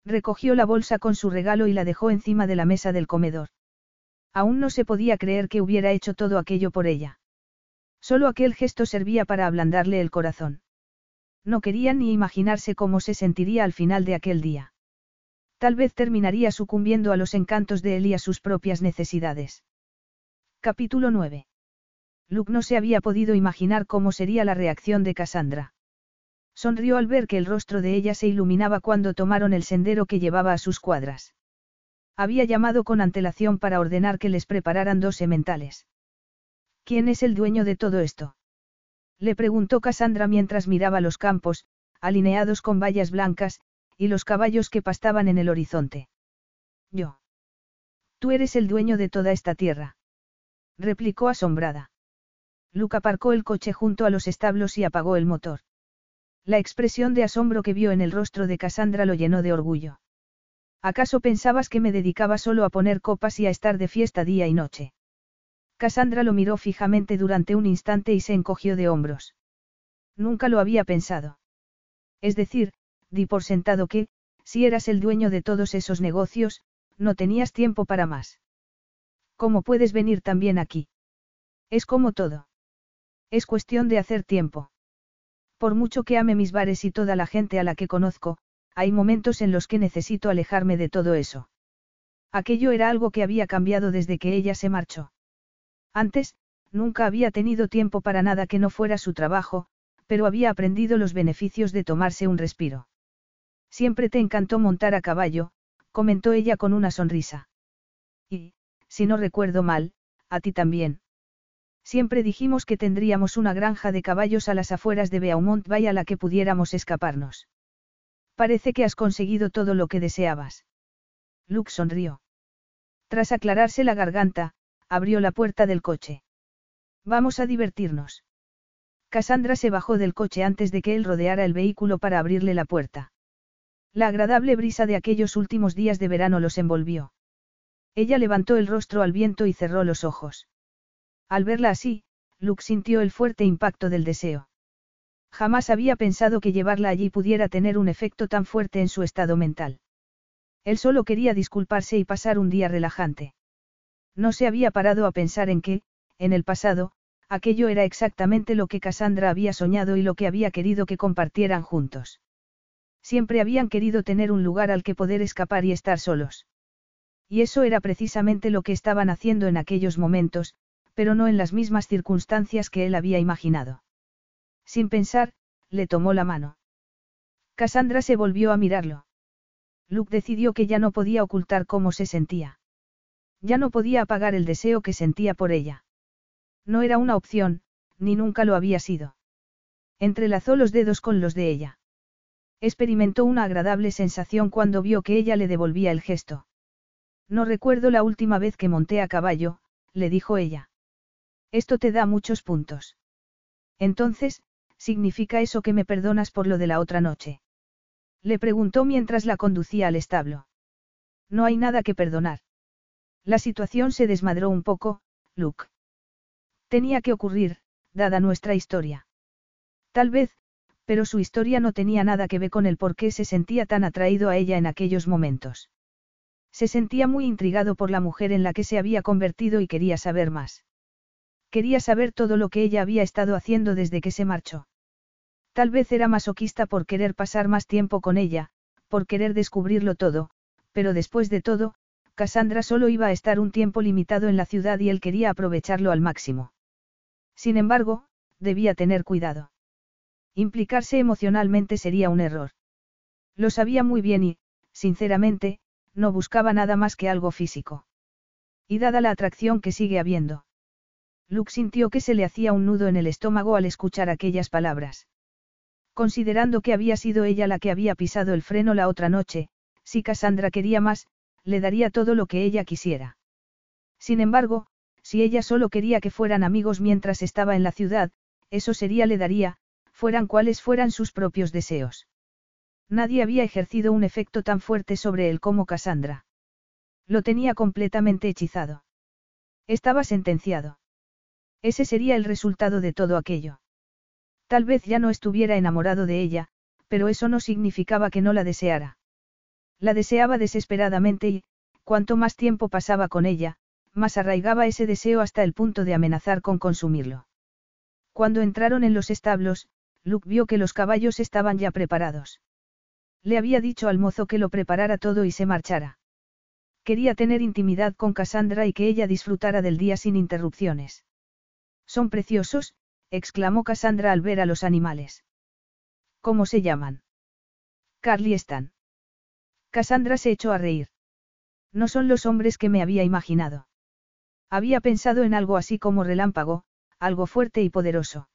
Recogió la bolsa con su regalo y la dejó encima de la mesa del comedor. Aún no se podía creer que hubiera hecho todo aquello por ella. Solo aquel gesto servía para ablandarle el corazón. No quería ni imaginarse cómo se sentiría al final de aquel día. Tal vez terminaría sucumbiendo a los encantos de él y a sus propias necesidades. Capítulo 9. Luke no se había podido imaginar cómo sería la reacción de Cassandra. Sonrió al ver que el rostro de ella se iluminaba cuando tomaron el sendero que llevaba a sus cuadras. Había llamado con antelación para ordenar que les prepararan dos sementales. ¿Quién es el dueño de todo esto? Le preguntó Cassandra mientras miraba los campos, alineados con vallas blancas, y los caballos que pastaban en el horizonte. Yo. Tú eres el dueño de toda esta tierra. Replicó asombrada. Luke aparcó el coche junto a los establos y apagó el motor. La expresión de asombro que vio en el rostro de Cassandra lo llenó de orgullo. ¿Acaso pensabas que me dedicaba solo a poner copas y a estar de fiesta día y noche? Cassandra lo miró fijamente durante un instante y se encogió de hombros. Nunca lo había pensado. Es decir, di por sentado que, si eras el dueño de todos esos negocios, no tenías tiempo para más. ¿Cómo puedes venir también aquí? Es como todo. Es cuestión de hacer tiempo. Por mucho que ame mis bares y toda la gente a la que conozco, hay momentos en los que necesito alejarme de todo eso. Aquello era algo que había cambiado desde que ella se marchó. Antes, nunca había tenido tiempo para nada que no fuera su trabajo, pero había aprendido los beneficios de tomarse un respiro. Siempre te encantó montar a caballo, comentó ella con una sonrisa. Y, si no recuerdo mal, a ti también. Siempre dijimos que tendríamos una granja de caballos a las afueras de Beaumont Bay a la que pudiéramos escaparnos. Parece que has conseguido todo lo que deseabas. Luke sonrió. Tras aclararse la garganta, abrió la puerta del coche. Vamos a divertirnos. Cassandra se bajó del coche antes de que él rodeara el vehículo para abrirle la puerta. La agradable brisa de aquellos últimos días de verano los envolvió. Ella levantó el rostro al viento y cerró los ojos. Al verla así, Luke sintió el fuerte impacto del deseo. Jamás había pensado que llevarla allí pudiera tener un efecto tan fuerte en su estado mental. Él solo quería disculparse y pasar un día relajante. No se había parado a pensar en que, en el pasado, aquello era exactamente lo que Cassandra había soñado y lo que había querido que compartieran juntos. Siempre habían querido tener un lugar al que poder escapar y estar solos. Y eso era precisamente lo que estaban haciendo en aquellos momentos, pero no en las mismas circunstancias que él había imaginado. Sin pensar, le tomó la mano. Cassandra se volvió a mirarlo. Luke decidió que ya no podía ocultar cómo se sentía. Ya no podía apagar el deseo que sentía por ella. No era una opción, ni nunca lo había sido. Entrelazó los dedos con los de ella. Experimentó una agradable sensación cuando vio que ella le devolvía el gesto. No recuerdo la última vez que monté a caballo, le dijo ella. Esto te da muchos puntos. Entonces, ¿significa eso que me perdonas por lo de la otra noche? Le preguntó mientras la conducía al establo. No hay nada que perdonar. La situación se desmadró un poco, Luke. Tenía que ocurrir, dada nuestra historia. Tal vez, pero su historia no tenía nada que ver con el por qué se sentía tan atraído a ella en aquellos momentos. Se sentía muy intrigado por la mujer en la que se había convertido y quería saber más. Quería saber todo lo que ella había estado haciendo desde que se marchó. Tal vez era masoquista por querer pasar más tiempo con ella, por querer descubrirlo todo, pero después de todo, Cassandra solo iba a estar un tiempo limitado en la ciudad y él quería aprovecharlo al máximo. Sin embargo, debía tener cuidado. Implicarse emocionalmente sería un error. Lo sabía muy bien y, sinceramente, no buscaba nada más que algo físico. Y dada la atracción que sigue habiendo. Luke sintió que se le hacía un nudo en el estómago al escuchar aquellas palabras. Considerando que había sido ella la que había pisado el freno la otra noche, si Cassandra quería más, le daría todo lo que ella quisiera. Sin embargo, si ella solo quería que fueran amigos mientras estaba en la ciudad, eso sería le daría, fueran cuales fueran sus propios deseos. Nadie había ejercido un efecto tan fuerte sobre él como Cassandra. Lo tenía completamente hechizado. Estaba sentenciado. Ese sería el resultado de todo aquello. Tal vez ya no estuviera enamorado de ella, pero eso no significaba que no la deseara. La deseaba desesperadamente y, cuanto más tiempo pasaba con ella, más arraigaba ese deseo hasta el punto de amenazar con consumirlo. Cuando entraron en los establos, Luke vio que los caballos estaban ya preparados. Le había dicho al mozo que lo preparara todo y se marchara. Quería tener intimidad con Cassandra y que ella disfrutara del día sin interrupciones. Son preciosos, exclamó Cassandra al ver a los animales. ¿Cómo se llaman? Carly están. Cassandra se echó a reír. No son los hombres que me había imaginado. Había pensado en algo así como relámpago, algo fuerte y poderoso.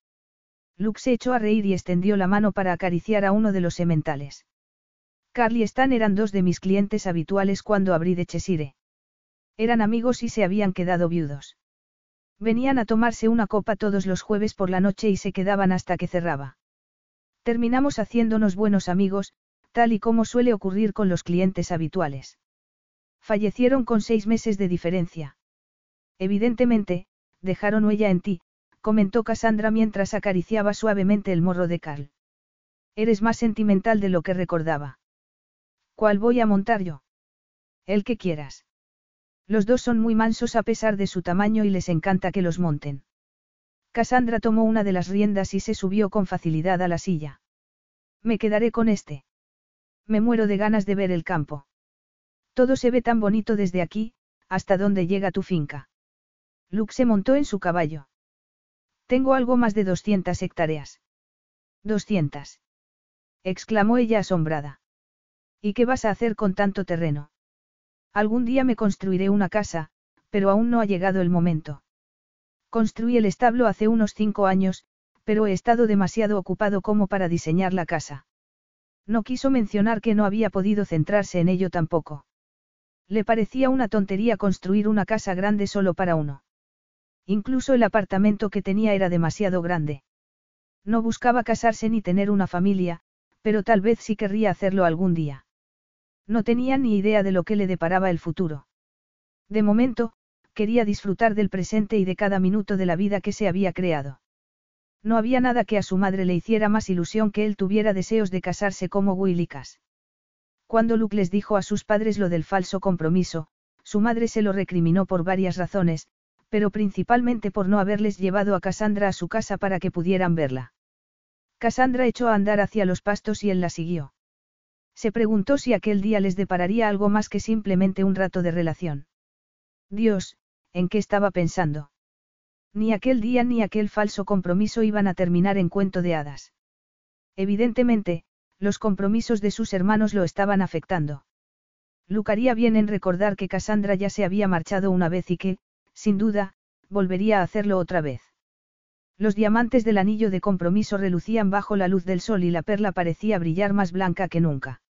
Luke se echó a reír y extendió la mano para acariciar a uno de los sementales. Carly Stan eran dos de mis clientes habituales cuando abrí de Cheshire. Eran amigos y se habían quedado viudos. Venían a tomarse una copa todos los jueves por la noche y se quedaban hasta que cerraba. Terminamos haciéndonos buenos amigos, tal y como suele ocurrir con los clientes habituales. Fallecieron con seis meses de diferencia. Evidentemente, dejaron huella en ti, comentó Cassandra mientras acariciaba suavemente el morro de Carl. Eres más sentimental de lo que recordaba. ¿Cuál voy a montar yo? El que quieras. Los dos son muy mansos a pesar de su tamaño y les encanta que los monten. Cassandra tomó una de las riendas y se subió con facilidad a la silla. Me quedaré con este. Me muero de ganas de ver el campo. Todo se ve tan bonito desde aquí, hasta donde llega tu finca. Luke se montó en su caballo. Tengo algo más de 200 hectáreas. 200. exclamó ella asombrada. ¿Y qué vas a hacer con tanto terreno? Algún día me construiré una casa, pero aún no ha llegado el momento. Construí el establo hace unos cinco años, pero he estado demasiado ocupado como para diseñar la casa. No quiso mencionar que no había podido centrarse en ello tampoco. Le parecía una tontería construir una casa grande solo para uno. Incluso el apartamento que tenía era demasiado grande. No buscaba casarse ni tener una familia, pero tal vez sí querría hacerlo algún día. No tenía ni idea de lo que le deparaba el futuro. De momento, quería disfrutar del presente y de cada minuto de la vida que se había creado. No había nada que a su madre le hiciera más ilusión que él tuviera deseos de casarse como Willicas. Cuando Luke les dijo a sus padres lo del falso compromiso, su madre se lo recriminó por varias razones, pero principalmente por no haberles llevado a Cassandra a su casa para que pudieran verla. Cassandra echó a andar hacia los pastos y él la siguió. Se preguntó si aquel día les depararía algo más que simplemente un rato de relación. Dios, ¿en qué estaba pensando? Ni aquel día ni aquel falso compromiso iban a terminar en cuento de hadas. Evidentemente, los compromisos de sus hermanos lo estaban afectando. Lucaría bien en recordar que Cassandra ya se había marchado una vez y que, sin duda, volvería a hacerlo otra vez. Los diamantes del anillo de compromiso relucían bajo la luz del sol y la perla parecía brillar más blanca que nunca.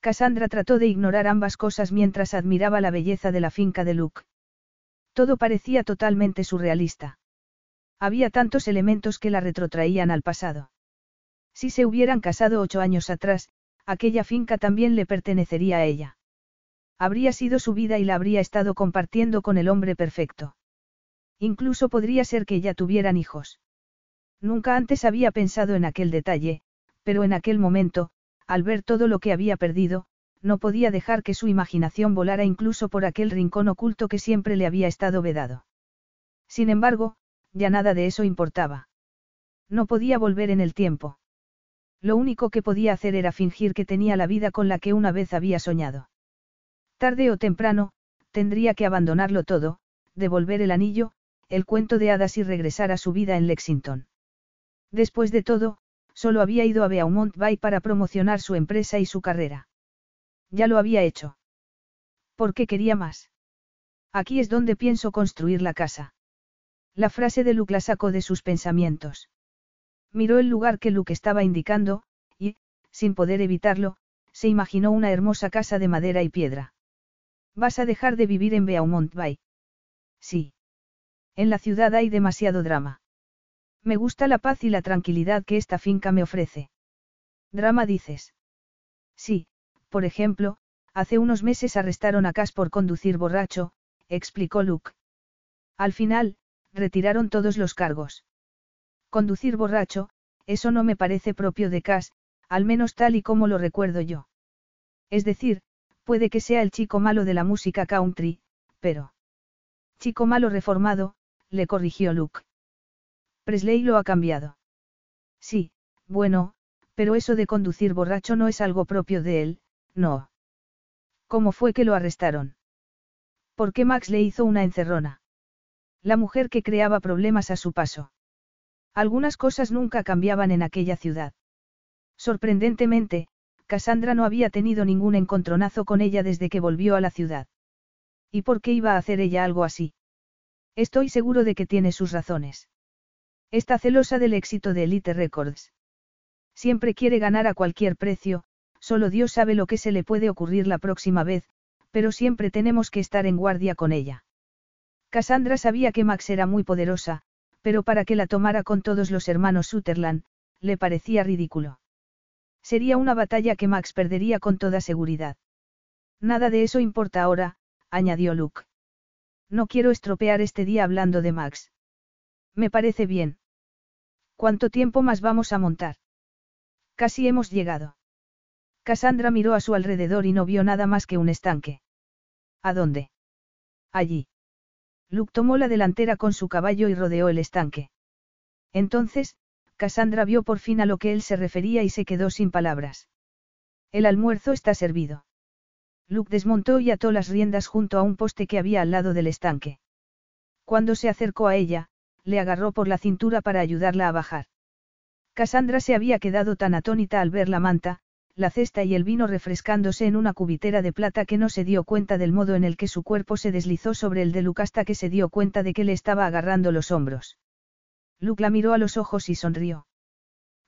Cassandra trató de ignorar ambas cosas mientras admiraba la belleza de la finca de Luke. Todo parecía totalmente surrealista. Había tantos elementos que la retrotraían al pasado. Si se hubieran casado ocho años atrás, aquella finca también le pertenecería a ella. Habría sido su vida y la habría estado compartiendo con el hombre perfecto. Incluso podría ser que ya tuvieran hijos. Nunca antes había pensado en aquel detalle, pero en aquel momento, al ver todo lo que había perdido, no podía dejar que su imaginación volara incluso por aquel rincón oculto que siempre le había estado vedado. Sin embargo, ya nada de eso importaba. No podía volver en el tiempo. Lo único que podía hacer era fingir que tenía la vida con la que una vez había soñado. Tarde o temprano, tendría que abandonarlo todo, devolver el anillo, el cuento de hadas y regresar a su vida en Lexington. Después de todo, solo había ido a Beaumont Bay para promocionar su empresa y su carrera. Ya lo había hecho. ¿Por qué quería más? Aquí es donde pienso construir la casa. La frase de Luke la sacó de sus pensamientos. Miró el lugar que Luke estaba indicando, y, sin poder evitarlo, se imaginó una hermosa casa de madera y piedra. ¿Vas a dejar de vivir en Beaumont Bay? Sí. En la ciudad hay demasiado drama. Me gusta la paz y la tranquilidad que esta finca me ofrece. ¿Drama dices? Sí, por ejemplo, hace unos meses arrestaron a Cass por conducir borracho, explicó Luke. Al final, retiraron todos los cargos. Conducir borracho, eso no me parece propio de Cass, al menos tal y como lo recuerdo yo. Es decir, puede que sea el chico malo de la música country, pero... Chico malo reformado, le corrigió Luke. Presley lo ha cambiado. Sí, bueno, pero eso de conducir borracho no es algo propio de él, no. ¿Cómo fue que lo arrestaron? ¿Por qué Max le hizo una encerrona? La mujer que creaba problemas a su paso. Algunas cosas nunca cambiaban en aquella ciudad. Sorprendentemente, Cassandra no había tenido ningún encontronazo con ella desde que volvió a la ciudad. ¿Y por qué iba a hacer ella algo así? Estoy seguro de que tiene sus razones. Está celosa del éxito de Elite Records. Siempre quiere ganar a cualquier precio, solo Dios sabe lo que se le puede ocurrir la próxima vez, pero siempre tenemos que estar en guardia con ella. Cassandra sabía que Max era muy poderosa, pero para que la tomara con todos los hermanos Sutherland, le parecía ridículo. Sería una batalla que Max perdería con toda seguridad. Nada de eso importa ahora, añadió Luke. No quiero estropear este día hablando de Max. Me parece bien. ¿Cuánto tiempo más vamos a montar? Casi hemos llegado. Cassandra miró a su alrededor y no vio nada más que un estanque. ¿A dónde? Allí. Luke tomó la delantera con su caballo y rodeó el estanque. Entonces, Cassandra vio por fin a lo que él se refería y se quedó sin palabras. El almuerzo está servido. Luke desmontó y ató las riendas junto a un poste que había al lado del estanque. Cuando se acercó a ella, le agarró por la cintura para ayudarla a bajar. Cassandra se había quedado tan atónita al ver la manta, la cesta y el vino refrescándose en una cubitera de plata que no se dio cuenta del modo en el que su cuerpo se deslizó sobre el de Luke hasta que se dio cuenta de que le estaba agarrando los hombros. Luke la miró a los ojos y sonrió.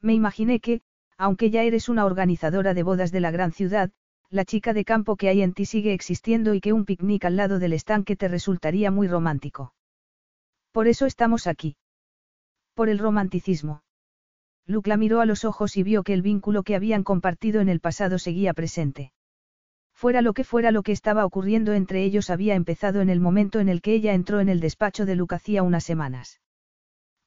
Me imaginé que, aunque ya eres una organizadora de bodas de la gran ciudad, la chica de campo que hay en ti sigue existiendo y que un picnic al lado del estanque te resultaría muy romántico. Por eso estamos aquí. Por el romanticismo. Luke la miró a los ojos y vio que el vínculo que habían compartido en el pasado seguía presente. Fuera lo que fuera lo que estaba ocurriendo entre ellos había empezado en el momento en el que ella entró en el despacho de Luke hacía unas semanas.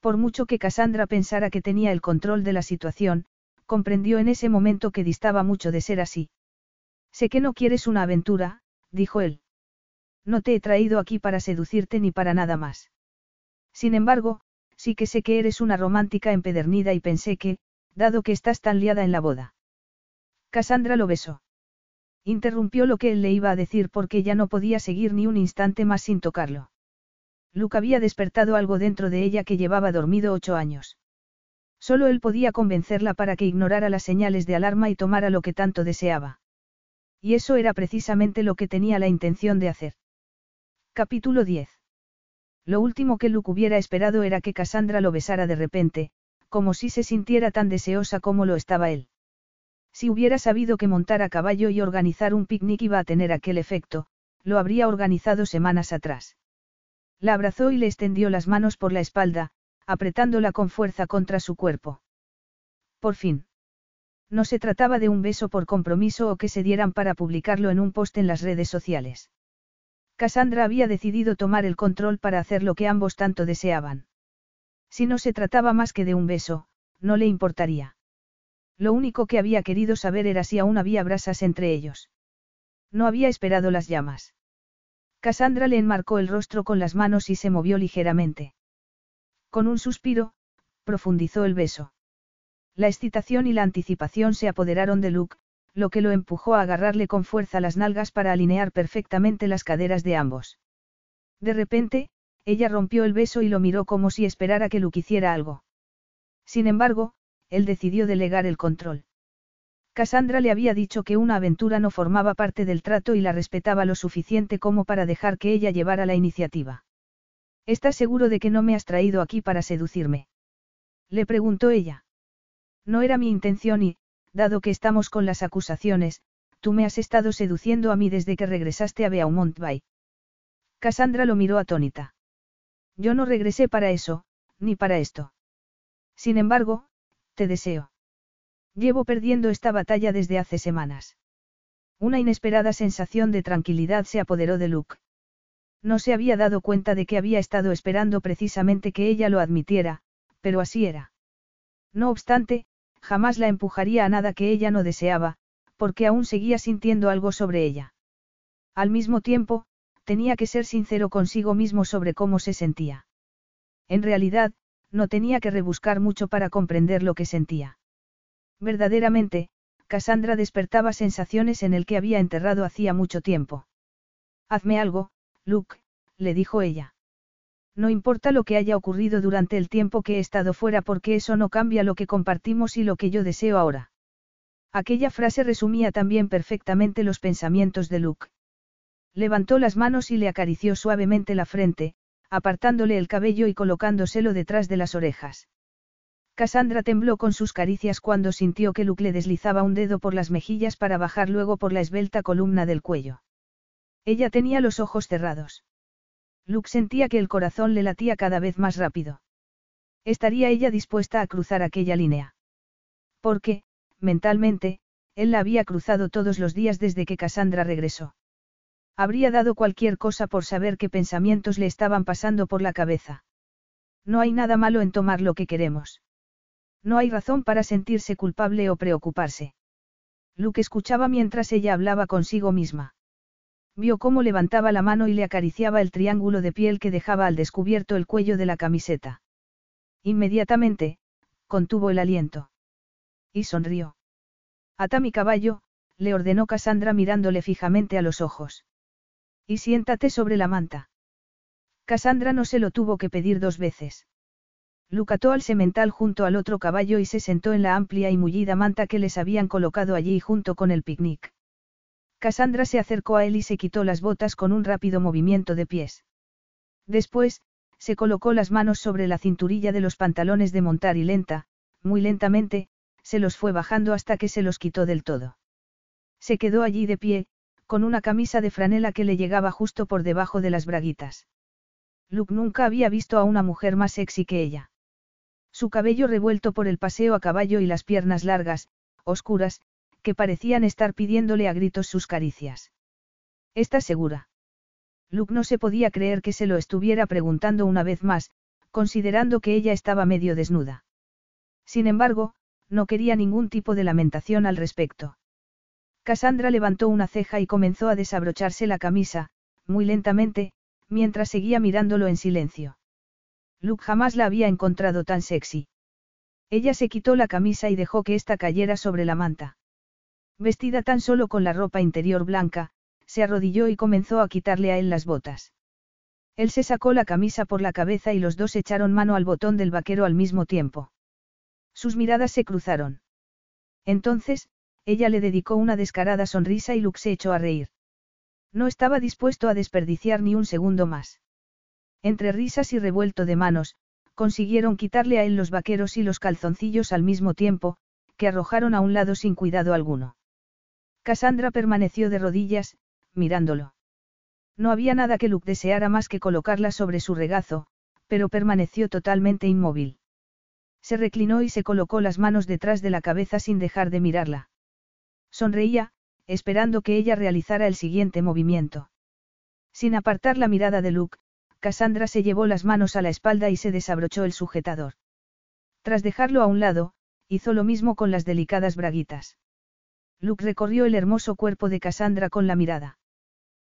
Por mucho que Cassandra pensara que tenía el control de la situación, comprendió en ese momento que distaba mucho de ser así. Sé que no quieres una aventura, dijo él. No te he traído aquí para seducirte ni para nada más. Sin embargo, sí que sé que eres una romántica empedernida y pensé que, dado que estás tan liada en la boda. Cassandra lo besó. Interrumpió lo que él le iba a decir porque ya no podía seguir ni un instante más sin tocarlo. Luke había despertado algo dentro de ella que llevaba dormido ocho años. Solo él podía convencerla para que ignorara las señales de alarma y tomara lo que tanto deseaba. Y eso era precisamente lo que tenía la intención de hacer. Capítulo 10. Lo último que Luke hubiera esperado era que Cassandra lo besara de repente, como si se sintiera tan deseosa como lo estaba él. Si hubiera sabido que montar a caballo y organizar un picnic iba a tener aquel efecto, lo habría organizado semanas atrás. La abrazó y le extendió las manos por la espalda, apretándola con fuerza contra su cuerpo. Por fin. No se trataba de un beso por compromiso o que se dieran para publicarlo en un post en las redes sociales. Cassandra había decidido tomar el control para hacer lo que ambos tanto deseaban. Si no se trataba más que de un beso, no le importaría. Lo único que había querido saber era si aún había brasas entre ellos. No había esperado las llamas. Cassandra le enmarcó el rostro con las manos y se movió ligeramente. Con un suspiro, profundizó el beso. La excitación y la anticipación se apoderaron de Luke, lo que lo empujó a agarrarle con fuerza las nalgas para alinear perfectamente las caderas de ambos. De repente, ella rompió el beso y lo miró como si esperara que Luke hiciera algo. Sin embargo, él decidió delegar el control. Cassandra le había dicho que una aventura no formaba parte del trato y la respetaba lo suficiente como para dejar que ella llevara la iniciativa. ¿Estás seguro de que no me has traído aquí para seducirme? Le preguntó ella. No era mi intención y, dado que estamos con las acusaciones, tú me has estado seduciendo a mí desde que regresaste a Beaumont Bay. Cassandra lo miró atónita. Yo no regresé para eso, ni para esto. Sin embargo, te deseo. Llevo perdiendo esta batalla desde hace semanas. Una inesperada sensación de tranquilidad se apoderó de Luke. No se había dado cuenta de que había estado esperando precisamente que ella lo admitiera, pero así era. No obstante, jamás la empujaría a nada que ella no deseaba, porque aún seguía sintiendo algo sobre ella. Al mismo tiempo, tenía que ser sincero consigo mismo sobre cómo se sentía. En realidad, no tenía que rebuscar mucho para comprender lo que sentía. Verdaderamente, Cassandra despertaba sensaciones en el que había enterrado hacía mucho tiempo. Hazme algo, Luke, le dijo ella. No importa lo que haya ocurrido durante el tiempo que he estado fuera porque eso no cambia lo que compartimos y lo que yo deseo ahora. Aquella frase resumía también perfectamente los pensamientos de Luke. Levantó las manos y le acarició suavemente la frente, apartándole el cabello y colocándoselo detrás de las orejas. Cassandra tembló con sus caricias cuando sintió que Luke le deslizaba un dedo por las mejillas para bajar luego por la esbelta columna del cuello. Ella tenía los ojos cerrados. Luke sentía que el corazón le latía cada vez más rápido. ¿Estaría ella dispuesta a cruzar aquella línea? Porque, mentalmente, él la había cruzado todos los días desde que Cassandra regresó. Habría dado cualquier cosa por saber qué pensamientos le estaban pasando por la cabeza. No hay nada malo en tomar lo que queremos. No hay razón para sentirse culpable o preocuparse. Luke escuchaba mientras ella hablaba consigo misma. Vio cómo levantaba la mano y le acariciaba el triángulo de piel que dejaba al descubierto el cuello de la camiseta. Inmediatamente, contuvo el aliento. Y sonrió. Ata mi caballo, le ordenó Cassandra mirándole fijamente a los ojos. Y siéntate sobre la manta. Cassandra no se lo tuvo que pedir dos veces. Luke ató al semental junto al otro caballo y se sentó en la amplia y mullida manta que les habían colocado allí junto con el picnic. Cassandra se acercó a él y se quitó las botas con un rápido movimiento de pies. Después, se colocó las manos sobre la cinturilla de los pantalones de montar y lenta, muy lentamente, se los fue bajando hasta que se los quitó del todo. Se quedó allí de pie, con una camisa de franela que le llegaba justo por debajo de las braguitas. Luke nunca había visto a una mujer más sexy que ella. Su cabello revuelto por el paseo a caballo y las piernas largas, oscuras, que parecían estar pidiéndole a gritos sus caricias. ¿Estás segura? Luke no se podía creer que se lo estuviera preguntando una vez más, considerando que ella estaba medio desnuda. Sin embargo, no quería ningún tipo de lamentación al respecto. Cassandra levantó una ceja y comenzó a desabrocharse la camisa, muy lentamente, mientras seguía mirándolo en silencio. Luke jamás la había encontrado tan sexy. Ella se quitó la camisa y dejó que ésta cayera sobre la manta. Vestida tan solo con la ropa interior blanca, se arrodilló y comenzó a quitarle a él las botas. Él se sacó la camisa por la cabeza y los dos echaron mano al botón del vaquero al mismo tiempo. Sus miradas se cruzaron. Entonces, ella le dedicó una descarada sonrisa y Luke se echó a reír. No estaba dispuesto a desperdiciar ni un segundo más. Entre risas y revuelto de manos, consiguieron quitarle a él los vaqueros y los calzoncillos al mismo tiempo, que arrojaron a un lado sin cuidado alguno. Cassandra permaneció de rodillas, mirándolo. No había nada que Luke deseara más que colocarla sobre su regazo, pero permaneció totalmente inmóvil. Se reclinó y se colocó las manos detrás de la cabeza sin dejar de mirarla. Sonreía, esperando que ella realizara el siguiente movimiento. Sin apartar la mirada de Luke, Cassandra se llevó las manos a la espalda y se desabrochó el sujetador. Tras dejarlo a un lado, hizo lo mismo con las delicadas braguitas. Luke recorrió el hermoso cuerpo de Cassandra con la mirada.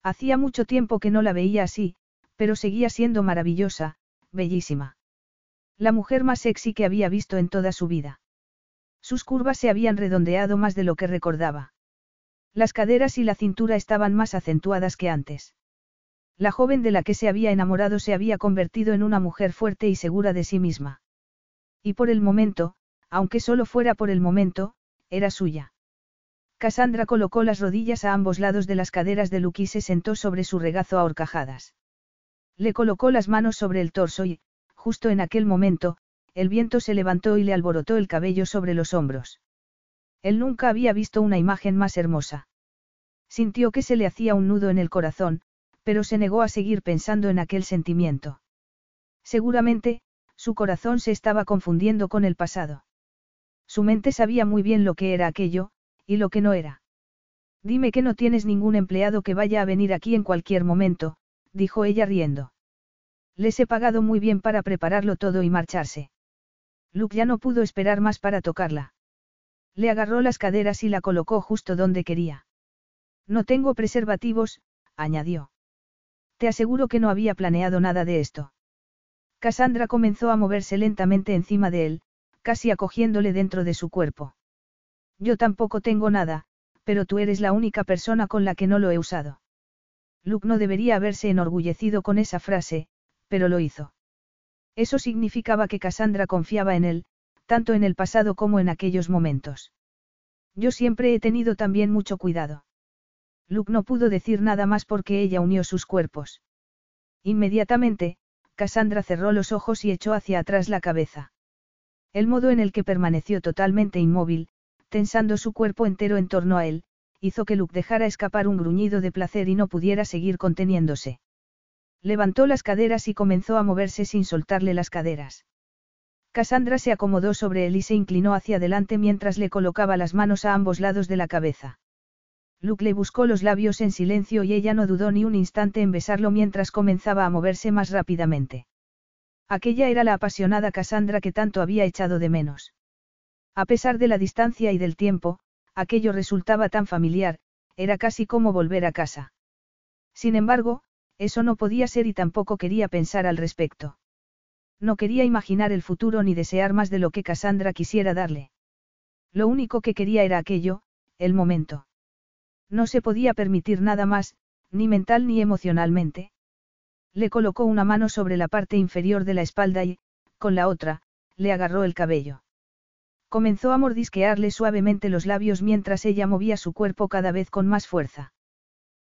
Hacía mucho tiempo que no la veía así, pero seguía siendo maravillosa, bellísima. La mujer más sexy que había visto en toda su vida. Sus curvas se habían redondeado más de lo que recordaba. Las caderas y la cintura estaban más acentuadas que antes. La joven de la que se había enamorado se había convertido en una mujer fuerte y segura de sí misma. Y por el momento, aunque solo fuera por el momento, era suya. Cassandra colocó las rodillas a ambos lados de las caderas de Luke y se sentó sobre su regazo a horcajadas. Le colocó las manos sobre el torso y, justo en aquel momento, el viento se levantó y le alborotó el cabello sobre los hombros. Él nunca había visto una imagen más hermosa. Sintió que se le hacía un nudo en el corazón, pero se negó a seguir pensando en aquel sentimiento. Seguramente, su corazón se estaba confundiendo con el pasado. Su mente sabía muy bien lo que era aquello, y lo que no era. Dime que no tienes ningún empleado que vaya a venir aquí en cualquier momento, dijo ella riendo. Les he pagado muy bien para prepararlo todo y marcharse. Luke ya no pudo esperar más para tocarla. Le agarró las caderas y la colocó justo donde quería. No tengo preservativos, añadió. Te aseguro que no había planeado nada de esto. Cassandra comenzó a moverse lentamente encima de él, casi acogiéndole dentro de su cuerpo. Yo tampoco tengo nada, pero tú eres la única persona con la que no lo he usado. Luke no debería haberse enorgullecido con esa frase, pero lo hizo. Eso significaba que Cassandra confiaba en él, tanto en el pasado como en aquellos momentos. Yo siempre he tenido también mucho cuidado. Luke no pudo decir nada más porque ella unió sus cuerpos. Inmediatamente, Cassandra cerró los ojos y echó hacia atrás la cabeza. El modo en el que permaneció totalmente inmóvil, tensando su cuerpo entero en torno a él, hizo que Luke dejara escapar un gruñido de placer y no pudiera seguir conteniéndose. Levantó las caderas y comenzó a moverse sin soltarle las caderas. Cassandra se acomodó sobre él y se inclinó hacia adelante mientras le colocaba las manos a ambos lados de la cabeza. Luke le buscó los labios en silencio y ella no dudó ni un instante en besarlo mientras comenzaba a moverse más rápidamente. Aquella era la apasionada Cassandra que tanto había echado de menos. A pesar de la distancia y del tiempo, aquello resultaba tan familiar, era casi como volver a casa. Sin embargo, eso no podía ser y tampoco quería pensar al respecto. No quería imaginar el futuro ni desear más de lo que Cassandra quisiera darle. Lo único que quería era aquello, el momento. No se podía permitir nada más, ni mental ni emocionalmente. Le colocó una mano sobre la parte inferior de la espalda y, con la otra, le agarró el cabello. Comenzó a mordisquearle suavemente los labios mientras ella movía su cuerpo cada vez con más fuerza.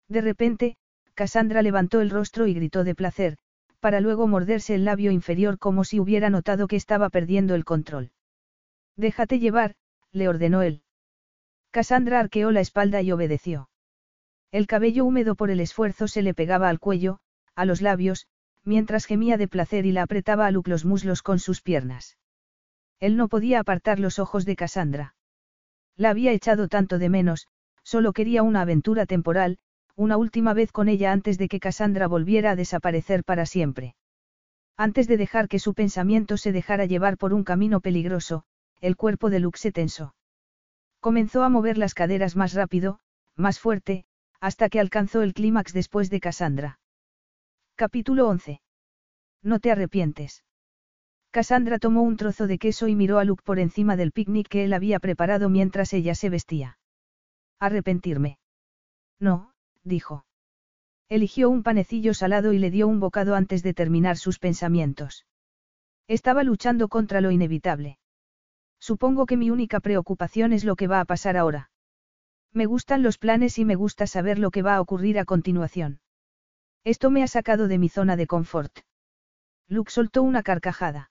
De repente, Cassandra levantó el rostro y gritó de placer, para luego morderse el labio inferior como si hubiera notado que estaba perdiendo el control. Déjate llevar, le ordenó él. Cassandra arqueó la espalda y obedeció. El cabello húmedo por el esfuerzo se le pegaba al cuello, a los labios, mientras gemía de placer y la apretaba a Luke los muslos con sus piernas. Él no podía apartar los ojos de Cassandra. La había echado tanto de menos, solo quería una aventura temporal, una última vez con ella antes de que Cassandra volviera a desaparecer para siempre. Antes de dejar que su pensamiento se dejara llevar por un camino peligroso, el cuerpo de Luke se tensó. Comenzó a mover las caderas más rápido, más fuerte, hasta que alcanzó el clímax después de Cassandra. Capítulo 11. No te arrepientes. Cassandra tomó un trozo de queso y miró a Luke por encima del picnic que él había preparado mientras ella se vestía. ¿Arrepentirme? No, dijo. Eligió un panecillo salado y le dio un bocado antes de terminar sus pensamientos. Estaba luchando contra lo inevitable. Supongo que mi única preocupación es lo que va a pasar ahora. Me gustan los planes y me gusta saber lo que va a ocurrir a continuación. Esto me ha sacado de mi zona de confort. Luke soltó una carcajada.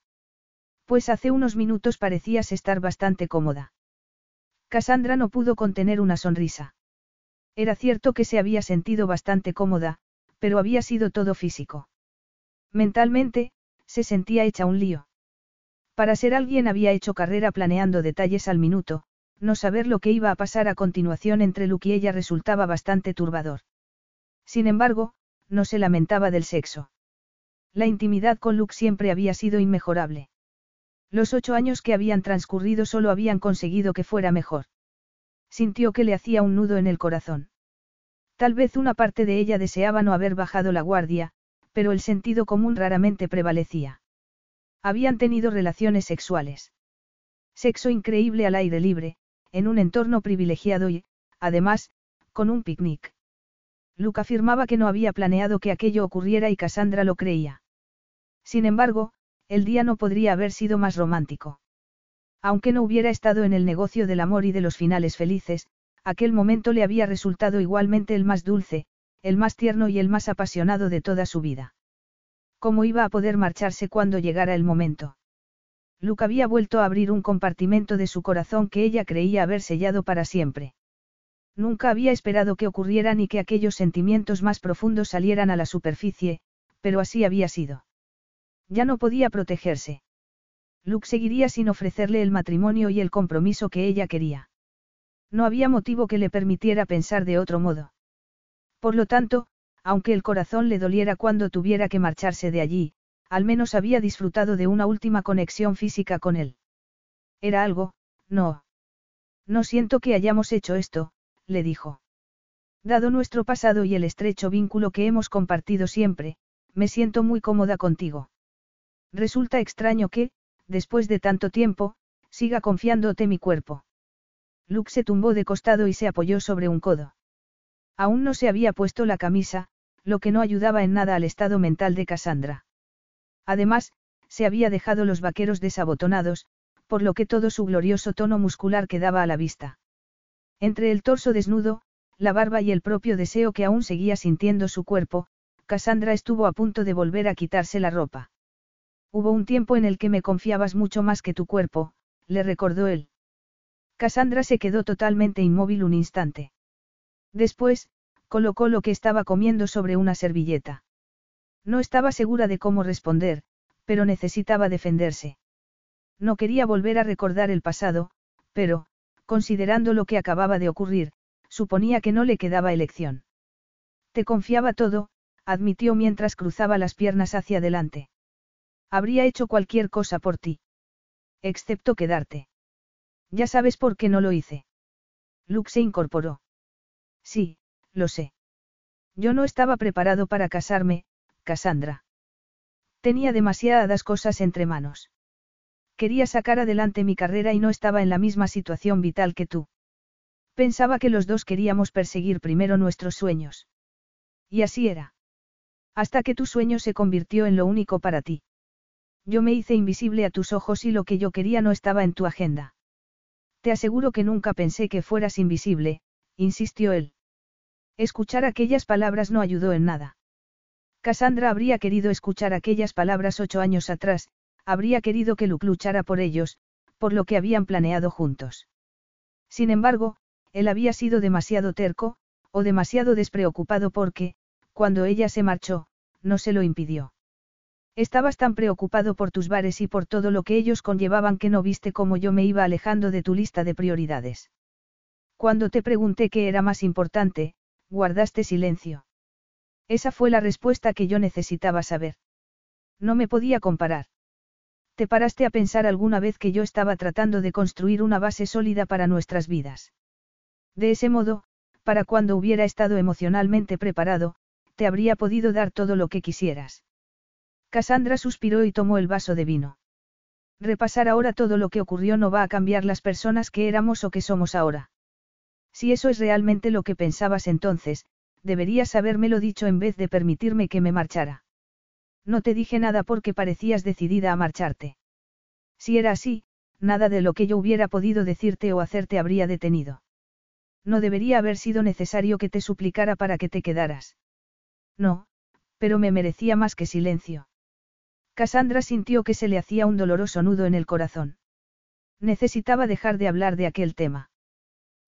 Pues hace unos minutos parecías estar bastante cómoda. Cassandra no pudo contener una sonrisa. Era cierto que se había sentido bastante cómoda, pero había sido todo físico. Mentalmente, se sentía hecha un lío. Para ser alguien había hecho carrera planeando detalles al minuto, no saber lo que iba a pasar a continuación entre Luke y ella resultaba bastante turbador. Sin embargo, no se lamentaba del sexo. La intimidad con Luke siempre había sido inmejorable. Los ocho años que habían transcurrido solo habían conseguido que fuera mejor. Sintió que le hacía un nudo en el corazón. Tal vez una parte de ella deseaba no haber bajado la guardia, pero el sentido común raramente prevalecía. Habían tenido relaciones sexuales. Sexo increíble al aire libre, en un entorno privilegiado y, además, con un picnic. Luke afirmaba que no había planeado que aquello ocurriera y Cassandra lo creía. Sin embargo, el día no podría haber sido más romántico. Aunque no hubiera estado en el negocio del amor y de los finales felices, aquel momento le había resultado igualmente el más dulce, el más tierno y el más apasionado de toda su vida. ¿Cómo iba a poder marcharse cuando llegara el momento? Luke había vuelto a abrir un compartimento de su corazón que ella creía haber sellado para siempre. Nunca había esperado que ocurriera ni que aquellos sentimientos más profundos salieran a la superficie, pero así había sido. Ya no podía protegerse. Luke seguiría sin ofrecerle el matrimonio y el compromiso que ella quería. No había motivo que le permitiera pensar de otro modo. Por lo tanto, aunque el corazón le doliera cuando tuviera que marcharse de allí, al menos había disfrutado de una última conexión física con él. Era algo, no. No siento que hayamos hecho esto, le dijo. Dado nuestro pasado y el estrecho vínculo que hemos compartido siempre, me siento muy cómoda contigo. Resulta extraño que, después de tanto tiempo, siga confiándote mi cuerpo. Luke se tumbó de costado y se apoyó sobre un codo. Aún no se había puesto la camisa, lo que no ayudaba en nada al estado mental de Cassandra. Además, se había dejado los vaqueros desabotonados, por lo que todo su glorioso tono muscular quedaba a la vista. Entre el torso desnudo, la barba y el propio deseo que aún seguía sintiendo su cuerpo, Cassandra estuvo a punto de volver a quitarse la ropa. Hubo un tiempo en el que me confiabas mucho más que tu cuerpo, le recordó él. Cassandra se quedó totalmente inmóvil un instante. Después, colocó lo que estaba comiendo sobre una servilleta. No estaba segura de cómo responder, pero necesitaba defenderse. No quería volver a recordar el pasado, pero, considerando lo que acababa de ocurrir, suponía que no le quedaba elección. Te confiaba todo, admitió mientras cruzaba las piernas hacia adelante. Habría hecho cualquier cosa por ti. Excepto quedarte. Ya sabes por qué no lo hice. Luke se incorporó. Sí, lo sé. Yo no estaba preparado para casarme, Cassandra. Tenía demasiadas cosas entre manos. Quería sacar adelante mi carrera y no estaba en la misma situación vital que tú. Pensaba que los dos queríamos perseguir primero nuestros sueños. Y así era. Hasta que tu sueño se convirtió en lo único para ti. Yo me hice invisible a tus ojos y lo que yo quería no estaba en tu agenda. Te aseguro que nunca pensé que fueras invisible, insistió él. Escuchar aquellas palabras no ayudó en nada. Cassandra habría querido escuchar aquellas palabras ocho años atrás, habría querido que Luke luchara por ellos, por lo que habían planeado juntos. Sin embargo, él había sido demasiado terco, o demasiado despreocupado porque, cuando ella se marchó, no se lo impidió. Estabas tan preocupado por tus bares y por todo lo que ellos conllevaban que no viste cómo yo me iba alejando de tu lista de prioridades. Cuando te pregunté qué era más importante, guardaste silencio. Esa fue la respuesta que yo necesitaba saber. No me podía comparar. ¿Te paraste a pensar alguna vez que yo estaba tratando de construir una base sólida para nuestras vidas? De ese modo, para cuando hubiera estado emocionalmente preparado, te habría podido dar todo lo que quisieras. Cassandra suspiró y tomó el vaso de vino. Repasar ahora todo lo que ocurrió no va a cambiar las personas que éramos o que somos ahora. Si eso es realmente lo que pensabas entonces, deberías habérmelo dicho en vez de permitirme que me marchara. No te dije nada porque parecías decidida a marcharte. Si era así, nada de lo que yo hubiera podido decirte o hacerte habría detenido. No debería haber sido necesario que te suplicara para que te quedaras. No, pero me merecía más que silencio. Cassandra sintió que se le hacía un doloroso nudo en el corazón. Necesitaba dejar de hablar de aquel tema.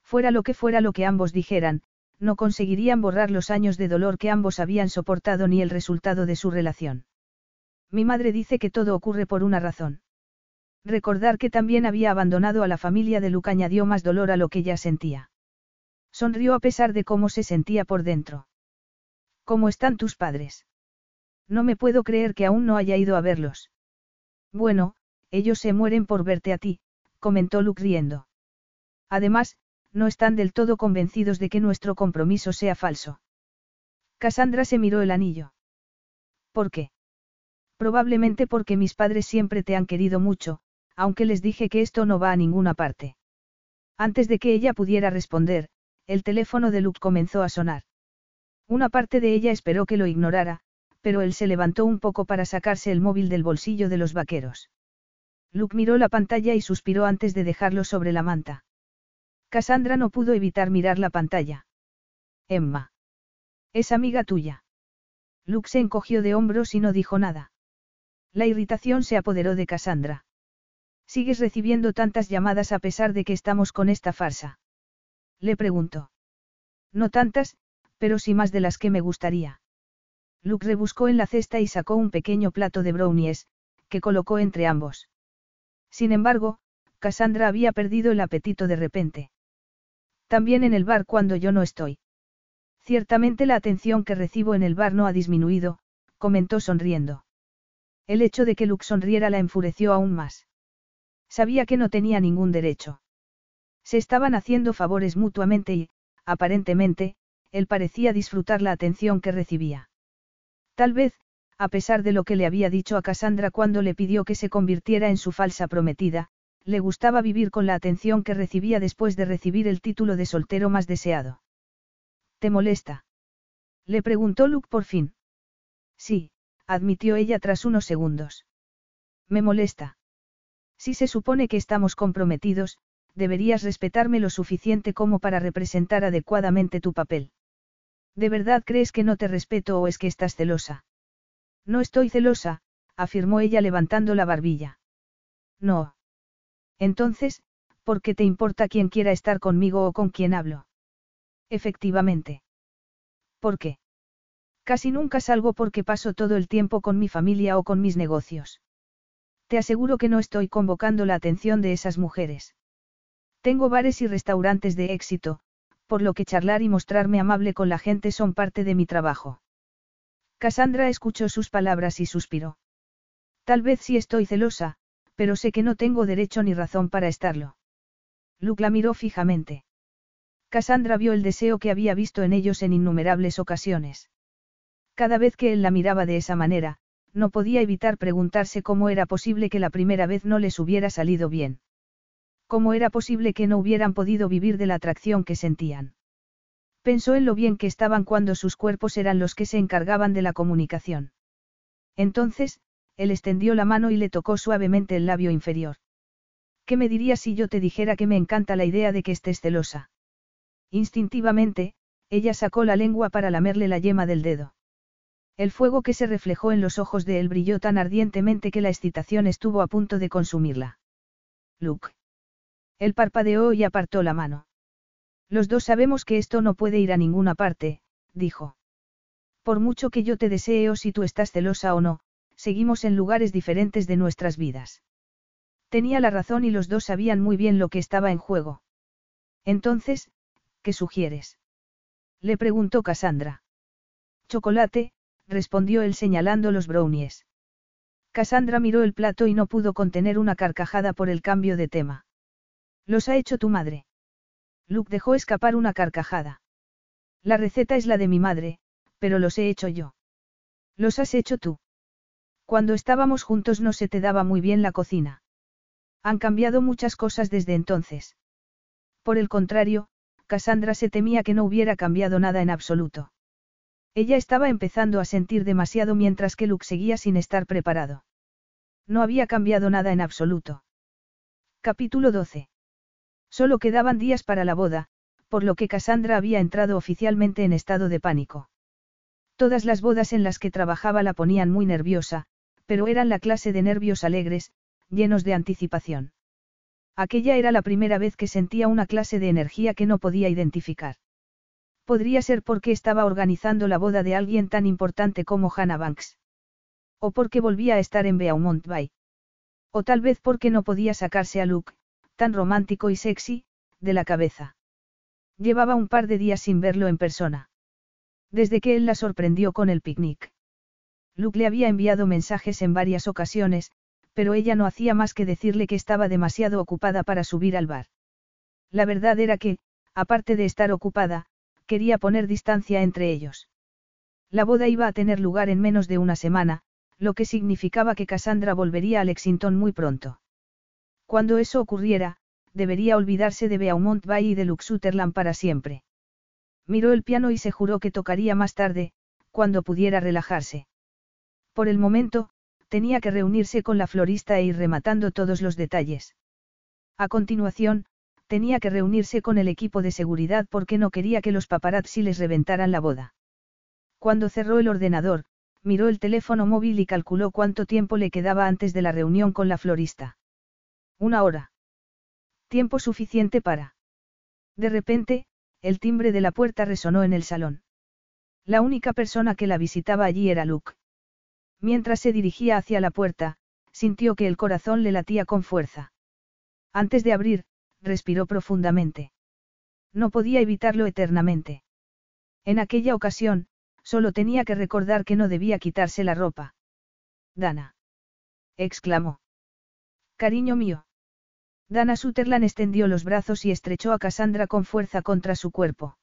Fuera lo que fuera lo que ambos dijeran, no conseguirían borrar los años de dolor que ambos habían soportado ni el resultado de su relación. Mi madre dice que todo ocurre por una razón. Recordar que también había abandonado a la familia de Luke añadió más dolor a lo que ya sentía. Sonrió a pesar de cómo se sentía por dentro. ¿Cómo están tus padres? No me puedo creer que aún no haya ido a verlos. Bueno, ellos se mueren por verte a ti, comentó Luke riendo. Además, no están del todo convencidos de que nuestro compromiso sea falso. Cassandra se miró el anillo. ¿Por qué? Probablemente porque mis padres siempre te han querido mucho, aunque les dije que esto no va a ninguna parte. Antes de que ella pudiera responder, el teléfono de Luke comenzó a sonar. Una parte de ella esperó que lo ignorara, pero él se levantó un poco para sacarse el móvil del bolsillo de los vaqueros. Luke miró la pantalla y suspiró antes de dejarlo sobre la manta. Cassandra no pudo evitar mirar la pantalla. Emma. Es amiga tuya. Luke se encogió de hombros y no dijo nada. La irritación se apoderó de Cassandra. ¿Sigues recibiendo tantas llamadas a pesar de que estamos con esta farsa? Le preguntó. No tantas, pero sí más de las que me gustaría. Luke rebuscó en la cesta y sacó un pequeño plato de brownies, que colocó entre ambos. Sin embargo, Cassandra había perdido el apetito de repente. También en el bar cuando yo no estoy. Ciertamente la atención que recibo en el bar no ha disminuido, comentó sonriendo. El hecho de que Luke sonriera la enfureció aún más. Sabía que no tenía ningún derecho. Se estaban haciendo favores mutuamente y, aparentemente, él parecía disfrutar la atención que recibía. Tal vez, a pesar de lo que le había dicho a Cassandra cuando le pidió que se convirtiera en su falsa prometida, le gustaba vivir con la atención que recibía después de recibir el título de soltero más deseado. ¿Te molesta? Le preguntó Luke por fin. Sí, admitió ella tras unos segundos. Me molesta. Si se supone que estamos comprometidos, deberías respetarme lo suficiente como para representar adecuadamente tu papel. ¿De verdad crees que no te respeto o es que estás celosa? No estoy celosa, afirmó ella levantando la barbilla. No. Entonces, ¿por qué te importa quién quiera estar conmigo o con quién hablo? Efectivamente. ¿Por qué? Casi nunca salgo porque paso todo el tiempo con mi familia o con mis negocios. Te aseguro que no estoy convocando la atención de esas mujeres. Tengo bares y restaurantes de éxito, por lo que charlar y mostrarme amable con la gente son parte de mi trabajo. Cassandra escuchó sus palabras y suspiró. Tal vez sí estoy celosa, pero sé que no tengo derecho ni razón para estarlo. Luke la miró fijamente. Cassandra vio el deseo que había visto en ellos en innumerables ocasiones. Cada vez que él la miraba de esa manera, no podía evitar preguntarse cómo era posible que la primera vez no les hubiera salido bien. Cómo era posible que no hubieran podido vivir de la atracción que sentían. Pensó en lo bien que estaban cuando sus cuerpos eran los que se encargaban de la comunicación. Entonces, él extendió la mano y le tocó suavemente el labio inferior. ¿Qué me dirías si yo te dijera que me encanta la idea de que estés celosa? Instintivamente, ella sacó la lengua para lamerle la yema del dedo. El fuego que se reflejó en los ojos de él brilló tan ardientemente que la excitación estuvo a punto de consumirla. Luke. Él parpadeó y apartó la mano. Los dos sabemos que esto no puede ir a ninguna parte, dijo. Por mucho que yo te desee o si tú estás celosa o no, seguimos en lugares diferentes de nuestras vidas. Tenía la razón y los dos sabían muy bien lo que estaba en juego. Entonces, ¿qué sugieres? Le preguntó Cassandra. Chocolate, respondió él señalando los brownies. Cassandra miró el plato y no pudo contener una carcajada por el cambio de tema. ¿Los ha hecho tu madre? Luke dejó escapar una carcajada. La receta es la de mi madre, pero los he hecho yo. ¿Los has hecho tú? Cuando estábamos juntos no se te daba muy bien la cocina. Han cambiado muchas cosas desde entonces. Por el contrario, Cassandra se temía que no hubiera cambiado nada en absoluto. Ella estaba empezando a sentir demasiado mientras que Luke seguía sin estar preparado. No había cambiado nada en absoluto. Capítulo 12. Solo quedaban días para la boda, por lo que Cassandra había entrado oficialmente en estado de pánico. Todas las bodas en las que trabajaba la ponían muy nerviosa, pero eran la clase de nervios alegres, llenos de anticipación. Aquella era la primera vez que sentía una clase de energía que no podía identificar. Podría ser porque estaba organizando la boda de alguien tan importante como Hannah Banks. O porque volvía a estar en Beaumont Bay. O tal vez porque no podía sacarse a Luke, tan romántico y sexy, de la cabeza. Llevaba un par de días sin verlo en persona. Desde que él la sorprendió con el picnic. Luke le había enviado mensajes en varias ocasiones, pero ella no hacía más que decirle que estaba demasiado ocupada para subir al bar. La verdad era que, aparte de estar ocupada, quería poner distancia entre ellos. La boda iba a tener lugar en menos de una semana, lo que significaba que Cassandra volvería a Lexington muy pronto. Cuando eso ocurriera, debería olvidarse de Beaumont Bay y de Luxuterland para siempre. Miró el piano y se juró que tocaría más tarde, cuando pudiera relajarse. Por el momento, tenía que reunirse con la florista e ir rematando todos los detalles. A continuación, tenía que reunirse con el equipo de seguridad porque no quería que los paparazzi les reventaran la boda. Cuando cerró el ordenador, miró el teléfono móvil y calculó cuánto tiempo le quedaba antes de la reunión con la florista. Una hora. Tiempo suficiente para. De repente, el timbre de la puerta resonó en el salón. La única persona que la visitaba allí era Luke. Mientras se dirigía hacia la puerta, sintió que el corazón le latía con fuerza. Antes de abrir, respiró profundamente. No podía evitarlo eternamente. En aquella ocasión, solo tenía que recordar que no debía quitarse la ropa. Dana. exclamó. Cariño mío. Dana Sutherland extendió los brazos y estrechó a Cassandra con fuerza contra su cuerpo.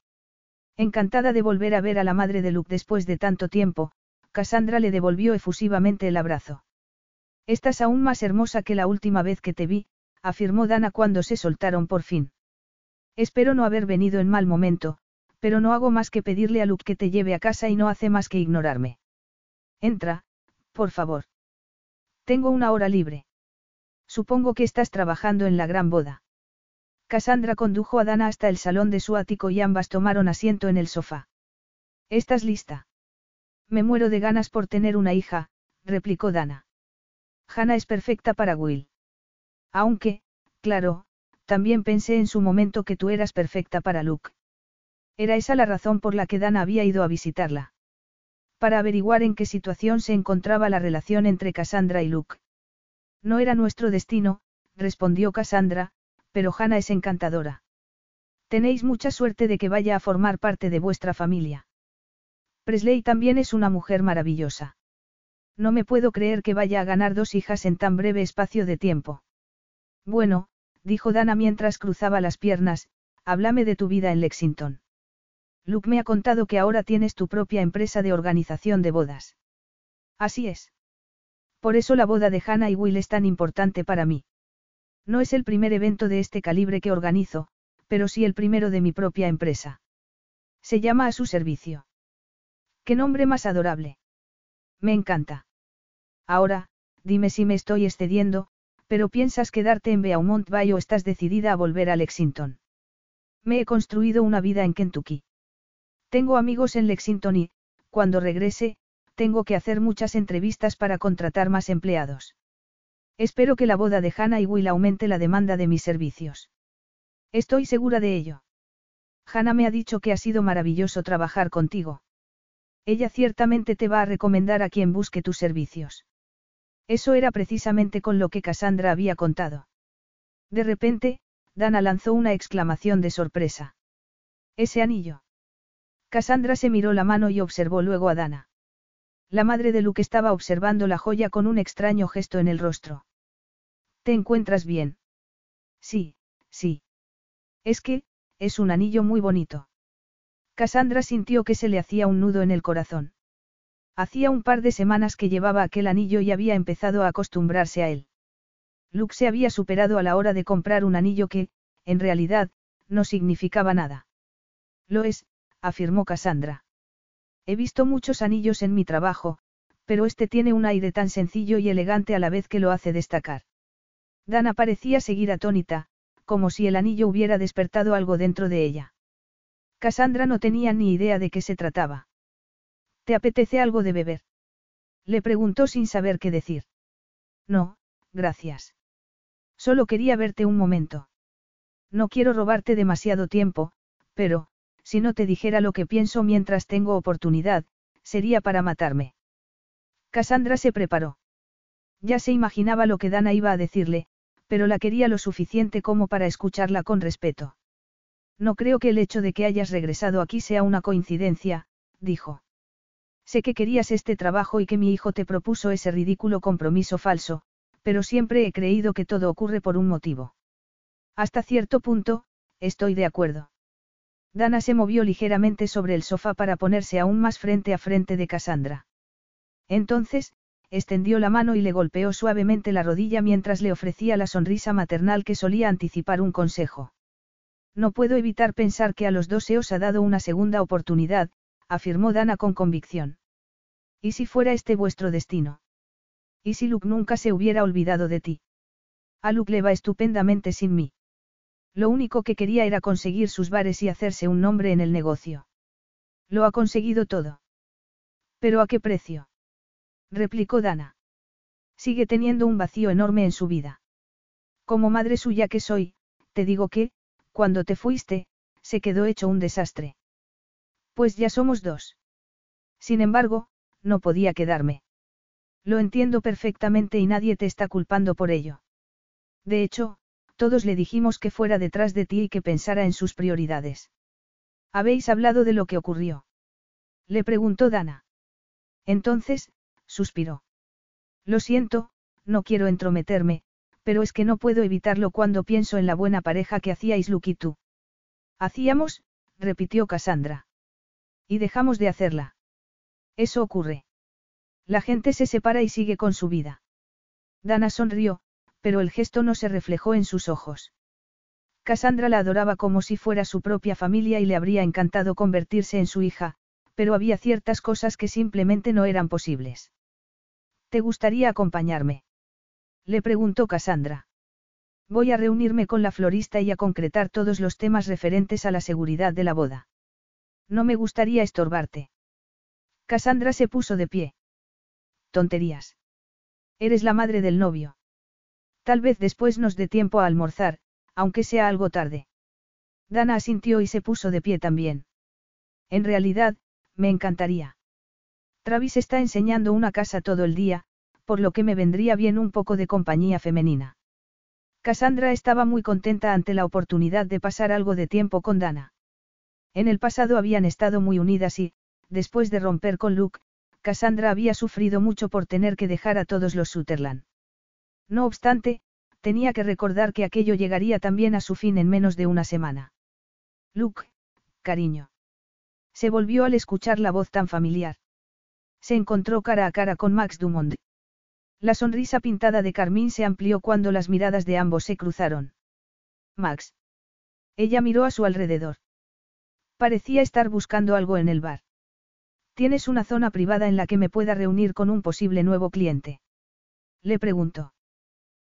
Encantada de volver a ver a la madre de Luke después de tanto tiempo, Cassandra le devolvió efusivamente el abrazo. Estás aún más hermosa que la última vez que te vi, afirmó Dana cuando se soltaron por fin. Espero no haber venido en mal momento, pero no hago más que pedirle a Luke que te lleve a casa y no hace más que ignorarme. Entra, por favor. Tengo una hora libre. Supongo que estás trabajando en la gran boda. Cassandra condujo a Dana hasta el salón de su ático y ambas tomaron asiento en el sofá. ¿Estás lista? Me muero de ganas por tener una hija, replicó Dana. Hannah es perfecta para Will. Aunque, claro, también pensé en su momento que tú eras perfecta para Luke. Era esa la razón por la que Dana había ido a visitarla. Para averiguar en qué situación se encontraba la relación entre Cassandra y Luke. No era nuestro destino, respondió Cassandra, pero Hannah es encantadora. Tenéis mucha suerte de que vaya a formar parte de vuestra familia. Presley también es una mujer maravillosa. No me puedo creer que vaya a ganar dos hijas en tan breve espacio de tiempo. Bueno, dijo Dana mientras cruzaba las piernas, háblame de tu vida en Lexington. Luke me ha contado que ahora tienes tu propia empresa de organización de bodas. Así es. Por eso la boda de Hannah y Will es tan importante para mí. No es el primer evento de este calibre que organizo, pero sí el primero de mi propia empresa. Se llama a su servicio. ¿Qué nombre más adorable? Me encanta. Ahora, dime si me estoy excediendo, pero piensas quedarte en Beaumont Bay o estás decidida a volver a Lexington. Me he construido una vida en Kentucky. Tengo amigos en Lexington y, cuando regrese, tengo que hacer muchas entrevistas para contratar más empleados. Espero que la boda de Hannah y Will aumente la demanda de mis servicios. Estoy segura de ello. Hannah me ha dicho que ha sido maravilloso trabajar contigo. Ella ciertamente te va a recomendar a quien busque tus servicios. Eso era precisamente con lo que Cassandra había contado. De repente, Dana lanzó una exclamación de sorpresa. Ese anillo. Cassandra se miró la mano y observó luego a Dana. La madre de Luke estaba observando la joya con un extraño gesto en el rostro. ¿Te encuentras bien? Sí, sí. Es que, es un anillo muy bonito. Cassandra sintió que se le hacía un nudo en el corazón. Hacía un par de semanas que llevaba aquel anillo y había empezado a acostumbrarse a él. Luke se había superado a la hora de comprar un anillo que, en realidad, no significaba nada. Lo es, afirmó Cassandra. He visto muchos anillos en mi trabajo, pero este tiene un aire tan sencillo y elegante a la vez que lo hace destacar. Dana parecía seguir atónita, como si el anillo hubiera despertado algo dentro de ella. Cassandra no tenía ni idea de qué se trataba. ¿Te apetece algo de beber? Le preguntó sin saber qué decir. No, gracias. Solo quería verte un momento. No quiero robarte demasiado tiempo, pero, si no te dijera lo que pienso mientras tengo oportunidad, sería para matarme. Cassandra se preparó. Ya se imaginaba lo que Dana iba a decirle, pero la quería lo suficiente como para escucharla con respeto. No creo que el hecho de que hayas regresado aquí sea una coincidencia, dijo. Sé que querías este trabajo y que mi hijo te propuso ese ridículo compromiso falso, pero siempre he creído que todo ocurre por un motivo. Hasta cierto punto, estoy de acuerdo. Dana se movió ligeramente sobre el sofá para ponerse aún más frente a frente de Cassandra. Entonces, extendió la mano y le golpeó suavemente la rodilla mientras le ofrecía la sonrisa maternal que solía anticipar un consejo. No puedo evitar pensar que a los dos se os ha dado una segunda oportunidad, afirmó Dana con convicción. ¿Y si fuera este vuestro destino? ¿Y si Luke nunca se hubiera olvidado de ti? A Luke le va estupendamente sin mí. Lo único que quería era conseguir sus bares y hacerse un nombre en el negocio. Lo ha conseguido todo. ¿Pero a qué precio? replicó Dana. Sigue teniendo un vacío enorme en su vida. Como madre suya que soy, te digo que, cuando te fuiste, se quedó hecho un desastre. Pues ya somos dos. Sin embargo, no podía quedarme. Lo entiendo perfectamente y nadie te está culpando por ello. De hecho, todos le dijimos que fuera detrás de ti y que pensara en sus prioridades. ¿Habéis hablado de lo que ocurrió? Le preguntó Dana. Entonces, suspiró. Lo siento, no quiero entrometerme, pero es que no puedo evitarlo cuando pienso en la buena pareja que hacíais Luke y tú. Hacíamos, repitió Cassandra. Y dejamos de hacerla. Eso ocurre. La gente se separa y sigue con su vida. Dana sonrió, pero el gesto no se reflejó en sus ojos. Cassandra la adoraba como si fuera su propia familia y le habría encantado convertirse en su hija, pero había ciertas cosas que simplemente no eran posibles. ¿Te gustaría acompañarme? Le preguntó Cassandra. Voy a reunirme con la florista y a concretar todos los temas referentes a la seguridad de la boda. No me gustaría estorbarte. Cassandra se puso de pie. Tonterías. Eres la madre del novio. Tal vez después nos dé tiempo a almorzar, aunque sea algo tarde. Dana asintió y se puso de pie también. En realidad, me encantaría. Travis está enseñando una casa todo el día, por lo que me vendría bien un poco de compañía femenina. Cassandra estaba muy contenta ante la oportunidad de pasar algo de tiempo con Dana. En el pasado habían estado muy unidas y, después de romper con Luke, Cassandra había sufrido mucho por tener que dejar a todos los Sutherland. No obstante, tenía que recordar que aquello llegaría también a su fin en menos de una semana. Luke, cariño. Se volvió al escuchar la voz tan familiar. Se encontró cara a cara con Max Dumont. La sonrisa pintada de Carmín se amplió cuando las miradas de ambos se cruzaron. Max. Ella miró a su alrededor. Parecía estar buscando algo en el bar. ¿Tienes una zona privada en la que me pueda reunir con un posible nuevo cliente? Le preguntó.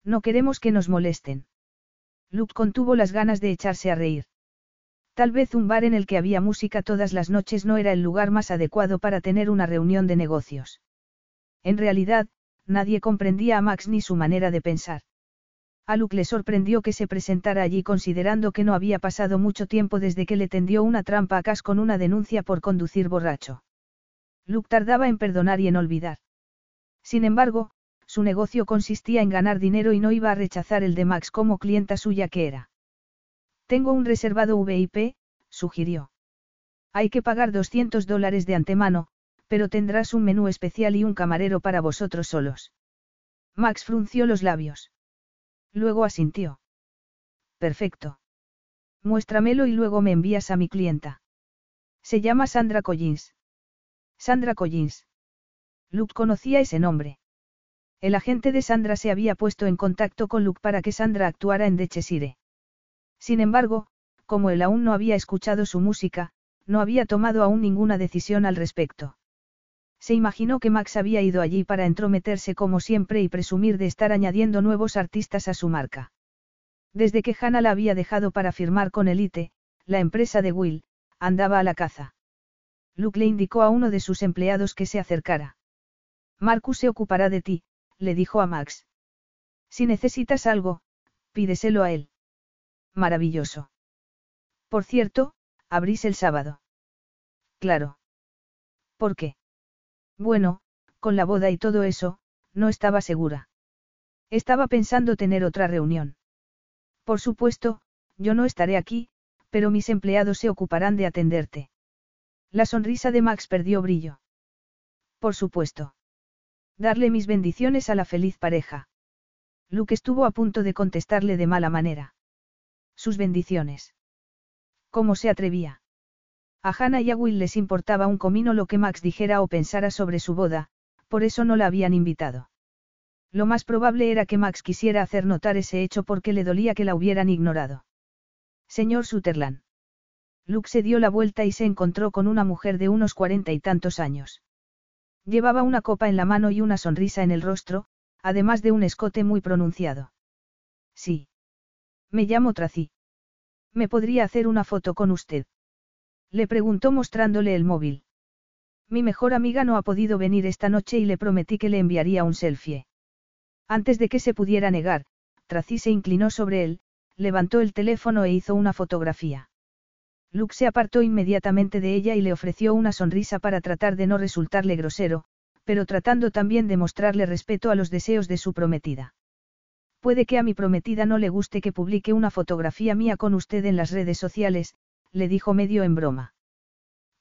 No queremos que nos molesten. Luke contuvo las ganas de echarse a reír. Tal vez un bar en el que había música todas las noches no era el lugar más adecuado para tener una reunión de negocios. En realidad, nadie comprendía a Max ni su manera de pensar. A Luke le sorprendió que se presentara allí considerando que no había pasado mucho tiempo desde que le tendió una trampa a Cas con una denuncia por conducir borracho. Luke tardaba en perdonar y en olvidar. Sin embargo, su negocio consistía en ganar dinero y no iba a rechazar el de Max como clienta suya que era. Tengo un reservado VIP, sugirió. Hay que pagar 200 dólares de antemano, pero tendrás un menú especial y un camarero para vosotros solos. Max frunció los labios. Luego asintió. Perfecto. Muéstramelo y luego me envías a mi clienta. Se llama Sandra Collins. Sandra Collins. Luke conocía ese nombre. El agente de Sandra se había puesto en contacto con Luke para que Sandra actuara en The Cheshire. Sin embargo, como él aún no había escuchado su música, no había tomado aún ninguna decisión al respecto. Se imaginó que Max había ido allí para entrometerse como siempre y presumir de estar añadiendo nuevos artistas a su marca. Desde que Hannah la había dejado para firmar con Elite, la empresa de Will, andaba a la caza. Luke le indicó a uno de sus empleados que se acercara. Marcus se ocupará de ti, le dijo a Max. Si necesitas algo, pídeselo a él. Maravilloso. Por cierto, abrís el sábado. Claro. ¿Por qué? Bueno, con la boda y todo eso, no estaba segura. Estaba pensando tener otra reunión. Por supuesto, yo no estaré aquí, pero mis empleados se ocuparán de atenderte. La sonrisa de Max perdió brillo. Por supuesto. Darle mis bendiciones a la feliz pareja. Luke estuvo a punto de contestarle de mala manera. Sus bendiciones. ¿Cómo se atrevía? A Hannah y a Will les importaba un comino lo que Max dijera o pensara sobre su boda, por eso no la habían invitado. Lo más probable era que Max quisiera hacer notar ese hecho porque le dolía que la hubieran ignorado. Señor Sutherland. Luke se dio la vuelta y se encontró con una mujer de unos cuarenta y tantos años. Llevaba una copa en la mano y una sonrisa en el rostro, además de un escote muy pronunciado. Sí. Me llamo Tracy. ¿Me podría hacer una foto con usted? Le preguntó mostrándole el móvil. Mi mejor amiga no ha podido venir esta noche y le prometí que le enviaría un selfie. Antes de que se pudiera negar, Tracy se inclinó sobre él, levantó el teléfono e hizo una fotografía. Luke se apartó inmediatamente de ella y le ofreció una sonrisa para tratar de no resultarle grosero, pero tratando también de mostrarle respeto a los deseos de su prometida. Puede que a mi prometida no le guste que publique una fotografía mía con usted en las redes sociales, le dijo medio en broma.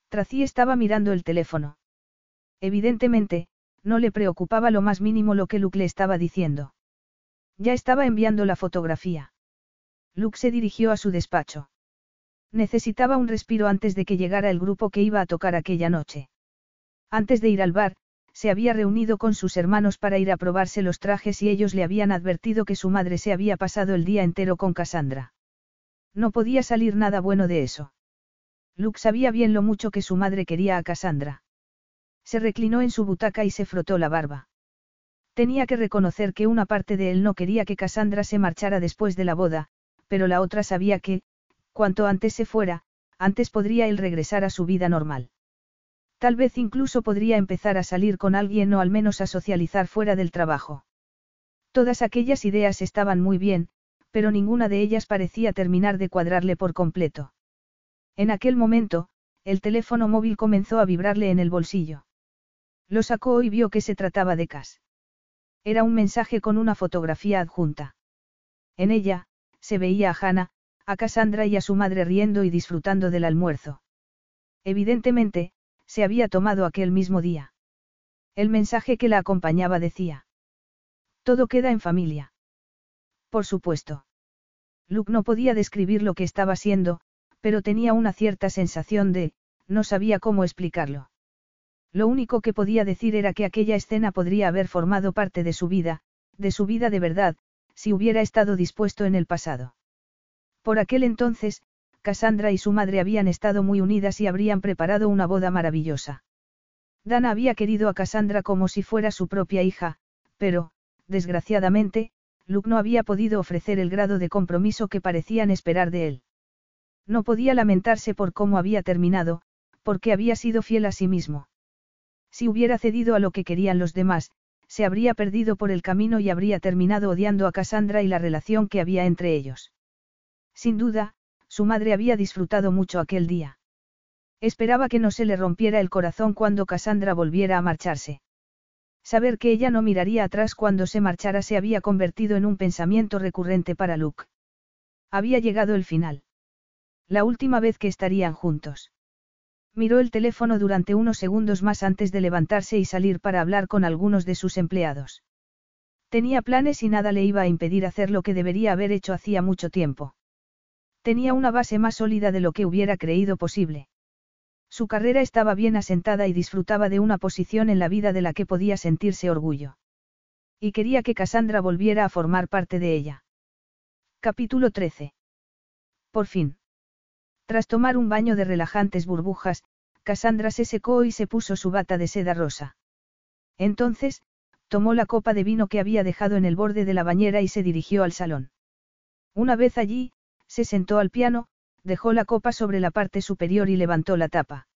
Tracy estaba mirando el teléfono. Evidentemente, no le preocupaba lo más mínimo lo que Luke le estaba diciendo. Ya estaba enviando la fotografía. Luke se dirigió a su despacho. Necesitaba un respiro antes de que llegara el grupo que iba a tocar aquella noche. Antes de ir al bar, se había reunido con sus hermanos para ir a probarse los trajes y ellos le habían advertido que su madre se había pasado el día entero con Cassandra. No podía salir nada bueno de eso. Luke sabía bien lo mucho que su madre quería a Cassandra. Se reclinó en su butaca y se frotó la barba. Tenía que reconocer que una parte de él no quería que Cassandra se marchara después de la boda, pero la otra sabía que, cuanto antes se fuera, antes podría él regresar a su vida normal. Tal vez incluso podría empezar a salir con alguien o al menos a socializar fuera del trabajo. Todas aquellas ideas estaban muy bien, pero ninguna de ellas parecía terminar de cuadrarle por completo. En aquel momento, el teléfono móvil comenzó a vibrarle en el bolsillo. Lo sacó y vio que se trataba de Cas. Era un mensaje con una fotografía adjunta. En ella, se veía a Hannah, a Cassandra y a su madre riendo y disfrutando del almuerzo. Evidentemente, se había tomado aquel mismo día. El mensaje que la acompañaba decía. Todo queda en familia. Por supuesto. Luke no podía describir lo que estaba siendo, pero tenía una cierta sensación de, no sabía cómo explicarlo. Lo único que podía decir era que aquella escena podría haber formado parte de su vida, de su vida de verdad, si hubiera estado dispuesto en el pasado. Por aquel entonces, Cassandra y su madre habían estado muy unidas y habrían preparado una boda maravillosa. Dana había querido a Cassandra como si fuera su propia hija, pero, desgraciadamente, Luke no había podido ofrecer el grado de compromiso que parecían esperar de él. No podía lamentarse por cómo había terminado, porque había sido fiel a sí mismo. Si hubiera cedido a lo que querían los demás, se habría perdido por el camino y habría terminado odiando a Cassandra y la relación que había entre ellos. Sin duda, su madre había disfrutado mucho aquel día. Esperaba que no se le rompiera el corazón cuando Cassandra volviera a marcharse. Saber que ella no miraría atrás cuando se marchara se había convertido en un pensamiento recurrente para Luke. Había llegado el final. La última vez que estarían juntos. Miró el teléfono durante unos segundos más antes de levantarse y salir para hablar con algunos de sus empleados. Tenía planes y nada le iba a impedir hacer lo que debería haber hecho hacía mucho tiempo. Tenía una base más sólida de lo que hubiera creído posible. Su carrera estaba bien asentada y disfrutaba de una posición en la vida de la que podía sentirse orgullo. Y quería que Cassandra volviera a formar parte de ella. Capítulo 13. Por fin. Tras tomar un baño de relajantes burbujas, Cassandra se secó y se puso su bata de seda rosa. Entonces, tomó la copa de vino que había dejado en el borde de la bañera y se dirigió al salón. Una vez allí, se sentó al piano, dejó la copa sobre la parte superior y levantó la tapa.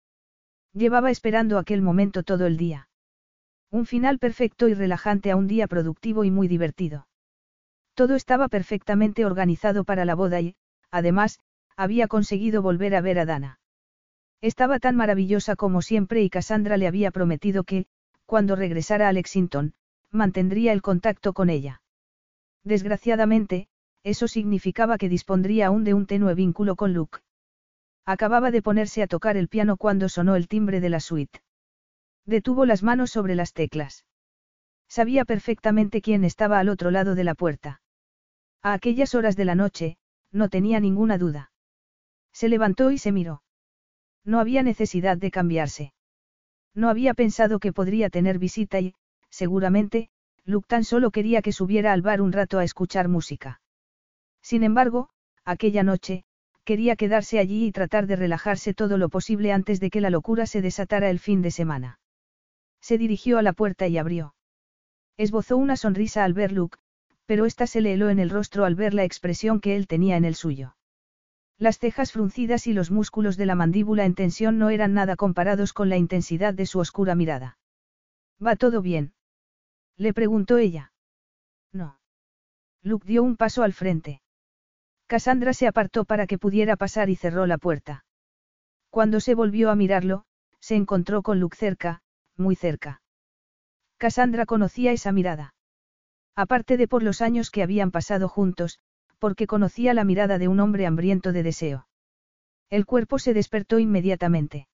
Llevaba esperando aquel momento todo el día. Un final perfecto y relajante a un día productivo y muy divertido. Todo estaba perfectamente organizado para la boda y, además, había conseguido volver a ver a Dana. Estaba tan maravillosa como siempre y Cassandra le había prometido que, cuando regresara a Lexington, mantendría el contacto con ella. Desgraciadamente, eso significaba que dispondría aún de un tenue vínculo con Luke. Acababa de ponerse a tocar el piano cuando sonó el timbre de la suite. Detuvo las manos sobre las teclas. Sabía perfectamente quién estaba al otro lado de la puerta. A aquellas horas de la noche, no tenía ninguna duda. Se levantó y se miró. No había necesidad de cambiarse. No había pensado que podría tener visita y, seguramente, Luke tan solo quería que subiera al bar un rato a escuchar música. Sin embargo, aquella noche, quería quedarse allí y tratar de relajarse todo lo posible antes de que la locura se desatara el fin de semana. Se dirigió a la puerta y abrió. Esbozó una sonrisa al ver Luke, pero ésta se le heló en el rostro al ver la expresión que él tenía en el suyo. Las cejas fruncidas y los músculos de la mandíbula en tensión no eran nada comparados con la intensidad de su oscura mirada. ¿Va todo bien? Le preguntó ella. No. Luke dio un paso al frente. Cassandra se apartó para que pudiera pasar y cerró la puerta. Cuando se volvió a mirarlo, se encontró con Luke cerca, muy cerca. Cassandra conocía esa mirada. Aparte de por los años que habían pasado juntos, porque conocía la mirada de un hombre hambriento de deseo. El cuerpo se despertó inmediatamente.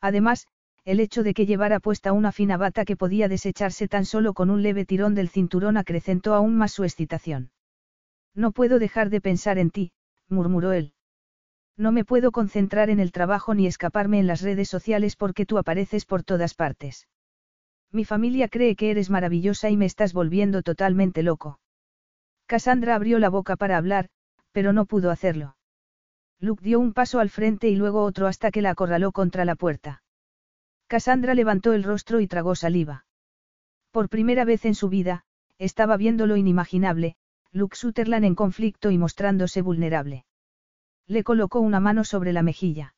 Además, el hecho de que llevara puesta una fina bata que podía desecharse tan solo con un leve tirón del cinturón acrecentó aún más su excitación. No puedo dejar de pensar en ti, murmuró él. No me puedo concentrar en el trabajo ni escaparme en las redes sociales porque tú apareces por todas partes. Mi familia cree que eres maravillosa y me estás volviendo totalmente loco. Cassandra abrió la boca para hablar, pero no pudo hacerlo. Luke dio un paso al frente y luego otro hasta que la acorraló contra la puerta. Cassandra levantó el rostro y tragó saliva. Por primera vez en su vida, estaba viendo lo inimaginable, Luke Sutherland en conflicto y mostrándose vulnerable. Le colocó una mano sobre la mejilla.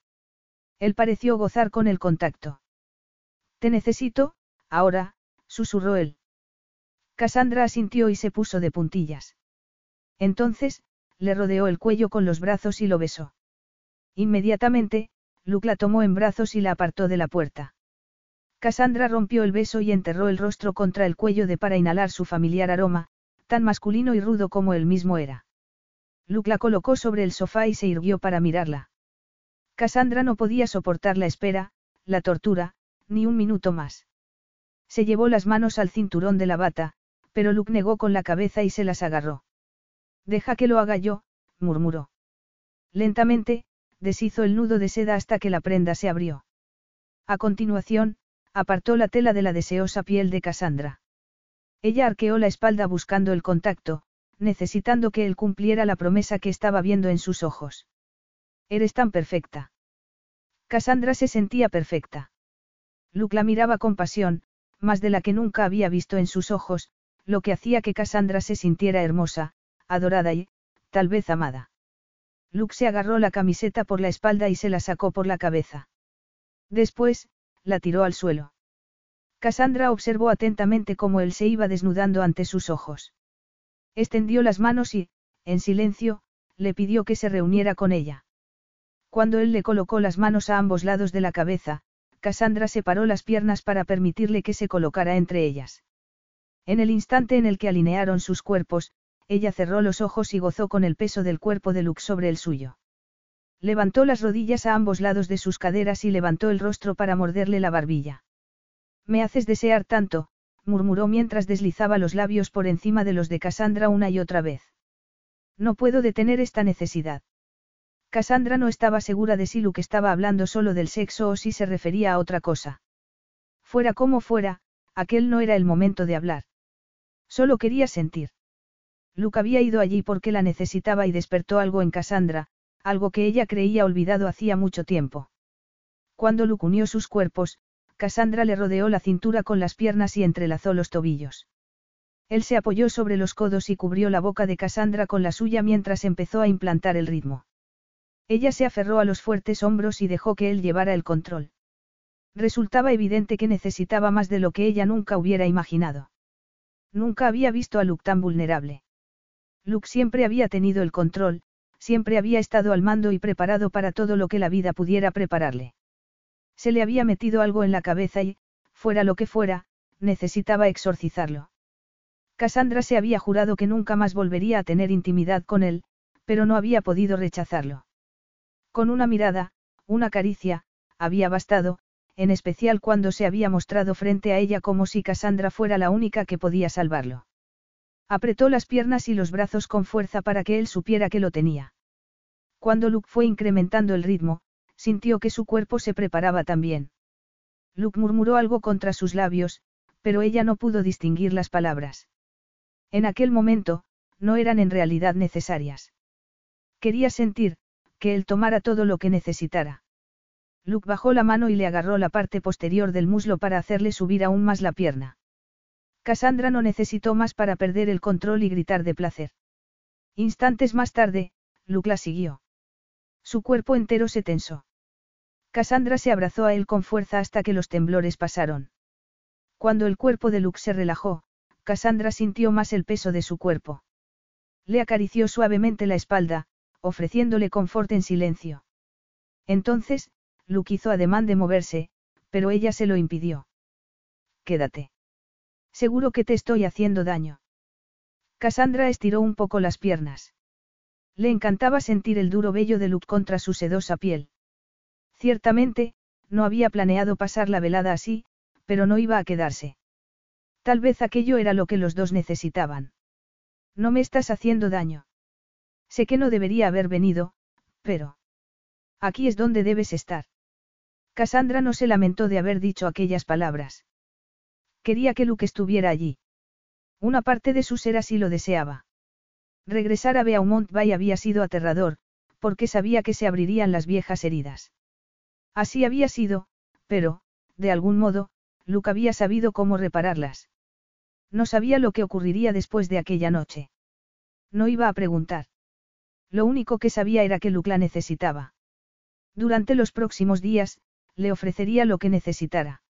Él pareció gozar con el contacto. Te necesito, ahora, susurró él. Cassandra asintió y se puso de puntillas. Entonces, le rodeó el cuello con los brazos y lo besó. Inmediatamente, Luke la tomó en brazos y la apartó de la puerta. Cassandra rompió el beso y enterró el rostro contra el cuello de para inhalar su familiar aroma, tan masculino y rudo como él mismo era. Luke la colocó sobre el sofá y se irguió para mirarla. Cassandra no podía soportar la espera, la tortura, ni un minuto más. Se llevó las manos al cinturón de la bata, pero Luke negó con la cabeza y se las agarró. Deja que lo haga yo, murmuró. Lentamente, deshizo el nudo de seda hasta que la prenda se abrió. A continuación, apartó la tela de la deseosa piel de Cassandra. Ella arqueó la espalda buscando el contacto, necesitando que él cumpliera la promesa que estaba viendo en sus ojos. Eres tan perfecta. Cassandra se sentía perfecta. Luke la miraba con pasión, más de la que nunca había visto en sus ojos, lo que hacía que Cassandra se sintiera hermosa, adorada y, tal vez amada. Luke se agarró la camiseta por la espalda y se la sacó por la cabeza. Después, la tiró al suelo. Cassandra observó atentamente cómo él se iba desnudando ante sus ojos. Extendió las manos y, en silencio, le pidió que se reuniera con ella. Cuando él le colocó las manos a ambos lados de la cabeza, Cassandra separó las piernas para permitirle que se colocara entre ellas. En el instante en el que alinearon sus cuerpos, ella cerró los ojos y gozó con el peso del cuerpo de Luke sobre el suyo. Levantó las rodillas a ambos lados de sus caderas y levantó el rostro para morderle la barbilla. Me haces desear tanto, murmuró mientras deslizaba los labios por encima de los de Cassandra una y otra vez. No puedo detener esta necesidad. Cassandra no estaba segura de si Luke estaba hablando solo del sexo o si se refería a otra cosa. Fuera como fuera, aquel no era el momento de hablar. Solo quería sentir. Luke había ido allí porque la necesitaba y despertó algo en Cassandra, algo que ella creía olvidado hacía mucho tiempo. Cuando Luke unió sus cuerpos, Cassandra le rodeó la cintura con las piernas y entrelazó los tobillos. Él se apoyó sobre los codos y cubrió la boca de Cassandra con la suya mientras empezó a implantar el ritmo. Ella se aferró a los fuertes hombros y dejó que él llevara el control. Resultaba evidente que necesitaba más de lo que ella nunca hubiera imaginado. Nunca había visto a Luke tan vulnerable. Luke siempre había tenido el control, siempre había estado al mando y preparado para todo lo que la vida pudiera prepararle. Se le había metido algo en la cabeza y, fuera lo que fuera, necesitaba exorcizarlo. Cassandra se había jurado que nunca más volvería a tener intimidad con él, pero no había podido rechazarlo. Con una mirada, una caricia, había bastado, en especial cuando se había mostrado frente a ella como si Cassandra fuera la única que podía salvarlo. Apretó las piernas y los brazos con fuerza para que él supiera que lo tenía. Cuando Luke fue incrementando el ritmo, sintió que su cuerpo se preparaba también. Luke murmuró algo contra sus labios, pero ella no pudo distinguir las palabras. En aquel momento, no eran en realidad necesarias. Quería sentir, que él tomara todo lo que necesitara. Luke bajó la mano y le agarró la parte posterior del muslo para hacerle subir aún más la pierna. Cassandra no necesitó más para perder el control y gritar de placer. Instantes más tarde, Luke la siguió. Su cuerpo entero se tensó. Cassandra se abrazó a él con fuerza hasta que los temblores pasaron. Cuando el cuerpo de Luke se relajó, Cassandra sintió más el peso de su cuerpo. Le acarició suavemente la espalda, ofreciéndole confort en silencio. Entonces, Luke hizo ademán de moverse, pero ella se lo impidió. Quédate. Seguro que te estoy haciendo daño. Cassandra estiró un poco las piernas. Le encantaba sentir el duro vello de Luke contra su sedosa piel. Ciertamente, no había planeado pasar la velada así, pero no iba a quedarse. Tal vez aquello era lo que los dos necesitaban. No me estás haciendo daño. Sé que no debería haber venido, pero... Aquí es donde debes estar. Cassandra no se lamentó de haber dicho aquellas palabras. Quería que Luke estuviera allí. Una parte de su ser así lo deseaba. Regresar a Beaumont Bay había sido aterrador, porque sabía que se abrirían las viejas heridas. Así había sido, pero, de algún modo, Luke había sabido cómo repararlas. No sabía lo que ocurriría después de aquella noche. No iba a preguntar. Lo único que sabía era que Luke la necesitaba. Durante los próximos días, le ofrecería lo que necesitara.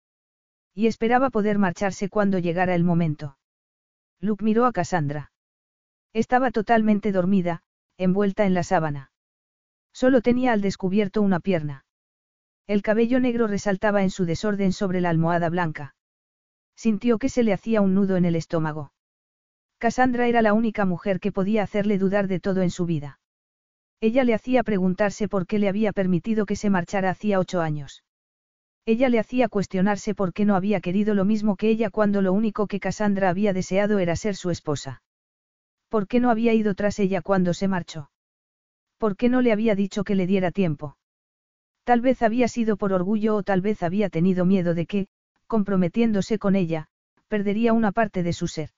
Y esperaba poder marcharse cuando llegara el momento. Luke miró a Cassandra. Estaba totalmente dormida, envuelta en la sábana. Solo tenía al descubierto una pierna. El cabello negro resaltaba en su desorden sobre la almohada blanca. Sintió que se le hacía un nudo en el estómago. Cassandra era la única mujer que podía hacerle dudar de todo en su vida. Ella le hacía preguntarse por qué le había permitido que se marchara hacía ocho años. Ella le hacía cuestionarse por qué no había querido lo mismo que ella cuando lo único que Cassandra había deseado era ser su esposa. ¿Por qué no había ido tras ella cuando se marchó? ¿Por qué no le había dicho que le diera tiempo? Tal vez había sido por orgullo o tal vez había tenido miedo de que, comprometiéndose con ella, perdería una parte de su ser.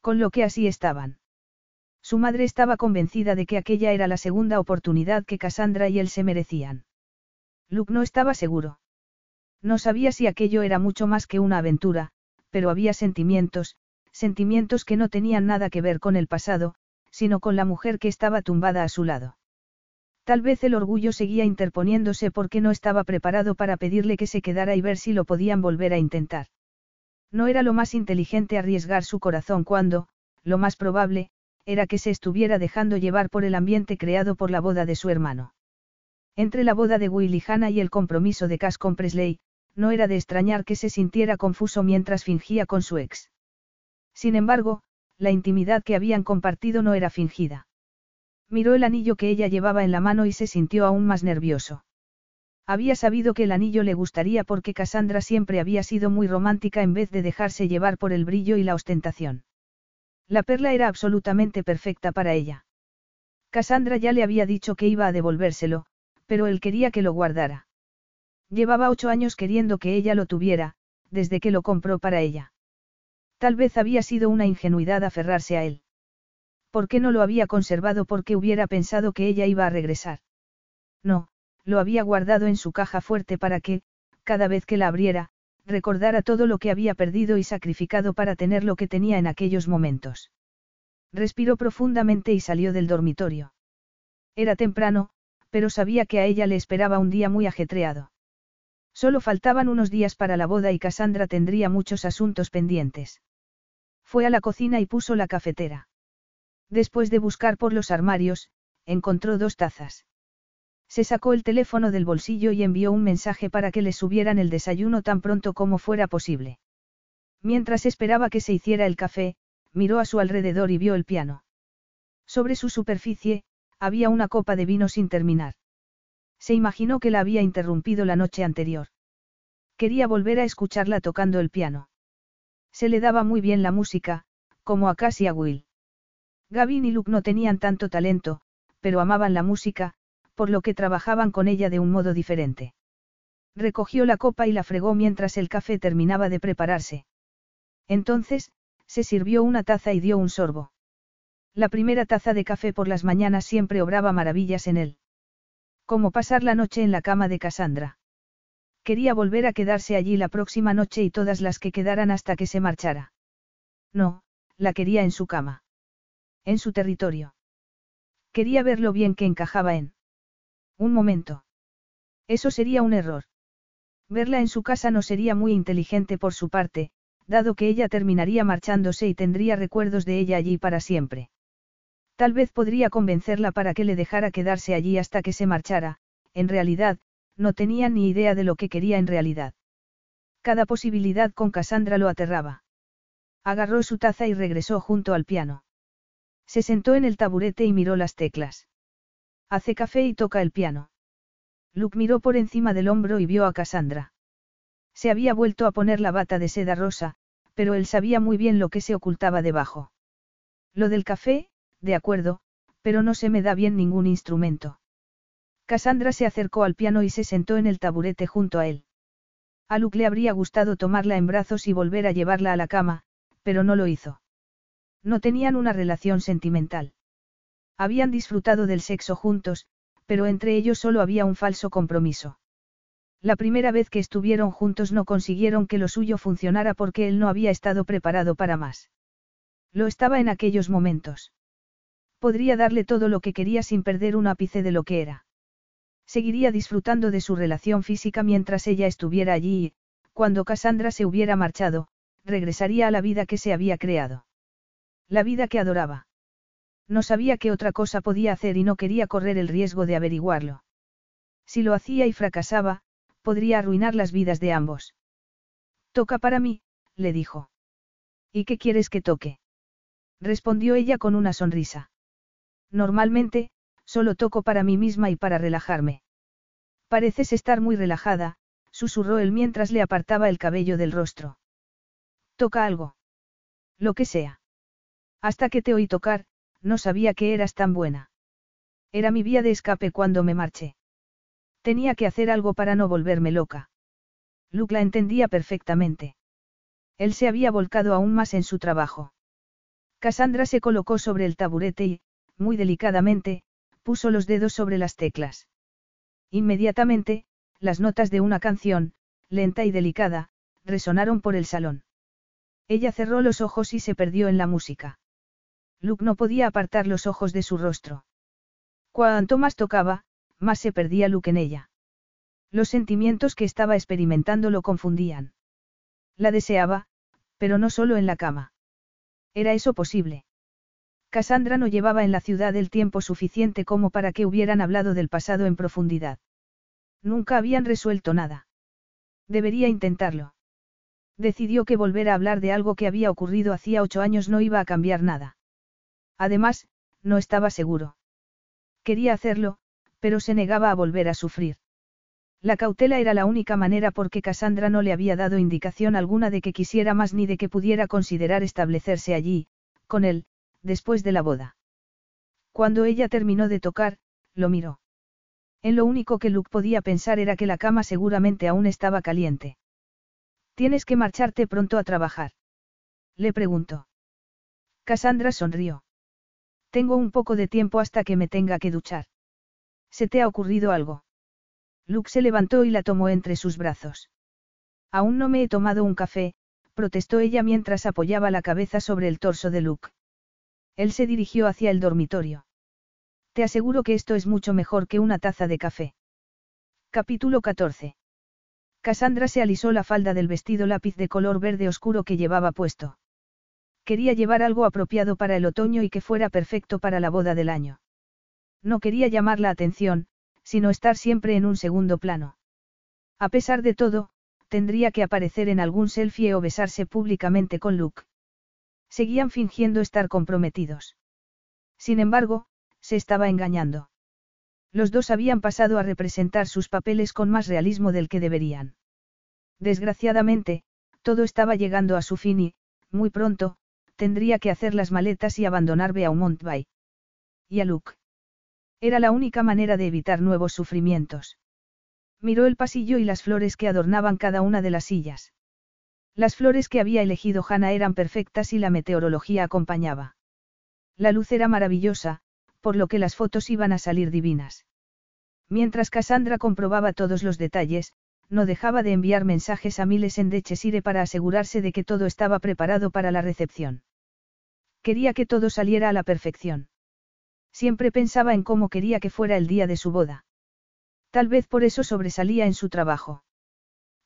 Con lo que así estaban. Su madre estaba convencida de que aquella era la segunda oportunidad que Cassandra y él se merecían. Luke no estaba seguro. No sabía si aquello era mucho más que una aventura, pero había sentimientos, sentimientos que no tenían nada que ver con el pasado, sino con la mujer que estaba tumbada a su lado. Tal vez el orgullo seguía interponiéndose porque no estaba preparado para pedirle que se quedara y ver si lo podían volver a intentar. No era lo más inteligente arriesgar su corazón cuando, lo más probable, era que se estuviera dejando llevar por el ambiente creado por la boda de su hermano. Entre la boda de Willy Hanna y el compromiso de Cass con Presley, no era de extrañar que se sintiera confuso mientras fingía con su ex. Sin embargo, la intimidad que habían compartido no era fingida. Miró el anillo que ella llevaba en la mano y se sintió aún más nervioso. Había sabido que el anillo le gustaría porque Cassandra siempre había sido muy romántica en vez de dejarse llevar por el brillo y la ostentación. La perla era absolutamente perfecta para ella. Cassandra ya le había dicho que iba a devolvérselo, pero él quería que lo guardara. Llevaba ocho años queriendo que ella lo tuviera, desde que lo compró para ella. Tal vez había sido una ingenuidad aferrarse a él. ¿Por qué no lo había conservado porque hubiera pensado que ella iba a regresar? No, lo había guardado en su caja fuerte para que, cada vez que la abriera, recordara todo lo que había perdido y sacrificado para tener lo que tenía en aquellos momentos. Respiró profundamente y salió del dormitorio. Era temprano, pero sabía que a ella le esperaba un día muy ajetreado. Solo faltaban unos días para la boda y Cassandra tendría muchos asuntos pendientes. Fue a la cocina y puso la cafetera. Después de buscar por los armarios, encontró dos tazas. Se sacó el teléfono del bolsillo y envió un mensaje para que le subieran el desayuno tan pronto como fuera posible. Mientras esperaba que se hiciera el café, miró a su alrededor y vio el piano. Sobre su superficie, había una copa de vino sin terminar. Se imaginó que la había interrumpido la noche anterior. Quería volver a escucharla tocando el piano. Se le daba muy bien la música, como a Cass y a Will. Gavin y Luke no tenían tanto talento, pero amaban la música, por lo que trabajaban con ella de un modo diferente. Recogió la copa y la fregó mientras el café terminaba de prepararse. Entonces, se sirvió una taza y dio un sorbo. La primera taza de café por las mañanas siempre obraba maravillas en él. Como pasar la noche en la cama de Cassandra. Quería volver a quedarse allí la próxima noche y todas las que quedaran hasta que se marchara. No, la quería en su cama. En su territorio. Quería ver lo bien que encajaba en. Un momento. Eso sería un error. Verla en su casa no sería muy inteligente por su parte, dado que ella terminaría marchándose y tendría recuerdos de ella allí para siempre. Tal vez podría convencerla para que le dejara quedarse allí hasta que se marchara, en realidad, no tenía ni idea de lo que quería en realidad. Cada posibilidad con Cassandra lo aterraba. Agarró su taza y regresó junto al piano. Se sentó en el taburete y miró las teclas. Hace café y toca el piano. Luke miró por encima del hombro y vio a Cassandra. Se había vuelto a poner la bata de seda rosa, pero él sabía muy bien lo que se ocultaba debajo. Lo del café, de acuerdo, pero no se me da bien ningún instrumento. Cassandra se acercó al piano y se sentó en el taburete junto a él. A Luke le habría gustado tomarla en brazos y volver a llevarla a la cama, pero no lo hizo. No tenían una relación sentimental. Habían disfrutado del sexo juntos, pero entre ellos solo había un falso compromiso. La primera vez que estuvieron juntos no consiguieron que lo suyo funcionara porque él no había estado preparado para más. Lo estaba en aquellos momentos. Podría darle todo lo que quería sin perder un ápice de lo que era. Seguiría disfrutando de su relación física mientras ella estuviera allí y, cuando Cassandra se hubiera marchado, regresaría a la vida que se había creado. La vida que adoraba. No sabía qué otra cosa podía hacer y no quería correr el riesgo de averiguarlo. Si lo hacía y fracasaba, podría arruinar las vidas de ambos. Toca para mí, le dijo. ¿Y qué quieres que toque? Respondió ella con una sonrisa. Normalmente, solo toco para mí misma y para relajarme. Pareces estar muy relajada, susurró él mientras le apartaba el cabello del rostro. Toca algo. Lo que sea. Hasta que te oí tocar, no sabía que eras tan buena. Era mi vía de escape cuando me marché. Tenía que hacer algo para no volverme loca. Luke la entendía perfectamente. Él se había volcado aún más en su trabajo. Cassandra se colocó sobre el taburete y, muy delicadamente, puso los dedos sobre las teclas. Inmediatamente, las notas de una canción, lenta y delicada, resonaron por el salón. Ella cerró los ojos y se perdió en la música. Luke no podía apartar los ojos de su rostro. Cuanto más tocaba, más se perdía Luke en ella. Los sentimientos que estaba experimentando lo confundían. La deseaba, pero no solo en la cama. ¿Era eso posible? Cassandra no llevaba en la ciudad el tiempo suficiente como para que hubieran hablado del pasado en profundidad. Nunca habían resuelto nada. Debería intentarlo. Decidió que volver a hablar de algo que había ocurrido hacía ocho años no iba a cambiar nada. Además, no estaba seguro. Quería hacerlo, pero se negaba a volver a sufrir. La cautela era la única manera porque Cassandra no le había dado indicación alguna de que quisiera más ni de que pudiera considerar establecerse allí, con él, después de la boda. Cuando ella terminó de tocar, lo miró. En lo único que Luke podía pensar era que la cama seguramente aún estaba caliente. ¿Tienes que marcharte pronto a trabajar? Le preguntó. Cassandra sonrió. Tengo un poco de tiempo hasta que me tenga que duchar. ¿Se te ha ocurrido algo? Luke se levantó y la tomó entre sus brazos. Aún no me he tomado un café, protestó ella mientras apoyaba la cabeza sobre el torso de Luke. Él se dirigió hacia el dormitorio. Te aseguro que esto es mucho mejor que una taza de café. Capítulo 14. Cassandra se alisó la falda del vestido lápiz de color verde oscuro que llevaba puesto. Quería llevar algo apropiado para el otoño y que fuera perfecto para la boda del año. No quería llamar la atención, sino estar siempre en un segundo plano. A pesar de todo, tendría que aparecer en algún selfie o besarse públicamente con Luke. Seguían fingiendo estar comprometidos. Sin embargo, se estaba engañando. Los dos habían pasado a representar sus papeles con más realismo del que deberían. Desgraciadamente, todo estaba llegando a su fin y, muy pronto, tendría que hacer las maletas y abandonar Beaumont Bay. Y a Luke. Era la única manera de evitar nuevos sufrimientos. Miró el pasillo y las flores que adornaban cada una de las sillas. Las flores que había elegido Hannah eran perfectas y la meteorología acompañaba. La luz era maravillosa, por lo que las fotos iban a salir divinas. Mientras Cassandra comprobaba todos los detalles, no dejaba de enviar mensajes a Miles en Dechesire para asegurarse de que todo estaba preparado para la recepción. Quería que todo saliera a la perfección. Siempre pensaba en cómo quería que fuera el día de su boda. Tal vez por eso sobresalía en su trabajo.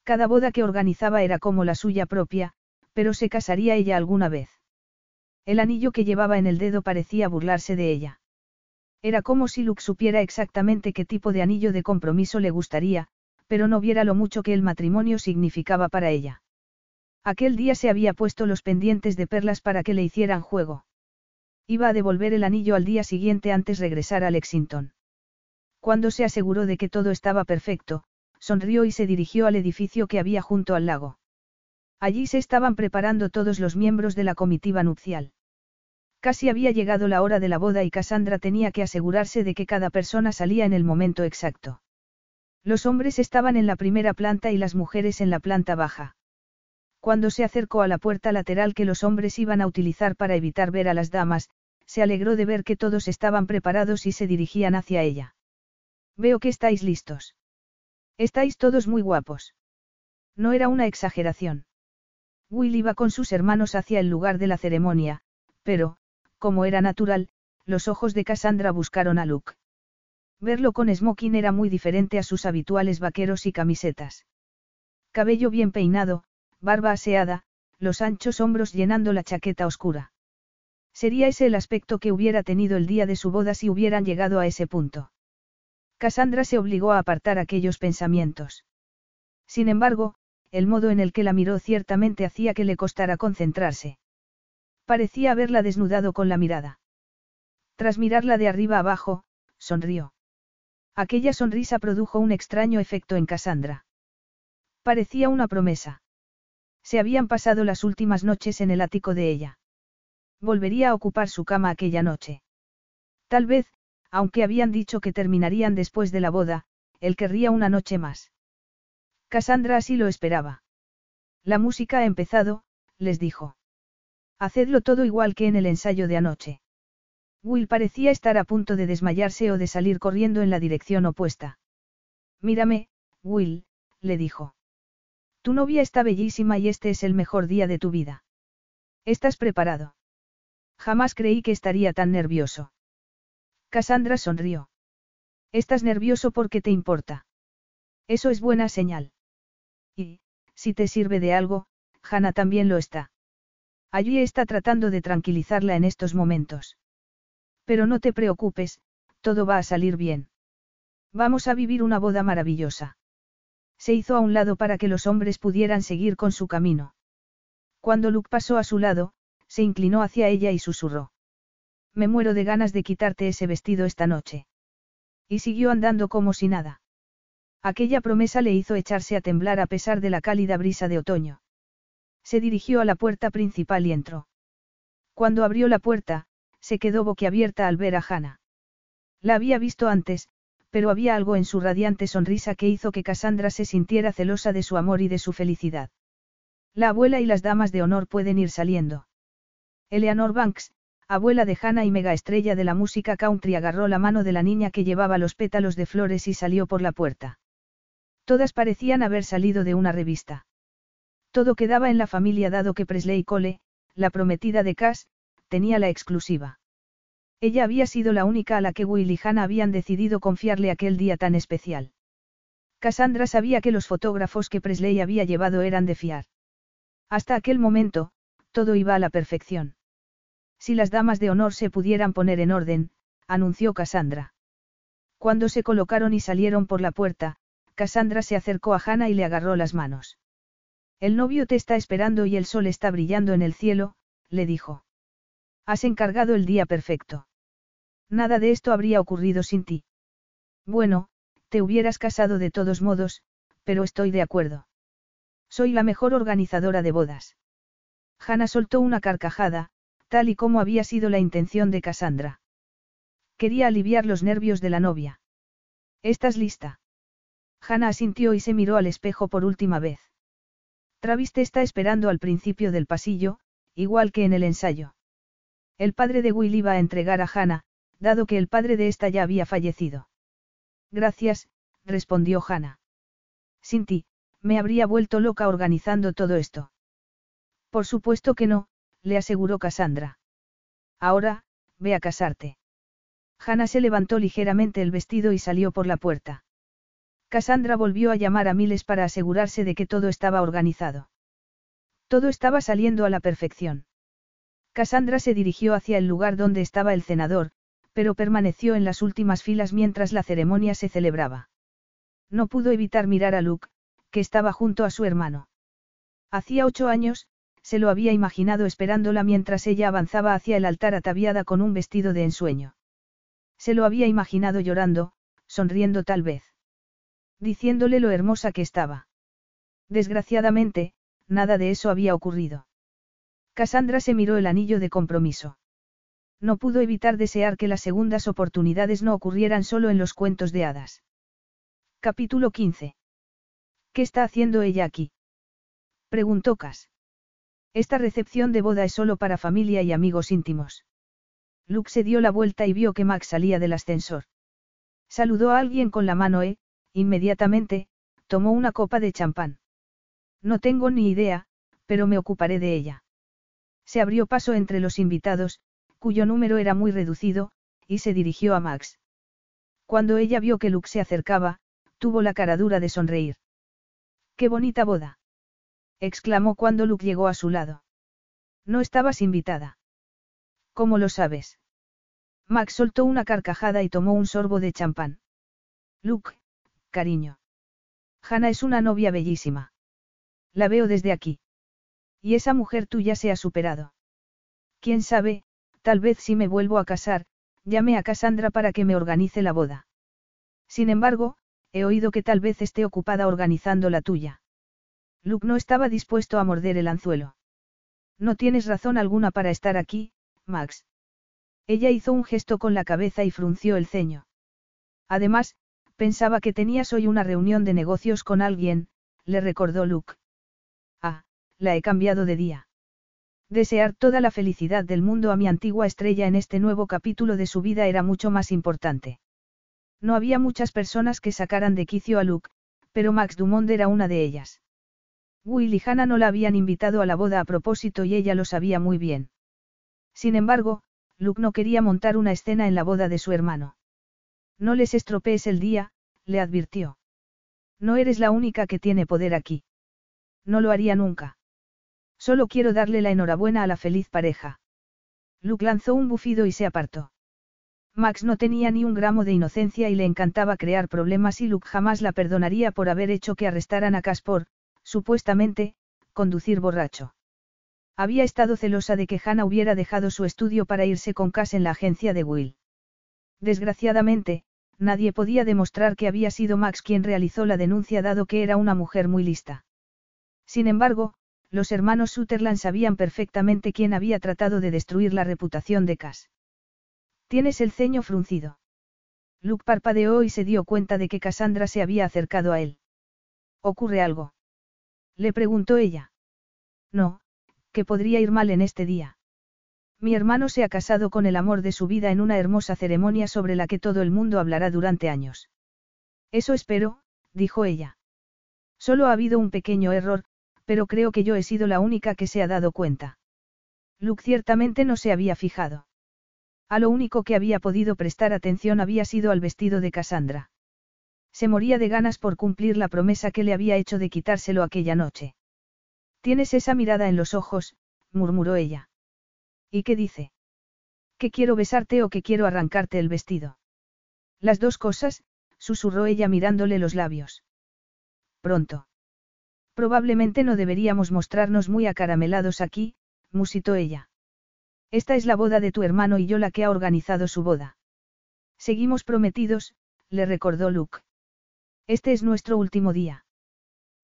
Cada boda que organizaba era como la suya propia, pero se casaría ella alguna vez. El anillo que llevaba en el dedo parecía burlarse de ella. Era como si Luke supiera exactamente qué tipo de anillo de compromiso le gustaría, pero no viera lo mucho que el matrimonio significaba para ella. Aquel día se había puesto los pendientes de perlas para que le hicieran juego. Iba a devolver el anillo al día siguiente antes regresar a Lexington. Cuando se aseguró de que todo estaba perfecto, sonrió y se dirigió al edificio que había junto al lago. Allí se estaban preparando todos los miembros de la comitiva nupcial. Casi había llegado la hora de la boda y Cassandra tenía que asegurarse de que cada persona salía en el momento exacto. Los hombres estaban en la primera planta y las mujeres en la planta baja. Cuando se acercó a la puerta lateral que los hombres iban a utilizar para evitar ver a las damas, se alegró de ver que todos estaban preparados y se dirigían hacia ella. Veo que estáis listos. Estáis todos muy guapos. No era una exageración. Will iba con sus hermanos hacia el lugar de la ceremonia, pero, como era natural, los ojos de Cassandra buscaron a Luke. Verlo con smoking era muy diferente a sus habituales vaqueros y camisetas. Cabello bien peinado, barba aseada, los anchos hombros llenando la chaqueta oscura. Sería ese el aspecto que hubiera tenido el día de su boda si hubieran llegado a ese punto. Cassandra se obligó a apartar aquellos pensamientos. Sin embargo, el modo en el que la miró ciertamente hacía que le costara concentrarse. Parecía haberla desnudado con la mirada. Tras mirarla de arriba abajo, sonrió. Aquella sonrisa produjo un extraño efecto en Cassandra. Parecía una promesa. Se habían pasado las últimas noches en el ático de ella. Volvería a ocupar su cama aquella noche. Tal vez, aunque habían dicho que terminarían después de la boda, él querría una noche más. Cassandra así lo esperaba. La música ha empezado, les dijo. Hacedlo todo igual que en el ensayo de anoche. Will parecía estar a punto de desmayarse o de salir corriendo en la dirección opuesta. Mírame, Will, le dijo. Tu novia está bellísima y este es el mejor día de tu vida. ¿Estás preparado? Jamás creí que estaría tan nervioso. Cassandra sonrió. Estás nervioso porque te importa. Eso es buena señal. Y, si te sirve de algo, Hannah también lo está. Allí está tratando de tranquilizarla en estos momentos. Pero no te preocupes, todo va a salir bien. Vamos a vivir una boda maravillosa. Se hizo a un lado para que los hombres pudieran seguir con su camino. Cuando Luke pasó a su lado, se inclinó hacia ella y susurró. Me muero de ganas de quitarte ese vestido esta noche. Y siguió andando como si nada. Aquella promesa le hizo echarse a temblar a pesar de la cálida brisa de otoño. Se dirigió a la puerta principal y entró. Cuando abrió la puerta, se quedó boquiabierta al ver a Hannah. La había visto antes, pero había algo en su radiante sonrisa que hizo que Cassandra se sintiera celosa de su amor y de su felicidad. La abuela y las damas de honor pueden ir saliendo. Eleanor Banks, abuela de Hannah y mega estrella de la música country, agarró la mano de la niña que llevaba los pétalos de flores y salió por la puerta. Todas parecían haber salido de una revista. Todo quedaba en la familia dado que Presley Cole, la prometida de Cass, tenía la exclusiva. Ella había sido la única a la que Will y Hannah habían decidido confiarle aquel día tan especial. Cassandra sabía que los fotógrafos que Presley había llevado eran de fiar. Hasta aquel momento, todo iba a la perfección. Si las damas de honor se pudieran poner en orden, anunció Cassandra. Cuando se colocaron y salieron por la puerta, Cassandra se acercó a Hannah y le agarró las manos. El novio te está esperando y el sol está brillando en el cielo, le dijo. Has encargado el día perfecto. Nada de esto habría ocurrido sin ti. Bueno, te hubieras casado de todos modos, pero estoy de acuerdo. Soy la mejor organizadora de bodas. Hannah soltó una carcajada, tal y como había sido la intención de Cassandra. Quería aliviar los nervios de la novia. ¿Estás lista? Hannah asintió y se miró al espejo por última vez. Travis te está esperando al principio del pasillo, igual que en el ensayo. El padre de Will iba a entregar a Hannah, dado que el padre de esta ya había fallecido. Gracias, respondió Hannah. Sin ti, me habría vuelto loca organizando todo esto. Por supuesto que no, le aseguró Cassandra. Ahora, ve a casarte. Hannah se levantó ligeramente el vestido y salió por la puerta. Cassandra volvió a llamar a Miles para asegurarse de que todo estaba organizado. Todo estaba saliendo a la perfección. Cassandra se dirigió hacia el lugar donde estaba el cenador, pero permaneció en las últimas filas mientras la ceremonia se celebraba. No pudo evitar mirar a Luke, que estaba junto a su hermano. Hacía ocho años, se lo había imaginado esperándola mientras ella avanzaba hacia el altar ataviada con un vestido de ensueño. Se lo había imaginado llorando, sonriendo tal vez. Diciéndole lo hermosa que estaba. Desgraciadamente, nada de eso había ocurrido. Cassandra se miró el anillo de compromiso. No pudo evitar desear que las segundas oportunidades no ocurrieran solo en los cuentos de hadas. Capítulo 15. ¿Qué está haciendo ella aquí? Preguntó Cass. Esta recepción de boda es solo para familia y amigos íntimos. Luke se dio la vuelta y vio que Max salía del ascensor. Saludó a alguien con la mano e, inmediatamente, tomó una copa de champán. No tengo ni idea, pero me ocuparé de ella. Se abrió paso entre los invitados, cuyo número era muy reducido, y se dirigió a Max. Cuando ella vio que Luke se acercaba, tuvo la cara dura de sonreír. ¡Qué bonita boda! exclamó cuando Luke llegó a su lado. No estabas invitada. ¿Cómo lo sabes? Max soltó una carcajada y tomó un sorbo de champán. Luke, cariño. Hannah es una novia bellísima. La veo desde aquí. Y esa mujer tuya se ha superado. Quién sabe, tal vez si me vuelvo a casar, llame a Cassandra para que me organice la boda. Sin embargo, he oído que tal vez esté ocupada organizando la tuya. Luke no estaba dispuesto a morder el anzuelo. No tienes razón alguna para estar aquí, Max. Ella hizo un gesto con la cabeza y frunció el ceño. Además, pensaba que tenías hoy una reunión de negocios con alguien, le recordó Luke. Ah, la he cambiado de día. Desear toda la felicidad del mundo a mi antigua estrella en este nuevo capítulo de su vida era mucho más importante. No había muchas personas que sacaran de quicio a Luke, pero Max Dumont era una de ellas. Will y Hannah no la habían invitado a la boda a propósito y ella lo sabía muy bien. Sin embargo, Luke no quería montar una escena en la boda de su hermano. No les estropees el día, le advirtió. No eres la única que tiene poder aquí. No lo haría nunca. Solo quiero darle la enhorabuena a la feliz pareja. Luke lanzó un bufido y se apartó. Max no tenía ni un gramo de inocencia y le encantaba crear problemas y Luke jamás la perdonaría por haber hecho que arrestaran a Caspor, supuestamente, conducir borracho. Había estado celosa de que Hannah hubiera dejado su estudio para irse con Cass en la agencia de Will. Desgraciadamente, nadie podía demostrar que había sido Max quien realizó la denuncia dado que era una mujer muy lista. Sin embargo, los hermanos Sutherland sabían perfectamente quién había tratado de destruir la reputación de Cass. Tienes el ceño fruncido. Luke parpadeó y se dio cuenta de que Cassandra se había acercado a él. ¿Ocurre algo? Le preguntó ella. No, que podría ir mal en este día. Mi hermano se ha casado con el amor de su vida en una hermosa ceremonia sobre la que todo el mundo hablará durante años. Eso espero, dijo ella. Solo ha habido un pequeño error, pero creo que yo he sido la única que se ha dado cuenta. Luke ciertamente no se había fijado. A lo único que había podido prestar atención había sido al vestido de Cassandra. Se moría de ganas por cumplir la promesa que le había hecho de quitárselo aquella noche. Tienes esa mirada en los ojos, murmuró ella. ¿Y qué dice? Que quiero besarte o que quiero arrancarte el vestido. Las dos cosas, susurró ella mirándole los labios. Pronto. Probablemente no deberíamos mostrarnos muy acaramelados aquí, musitó ella. Esta es la boda de tu hermano y yo la que ha organizado su boda. Seguimos prometidos, le recordó Luke. Este es nuestro último día.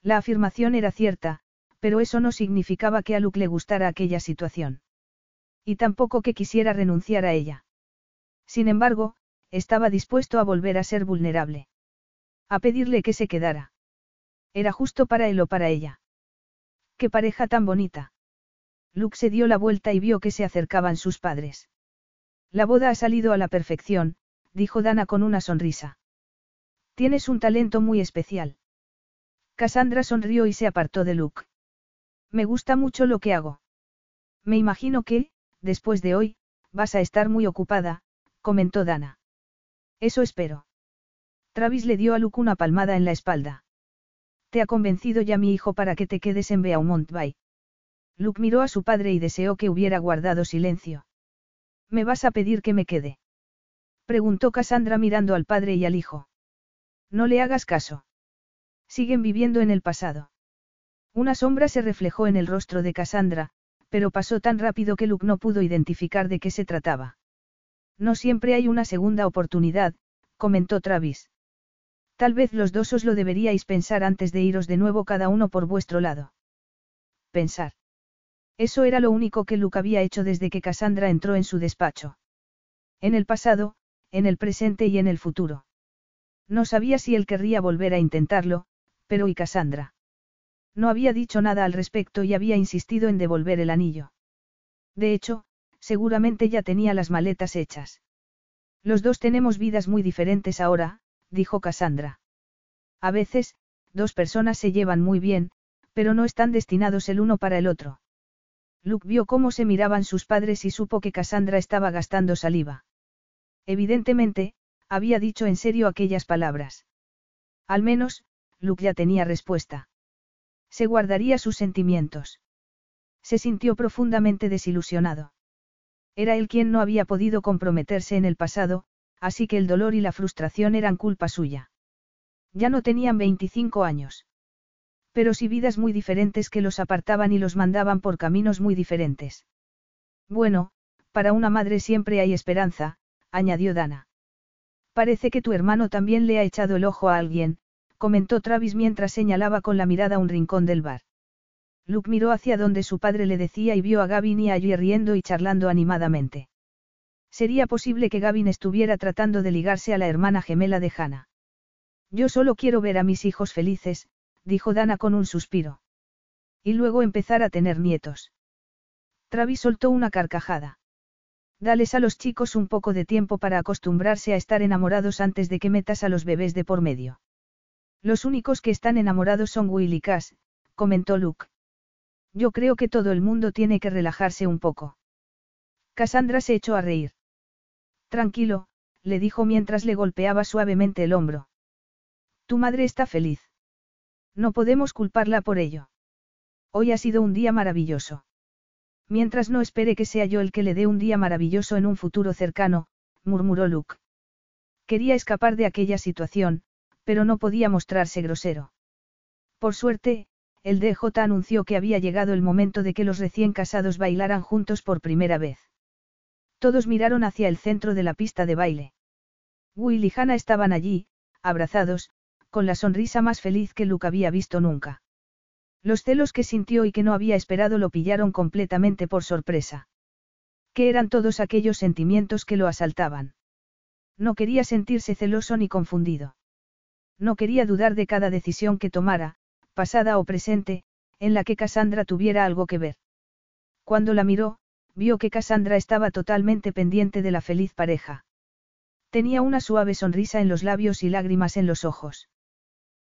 La afirmación era cierta, pero eso no significaba que a Luke le gustara aquella situación. Y tampoco que quisiera renunciar a ella. Sin embargo, estaba dispuesto a volver a ser vulnerable. A pedirle que se quedara. Era justo para él o para ella. Qué pareja tan bonita. Luke se dio la vuelta y vio que se acercaban sus padres. La boda ha salido a la perfección, dijo Dana con una sonrisa. Tienes un talento muy especial. Cassandra sonrió y se apartó de Luke. Me gusta mucho lo que hago. Me imagino que, después de hoy, vas a estar muy ocupada, comentó Dana. Eso espero. Travis le dio a Luke una palmada en la espalda. Te ha convencido ya mi hijo para que te quedes en Beaumont Bay. Luke miró a su padre y deseó que hubiera guardado silencio. ¿Me vas a pedir que me quede? Preguntó Cassandra mirando al padre y al hijo. No le hagas caso. Siguen viviendo en el pasado. Una sombra se reflejó en el rostro de Cassandra, pero pasó tan rápido que Luke no pudo identificar de qué se trataba. No siempre hay una segunda oportunidad, comentó Travis. Tal vez los dos os lo deberíais pensar antes de iros de nuevo cada uno por vuestro lado. Pensar. Eso era lo único que Luke había hecho desde que Cassandra entró en su despacho. En el pasado, en el presente y en el futuro. No sabía si él querría volver a intentarlo, pero ¿y Cassandra? No había dicho nada al respecto y había insistido en devolver el anillo. De hecho, seguramente ya tenía las maletas hechas. Los dos tenemos vidas muy diferentes ahora, dijo Cassandra. A veces, dos personas se llevan muy bien, pero no están destinados el uno para el otro. Luke vio cómo se miraban sus padres y supo que Cassandra estaba gastando saliva. Evidentemente, había dicho en serio aquellas palabras. Al menos, Luke ya tenía respuesta. Se guardaría sus sentimientos. Se sintió profundamente desilusionado. Era él quien no había podido comprometerse en el pasado, así que el dolor y la frustración eran culpa suya. Ya no tenían 25 años. Pero sí vidas muy diferentes que los apartaban y los mandaban por caminos muy diferentes. Bueno, para una madre siempre hay esperanza, añadió Dana. Parece que tu hermano también le ha echado el ojo a alguien, comentó Travis mientras señalaba con la mirada un rincón del bar. Luke miró hacia donde su padre le decía y vio a Gavin y allí riendo y charlando animadamente. Sería posible que Gavin estuviera tratando de ligarse a la hermana gemela de Hannah. Yo solo quiero ver a mis hijos felices, dijo Dana con un suspiro. Y luego empezar a tener nietos. Travis soltó una carcajada. Dales a los chicos un poco de tiempo para acostumbrarse a estar enamorados antes de que metas a los bebés de por medio. Los únicos que están enamorados son Will y Cass, comentó Luke. Yo creo que todo el mundo tiene que relajarse un poco. Cassandra se echó a reír. Tranquilo, le dijo mientras le golpeaba suavemente el hombro. Tu madre está feliz. No podemos culparla por ello. Hoy ha sido un día maravilloso. Mientras no espere que sea yo el que le dé un día maravilloso en un futuro cercano, murmuró Luke. Quería escapar de aquella situación, pero no podía mostrarse grosero. Por suerte, el DJ anunció que había llegado el momento de que los recién casados bailaran juntos por primera vez. Todos miraron hacia el centro de la pista de baile. Will y Hannah estaban allí, abrazados, con la sonrisa más feliz que Luke había visto nunca. Los celos que sintió y que no había esperado lo pillaron completamente por sorpresa. ¿Qué eran todos aquellos sentimientos que lo asaltaban? No quería sentirse celoso ni confundido. No quería dudar de cada decisión que tomara, pasada o presente, en la que Cassandra tuviera algo que ver. Cuando la miró, vio que Cassandra estaba totalmente pendiente de la feliz pareja. Tenía una suave sonrisa en los labios y lágrimas en los ojos.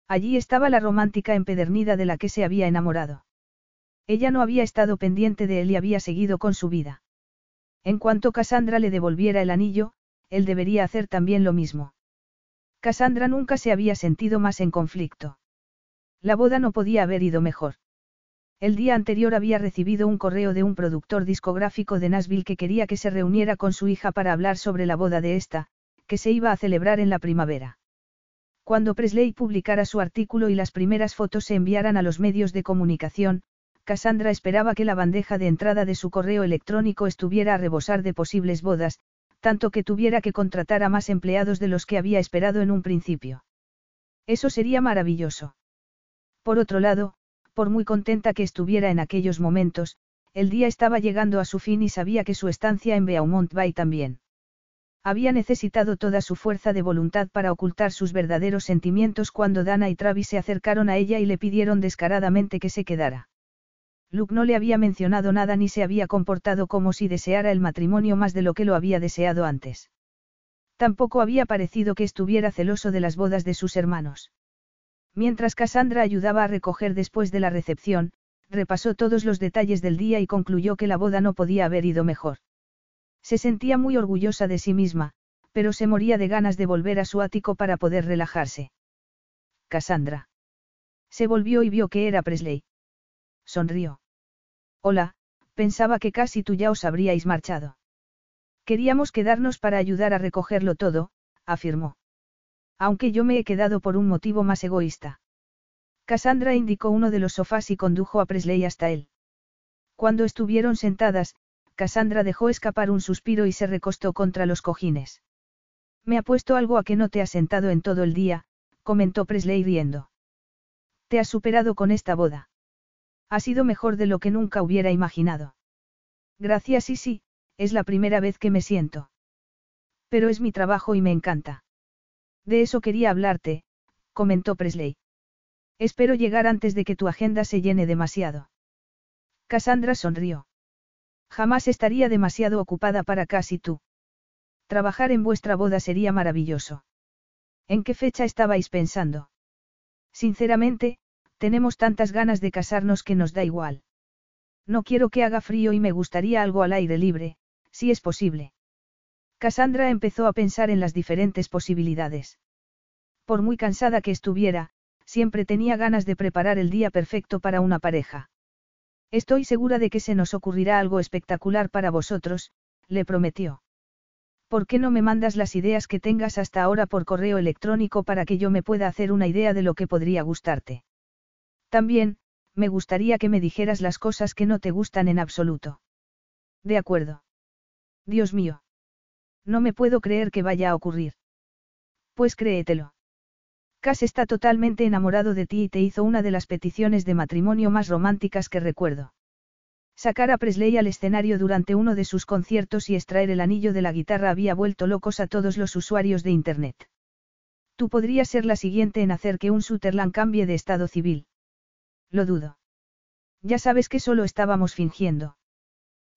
Allí estaba la romántica empedernida de la que se había enamorado. Ella no había estado pendiente de él y había seguido con su vida. En cuanto Cassandra le devolviera el anillo, él debería hacer también lo mismo. Cassandra nunca se había sentido más en conflicto. La boda no podía haber ido mejor. El día anterior había recibido un correo de un productor discográfico de Nashville que quería que se reuniera con su hija para hablar sobre la boda de esta, que se iba a celebrar en la primavera. Cuando Presley publicara su artículo y las primeras fotos se enviaran a los medios de comunicación, Cassandra esperaba que la bandeja de entrada de su correo electrónico estuviera a rebosar de posibles bodas, tanto que tuviera que contratar a más empleados de los que había esperado en un principio. Eso sería maravilloso. Por otro lado, por muy contenta que estuviera en aquellos momentos, el día estaba llegando a su fin y sabía que su estancia en Beaumont Bay también. Había necesitado toda su fuerza de voluntad para ocultar sus verdaderos sentimientos cuando Dana y Travis se acercaron a ella y le pidieron descaradamente que se quedara. Luke no le había mencionado nada ni se había comportado como si deseara el matrimonio más de lo que lo había deseado antes. Tampoco había parecido que estuviera celoso de las bodas de sus hermanos. Mientras Cassandra ayudaba a recoger después de la recepción, repasó todos los detalles del día y concluyó que la boda no podía haber ido mejor. Se sentía muy orgullosa de sí misma, pero se moría de ganas de volver a su ático para poder relajarse. Cassandra. Se volvió y vio que era Presley. Sonrió. Hola, pensaba que casi tú ya os habríais marchado. Queríamos quedarnos para ayudar a recogerlo todo, afirmó. Aunque yo me he quedado por un motivo más egoísta. Cassandra indicó uno de los sofás y condujo a Presley hasta él. Cuando estuvieron sentadas, Cassandra dejó escapar un suspiro y se recostó contra los cojines. Me ha puesto algo a que no te has sentado en todo el día, comentó Presley riendo. Te has superado con esta boda. Ha sido mejor de lo que nunca hubiera imaginado. Gracias y sí, es la primera vez que me siento. Pero es mi trabajo y me encanta. De eso quería hablarte, comentó Presley. Espero llegar antes de que tu agenda se llene demasiado. Cassandra sonrió. Jamás estaría demasiado ocupada para casi tú. Trabajar en vuestra boda sería maravilloso. ¿En qué fecha estabais pensando? Sinceramente, tenemos tantas ganas de casarnos que nos da igual. No quiero que haga frío y me gustaría algo al aire libre, si es posible. Cassandra empezó a pensar en las diferentes posibilidades. Por muy cansada que estuviera, siempre tenía ganas de preparar el día perfecto para una pareja. Estoy segura de que se nos ocurrirá algo espectacular para vosotros, le prometió. ¿Por qué no me mandas las ideas que tengas hasta ahora por correo electrónico para que yo me pueda hacer una idea de lo que podría gustarte? También, me gustaría que me dijeras las cosas que no te gustan en absoluto. De acuerdo. Dios mío. No me puedo creer que vaya a ocurrir. Pues créetelo. Cass está totalmente enamorado de ti y te hizo una de las peticiones de matrimonio más románticas que recuerdo. Sacar a Presley al escenario durante uno de sus conciertos y extraer el anillo de la guitarra había vuelto locos a todos los usuarios de Internet. Tú podrías ser la siguiente en hacer que un Sutherland cambie de estado civil. Lo dudo. Ya sabes que solo estábamos fingiendo.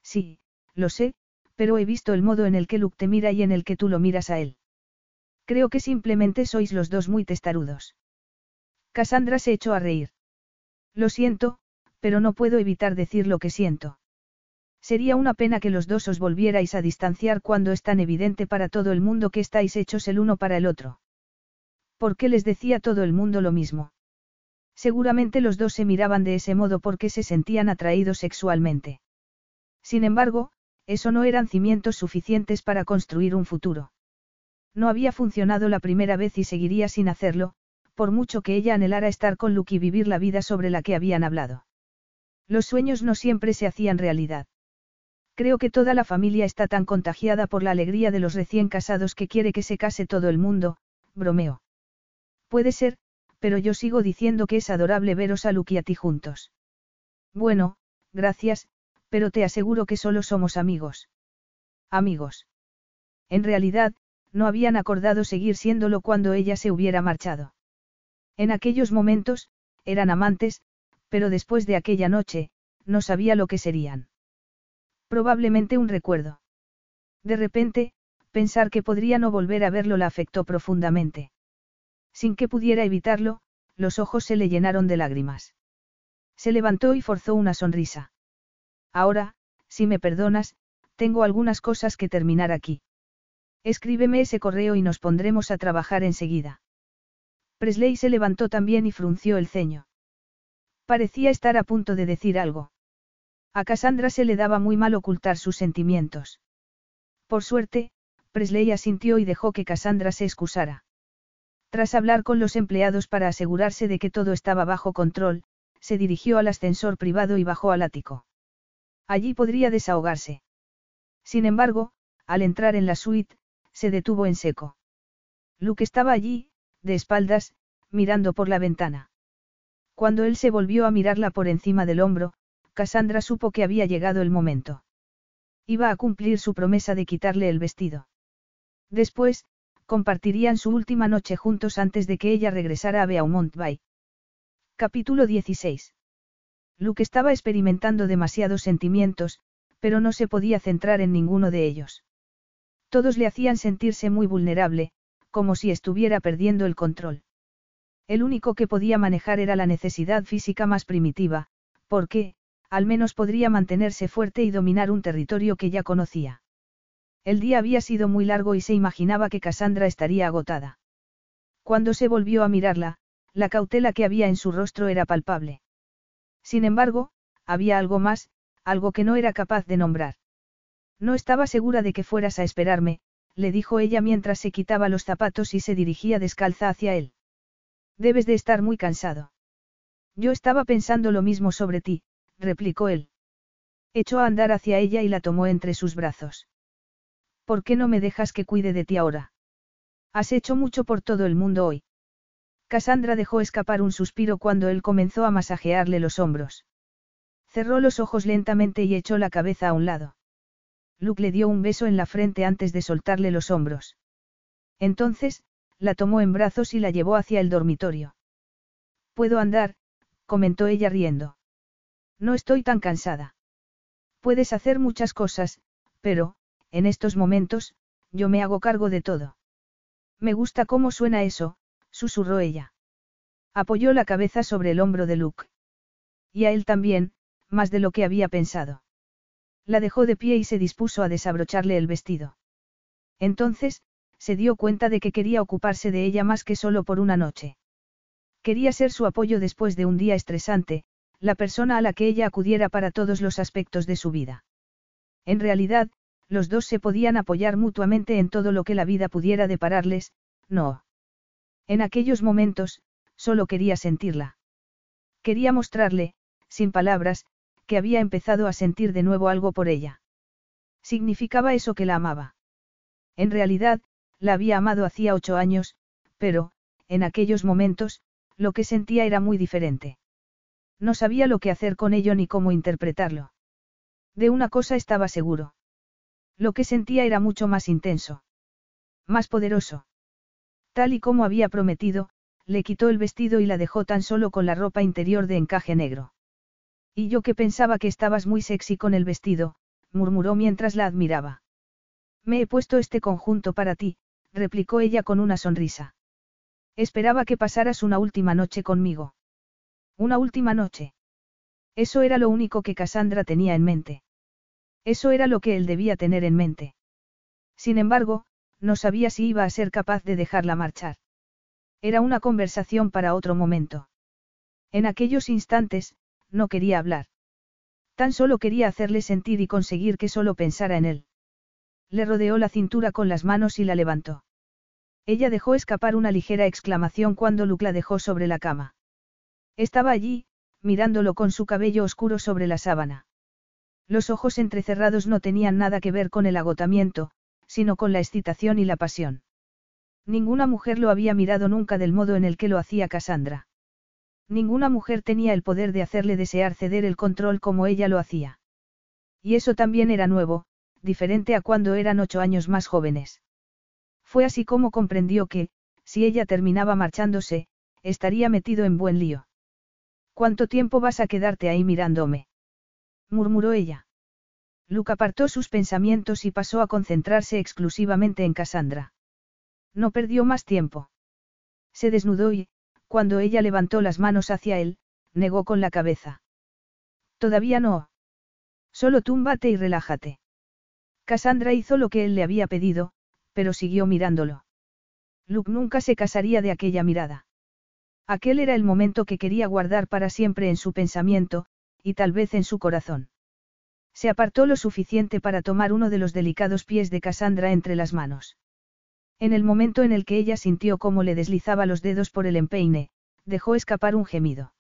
Sí, lo sé, pero he visto el modo en el que Luke te mira y en el que tú lo miras a él. Creo que simplemente sois los dos muy testarudos. Cassandra se echó a reír. Lo siento, pero no puedo evitar decir lo que siento. Sería una pena que los dos os volvierais a distanciar cuando es tan evidente para todo el mundo que estáis hechos el uno para el otro. ¿Por qué les decía todo el mundo lo mismo? Seguramente los dos se miraban de ese modo porque se sentían atraídos sexualmente. Sin embargo, eso no eran cimientos suficientes para construir un futuro. No había funcionado la primera vez y seguiría sin hacerlo, por mucho que ella anhelara estar con Luke y vivir la vida sobre la que habían hablado. Los sueños no siempre se hacían realidad. Creo que toda la familia está tan contagiada por la alegría de los recién casados que quiere que se case todo el mundo, bromeo. Puede ser, pero yo sigo diciendo que es adorable veros a Luke y a ti juntos. Bueno, gracias, pero te aseguro que solo somos amigos. Amigos. En realidad, no habían acordado seguir siéndolo cuando ella se hubiera marchado. En aquellos momentos, eran amantes, pero después de aquella noche, no sabía lo que serían. Probablemente un recuerdo. De repente, pensar que podría no volver a verlo la afectó profundamente. Sin que pudiera evitarlo, los ojos se le llenaron de lágrimas. Se levantó y forzó una sonrisa. Ahora, si me perdonas, tengo algunas cosas que terminar aquí. Escríbeme ese correo y nos pondremos a trabajar enseguida. Presley se levantó también y frunció el ceño. Parecía estar a punto de decir algo. A Cassandra se le daba muy mal ocultar sus sentimientos. Por suerte, Presley asintió y dejó que Cassandra se excusara. Tras hablar con los empleados para asegurarse de que todo estaba bajo control, se dirigió al ascensor privado y bajó al ático. Allí podría desahogarse. Sin embargo, al entrar en la suite, se detuvo en seco. Luke estaba allí, de espaldas, mirando por la ventana. Cuando él se volvió a mirarla por encima del hombro, Cassandra supo que había llegado el momento. Iba a cumplir su promesa de quitarle el vestido. Después, compartirían su última noche juntos antes de que ella regresara a Beaumont Bay. Capítulo 16. Luke estaba experimentando demasiados sentimientos, pero no se podía centrar en ninguno de ellos. Todos le hacían sentirse muy vulnerable, como si estuviera perdiendo el control. El único que podía manejar era la necesidad física más primitiva, porque, al menos podría mantenerse fuerte y dominar un territorio que ya conocía. El día había sido muy largo y se imaginaba que Cassandra estaría agotada. Cuando se volvió a mirarla, la cautela que había en su rostro era palpable. Sin embargo, había algo más, algo que no era capaz de nombrar. No estaba segura de que fueras a esperarme, le dijo ella mientras se quitaba los zapatos y se dirigía descalza hacia él. Debes de estar muy cansado. Yo estaba pensando lo mismo sobre ti, replicó él. Echó a andar hacia ella y la tomó entre sus brazos. ¿Por qué no me dejas que cuide de ti ahora? Has hecho mucho por todo el mundo hoy. Cassandra dejó escapar un suspiro cuando él comenzó a masajearle los hombros. Cerró los ojos lentamente y echó la cabeza a un lado. Luke le dio un beso en la frente antes de soltarle los hombros. Entonces, la tomó en brazos y la llevó hacia el dormitorio. Puedo andar, comentó ella riendo. No estoy tan cansada. Puedes hacer muchas cosas, pero, en estos momentos, yo me hago cargo de todo. Me gusta cómo suena eso, susurró ella. Apoyó la cabeza sobre el hombro de Luke. Y a él también, más de lo que había pensado. La dejó de pie y se dispuso a desabrocharle el vestido. Entonces, se dio cuenta de que quería ocuparse de ella más que solo por una noche. Quería ser su apoyo después de un día estresante, la persona a la que ella acudiera para todos los aspectos de su vida. En realidad, los dos se podían apoyar mutuamente en todo lo que la vida pudiera depararles, no. En aquellos momentos, solo quería sentirla. Quería mostrarle, sin palabras, que había empezado a sentir de nuevo algo por ella. Significaba eso que la amaba. En realidad, la había amado hacía ocho años, pero, en aquellos momentos, lo que sentía era muy diferente. No sabía lo que hacer con ello ni cómo interpretarlo. De una cosa estaba seguro. Lo que sentía era mucho más intenso. Más poderoso. Tal y como había prometido, le quitó el vestido y la dejó tan solo con la ropa interior de encaje negro. Y yo que pensaba que estabas muy sexy con el vestido, murmuró mientras la admiraba. Me he puesto este conjunto para ti, replicó ella con una sonrisa. Esperaba que pasaras una última noche conmigo. Una última noche. Eso era lo único que Cassandra tenía en mente. Eso era lo que él debía tener en mente. Sin embargo, no sabía si iba a ser capaz de dejarla marchar. Era una conversación para otro momento. En aquellos instantes, no quería hablar. Tan solo quería hacerle sentir y conseguir que solo pensara en él. Le rodeó la cintura con las manos y la levantó. Ella dejó escapar una ligera exclamación cuando Luke la dejó sobre la cama. Estaba allí, mirándolo con su cabello oscuro sobre la sábana. Los ojos entrecerrados no tenían nada que ver con el agotamiento, sino con la excitación y la pasión. Ninguna mujer lo había mirado nunca del modo en el que lo hacía Cassandra. Ninguna mujer tenía el poder de hacerle desear ceder el control como ella lo hacía. Y eso también era nuevo, diferente a cuando eran ocho años más jóvenes. Fue así como comprendió que, si ella terminaba marchándose, estaría metido en buen lío. ¿Cuánto tiempo vas a quedarte ahí mirándome? murmuró ella. Luke apartó sus pensamientos y pasó a concentrarse exclusivamente en Cassandra. No perdió más tiempo. Se desnudó y, cuando ella levantó las manos hacia él, negó con la cabeza. Todavía no. Solo túmbate y relájate. Cassandra hizo lo que él le había pedido, pero siguió mirándolo. Luke nunca se casaría de aquella mirada. Aquel era el momento que quería guardar para siempre en su pensamiento, y tal vez en su corazón. Se apartó lo suficiente para tomar uno de los delicados pies de Cassandra entre las manos. En el momento en el que ella sintió cómo le deslizaba los dedos por el empeine, dejó escapar un gemido.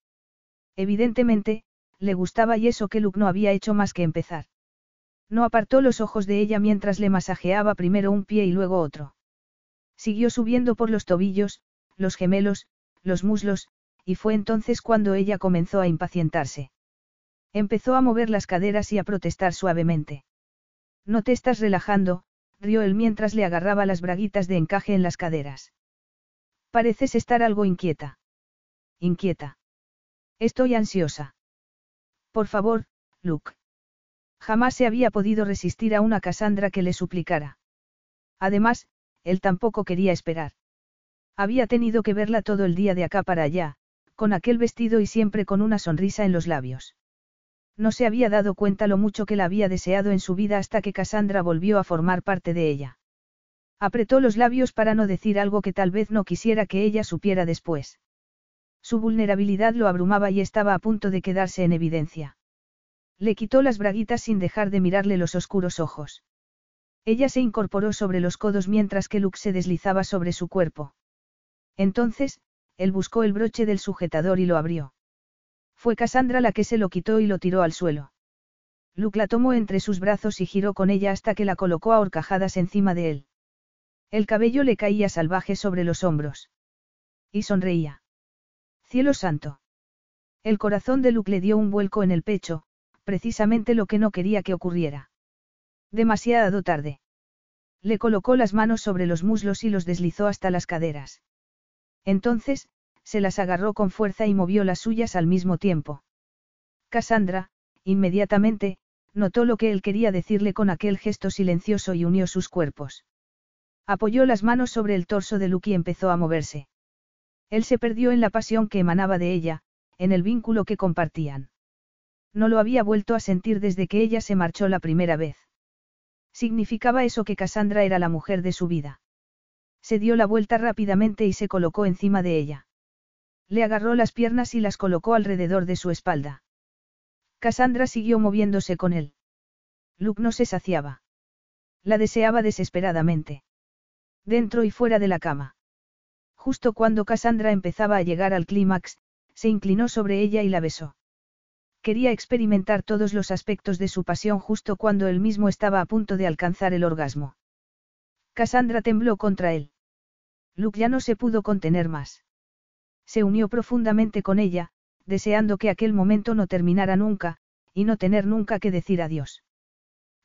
Evidentemente, le gustaba y eso que Luke no había hecho más que empezar. No apartó los ojos de ella mientras le masajeaba primero un pie y luego otro. Siguió subiendo por los tobillos, los gemelos, los muslos, y fue entonces cuando ella comenzó a impacientarse. Empezó a mover las caderas y a protestar suavemente. No te estás relajando, rió él mientras le agarraba las braguitas de encaje en las caderas. Pareces estar algo inquieta. Inquieta. Estoy ansiosa. Por favor, Luke. Jamás se había podido resistir a una Cassandra que le suplicara. Además, él tampoco quería esperar. Había tenido que verla todo el día de acá para allá, con aquel vestido y siempre con una sonrisa en los labios. No se había dado cuenta lo mucho que la había deseado en su vida hasta que Cassandra volvió a formar parte de ella. Apretó los labios para no decir algo que tal vez no quisiera que ella supiera después. Su vulnerabilidad lo abrumaba y estaba a punto de quedarse en evidencia. Le quitó las braguitas sin dejar de mirarle los oscuros ojos. Ella se incorporó sobre los codos mientras que Luke se deslizaba sobre su cuerpo. Entonces, él buscó el broche del sujetador y lo abrió. Fue Cassandra la que se lo quitó y lo tiró al suelo. Luke la tomó entre sus brazos y giró con ella hasta que la colocó a horcajadas encima de él. El cabello le caía salvaje sobre los hombros. Y sonreía. Cielo santo. El corazón de Luke le dio un vuelco en el pecho, precisamente lo que no quería que ocurriera. Demasiado tarde. Le colocó las manos sobre los muslos y los deslizó hasta las caderas. Entonces, se las agarró con fuerza y movió las suyas al mismo tiempo. Cassandra, inmediatamente, notó lo que él quería decirle con aquel gesto silencioso y unió sus cuerpos. Apoyó las manos sobre el torso de Luke y empezó a moverse. Él se perdió en la pasión que emanaba de ella, en el vínculo que compartían. No lo había vuelto a sentir desde que ella se marchó la primera vez. Significaba eso que Cassandra era la mujer de su vida. Se dio la vuelta rápidamente y se colocó encima de ella. Le agarró las piernas y las colocó alrededor de su espalda. Cassandra siguió moviéndose con él. Luke no se saciaba. La deseaba desesperadamente. Dentro y fuera de la cama. Justo cuando Cassandra empezaba a llegar al clímax, se inclinó sobre ella y la besó. Quería experimentar todos los aspectos de su pasión justo cuando él mismo estaba a punto de alcanzar el orgasmo. Cassandra tembló contra él. Luke ya no se pudo contener más. Se unió profundamente con ella, deseando que aquel momento no terminara nunca, y no tener nunca que decir adiós.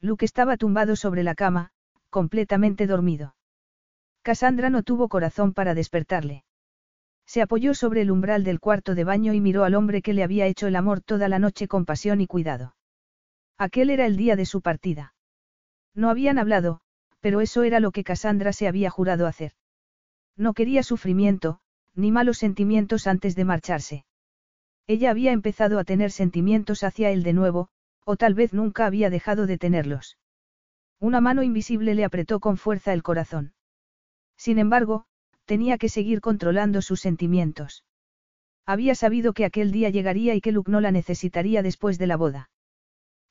Luke estaba tumbado sobre la cama, completamente dormido. Cassandra no tuvo corazón para despertarle. Se apoyó sobre el umbral del cuarto de baño y miró al hombre que le había hecho el amor toda la noche con pasión y cuidado. Aquel era el día de su partida. No habían hablado, pero eso era lo que Cassandra se había jurado hacer. No quería sufrimiento, ni malos sentimientos antes de marcharse. Ella había empezado a tener sentimientos hacia él de nuevo, o tal vez nunca había dejado de tenerlos. Una mano invisible le apretó con fuerza el corazón. Sin embargo, tenía que seguir controlando sus sentimientos. Había sabido que aquel día llegaría y que Luke no la necesitaría después de la boda.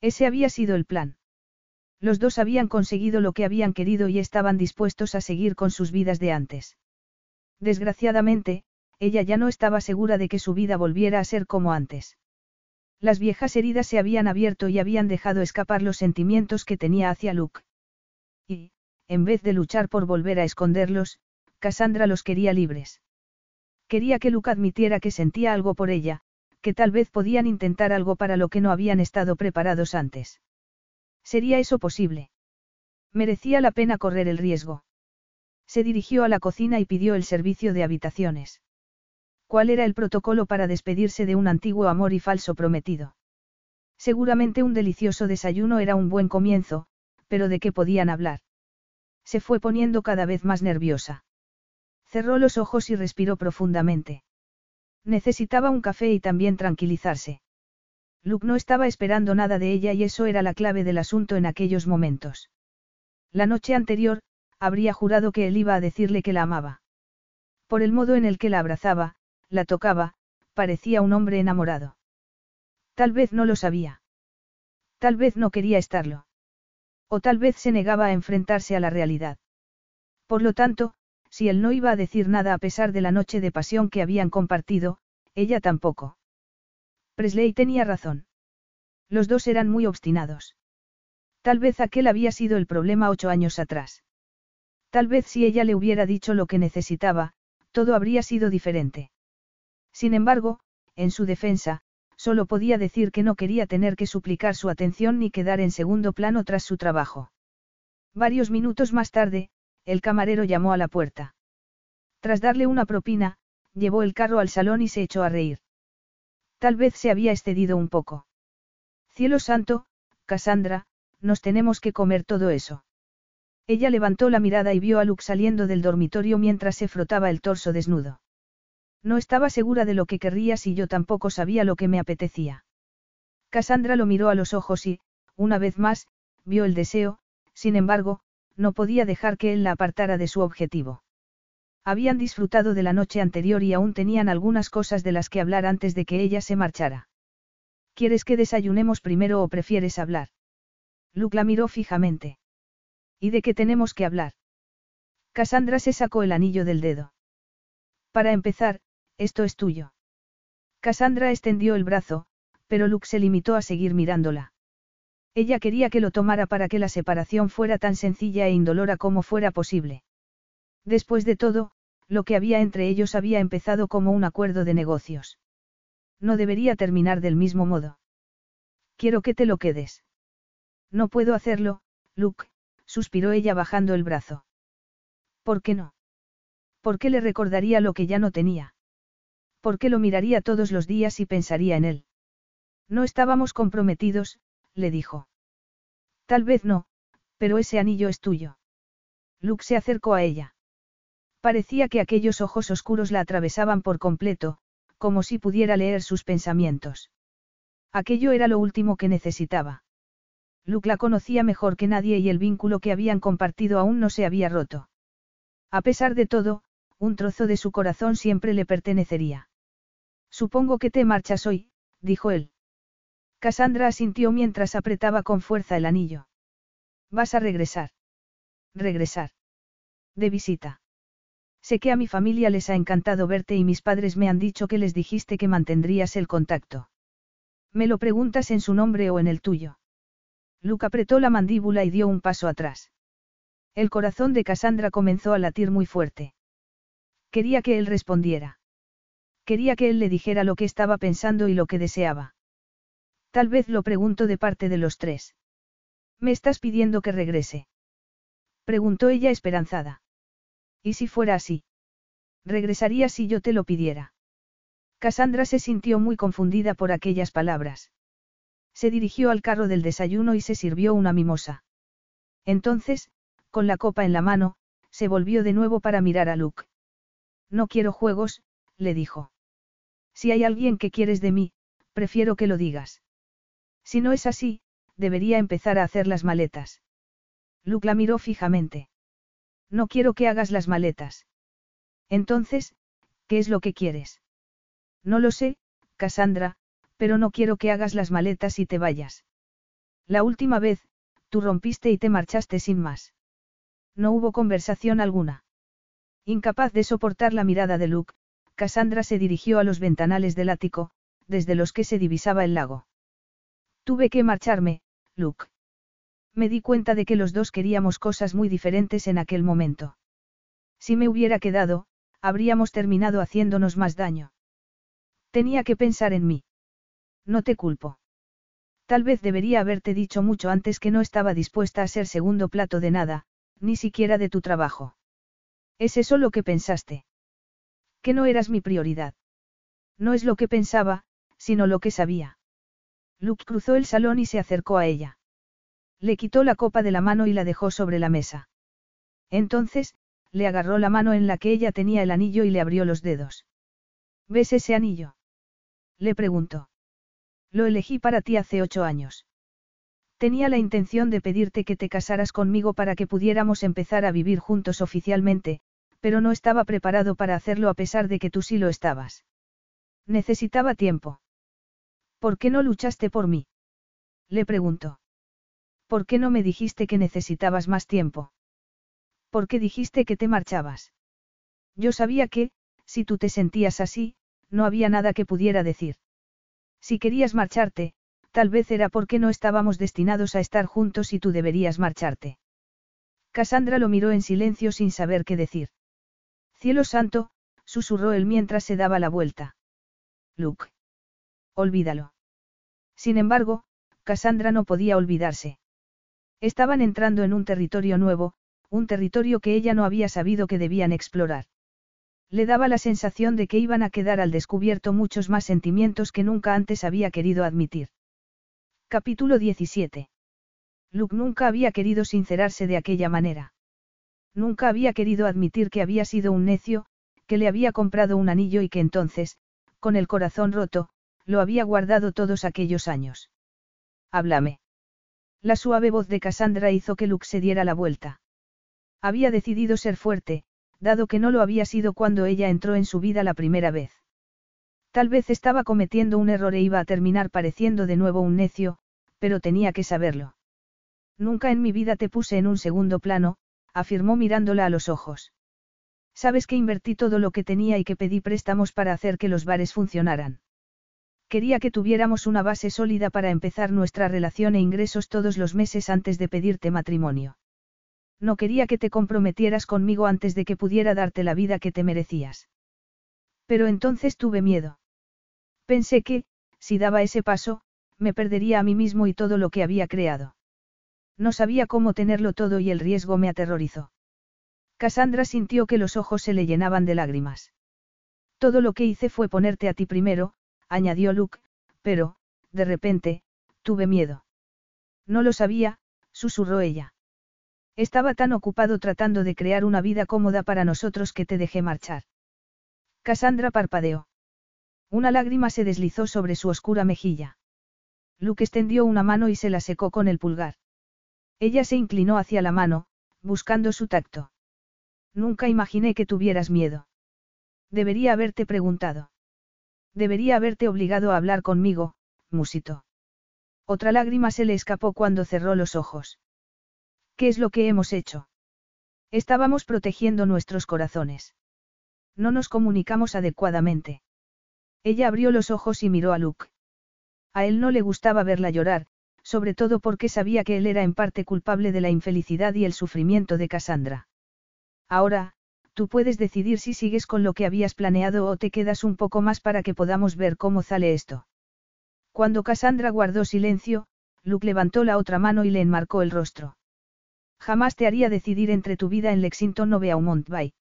Ese había sido el plan. Los dos habían conseguido lo que habían querido y estaban dispuestos a seguir con sus vidas de antes. Desgraciadamente, ella ya no estaba segura de que su vida volviera a ser como antes. Las viejas heridas se habían abierto y habían dejado escapar los sentimientos que tenía hacia Luke. Y, en vez de luchar por volver a esconderlos, Cassandra los quería libres. Quería que Luke admitiera que sentía algo por ella, que tal vez podían intentar algo para lo que no habían estado preparados antes. ¿Sería eso posible? Merecía la pena correr el riesgo. Se dirigió a la cocina y pidió el servicio de habitaciones. ¿Cuál era el protocolo para despedirse de un antiguo amor y falso prometido? Seguramente un delicioso desayuno era un buen comienzo, pero ¿de qué podían hablar? Se fue poniendo cada vez más nerviosa. Cerró los ojos y respiró profundamente. Necesitaba un café y también tranquilizarse. Luke no estaba esperando nada de ella y eso era la clave del asunto en aquellos momentos. La noche anterior, habría jurado que él iba a decirle que la amaba. Por el modo en el que la abrazaba, la tocaba, parecía un hombre enamorado. Tal vez no lo sabía. Tal vez no quería estarlo. O tal vez se negaba a enfrentarse a la realidad. Por lo tanto, si él no iba a decir nada a pesar de la noche de pasión que habían compartido, ella tampoco. Presley tenía razón. Los dos eran muy obstinados. Tal vez aquel había sido el problema ocho años atrás. Tal vez si ella le hubiera dicho lo que necesitaba, todo habría sido diferente. Sin embargo, en su defensa, solo podía decir que no quería tener que suplicar su atención ni quedar en segundo plano tras su trabajo. Varios minutos más tarde, el camarero llamó a la puerta. Tras darle una propina, llevó el carro al salón y se echó a reír. Tal vez se había excedido un poco. Cielo santo, Cassandra, nos tenemos que comer todo eso. Ella levantó la mirada y vio a Luke saliendo del dormitorio mientras se frotaba el torso desnudo. No estaba segura de lo que querrías y yo tampoco sabía lo que me apetecía. Cassandra lo miró a los ojos y, una vez más, vio el deseo, sin embargo, no podía dejar que él la apartara de su objetivo. Habían disfrutado de la noche anterior y aún tenían algunas cosas de las que hablar antes de que ella se marchara. ¿Quieres que desayunemos primero o prefieres hablar? Luke la miró fijamente. ¿Y de qué tenemos que hablar? Cassandra se sacó el anillo del dedo. Para empezar, esto es tuyo. Cassandra extendió el brazo, pero Luke se limitó a seguir mirándola. Ella quería que lo tomara para que la separación fuera tan sencilla e indolora como fuera posible. Después de todo, lo que había entre ellos había empezado como un acuerdo de negocios. No debería terminar del mismo modo. Quiero que te lo quedes. No puedo hacerlo, Luke, suspiró ella bajando el brazo. ¿Por qué no? ¿Por qué le recordaría lo que ya no tenía? ¿Por qué lo miraría todos los días y pensaría en él? No estábamos comprometidos, le dijo. Tal vez no, pero ese anillo es tuyo. Luke se acercó a ella. Parecía que aquellos ojos oscuros la atravesaban por completo, como si pudiera leer sus pensamientos. Aquello era lo último que necesitaba. Luke la conocía mejor que nadie y el vínculo que habían compartido aún no se había roto. A pesar de todo, un trozo de su corazón siempre le pertenecería. Supongo que te marchas hoy, dijo él. Cassandra asintió mientras apretaba con fuerza el anillo. ¿Vas a regresar? Regresar. De visita. Sé que a mi familia les ha encantado verte y mis padres me han dicho que les dijiste que mantendrías el contacto. ¿Me lo preguntas en su nombre o en el tuyo? Luke apretó la mandíbula y dio un paso atrás. El corazón de Cassandra comenzó a latir muy fuerte. Quería que él respondiera. Quería que él le dijera lo que estaba pensando y lo que deseaba. Tal vez lo pregunto de parte de los tres. ¿Me estás pidiendo que regrese? Preguntó ella esperanzada. ¿Y si fuera así? Regresaría si yo te lo pidiera. Cassandra se sintió muy confundida por aquellas palabras. Se dirigió al carro del desayuno y se sirvió una mimosa. Entonces, con la copa en la mano, se volvió de nuevo para mirar a Luke. No quiero juegos, le dijo. Si hay alguien que quieres de mí, prefiero que lo digas. Si no es así, debería empezar a hacer las maletas. Luke la miró fijamente. No quiero que hagas las maletas. Entonces, ¿qué es lo que quieres? No lo sé, Cassandra, pero no quiero que hagas las maletas y te vayas. La última vez, tú rompiste y te marchaste sin más. No hubo conversación alguna. Incapaz de soportar la mirada de Luke, Cassandra se dirigió a los ventanales del ático, desde los que se divisaba el lago. Tuve que marcharme, Luke. Me di cuenta de que los dos queríamos cosas muy diferentes en aquel momento. Si me hubiera quedado, habríamos terminado haciéndonos más daño. Tenía que pensar en mí. No te culpo. Tal vez debería haberte dicho mucho antes que no estaba dispuesta a ser segundo plato de nada, ni siquiera de tu trabajo. ¿Es eso lo que pensaste? Que no eras mi prioridad. No es lo que pensaba, sino lo que sabía. Luke cruzó el salón y se acercó a ella. Le quitó la copa de la mano y la dejó sobre la mesa. Entonces, le agarró la mano en la que ella tenía el anillo y le abrió los dedos. ¿Ves ese anillo? Le preguntó. Lo elegí para ti hace ocho años. Tenía la intención de pedirte que te casaras conmigo para que pudiéramos empezar a vivir juntos oficialmente, pero no estaba preparado para hacerlo a pesar de que tú sí lo estabas. Necesitaba tiempo. ¿Por qué no luchaste por mí? Le preguntó. ¿Por qué no me dijiste que necesitabas más tiempo? ¿Por qué dijiste que te marchabas? Yo sabía que, si tú te sentías así, no había nada que pudiera decir. Si querías marcharte, tal vez era porque no estábamos destinados a estar juntos y tú deberías marcharte. Cassandra lo miró en silencio sin saber qué decir. Cielo santo, susurró él mientras se daba la vuelta. Luke. Olvídalo. Sin embargo, Cassandra no podía olvidarse. Estaban entrando en un territorio nuevo, un territorio que ella no había sabido que debían explorar. Le daba la sensación de que iban a quedar al descubierto muchos más sentimientos que nunca antes había querido admitir. Capítulo 17. Luke nunca había querido sincerarse de aquella manera. Nunca había querido admitir que había sido un necio, que le había comprado un anillo y que entonces, con el corazón roto, lo había guardado todos aquellos años. Háblame. La suave voz de Cassandra hizo que Luke se diera la vuelta. Había decidido ser fuerte, dado que no lo había sido cuando ella entró en su vida la primera vez. Tal vez estaba cometiendo un error e iba a terminar pareciendo de nuevo un necio, pero tenía que saberlo. Nunca en mi vida te puse en un segundo plano, afirmó mirándola a los ojos. Sabes que invertí todo lo que tenía y que pedí préstamos para hacer que los bares funcionaran. Quería que tuviéramos una base sólida para empezar nuestra relación e ingresos todos los meses antes de pedirte matrimonio. No quería que te comprometieras conmigo antes de que pudiera darte la vida que te merecías. Pero entonces tuve miedo. Pensé que, si daba ese paso, me perdería a mí mismo y todo lo que había creado. No sabía cómo tenerlo todo y el riesgo me aterrorizó. Cassandra sintió que los ojos se le llenaban de lágrimas. Todo lo que hice fue ponerte a ti primero, añadió Luke, pero, de repente, tuve miedo. No lo sabía, susurró ella. Estaba tan ocupado tratando de crear una vida cómoda para nosotros que te dejé marchar. Cassandra parpadeó. Una lágrima se deslizó sobre su oscura mejilla. Luke extendió una mano y se la secó con el pulgar. Ella se inclinó hacia la mano, buscando su tacto. Nunca imaginé que tuvieras miedo. Debería haberte preguntado. Debería haberte obligado a hablar conmigo, musito. Otra lágrima se le escapó cuando cerró los ojos. ¿Qué es lo que hemos hecho? Estábamos protegiendo nuestros corazones. No nos comunicamos adecuadamente. Ella abrió los ojos y miró a Luke. A él no le gustaba verla llorar, sobre todo porque sabía que él era en parte culpable de la infelicidad y el sufrimiento de Cassandra. Ahora, tú puedes decidir si sigues con lo que habías planeado o te quedas un poco más para que podamos ver cómo sale esto. Cuando Cassandra guardó silencio, Luke levantó la otra mano y le enmarcó el rostro. Jamás te haría decidir entre tu vida en Lexington o Beaumont Bay.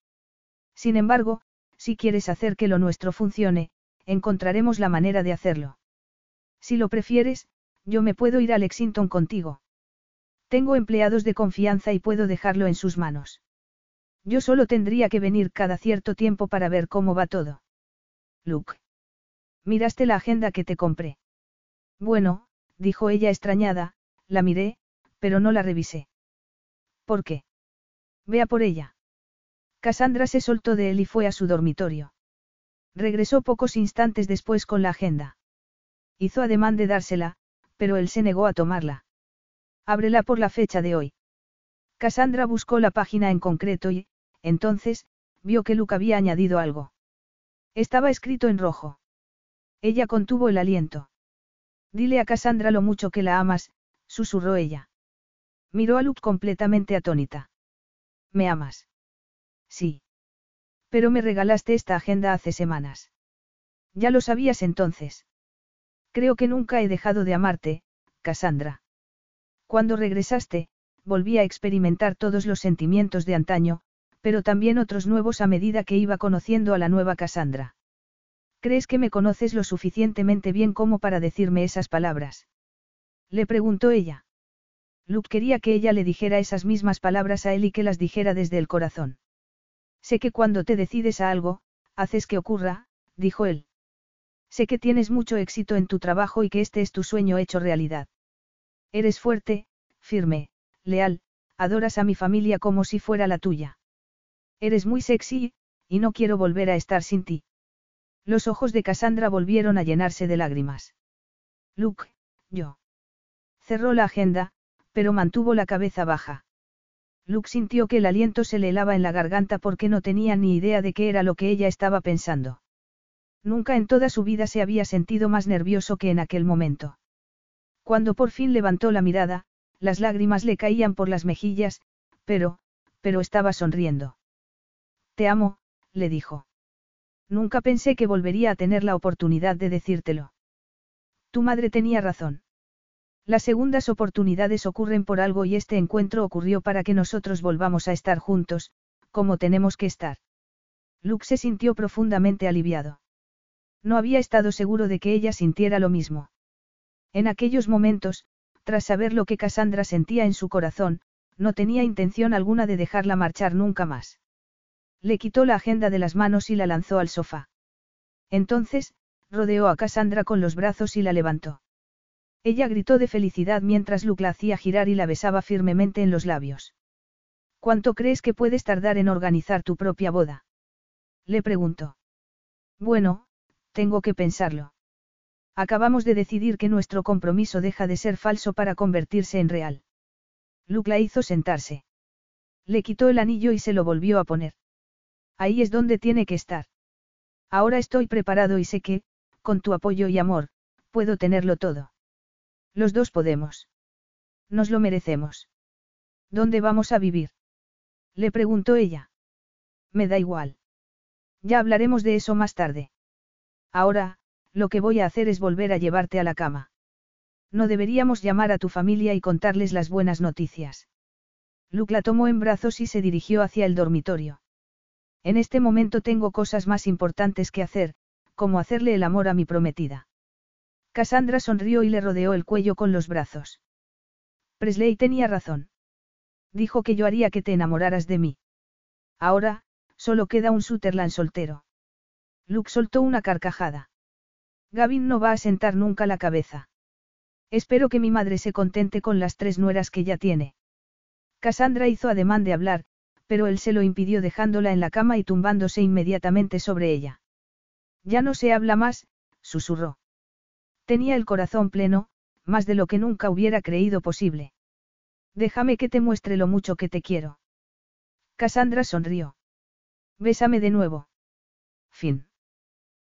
Sin embargo, si quieres hacer que lo nuestro funcione, encontraremos la manera de hacerlo. Si lo prefieres, yo me puedo ir a Lexington contigo. Tengo empleados de confianza y puedo dejarlo en sus manos. Yo solo tendría que venir cada cierto tiempo para ver cómo va todo. Luke. Miraste la agenda que te compré. Bueno, dijo ella extrañada, la miré, pero no la revisé. ¿Por qué? Vea por ella. Cassandra se soltó de él y fue a su dormitorio. Regresó pocos instantes después con la agenda. Hizo ademán de dársela, pero él se negó a tomarla. Ábrela por la fecha de hoy. Cassandra buscó la página en concreto y, entonces, vio que Luke había añadido algo. Estaba escrito en rojo. Ella contuvo el aliento. Dile a Cassandra lo mucho que la amas, susurró ella. Miró a Luke completamente atónita. ¿Me amas? Sí. Pero me regalaste esta agenda hace semanas. Ya lo sabías entonces. Creo que nunca he dejado de amarte, Cassandra. Cuando regresaste, volví a experimentar todos los sentimientos de antaño, pero también otros nuevos a medida que iba conociendo a la nueva Cassandra. ¿Crees que me conoces lo suficientemente bien como para decirme esas palabras? Le preguntó ella. Luke quería que ella le dijera esas mismas palabras a él y que las dijera desde el corazón. Sé que cuando te decides a algo, haces que ocurra, dijo él. Sé que tienes mucho éxito en tu trabajo y que este es tu sueño hecho realidad. Eres fuerte, firme, leal, adoras a mi familia como si fuera la tuya. Eres muy sexy, y no quiero volver a estar sin ti. Los ojos de Cassandra volvieron a llenarse de lágrimas. Luke, yo. Cerró la agenda, pero mantuvo la cabeza baja. Luke sintió que el aliento se le helaba en la garganta porque no tenía ni idea de qué era lo que ella estaba pensando. Nunca en toda su vida se había sentido más nervioso que en aquel momento. Cuando por fin levantó la mirada, las lágrimas le caían por las mejillas, pero, pero estaba sonriendo. Te amo, le dijo. Nunca pensé que volvería a tener la oportunidad de decírtelo. Tu madre tenía razón. Las segundas oportunidades ocurren por algo y este encuentro ocurrió para que nosotros volvamos a estar juntos, como tenemos que estar. Luke se sintió profundamente aliviado. No había estado seguro de que ella sintiera lo mismo. En aquellos momentos, tras saber lo que Cassandra sentía en su corazón, no tenía intención alguna de dejarla marchar nunca más. Le quitó la agenda de las manos y la lanzó al sofá. Entonces, rodeó a Cassandra con los brazos y la levantó. Ella gritó de felicidad mientras Luke la hacía girar y la besaba firmemente en los labios. ¿Cuánto crees que puedes tardar en organizar tu propia boda? Le preguntó. Bueno, tengo que pensarlo. Acabamos de decidir que nuestro compromiso deja de ser falso para convertirse en real. Luke la hizo sentarse. Le quitó el anillo y se lo volvió a poner. Ahí es donde tiene que estar. Ahora estoy preparado y sé que, con tu apoyo y amor, puedo tenerlo todo. Los dos podemos. Nos lo merecemos. ¿Dónde vamos a vivir? Le preguntó ella. Me da igual. Ya hablaremos de eso más tarde. Ahora, lo que voy a hacer es volver a llevarte a la cama. No deberíamos llamar a tu familia y contarles las buenas noticias. Luke la tomó en brazos y se dirigió hacia el dormitorio. En este momento tengo cosas más importantes que hacer, como hacerle el amor a mi prometida. Cassandra sonrió y le rodeó el cuello con los brazos. Presley tenía razón. Dijo que yo haría que te enamoraras de mí. Ahora, solo queda un Sutherland soltero. Luke soltó una carcajada. Gavin no va a sentar nunca la cabeza. Espero que mi madre se contente con las tres nueras que ya tiene. Cassandra hizo ademán de hablar, pero él se lo impidió dejándola en la cama y tumbándose inmediatamente sobre ella. Ya no se habla más, susurró. Tenía el corazón pleno, más de lo que nunca hubiera creído posible. Déjame que te muestre lo mucho que te quiero. Cassandra sonrió. Bésame de nuevo. Fin.